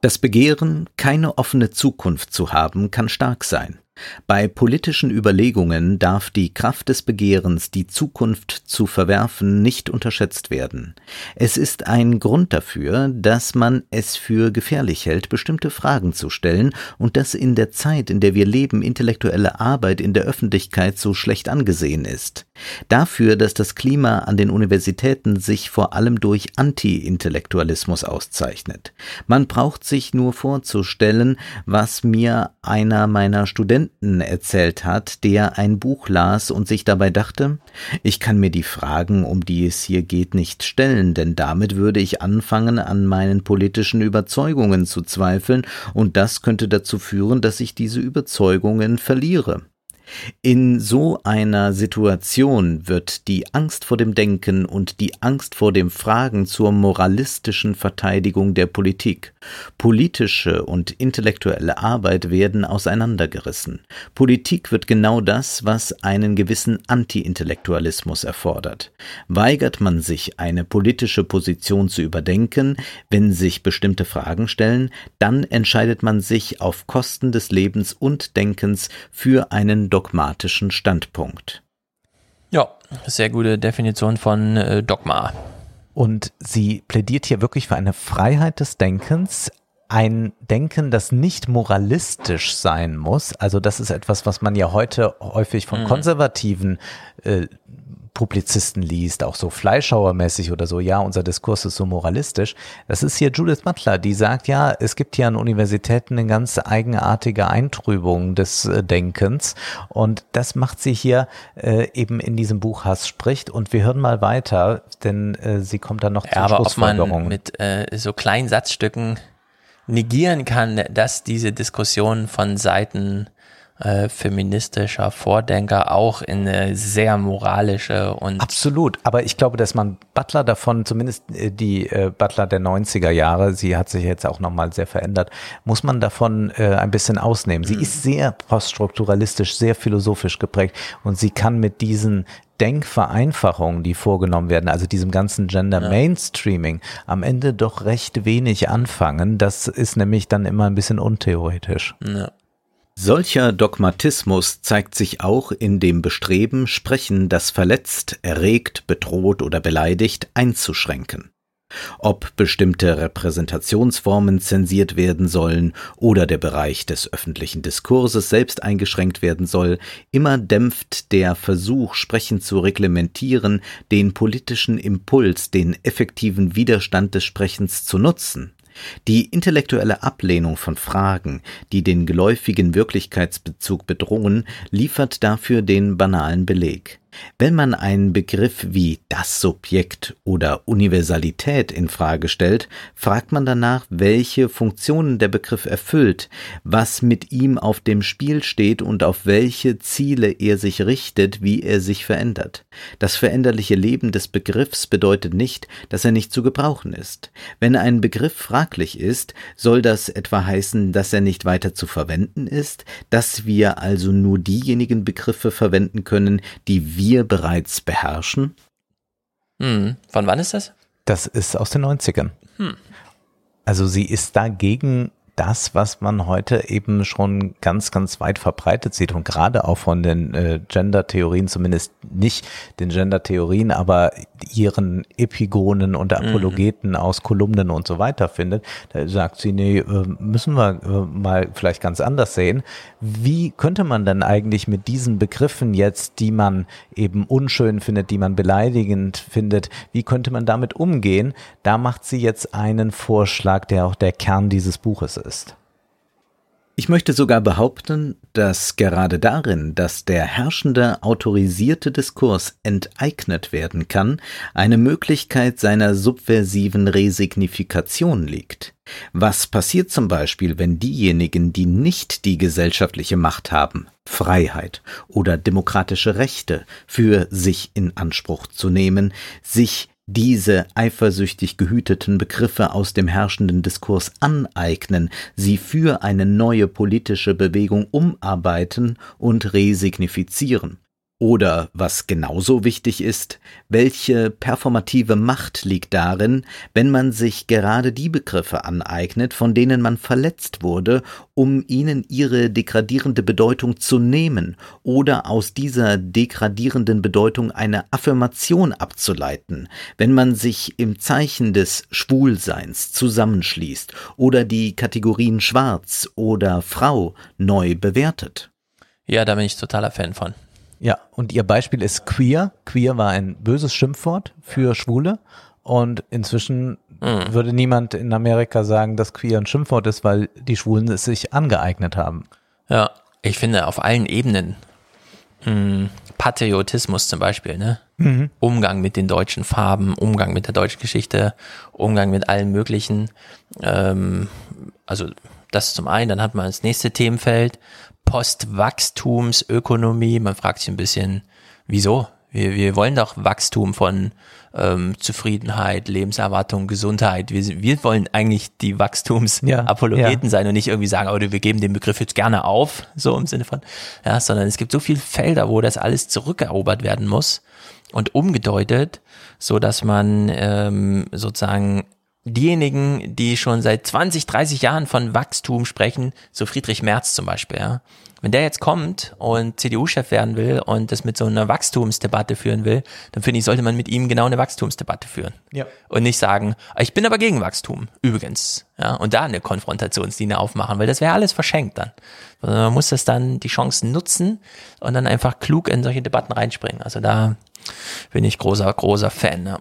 Das Begehren, keine offene Zukunft zu haben, kann stark sein. Bei politischen Überlegungen darf die Kraft des Begehrens, die Zukunft zu verwerfen, nicht unterschätzt werden. Es ist ein Grund dafür, dass man es für gefährlich hält, bestimmte Fragen zu stellen und dass in der Zeit, in der wir leben, intellektuelle Arbeit in der Öffentlichkeit so schlecht angesehen ist. Dafür, dass das Klima an den Universitäten sich vor allem durch Anti-Intellektualismus auszeichnet. Man braucht sich nur vorzustellen, was mir einer meiner Studenten erzählt hat, der ein Buch las und sich dabei dachte, ich kann mir die Fragen, um die es hier geht, nicht stellen, denn damit würde ich anfangen, an meinen politischen Überzeugungen zu zweifeln, und das könnte dazu führen, dass ich diese Überzeugungen verliere.
In so einer Situation wird die Angst vor dem Denken und die Angst vor dem Fragen zur moralistischen Verteidigung der Politik. Politische und intellektuelle Arbeit werden auseinandergerissen. Politik wird genau das, was einen gewissen Anti-Intellektualismus erfordert. Weigert man sich, eine politische Position zu überdenken, wenn sich bestimmte Fragen stellen, dann entscheidet man sich auf Kosten des Lebens und Denkens für einen dogmatischen Standpunkt.
Ja, sehr gute Definition von äh, Dogma.
Und sie plädiert hier wirklich für eine Freiheit des Denkens, ein Denken, das nicht moralistisch sein muss. Also das ist etwas, was man ja heute häufig von
Mhm.
konservativen äh, Publizisten liest, auch so Fleischhauermäßig oder so, ja, unser Diskurs ist so moralistisch. Das ist hier Judith Butler, die sagt, ja, es gibt hier an Universitäten eine ganz eigenartige Eintrübung des äh, Denkens und das macht sie hier äh, eben in diesem Buch Hass spricht und wir hören mal weiter, denn äh, sie kommt dann noch
Ja,
zur
aber ob man
Schlussfolgerung.
mit äh, so kleinen Satzstücken negieren kann, dass diese Diskussion von Seiten äh, feministischer Vordenker auch in eine sehr moralische und
Absolut, aber ich glaube, dass man Butler davon, zumindest äh, die äh, Butler der 90er Jahre, sie hat sich jetzt auch nochmal sehr verändert, muss man davon äh, ein bisschen ausnehmen. Sie ist sehr poststrukturalistisch, sehr philosophisch geprägt und sie kann mit diesen Denkvereinfachungen, die vorgenommen werden, also diesem ganzen Gender
Ja.
Mainstreaming, am Ende doch recht wenig anfangen. Das ist nämlich dann immer ein bisschen untheoretisch.
Ja.
Solcher Dogmatismus zeigt sich auch in dem Bestreben, Sprechen, das verletzt, erregt, bedroht oder beleidigt, einzuschränken. Ob bestimmte Repräsentationsformen zensiert werden sollen oder der Bereich des öffentlichen Diskurses selbst eingeschränkt werden soll, immer dämpft der Versuch, Sprechen zu reglementieren, den politischen Impuls, den effektiven Widerstand des Sprechens zu nutzen. Die intellektuelle Ablehnung von Fragen, die den geläufigen Wirklichkeitsbezug bedrohen, liefert dafür den banalen Beleg. Wenn man einen Begriff wie das Subjekt oder Universalität in Frage stellt, fragt man danach, welche Funktionen der Begriff erfüllt, was mit ihm auf dem Spiel steht und auf welche Ziele er sich richtet, wie er sich verändert. Das veränderliche Leben des Begriffs bedeutet nicht, dass er nicht zu gebrauchen ist. Wenn ein Begriff fraglich ist, soll das etwa heißen, dass er nicht weiter zu verwenden ist, dass wir also nur diejenigen Begriffe verwenden können, die wir bereits beherrschen?
Hm. Von wann ist das?
Das ist aus den 90ern.
Hm.
Also sie ist dagegen das, was man heute eben schon ganz, ganz weit verbreitet sieht und gerade auch von den äh, Gender-Theorien, zumindest nicht den Gender-Theorien, aber ihren Epigonen und Apologeten aus Kolumnen und so weiter findet. Da sagt sie, nee, äh, müssen wir äh, mal vielleicht ganz anders sehen. Wie könnte man denn eigentlich mit diesen Begriffen jetzt, die man eben unschön findet, die man beleidigend findet, wie könnte man damit umgehen? Da macht sie jetzt einen Vorschlag, der auch der Kern dieses Buches ist.
Ich möchte sogar behaupten, dass gerade darin, dass der herrschende autorisierte Diskurs enteignet werden kann, eine Möglichkeit seiner subversiven Resignifikation liegt. Was passiert zum Beispiel, wenn diejenigen, die nicht die gesellschaftliche Macht haben, Freiheit oder demokratische Rechte für sich in Anspruch zu nehmen, sich diese eifersüchtig gehüteten Begriffe aus dem herrschenden Diskurs aneignen, sie für eine neue politische Bewegung umarbeiten und resignifizieren. Oder, was genauso wichtig ist, welche performative Macht liegt darin, wenn man sich gerade die Begriffe aneignet, von denen man verletzt wurde, um ihnen ihre degradierende Bedeutung zu nehmen oder aus dieser degradierenden Bedeutung eine Affirmation abzuleiten, wenn man sich im Zeichen des Schwulseins zusammenschließt oder die Kategorien Schwarz oder Frau neu bewertet.
Ja, da bin ich totaler Fan von.
Ja, und ihr Beispiel ist queer. Queer war ein böses Schimpfwort für Schwule. Und inzwischen
Mhm.
würde niemand in Amerika sagen, dass queer ein Schimpfwort ist, weil die Schwulen es sich angeeignet haben.
Ja, ich finde auf allen Ebenen. Hm, Patriotismus zum Beispiel, ne?
Mhm.
Umgang mit den deutschen Farben, Umgang mit der deutschen Geschichte, Umgang mit allen möglichen. Ähm, also das zum einen, dann hat man das nächste Themenfeld, Postwachstumsökonomie. Man fragt sich ein bisschen, wieso? Wir, wir wollen doch Wachstum von ähm, Zufriedenheit, Lebenserwartung, Gesundheit. Wir, wir wollen eigentlich die Wachstumsapologeten
ja.
sein und nicht irgendwie sagen, oh, wir geben den Begriff jetzt gerne auf, so im Sinne von, ja, sondern es gibt so viele Felder, wo das alles zurückerobert werden muss und umgedeutet, so dass man ähm, sozusagen diejenigen, die schon seit 20, 30 Jahren von Wachstum sprechen, so Friedrich Merz zum Beispiel, ja, wenn der jetzt kommt und CDU-Chef werden will und das mit so einer Wachstumsdebatte führen will, dann finde ich, sollte man mit ihm genau eine Wachstumsdebatte führen.
Ja.
Und nicht sagen, ich bin aber gegen Wachstum, übrigens. Ja, und da eine Konfrontationslinie aufmachen, weil das wäre alles verschenkt dann. Also man muss das dann die Chancen nutzen und dann einfach klug in solche Debatten reinspringen. Also da bin ich großer, großer Fan. Ja.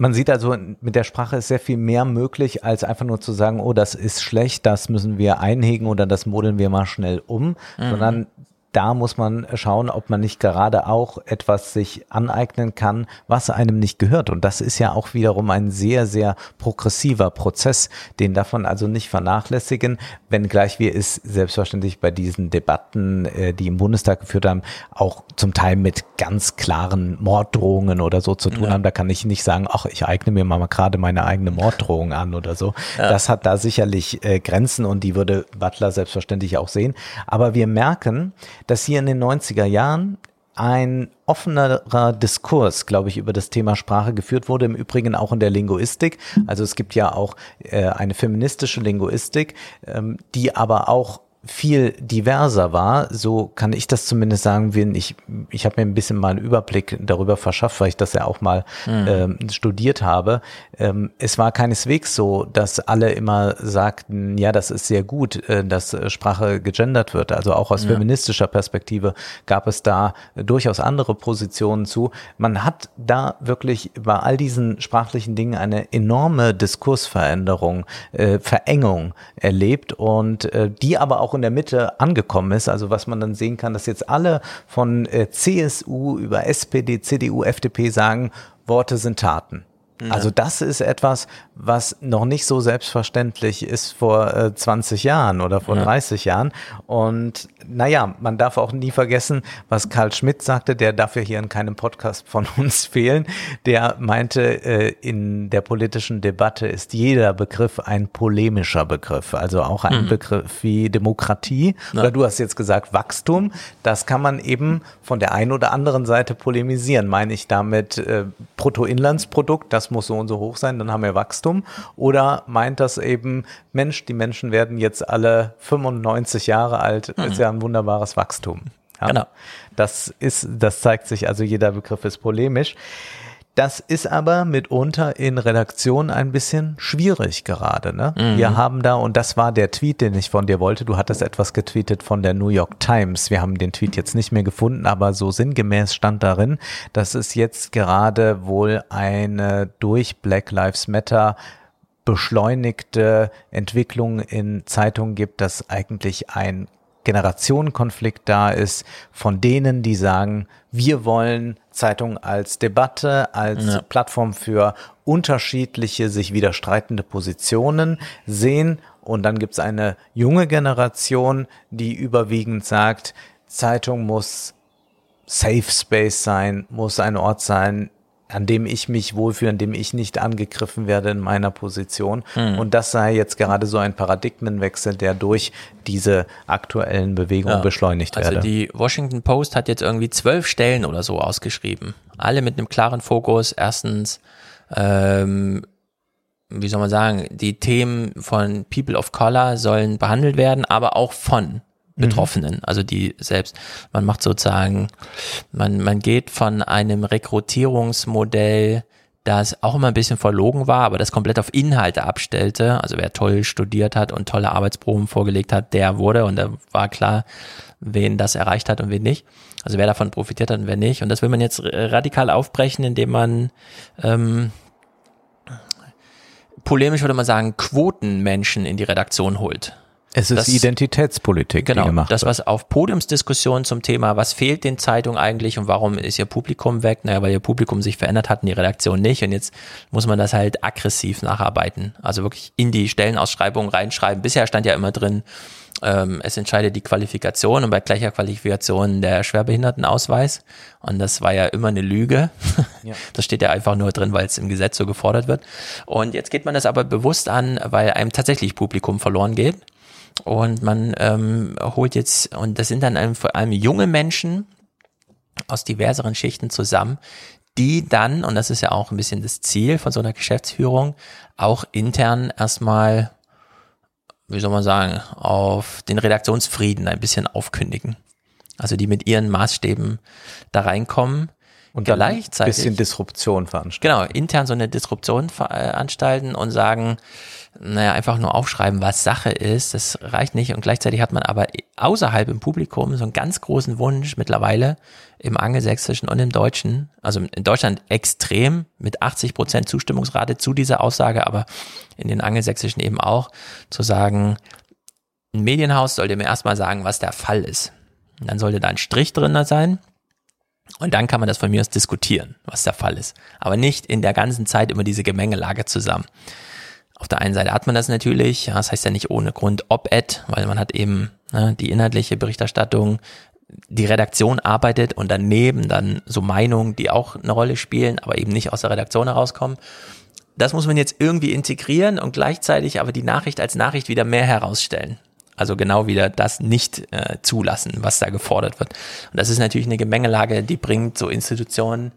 Man sieht also, mit der Sprache ist sehr viel mehr möglich, als einfach nur zu sagen, oh, das ist schlecht, das müssen wir einhegen oder das modeln wir mal schnell um,
Mhm.
sondern da muss man schauen, ob man nicht gerade auch etwas sich aneignen kann, was einem nicht gehört. Und das ist ja auch wiederum ein sehr, sehr progressiver Prozess. Den darf man also nicht vernachlässigen, wenngleich wir es selbstverständlich bei diesen Debatten, äh, die im Bundestag geführt haben, auch zum Teil mit ganz klaren Morddrohungen oder so zu tun
Ja.
haben. Da kann ich nicht sagen, ach, ich eigne mir mal gerade meine eigene Morddrohung an oder so.
Ja.
Das hat da sicherlich äh, Grenzen und die würde Butler selbstverständlich auch sehen. Aber wir merken, dass hier in den 90er Jahren ein offenerer Diskurs, glaube ich, über das Thema Sprache geführt wurde, im Übrigen auch in der Linguistik. Also es gibt ja auch äh, eine feministische Linguistik, ähm, die aber auch viel diverser war, so kann ich das zumindest sagen, wenn ich, ich habe mir ein bisschen mal einen Überblick darüber verschafft, weil ich das ja auch mal
Mhm.
ähm, studiert habe. Ähm, es war keineswegs so, dass alle immer sagten, ja, das ist sehr gut, äh, dass Sprache gegendert wird. Also auch aus
Ja.
feministischer Perspektive gab es da durchaus andere Positionen zu. Man hat da wirklich bei all diesen sprachlichen Dingen eine enorme Diskursveränderung, äh, Verengung erlebt und äh, die aber auch in der Mitte angekommen ist. Also was man dann sehen kann, dass jetzt alle von äh, CSU über SPD, CDU, FDP sagen, Worte sind Taten.
Ja.
Also das ist etwas, was noch nicht so selbstverständlich ist vor äh, 20 Jahren oder vor
Ja.
30 Jahren. Und naja, man darf auch nie vergessen, was Karl Schmidt sagte, der darf ja hier in keinem Podcast von uns fehlen. Der meinte, äh, in der politischen Debatte ist jeder Begriff ein polemischer Begriff. Also auch ein
Mhm.
Begriff wie Demokratie.
Ja.
Oder du hast jetzt gesagt Wachstum. Das kann man eben von der einen oder anderen Seite polemisieren. Meine ich damit äh, Bruttoinlandsprodukt, das muss so und so hoch sein, dann haben wir Wachstum. Oder meint das eben, Mensch, die Menschen werden jetzt alle 95 Jahre alt,
Mhm.
ist ja ein wunderbares Wachstum. Ja?
Genau.
Das ist, das zeigt sich, also jeder Begriff ist polemisch. Das ist aber mitunter in Redaktion ein bisschen schwierig gerade. Ne?
Mhm.
Wir haben da, und das war der Tweet, den ich von dir wollte, du hattest etwas getweetet von der New York Times. Wir haben den Tweet jetzt nicht mehr gefunden, aber so sinngemäß stand darin, dass es jetzt gerade wohl eine durch Black Lives Matter beschleunigte Entwicklung in Zeitungen gibt, dass eigentlich ein Generationenkonflikt da ist von denen, die sagen, wir wollen Zeitung als Debatte, als
Ja.
Plattform für unterschiedliche, sich widerstreitende Positionen sehen. Und dann gibt es eine junge Generation, die überwiegend sagt, Zeitung muss Safe Space sein, muss ein Ort sein, an dem ich mich wohlfühle, an dem ich nicht angegriffen werde in meiner Position.
Mhm.
Und das sei jetzt gerade so ein Paradigmenwechsel, der durch diese aktuellen Bewegungen
Ja.
beschleunigt
also
werde.
die Washington Post hat jetzt irgendwie zwölf Stellen oder so ausgeschrieben. Alle mit einem klaren Fokus. Erstens, ähm, wie soll man sagen, die Themen von People of Color sollen behandelt werden, aber auch von Betroffenen, also die selbst, man macht sozusagen, man, man geht von einem Rekrutierungsmodell, das auch immer ein bisschen verlogen war, aber das komplett auf Inhalte abstellte. Also wer toll studiert hat und tolle Arbeitsproben vorgelegt hat, der wurde und da war klar, wen das erreicht hat und wen nicht. Also wer davon profitiert hat und wer nicht. Und das will man jetzt radikal aufbrechen, indem man ähm, polemisch würde man sagen, Quotenmenschen in die Redaktion holt.
Es ist
das-
Identitätspolitik,
Genau,
die gemacht
das was auf Podiumsdiskussionen zum Thema, was fehlt den Zeitungen eigentlich und warum ist ihr Publikum weg? Naja, weil ihr Publikum sich verändert hat und die Redaktion nicht und jetzt muss man das halt aggressiv nacharbeiten. Also wirklich in die Stellenausschreibung reinschreiben. Bisher stand ja immer drin, ähm, es entscheidet die Qualifikation und bei gleicher Qualifikation der Schwerbehindertenausweis. Und das war ja immer eine Lüge.
Ja.
Das steht ja einfach nur drin, weil es im Gesetz so gefordert wird. Und jetzt geht man das aber bewusst an, weil einem tatsächlich Publikum verloren geht. Und man ähm, holt jetzt, und das sind dann einem, vor allem junge Menschen aus diverseren Schichten zusammen, die dann, und das ist ja auch ein bisschen das Ziel von so einer Geschäftsführung, auch intern erstmal, wie soll man sagen, auf den Redaktionsfrieden ein bisschen aufkündigen. Also die mit ihren Maßstäben da reinkommen.
Und dann ein
gleichzeitig
bisschen Disruption veranstalten.
Genau, intern so eine Disruption veranstalten und sagen, naja, einfach nur aufschreiben, was Sache ist, das reicht nicht. Und gleichzeitig hat man aber außerhalb im Publikum so einen ganz großen Wunsch mittlerweile im Angelsächsischen und im Deutschen, also in Deutschland extrem mit 80 Prozent Zustimmungsrate zu dieser Aussage, aber in den Angelsächsischen eben auch, zu sagen, ein Medienhaus sollte mir erstmal sagen, was der Fall ist. Und dann sollte da ein Strich drin sein. Und dann kann man das von mir aus diskutieren, was der Fall ist. Aber nicht in der ganzen Zeit immer diese Gemengelage zusammen. Auf der einen Seite hat man das natürlich, ja, das heißt ja nicht ohne Grund Op-Ed, weil man hat eben ne, die inhaltliche Berichterstattung, die Redaktion arbeitet und daneben dann so Meinungen, die auch eine Rolle spielen, aber eben nicht aus der Redaktion herauskommen. Das muss man jetzt irgendwie integrieren und gleichzeitig aber die Nachricht als Nachricht wieder mehr herausstellen. Also genau wieder das nicht äh, zulassen, was da gefordert wird. Und das ist natürlich eine Gemengelage, die bringt so Institutionen,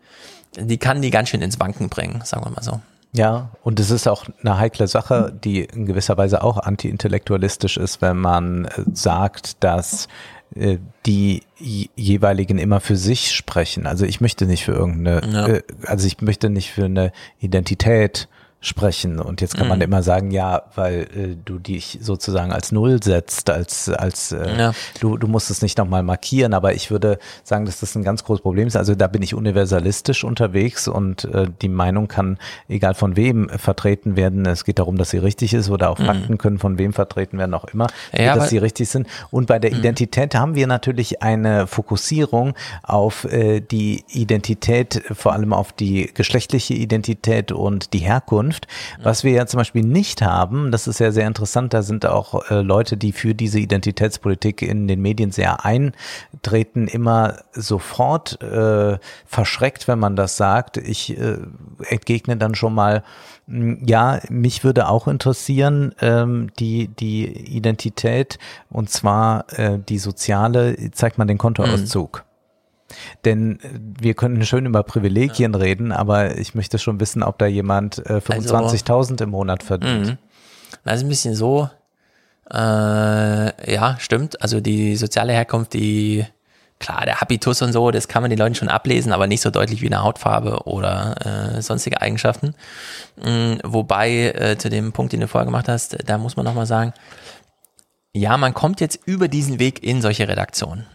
die kann die ganz schön ins Wanken bringen, sagen wir mal so.
Ja, und es ist auch eine heikle Sache, die in gewisser Weise auch anti-intellektualistisch ist, wenn man äh, sagt, dass äh, die jeweiligen immer für sich sprechen. Also ich möchte nicht für irgendeine,
Ja.
äh, also ich möchte nicht für eine Identität sprechen. Und jetzt kann man
Mhm.
immer sagen, ja, weil äh, du dich sozusagen als Null setzt, als, als äh,
Ja.
du, du musst es nicht nochmal markieren, aber ich würde sagen, dass das ein ganz großes Problem ist. Also da bin ich universalistisch unterwegs und äh, die Meinung kann, egal von wem, äh, vertreten werden. Es geht darum, dass sie richtig ist oder auch
Mhm.
Fakten können von wem vertreten werden, auch immer,
Ja,
dass
aber-
sie richtig sind. Und bei der
Mhm.
Identität haben wir natürlich eine Fokussierung auf äh, die Identität, vor allem auf die geschlechtliche Identität und die Herkunft. Was wir ja zum Beispiel nicht haben, das ist ja sehr interessant, da sind auch äh, Leute, die für diese Identitätspolitik in den Medien sehr eintreten, immer sofort äh, verschreckt, wenn man das sagt. Ich äh, entgegne dann schon mal, mh, ja, mich würde auch interessieren, ähm, die, die Identität und zwar äh, die soziale, zeigt man den Kontoauszug. Denn äh, wir können schön über Privilegien reden, aber ich möchte schon wissen, ob da jemand äh, 25.000 im Monat verdient.
Mhm. Das ist ein bisschen so, äh, ja, stimmt. Also die soziale Herkunft, die, klar, der Habitus und so, das kann man den Leuten schon ablesen, aber nicht so deutlich wie eine Hautfarbe oder äh, sonstige Eigenschaften. Mm, wobei, äh, zu dem Punkt, den du vorher gemacht hast, da muss man nochmal sagen, ja, man kommt jetzt über diesen Weg in solche Redaktionen.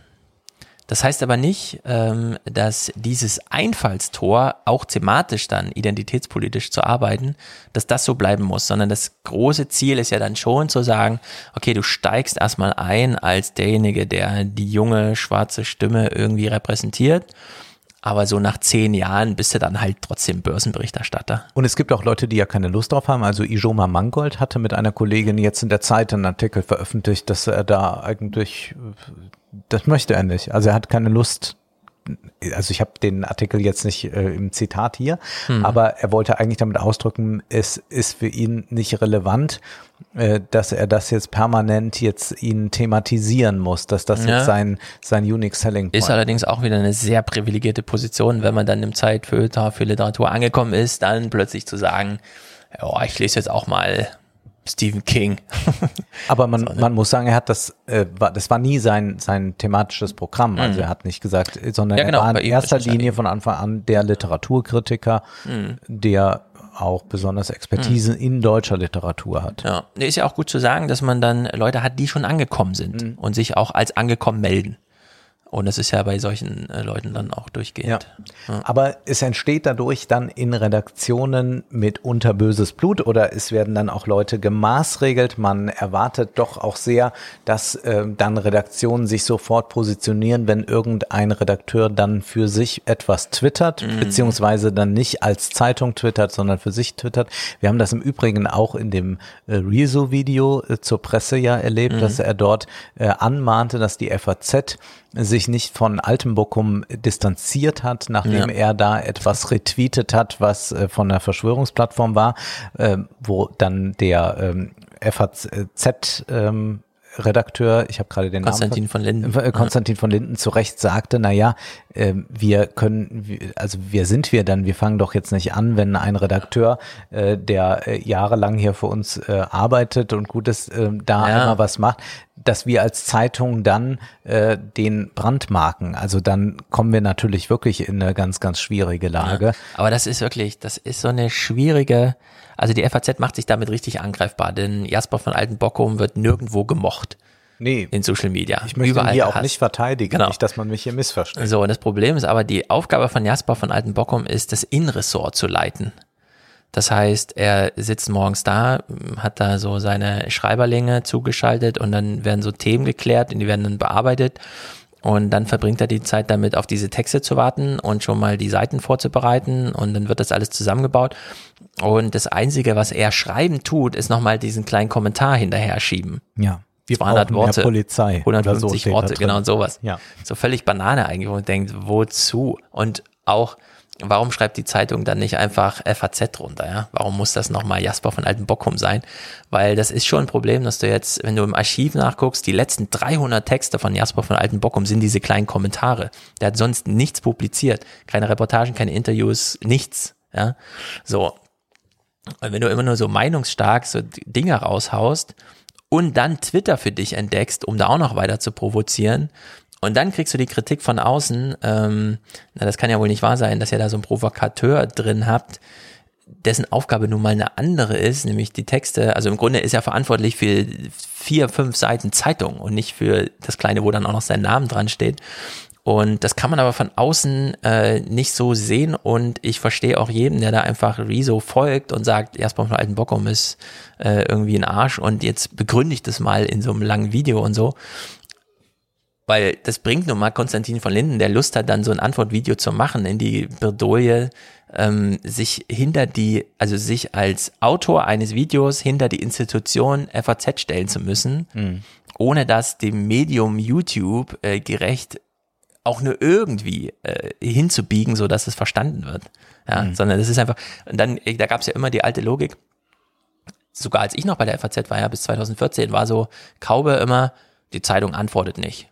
Das heißt aber nicht, ähm, dass dieses Einfallstor auch thematisch dann identitätspolitisch zu arbeiten, dass das so bleiben muss, sondern das große Ziel ist ja dann schon zu sagen, okay, du steigst erstmal ein als derjenige, der die junge schwarze Stimme irgendwie repräsentiert. Aber so nach zehn Jahren bist du dann halt trotzdem Börsenberichterstatter.
Und es gibt auch Leute, die ja keine Lust drauf haben. Also Ijoma Mangold hatte mit einer Kollegin jetzt in der Zeit einen Artikel veröffentlicht, dass er da eigentlich, das möchte er nicht. Also er hat keine Lust. Also ich habe den Artikel jetzt nicht äh, im Zitat hier,
Mhm.
aber er wollte eigentlich damit ausdrücken, es ist für ihn nicht relevant, äh, dass er das jetzt permanent jetzt ihn thematisieren muss, dass das
Ja.
jetzt sein, sein Unique Selling Point
Ist allerdings auch wieder eine sehr privilegierte Position, wenn man dann im Zeitfilter für Literatur angekommen ist, dann plötzlich zu sagen, ja, ich lese jetzt auch mal Stephen King.
Aber man, man muss sagen, er hat das, äh, war, das war nie sein, sein thematisches Programm. Also
Mhm.
er hat nicht gesagt, äh, sondern
Ja, genau,
er war in erster Linie von Anfang an der Literaturkritiker,
Mhm.
der auch besonders Expertise in deutscher Literatur hat.
Ja, ist ja auch gut zu sagen, dass man dann Leute hat, die schon angekommen sind
Mhm.
und sich auch als angekommen melden. Und das ist ja bei solchen äh, Leuten dann auch durchgehend.
Ja. Aber es entsteht dadurch dann in Redaktionen mitunter böses Blut oder es werden dann auch Leute gemaßregelt. Man erwartet doch auch sehr, dass äh, dann Redaktionen sich sofort positionieren, wenn irgendein Redakteur dann für sich etwas twittert,
Mhm.
beziehungsweise dann nicht als Zeitung twittert, sondern für sich twittert. Wir haben das im Übrigen auch in dem äh, Rezo-Video äh, zur Presse ja erlebt,
Mhm.
dass er dort äh, anmahnte, dass die FAZ sich nicht von Altenbokum distanziert hat, nachdem
Ja.
er da etwas retweetet hat, was äh, von der Verschwörungsplattform war, äh, wo dann der ähm, FAZ ähm, Redakteur, ich habe gerade den
Konstantin
Namen
von Linden.
äh, Konstantin von Linden zu Recht sagte, na ja, ähm, wir können, also wer sind wir dann? Wir fangen doch jetzt nicht an, wenn ein Redakteur, äh, der äh, jahrelang hier für uns arbeitet und Gutes äh, da
Ja.
einmal was macht, dass wir als Zeitung dann äh, den brandmarken. Also dann kommen wir natürlich wirklich in eine ganz, ganz schwierige Lage.
Ja, aber das ist wirklich, das ist so eine schwierige, also die FAZ macht sich damit richtig angreifbar, denn Jasper von Altenbockum wird nirgendwo gemocht.
Nee.
In Social Media.
Ich möchte ihn
Überall
hier auch nicht verteidigen,
Genau.
nicht, dass man mich hier missversteht.
So, und das Problem ist aber, die Aufgabe von Jasper von Altenbockum ist, das Innenressort zu leiten. Das heißt, er sitzt morgens da, hat da so seine Schreiberlinge zugeschaltet und dann werden so Themen geklärt und die werden dann bearbeitet. Und dann verbringt er die Zeit damit, auf diese Texte zu warten und schon mal die Seiten vorzubereiten und dann wird das alles zusammengebaut. Und das Einzige, was er schreiben tut, ist nochmal diesen kleinen Kommentar hinterher schieben.
Ja. Wir
200
brauchen mehr
Worte.
Polizei oder so
150
steht da
Worte, genau und sowas.
Ja.
So völlig Banane eigentlich, wo man denkt, wozu? Und auch, warum schreibt die Zeitung dann nicht einfach FAZ drunter, ja? Warum muss das nochmal Jasper von Altenbockum sein? Weil das ist schon ein Problem, dass du jetzt, wenn du im Archiv nachguckst, die letzten 300 Texte von Jasper von Altenbockum sind diese kleinen Kommentare. Der hat sonst nichts publiziert. Keine Reportagen, keine Interviews, nichts, ja? So. Und wenn du immer nur so meinungsstark so Dinge raushaust und dann Twitter für dich entdeckst, um da auch noch weiter zu provozieren, und dann kriegst du die Kritik von außen, ähm, na, das kann ja wohl nicht wahr sein, dass ihr da so einen Provokateur drin habt, dessen Aufgabe nun mal eine andere ist, nämlich die Texte, also im Grunde ist er verantwortlich für vier, fünf Seiten Zeitung und nicht für das kleine, wo dann auch noch sein Name dran steht. Und das kann man aber von außen äh, nicht so sehen und ich verstehe auch jeden, der da einfach Rezo folgt und sagt, Jasper von Altenbockum ist äh, irgendwie ein Arsch und jetzt begründe ich das mal in so einem langen Video und so. Weil das bringt nun mal Konstantin von Linden, der Lust hat, dann so ein Antwortvideo zu machen, in die Bredouille, ähm, sich hinter die, also sich als Autor eines Videos hinter die Institution FAZ stellen zu müssen,
Mhm.
ohne dass dem Medium YouTube äh, gerecht auch nur irgendwie äh, hinzubiegen, so dass es verstanden wird. Ja,
Mhm.
sondern das ist einfach, und dann, äh, da gab es ja immer die alte Logik, sogar als ich noch bei der FAZ war, ja, bis 2014, war so, Kaube immer, die Zeitung antwortet nicht.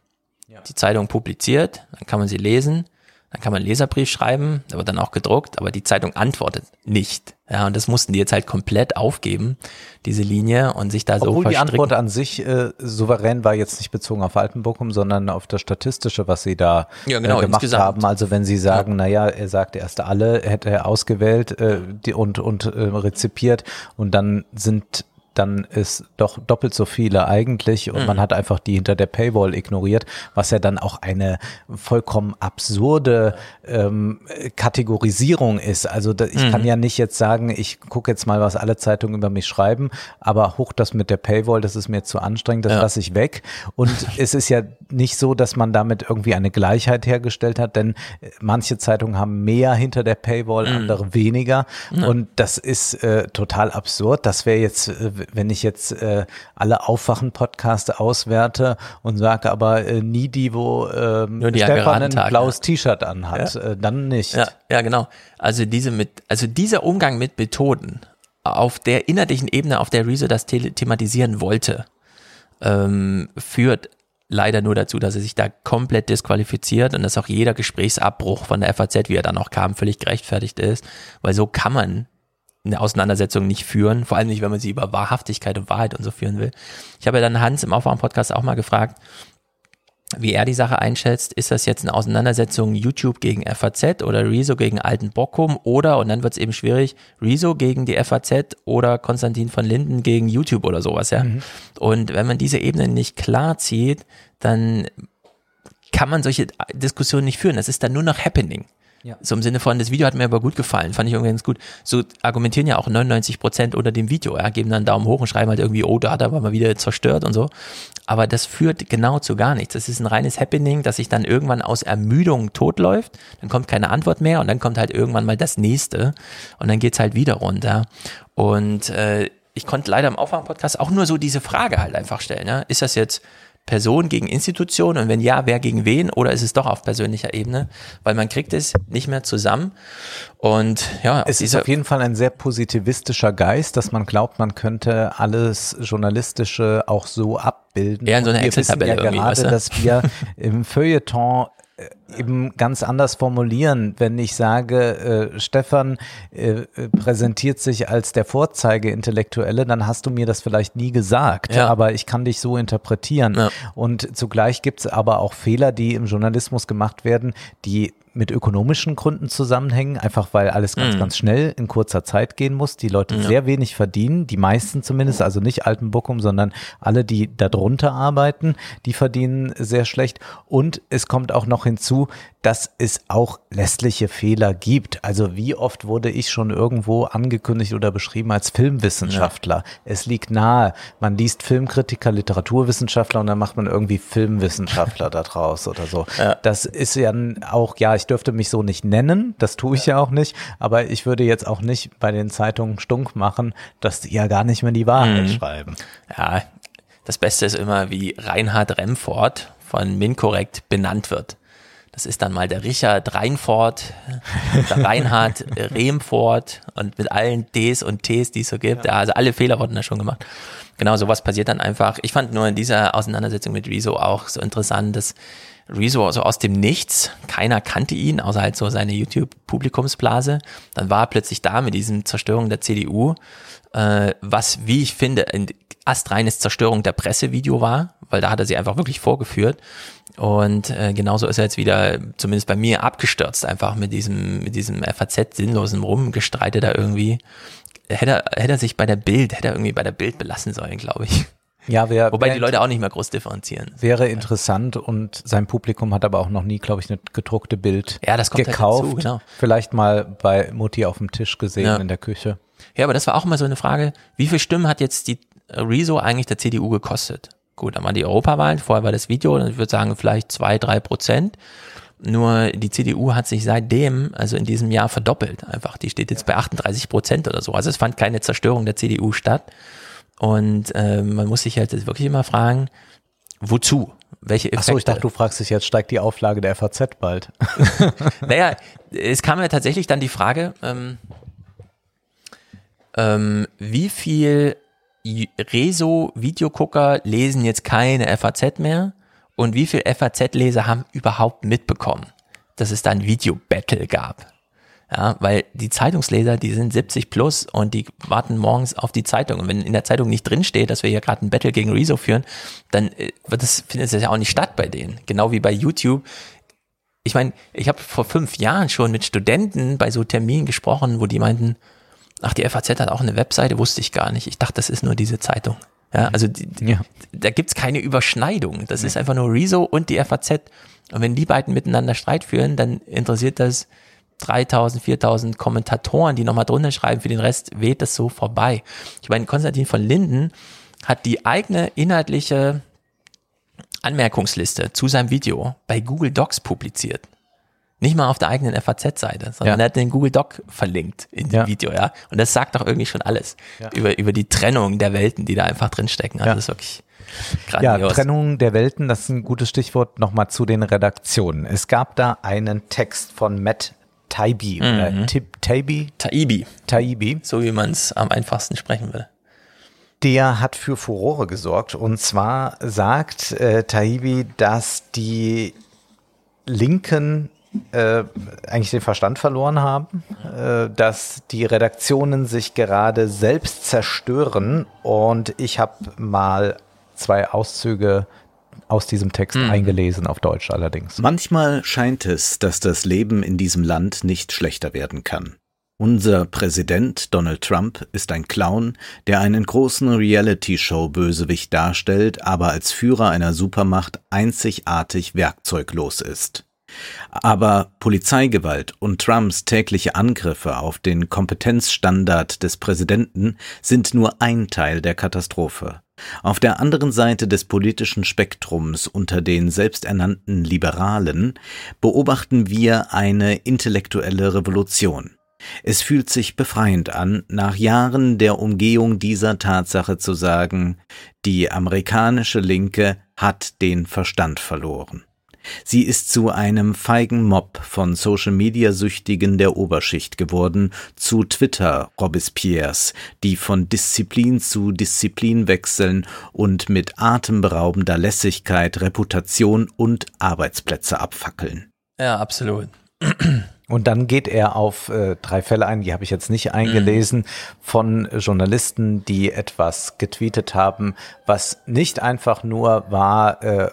Die Zeitung publiziert, dann kann man sie lesen, dann kann man einen Leserbrief schreiben, der wird dann auch gedruckt, aber die Zeitung antwortet nicht. Ja, und das mussten die jetzt halt komplett aufgeben, diese Linie, und sich da so
Obwohl die
verstricken.
Antwort an sich äh, souverän war jetzt nicht bezogen auf Altenbochum, sondern auf das Statistische, was sie da
Ja, genau,
äh, gemacht
insgesamt.
haben. Also wenn sie sagen, naja, er sagt erst alle, hätte er ausgewählt äh, die, und, und äh, rezipiert und dann sind dann ist doch doppelt so viele eigentlich und
Mhm.
man hat einfach die hinter der Paywall ignoriert, was ja dann auch eine vollkommen absurde ähm, Kategorisierung ist. Also da, ich
Mhm.
kann ja nicht jetzt sagen, ich gucke jetzt mal, was alle Zeitungen über mich schreiben, aber hoch das mit der Paywall, das ist mir zu anstrengend, das
Ja.
lasse ich weg. Und es ist ja nicht so, dass man damit irgendwie eine Gleichheit hergestellt hat, denn äh, manche Zeitungen haben mehr hinter der Paywall,
Mhm.
andere weniger. Und das ist äh, total absurd. Das wäre jetzt, äh, wenn ich jetzt äh, alle Aufwachen-Podcasts auswerte und sage, aber äh, nie die, wo
Nur die
Stefan ein blaues. T-Shirt anhat,
Ja.
äh, dann nicht.
Ja, ja, genau. Also diese mit, also dieser Umgang mit Methoden auf der inhaltlichen Ebene, auf der Rezo das the thematisieren wollte, ähm, führt leider nur dazu, dass er sich da komplett disqualifiziert und dass auch jeder Gesprächsabbruch von der FAZ, wie er dann auch kam, völlig gerechtfertigt ist, weil so kann man eine Auseinandersetzung nicht führen, vor allem nicht, wenn man sie über Wahrhaftigkeit und Wahrheit und so führen will. Ich habe ja dann Hans im Aufwachen-Podcast auch mal gefragt, wie er die Sache einschätzt. Ist das jetzt eine Auseinandersetzung YouTube gegen FAZ oder Rezo gegen Alten Bockum oder, und dann wird es eben schwierig, Rezo gegen die FAZ oder Konstantin von Linden gegen YouTube oder sowas, ja.
Mhm.
Und wenn man diese Ebene nicht klar zieht, dann kann man solche Diskussionen nicht führen. Das ist dann nur noch Happening.
Ja.
So im Sinne von, das Video hat mir aber gut gefallen, fand ich irgendwie ganz gut. So argumentieren ja auch 99 Prozent unter dem Video, ja, geben dann einen Daumen hoch und schreiben halt irgendwie, oh, da hat er aber mal wieder zerstört und so. Aber das führt genau zu gar nichts. Das ist ein reines Happening, dass sich dann irgendwann aus Ermüdung totläuft, dann kommt keine Antwort mehr und dann kommt halt irgendwann mal das nächste und dann geht's halt wieder runter. Und äh, ich konnte leider im Aufwärmpodcast auch nur so diese Frage halt einfach stellen. Ja? Ist das jetzt Person gegen Institution und wenn ja, wer gegen wen oder ist es doch auf persönlicher Ebene? Weil man kriegt es nicht mehr zusammen und ja.
Es ist auf jeden Fall ein sehr positivistischer Geist, dass man glaubt, man könnte alles Journalistische auch so abbilden.
Eher in so einer Excel-Tabelle
ja
irgendwie,
gerade,
weißt du?
dass wir im Feuilleton eben ganz anders formulieren. Wenn ich sage, äh, Stefan äh, äh, präsentiert sich als der Vorzeige-Intellektuelle, dann hast du mir das vielleicht nie gesagt,
Ja.
aber ich kann dich so interpretieren.
Ja.
Und zugleich gibt es aber auch Fehler, die im Journalismus gemacht werden, die mit ökonomischen Gründen zusammenhängen, einfach weil alles ganz,
Mhm.
ganz schnell in kurzer Zeit gehen muss, die Leute
Ja.
sehr wenig verdienen, die meisten zumindest, also nicht Altenbuckum, sondern alle, die darunter arbeiten, die verdienen sehr schlecht. Und es kommt auch noch hinzu, dass es auch lässliche Fehler gibt. Also wie oft wurde ich schon irgendwo angekündigt oder beschrieben als Filmwissenschaftler? Es liegt nahe. Man liest Filmkritiker, Literaturwissenschaftler und dann macht man irgendwie Filmwissenschaftler da draus oder so. Das ist ja auch, ja, ich dürfte mich so nicht nennen, das tue ich ja auch nicht, aber ich würde jetzt auch nicht bei den Zeitungen stunk machen, dass die ja gar nicht mehr die Wahrheit
Mhm.
schreiben.
Ja, das Beste ist immer, wie Reinhard Remford von Minkorrekt benannt wird. Das ist dann mal der Richard Reinford, der Reinhard Remford und mit allen Ds und Ts, die es so gibt. Ja. also alle Fehler wurden da schon gemacht. Genau, sowas passiert dann einfach. Ich fand nur in dieser Auseinandersetzung mit Rezo auch so interessant, dass Rezo so aus dem Nichts, keiner kannte ihn, außer halt so seine YouTube-Publikumsblase. Dann war er plötzlich da mit diesem Zerstörung der CDU, äh, was, wie ich finde, ein astreines Zerstörung der Presse-Video war, weil da hat er sie einfach wirklich vorgeführt. Und äh, genauso ist er jetzt wieder, zumindest bei mir, abgestürzt, einfach mit diesem, mit diesem FAZ-sinnlosen Rumgestreite da irgendwie. Hätte er, hätte er sich bei der Bild, hätte er irgendwie bei der Bild belassen sollen, glaube ich.
Ja, wer,
Wobei
wer
die Leute auch nicht mehr groß differenzieren.
Wäre interessant und sein Publikum hat aber auch noch nie, glaube ich, eine gedruckte Bild
Ja, das kommt halt
gekauft.
dazu, genau.
Vielleicht mal bei Mutti auf dem Tisch gesehen
Ja.
in der Küche.
Ja, aber das war auch mal so eine Frage, wie viel Stimmen hat jetzt die Rezo eigentlich der CDU gekostet? Gut, dann waren die Europawahlen, vorher war das Video, und ich würde sagen vielleicht zwei, drei Prozent. Nur die CDU hat sich seitdem, also in diesem Jahr verdoppelt einfach. Die steht jetzt bei 38 Prozent oder so. Also es fand keine Zerstörung der CDU statt. Und äh, man muss sich halt jetzt wirklich immer fragen, wozu? Welche Effekte?
Achso, ich dachte, du fragst dich jetzt, steigt die Auflage der FAZ bald?
naja, es kam ja tatsächlich dann die Frage, ähm, ähm, wie viel Rezo-Videogucker lesen jetzt keine FAZ mehr und wie viel FAZ-Leser haben überhaupt mitbekommen, dass es da ein Video-Battle gab? Ja, weil die Zeitungsleser, die sind 70 plus und die warten morgens auf die Zeitung. Und wenn in der Zeitung nicht drinsteht, dass wir hier gerade ein Battle gegen Rezo führen, dann äh, wird das, findet das ja auch nicht statt bei denen. Genau wie bei YouTube ich meine, ich habe vor fünf Jahren schon mit Studenten bei so Terminen gesprochen, wo die meinten, ach, die FAZ hat auch eine Webseite, wusste ich gar nicht. Ich dachte, das ist nur diese Zeitung. Ja, also die, die, da gibt's keine Überschneidung. Das ist einfach nur Rezo und die FAZ. Und wenn die beiden miteinander Streit führen, dann interessiert das 3000, 4000 Kommentatoren, die nochmal drunter schreiben. Für den Rest weht das so vorbei. Ich meine, Konstantin von Linden hat die eigene inhaltliche Anmerkungsliste zu seinem Video bei Google Docs publiziert. Nicht mal auf der eigenen FAZ-Seite, sondern
Ja.
er hat den Google Doc verlinkt in dem
Ja.
Video, ja. Und das sagt doch irgendwie schon alles
Ja.
über, über die Trennung der Welten, die da einfach drinstecken. Also
Ja.
das ist wirklich
Ja,
grandios.
Trennung der Welten, das ist ein gutes Stichwort nochmal zu den Redaktionen. Es gab da einen Text von Matt Taibbi, oder
Mhm.
Tib, Taibbi?
Taibi.
Taibi.
So wie man es am einfachsten sprechen würde.
Der hat für Furore gesorgt. Und zwar sagt äh, Taibbi, dass die Linken äh, eigentlich den Verstand verloren haben, äh, dass die Redaktionen sich gerade selbst zerstören. Und ich habe mal zwei Auszüge aus diesem Text eingelesen, auf Deutsch allerdings.
Manchmal scheint es, dass das Leben in diesem Land nicht schlechter werden kann.
Unser Präsident Donald Trump ist ein Clown, der einen großen Reality-Show-Bösewicht darstellt, aber als Führer einer Supermacht einzigartig werkzeuglos ist. Aber Polizeigewalt und Trumps tägliche Angriffe auf den Kompetenzstandard des Präsidenten sind nur ein Teil der Katastrophe. Auf der anderen Seite des politischen Spektrums unter den selbsternannten Liberalen beobachten wir eine intellektuelle Revolution. Es fühlt sich befreiend an, nach Jahren der Umgehung dieser Tatsache zu sagen, die amerikanische Linke hat den Verstand verloren. Sie ist zu einem feigen Mob von Social-Media-Süchtigen der Oberschicht geworden, zu Twitter-Robespierres, die von Disziplin zu Disziplin wechseln und mit atemberaubender Lässigkeit Reputation und Arbeitsplätze abfackeln.
Ja, absolut.
Und dann geht er auf äh, drei Fälle ein, die habe ich jetzt nicht eingelesen, mhm. von Journalisten, die etwas getweetet haben, was nicht einfach nur war, äh,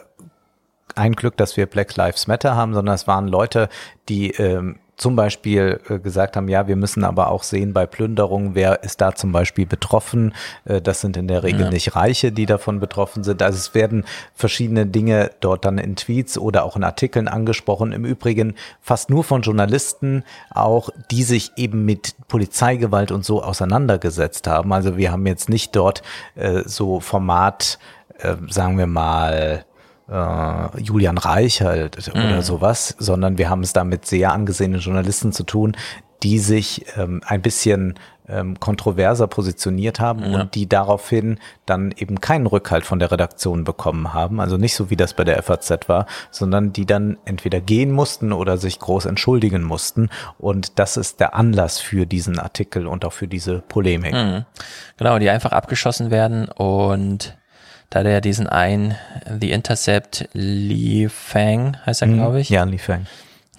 ein Glück, dass wir Black Lives Matter haben, sondern es waren Leute, die ähm, zum Beispiel äh, gesagt haben, ja, wir müssen aber auch sehen bei Plünderungen, wer ist da zum Beispiel betroffen. Äh, das sind in der Regel ja. nicht Reiche, die davon betroffen sind. Also es werden verschiedene Dinge dort dann in Tweets oder auch in Artikeln angesprochen. Im Übrigen fast nur von Journalisten, auch die sich eben mit Polizeigewalt und so auseinandergesetzt haben. Also wir haben jetzt nicht dort äh, so Format, äh, sagen wir mal, äh, Julian Reich halt oder mhm. sowas, sondern wir haben es da mit sehr angesehenen Journalisten zu tun, die sich ähm, ein bisschen ähm, kontroverser positioniert haben ja. und die daraufhin dann eben keinen Rückhalt von der Redaktion bekommen haben. Also nicht so wie das bei der FAZ war, sondern die dann entweder gehen mussten oder sich groß entschuldigen mussten. Und das ist der Anlass für diesen Artikel und auch für diese Polemik. Mhm.
Genau, die einfach abgeschossen werden und da hat er ja diesen einen, The Intercept Li Fang, heißt er, mhm. glaube ich.
Ja, Li Fang.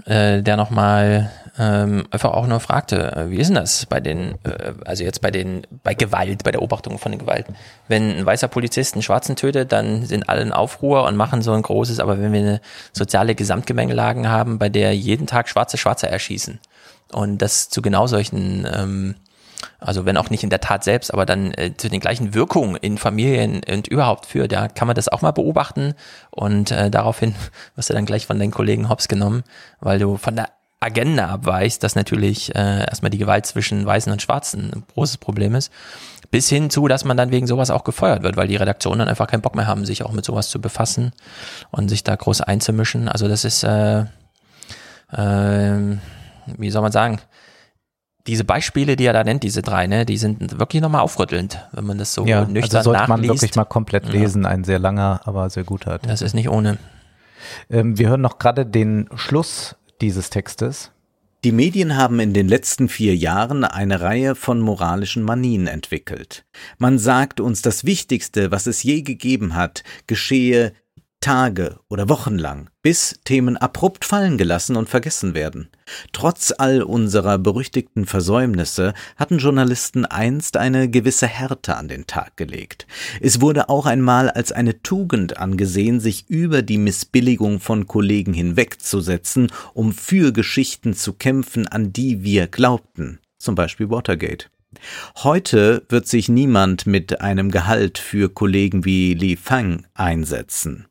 Äh, der nochmal ähm, einfach auch nur fragte, äh, wie ist denn das bei den, äh, also jetzt bei den, bei Gewalt, bei der Beobachtung von Gewalt. Wenn ein weißer Polizist einen Schwarzen tötet, dann sind alle in Aufruhr und machen so ein großes, aber wenn wir eine soziale Gesamtgemengelagen haben, bei der jeden Tag Schwarze Schwarze erschießen und das zu genau solchen ähm, also wenn auch nicht in der Tat selbst, aber dann äh, zu den gleichen Wirkungen in Familien und überhaupt führt, ja, kann man das auch mal beobachten und äh, daraufhin wirst du dann gleich von deinen Kollegen hops genommen, weil du von der Agenda abweichst, dass natürlich äh, erstmal die Gewalt zwischen Weißen und Schwarzen ein großes Problem ist, bis hin zu, dass man dann wegen sowas auch gefeuert wird, weil die Redaktionen dann einfach keinen Bock mehr haben, sich auch mit sowas zu befassen und sich da groß einzumischen. Also das ist, äh, äh, wie soll man sagen, diese Beispiele, die er da nennt, diese drei, ne, die sind wirklich nochmal aufrüttelnd, wenn man das so
ja,
nüchtern
also sollte
nachliest.
man wirklich mal komplett lesen, ja. ein sehr langer, aber sehr guter Artikel.
Das ist nicht ohne.
Ähm, wir hören noch gerade den Schluss dieses Textes.
Die Medien haben in den letzten vier Jahren eine Reihe von moralischen Manien entwickelt. Man sagt uns, das Wichtigste, was es je gegeben hat, geschehe Tage oder Wochen lang, bis Themen abrupt fallen gelassen und vergessen werden. Trotz all unserer berüchtigten Versäumnisse hatten Journalisten einst eine gewisse Härte an den Tag gelegt. Es wurde auch einmal als eine Tugend angesehen, sich über die Missbilligung von Kollegen hinwegzusetzen, um für Geschichten zu kämpfen, an die wir glaubten, zum Beispiel Watergate. Heute wird sich niemand mit einem Gehalt für Kollegen wie Li Fang einsetzen.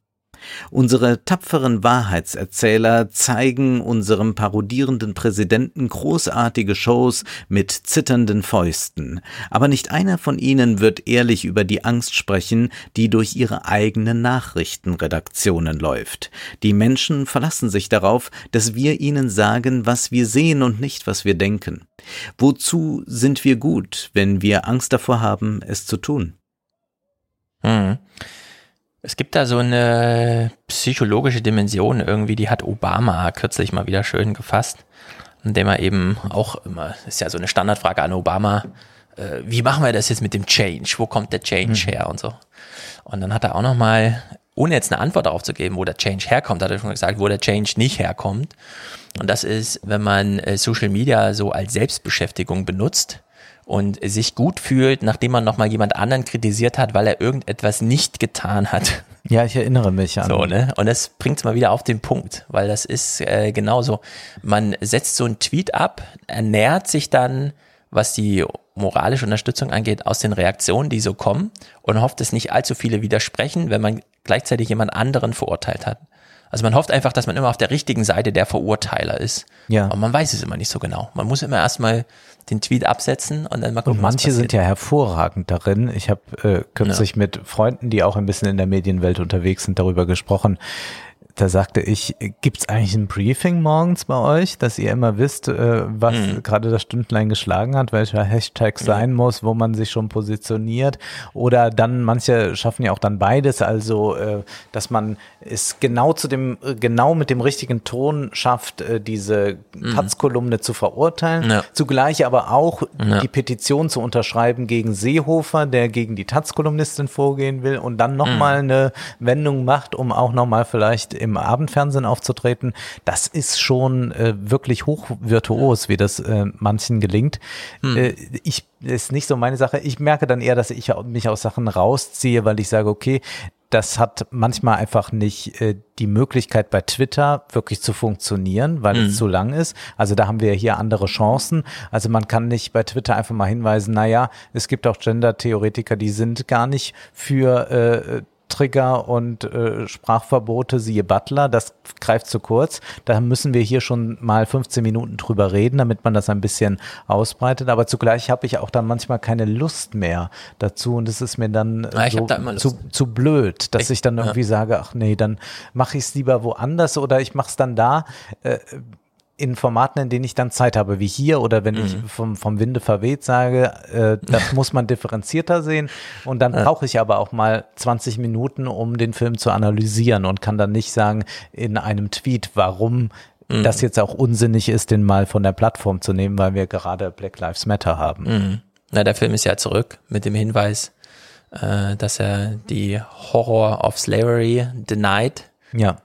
Unsere tapferen Wahrheitserzähler zeigen unserem parodierenden Präsidenten großartige Shows mit zitternden Fäusten, aber nicht einer von ihnen wird ehrlich über die Angst sprechen, die durch ihre eigenen Nachrichtenredaktionen läuft. Die Menschen verlassen sich darauf, dass wir ihnen sagen, was wir sehen und nicht, was wir denken. Wozu sind wir gut, wenn wir Angst davor haben, es zu tun?
Hm. Es gibt da so eine psychologische Dimension irgendwie, die hat Obama kürzlich mal wieder schön gefasst, indem er eben auch immer, ist ja so eine Standardfrage an Obama, äh, wie machen wir das jetzt mit dem Change? Wo kommt der Change mhm. her und so? Und dann hat er auch nochmal, ohne jetzt eine Antwort darauf zu geben, wo der Change herkommt, hat er schon gesagt, wo der Change nicht herkommt. Und das ist, wenn man äh, Social Media so als Selbstbeschäftigung benutzt, und sich gut fühlt, nachdem man nochmal jemand anderen kritisiert hat, weil er irgendetwas nicht getan hat,
Ja, ich erinnere mich an.
So, ne? Und das bringt's mal wieder auf den Punkt, weil das ist äh, genauso. Man setzt so einen Tweet ab, ernährt sich dann, was die moralische Unterstützung angeht, aus den Reaktionen, die so kommen und hofft, dass nicht allzu viele widersprechen, wenn man gleichzeitig jemand anderen verurteilt hat. Also man hofft einfach, dass man immer auf der richtigen Seite der Verurteiler ist.
Ja.
Aber man weiß es immer nicht so genau. Man muss immer erstmal den Tweet absetzen und dann mal gucken,
Und manche sind ja hervorragend darin. Ich habe äh, kürzlich mit Freunden, die auch ein bisschen in der Medienwelt unterwegs sind, darüber gesprochen. Da sagte ich, gibt's eigentlich ein Briefing morgens bei euch, dass ihr immer wisst, äh, was
Mhm.
gerade das Stündlein geschlagen hat, welcher Hashtag sein muss, wo man sich schon positioniert? Oder dann, manche schaffen ja auch dann beides, also äh, dass man es genau zu dem, äh, genau mit dem richtigen Ton schafft, äh, diese
Mhm.
Taz-Kolumne zu verurteilen,
Ja.
zugleich aber auch
Ja.
die Petition zu unterschreiben gegen Seehofer, der gegen die Taz-Kolumnistin vorgehen will und dann nochmal
Mhm.
eine Wendung macht, um auch nochmal vielleicht im Abendfernsehen aufzutreten. Das ist schon äh, wirklich hochvirtuos, wie das äh, manchen gelingt.
Hm.
Äh, ich ist nicht so meine Sache. Ich merke dann eher, dass ich mich aus Sachen rausziehe, weil ich sage, okay, das hat manchmal einfach nicht äh, die Möglichkeit bei Twitter wirklich zu funktionieren, weil
Mhm.
es zu lang ist. Also da haben wir hier andere Chancen. Also man kann nicht bei Twitter einfach mal hinweisen, naja, es gibt auch Gender-Theoretiker, die sind gar nicht für äh, Trigger und äh, Sprachverbote, siehe Butler, das greift zu kurz. Da müssen wir hier schon mal 15 Minuten drüber reden, damit man das ein bisschen ausbreitet. Aber zugleich habe ich auch dann manchmal keine Lust mehr dazu und es ist mir dann
Ja, ich
so zu, zu blöd, dass ich, dann irgendwie sage, ach nee, dann mache ich es lieber woanders oder ich mache es dann da. Äh, in Formaten, in denen ich dann Zeit habe, wie hier oder wenn ich
Mhm.
vom, vom Winde verweht sage, äh, das muss man differenzierter sehen. Und dann brauche ich aber auch mal 20 Minuten, um den Film zu analysieren und kann dann nicht sagen in einem Tweet, warum
Mhm.
das jetzt auch unsinnig ist, den mal von der Plattform zu nehmen, weil wir gerade Black Lives Matter haben.
Mhm. Na, der Film ist ja zurück mit dem Hinweis, äh, dass er die Horror of Slavery denied.
Ja.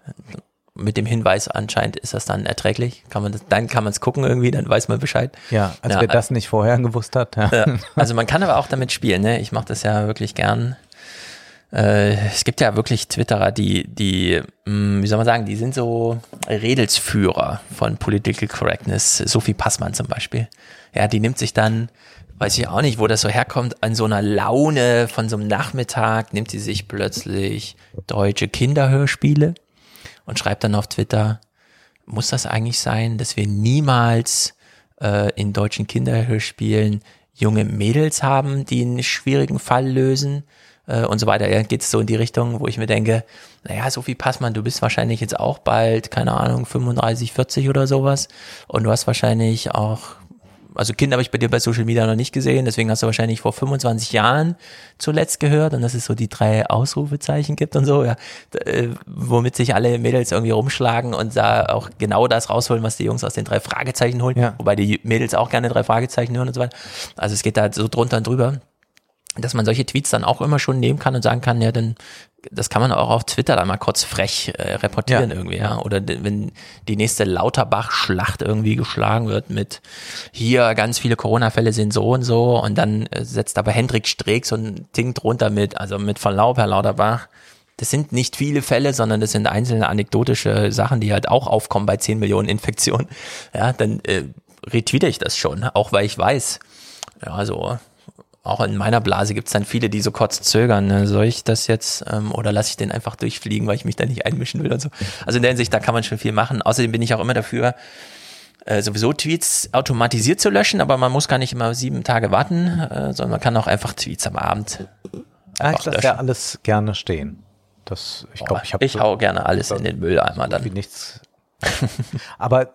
Mit dem Hinweis anscheinend ist das dann erträglich. Kann man das, dann kann man es gucken irgendwie, dann weiß man Bescheid.
Ja, als
Ja,
wer das nicht vorher gewusst hat. Ja.
Ja, also man kann aber auch damit spielen, ne? Ich mache das ja wirklich gern. Äh, es gibt ja wirklich Twitterer, die, die, mh, wie soll man sagen, die sind so Redelsführer von Political Correctness. Sophie Passmann zum Beispiel. Ja, die nimmt sich dann, weiß ich auch nicht, wo das so herkommt, an so einer Laune von so einem Nachmittag nimmt sie sich plötzlich deutsche Kinderhörspiele und schreibt dann auf Twitter, muss das eigentlich sein, dass wir niemals äh, in deutschen Kinderhörspielen junge Mädels haben, die einen schwierigen Fall lösen äh, und so weiter. Ja, geht es so in die Richtung, wo ich mir denke, naja, Sophie Passmann, du bist wahrscheinlich jetzt auch bald, keine Ahnung, 35, 40 oder sowas und du hast wahrscheinlich auch also Kinder habe ich bei dir bei Social Media noch nicht gesehen, deswegen hast du wahrscheinlich vor 25 Jahren zuletzt gehört und dass es so die drei Ausrufezeichen gibt und so, ja, äh, womit sich alle Mädels irgendwie rumschlagen und da auch genau das rausholen, was die Jungs aus den drei Fragezeichen holen,
Ja.
wobei die Mädels auch gerne drei Fragezeichen hören und so weiter. Also es geht da so drunter und drüber dass man solche Tweets dann auch immer schon nehmen kann und sagen kann, ja, dann das kann man auch auf Twitter dann mal kurz frech äh, reportieren
Ja.
irgendwie, ja. Oder de- wenn die nächste Lauterbach-Schlacht irgendwie geschlagen wird mit hier ganz viele Corona-Fälle sind so und so und dann äh, setzt aber Hendrik Streeck so ein Ding drunter mit, also mit Verlaub, Herr Lauterbach. Das sind nicht viele Fälle, sondern das sind einzelne anekdotische Sachen, die halt auch aufkommen bei 10 Millionen Infektionen. Ja, dann äh, retweete ich das schon, auch weil ich weiß, ja, so auch in meiner Blase gibt es dann viele, die so kurz zögern. Ne? Soll ich das jetzt ähm, oder lasse ich den einfach durchfliegen, weil ich mich da nicht einmischen will und so. Also in der Hinsicht, da kann man schon viel machen. Außerdem bin ich auch immer dafür, äh, sowieso Tweets automatisiert zu löschen, aber man muss gar nicht immer sieben Tage warten, äh, sondern man kann auch einfach Tweets am Abend.
Ah, ich lasse ja alles gerne stehen. Das, ich glaube, ich habe
ich hau gerne alles in den Mülleimer dann.
Wie nichts. Aber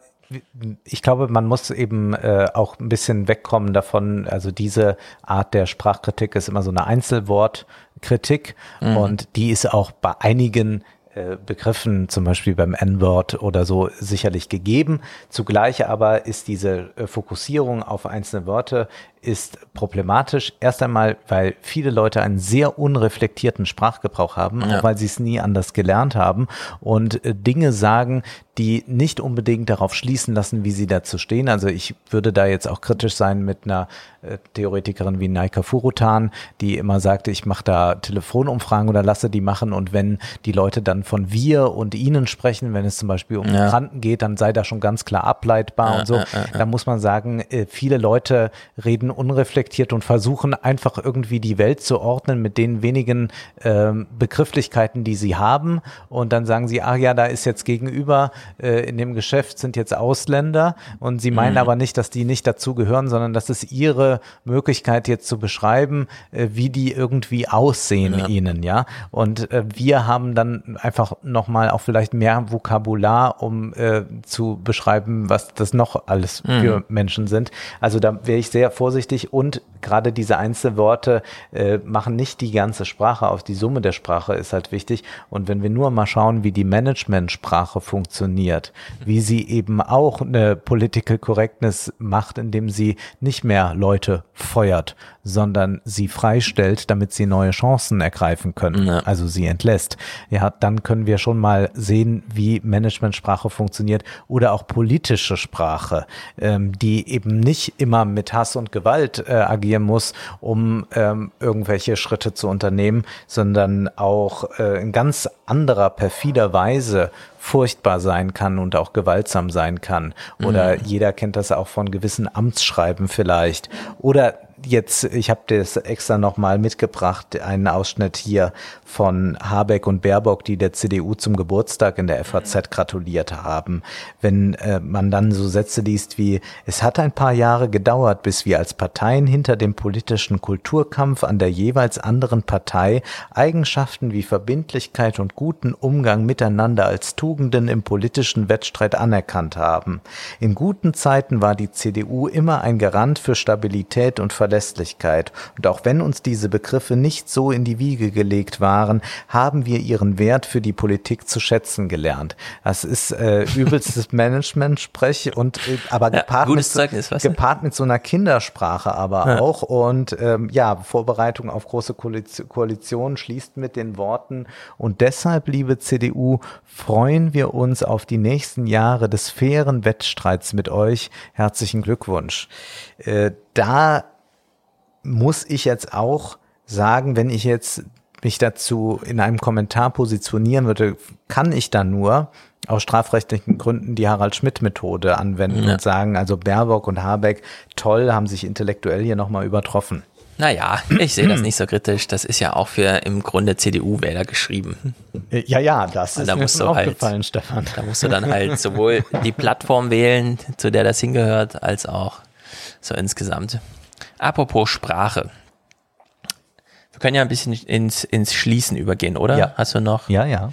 ich glaube, man muss eben äh, auch ein bisschen wegkommen davon. Also diese Art der Sprachkritik ist immer so eine Einzelwortkritik
Mhm.
und die ist auch bei einigen äh, Begriffen, zum Beispiel beim N-Wort oder so, sicherlich gegeben. Zugleich aber ist diese äh, Fokussierung auf einzelne Worte ist problematisch. Erst einmal, weil viele Leute einen sehr unreflektierten Sprachgebrauch haben,
Ja.
auch weil sie es nie anders gelernt haben und äh, Dinge sagen, die nicht unbedingt darauf schließen lassen, wie sie dazu stehen. Also ich würde da jetzt auch kritisch sein mit einer äh, Theoretikerin wie Naika Furutan, die immer sagte, ich mache da Telefonumfragen oder lasse die machen und wenn die Leute dann von wir und ihnen sprechen, wenn es zum Beispiel um
Ja.
Migranten geht, dann sei das schon ganz klar ableitbar
Ja,
und so. Da muss man sagen, äh, viele Leute reden unreflektiert und versuchen einfach irgendwie die Welt zu ordnen mit den wenigen ähm, Begrifflichkeiten, die sie haben. Und dann sagen sie, ach ja, da ist jetzt gegenüber äh, in dem Geschäft sind jetzt Ausländer und sie meinen
Mhm.
aber nicht, dass die nicht dazu gehören, sondern das ist ihre Möglichkeit jetzt zu beschreiben, äh, wie die irgendwie aussehen
Ja.
ihnen, ja. Und äh, wir haben dann einfach nochmal auch vielleicht mehr Vokabular, um äh, zu beschreiben, was das noch alles für
Mhm.
Menschen sind. Also da wäre ich sehr vorsichtig und gerade diese Einzelworte äh, machen nicht die ganze Sprache aus. Die Summe der Sprache ist halt wichtig. Und wenn wir nur mal schauen, wie die Managementsprache funktioniert, wie sie eben auch eine Political Correctness macht, indem sie nicht mehr Leute feuert, sondern sie freistellt, damit sie neue Chancen ergreifen können. Also sie entlässt. Ja, dann können wir schon mal sehen, wie Managementsprache funktioniert oder auch politische Sprache, ähm, die eben nicht immer mit Hass und Gewalt äh, agieren muss, um ähm, irgendwelche Schritte zu unternehmen, sondern auch äh, in ganz anderer, perfider Weise furchtbar sein kann und auch gewaltsam sein kann. Oder
Mhm.
jeder kennt das auch von gewissen Amtsschreiben vielleicht. Oder jetzt, ich habe das extra nochmal mitgebracht, einen Ausschnitt hier von Habeck und Baerbock, die der CDU zum Geburtstag in der FAZ gratuliert haben. Wenn äh, man dann so Sätze liest wie, es hat ein paar Jahre gedauert, bis wir als Parteien hinter dem politischen Kulturkampf an der jeweils anderen Partei Eigenschaften wie Verbindlichkeit und guten Umgang miteinander als Tugenden im politischen Wettstreit anerkannt haben. In guten Zeiten war die CDU immer ein Garant für Stabilität und Verlässlichkeit. Und auch wenn uns diese Begriffe nicht so in die Wiege gelegt waren, haben wir ihren Wert für die Politik zu schätzen gelernt. Das ist äh, übelstes Management-Sprech und äh, aber gepaart, mit,
gutes Zeugnis,
gepaart mit so einer Kindersprache aber
Ja.
auch und ähm, ja, Vorbereitung auf große Koalition, Koalition schließt mit den Worten und deshalb, liebe CDU, freuen wir uns auf die nächsten Jahre des fairen Wettstreits mit euch. Herzlichen Glückwunsch. Äh, da muss ich jetzt auch sagen, wenn ich jetzt mich dazu in einem Kommentar positionieren würde, kann ich dann nur aus strafrechtlichen Gründen die Harald Schmidt Methode anwenden
Ja.
und sagen, also Baerbock und Habeck, toll, haben sich intellektuell hier nochmal übertroffen.
Naja, ich sehe das nicht so kritisch. Das ist ja auch für im Grunde CDU-Wähler geschrieben.
Ja, ja, das ist
da
mir
musst
schon
du halt,
aufgefallen, Stefan.
Da musst du dann halt sowohl die Plattform wählen, zu der das hingehört, als auch so insgesamt. Apropos Sprache. Wir können ja ein bisschen ins, ins Schließen übergehen, oder?
Ja.
Hast du noch?
Ja, ja.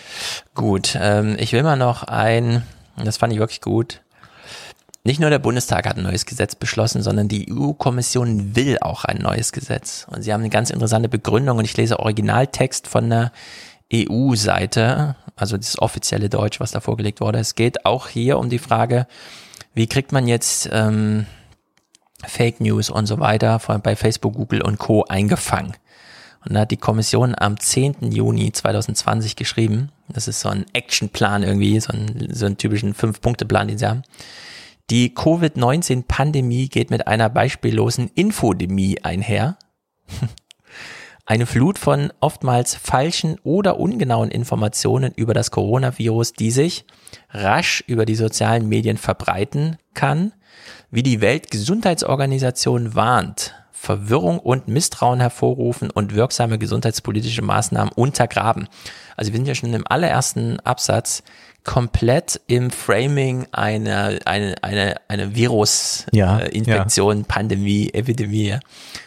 Gut, ähm, ich will mal noch ein, das fand ich wirklich gut. Nicht nur der Bundestag hat ein neues Gesetz beschlossen, sondern die EU-Kommission will auch ein neues Gesetz. Und sie haben eine ganz interessante Begründung und ich lese Originaltext von der EU-Seite, also das offizielle Deutsch, was da vorgelegt wurde. Es geht auch hier um die Frage, wie kriegt man jetzt ähm, Fake News und so weiter von, bei Facebook, Google und Co. eingefangen. Und da hat die Kommission am 10. Juni 2020 geschrieben, das ist so ein Actionplan irgendwie, so ein, so einen typischen Fünf-Punkte-Plan, den sie haben. Die Covid-19-Pandemie geht mit einer beispiellosen Infodemie einher. Eine Flut von oftmals falschen oder ungenauen Informationen über das Coronavirus, die sich rasch über die sozialen Medien verbreiten kann, wie die Weltgesundheitsorganisation warnt, Verwirrung und Misstrauen hervorrufen und wirksame gesundheitspolitische Maßnahmen untergraben. Also wir sind ja schon im allerersten Absatz komplett im Framing einer eine eine eine Virusinfektion,
Ja,
äh, Infektion, Pandemie, Epidemie.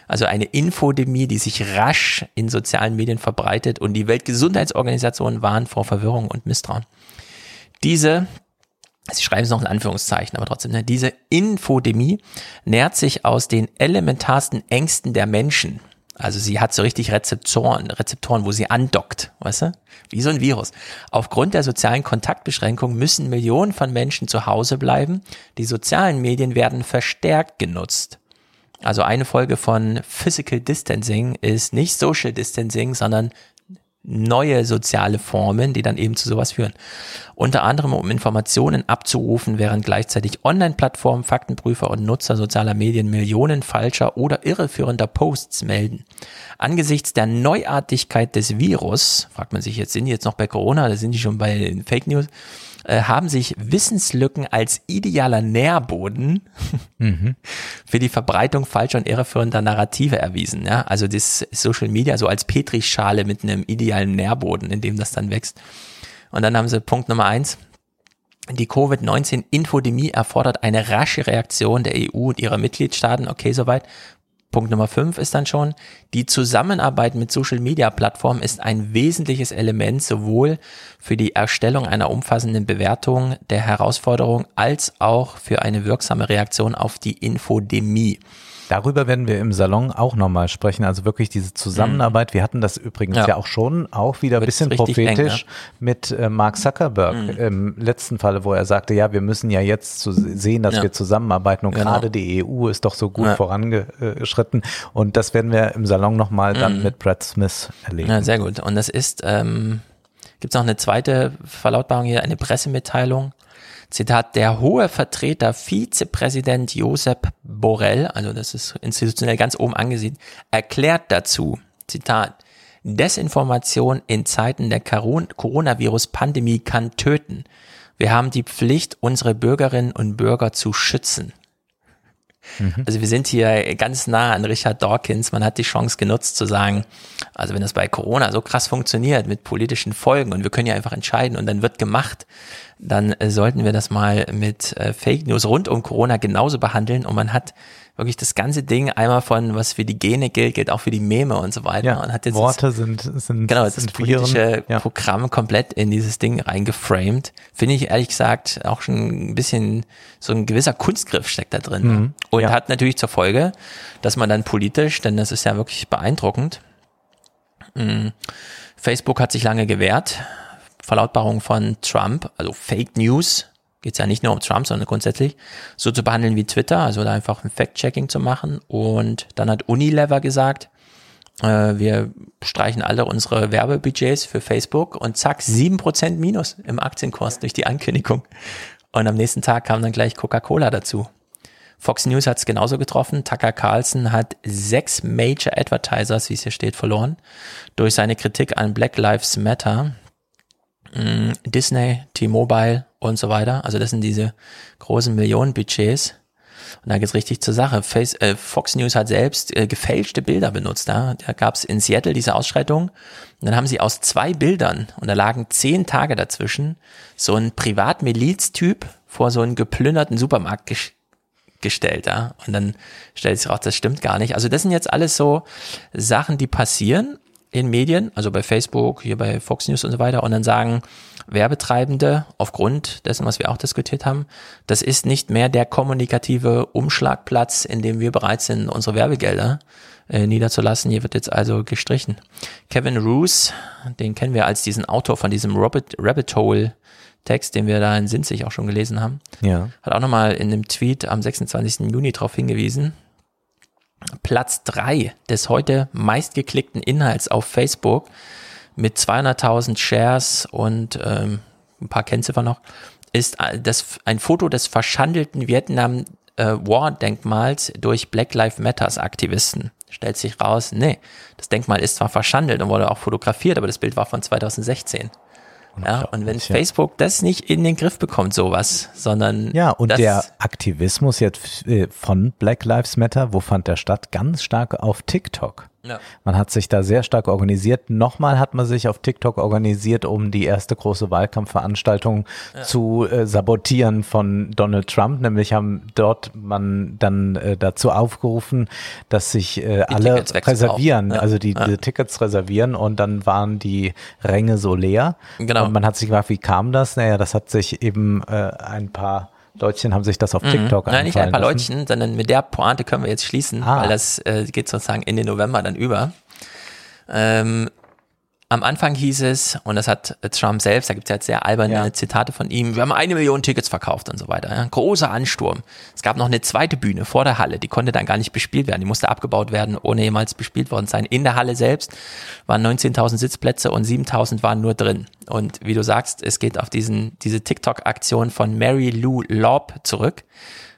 Also eine Infodemie, die sich rasch in sozialen Medien verbreitet und die Weltgesundheitsorganisation warnt vor Verwirrung und Misstrauen. Diese Sie schreiben es noch in Anführungszeichen, aber trotzdem, ne? diese Infodemie nährt sich aus den elementarsten Ängsten der Menschen. Also sie hat so richtig Rezeptoren, Rezeptoren, wo sie andockt, weißt du? Wie so ein Virus. Aufgrund der sozialen Kontaktbeschränkung müssen Millionen von Menschen zu Hause bleiben. Die sozialen Medien werden verstärkt genutzt. Also eine Folge von Physical Distancing ist nicht Social Distancing, sondern neue soziale Formen, die dann eben zu sowas führen. Unter anderem, um Informationen abzurufen, während gleichzeitig Online-Plattformen, Faktenprüfer und Nutzer sozialer Medien Millionen falscher oder irreführender Posts melden. Angesichts der Neuartigkeit des Virus, fragt man sich jetzt, sind die jetzt noch bei Corona oder sind die schon bei Fake News? Äh, haben sich Wissenslücken als idealer Nährboden
Mhm.
für die Verbreitung falscher und irreführender Narrative erwiesen. Ja? Also das Social Media so als Petrischale mit einem idealen Nährboden, in dem das dann wächst. Und dann haben sie Punkt Nummer eins. Die Covid-19-Infodemie erfordert eine rasche Reaktion der EU und ihrer Mitgliedstaaten. Okay, soweit. Punkt Nummer fünf ist dann schon, die Zusammenarbeit mit Social-Media-Plattformen ist ein wesentliches Element sowohl für die Erstellung einer umfassenden Bewertung der Herausforderung als auch für eine wirksame Reaktion auf die Infodemie.
Darüber werden wir im Salon auch nochmal sprechen. Also wirklich diese Zusammenarbeit. Wir hatten das übrigens ja,
Ja.
auch schon, auch wieder ein bisschen
richtig eng,
prophetisch mit äh, Mark Zuckerberg
Mhm.
im letzten Falle, wo er sagte, ja, wir müssen ja jetzt zu sehen, dass
Ja.
wir zusammenarbeiten und
Genau.
gerade die EU ist doch so gut
Ja.
vorangeschritten. Und das werden wir im Salon nochmal dann
Mhm.
mit Brad Smith erleben.
Ja, sehr gut. Und das ist, ähm, gibt es noch eine zweite Verlautbarung hier, eine Pressemitteilung. Zitat, der hohe Vertreter Vizepräsident Josep Borrell, also das ist institutionell ganz oben angesiedelt, erklärt dazu, Zitat, Desinformation in Zeiten der Coron- Coronavirus-Pandemie kann töten. Wir haben die Pflicht, unsere Bürgerinnen und Bürger zu schützen. Also wir sind hier ganz nah an Richard Dawkins. Man hat die Chance genutzt zu sagen, also wenn das bei Corona so krass funktioniert mit politischen Folgen und wir können ja einfach entscheiden und dann wird gemacht, dann äh, sollten wir das mal mit äh, Fake News rund um Corona genauso behandeln und man hat wirklich das ganze Ding einmal von, was für die Gene gilt, gilt auch für die Meme und so weiter.
Ja,
und hat jetzt
Worte sind, sind,
genau, das
sind
politische.
Ja.
Programm komplett in dieses Ding reingeframed. Finde ich ehrlich gesagt auch schon ein bisschen so ein gewisser Kunstgriff steckt da drin.
Mhm,
Und
ja.
hat natürlich zur Folge, dass man dann politisch, denn das ist ja wirklich beeindruckend, mh, Facebook hat sich lange gewehrt. Verlautbarung von Trump, also Fake News, geht es ja nicht nur um Trump, sondern grundsätzlich, so zu behandeln wie Twitter, also da einfach ein Fact-Checking zu machen. Und dann hat Unilever gesagt, äh, wir streichen alle unsere Werbebudgets für Facebook und zack, 7% Minus im Aktienkurs durch die Ankündigung. Und am nächsten Tag kam dann gleich Coca-Cola dazu. Fox News hat es genauso getroffen. Tucker Carlson hat sechs Major Advertisers, wie es hier steht, verloren durch seine Kritik an Black Lives Matter. Mm, Disney, T-Mobile und so weiter. Also das sind diese großen Millionenbudgets. Und da geht's richtig zur Sache. Face, äh, Fox News hat selbst äh, gefälschte Bilder benutzt. Ja? Da gab's in Seattle diese Ausschreitung. Und dann haben sie aus zwei Bildern, und da lagen zehn Tage dazwischen, so ein Privatmiliztyp vor so einen geplünderten Supermarkt ges gestellt. Ja? Und dann stellt sich raus, das stimmt gar nicht. Also das sind jetzt alles so Sachen, die passieren in Medien, also bei Facebook, hier bei Fox News und so weiter, und dann sagen Werbetreibende aufgrund dessen, was wir auch diskutiert haben, das ist nicht mehr der kommunikative Umschlagplatz, in dem wir bereit sind, unsere Werbegelder äh, niederzulassen. Hier wird jetzt also gestrichen. Kevin Roos, den kennen wir als diesen Autor von diesem Rabbit, Rabbit Hole Text, den wir da in Sinzig auch schon gelesen haben,
Ja.
hat auch nochmal in einem Tweet am 26. Juni darauf hingewiesen, Platz drei des heute meistgeklickten Inhalts auf Facebook mit 200.000 Shares und ähm, ein paar Kennziffern noch, ist das, ein Foto des verschandelten Vietnam äh, War-Denkmals durch Black Lives Matters Aktivisten. Stellt sich raus, nee, das Denkmal ist zwar verschandelt und wurde auch fotografiert, aber das Bild war von 2016. Ja, und wenn. Facebook das nicht in den Griff bekommt, sowas, sondern
Ja, und der Aktivismus jetzt äh, von Black Lives Matter, wo fand der statt? Ganz stark auf TikTok.
Ja.
Man hat sich da sehr stark organisiert. Nochmal hat man sich auf TikTok organisiert, um die erste große Wahlkampfveranstaltung zu äh, sabotieren von Donald Trump. Nämlich haben dort man dann äh, dazu aufgerufen, dass sich äh, alle reservieren,
Ja.
also die,
Ja.
die Tickets reservieren und dann waren die Ränge so leer.
Genau.
Und man hat sich gefragt, wie kam das? Naja, das hat sich eben äh, ein paar Leutchen haben sich das auf
Mhm.
TikTok
Nein, nicht ein paar
lassen.
Leutchen, sondern mit der Pointe können wir jetzt schließen,
Ah.
weil das äh, geht sozusagen in den November dann über. Ähm, am Anfang hieß es, und das hat Trump selbst, da gibt es ja jetzt sehr alberne
Ja.
Zitate von ihm, wir haben eine Million Tickets verkauft und so weiter. Ja. Großer Ansturm. Es gab noch eine zweite Bühne vor der Halle, die konnte dann gar nicht bespielt werden. Die musste abgebaut werden, ohne jemals bespielt worden sein. In der Halle selbst waren 19.000 Sitzplätze und 7.000 waren nur drin. Und wie du sagst, es geht auf diesen, diese TikTok-Aktion von Mary Lou Lobb zurück,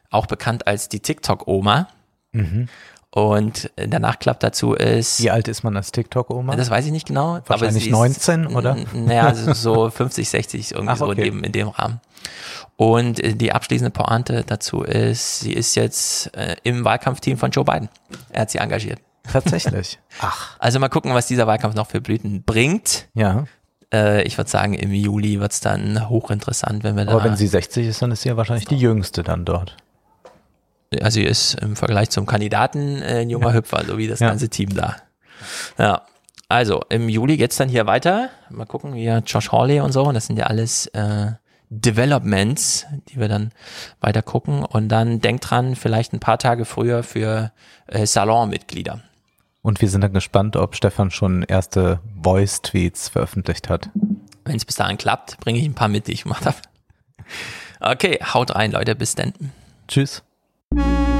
auch bekannt als die TikTok-Oma.
Mhm.
Und der Nachklapp dazu ist.
Wie alt ist man als TikTok-Oma?
Das weiß ich nicht genau.
Wahrscheinlich
ist-
19, oder?
Naja, also so 50, 60 irgendwie
Ach,
so in, dem, in dem Rahmen. Und äh, die abschließende Pointe dazu ist, sie ist jetzt äh, im Wahlkampfteam von Joe Biden. Er hat sie engagiert.
Tatsächlich. Ach.
Also mal gucken, was dieser Wahlkampf noch für Blüten bringt.
Ja.
Äh, ich würde sagen, im Juli wird's dann hochinteressant, wenn wir da.
Aber wenn sie 60 ist, dann ist sie ja wahrscheinlich die jüngste dann dort.
Also ist im Vergleich zum Kandidaten äh, ein junger
Ja.
Hüpfer, so wie das
Ja.
ganze Team da. Ja. Also im Juli geht's dann hier weiter. Mal gucken, wie ja Josh Hawley und so. Und das sind ja alles äh, Developments, die wir dann weiter gucken. Und dann denkt dran, vielleicht ein paar Tage früher für äh, Salonmitglieder.
Und wir sind dann gespannt, ob Stefan schon erste Voice-Tweets veröffentlicht hat.
Wenn es bis dahin klappt, bringe ich ein paar mit, die ich gemacht habe. Okay, haut rein, Leute. Bis dann.
Tschüss. Thank you.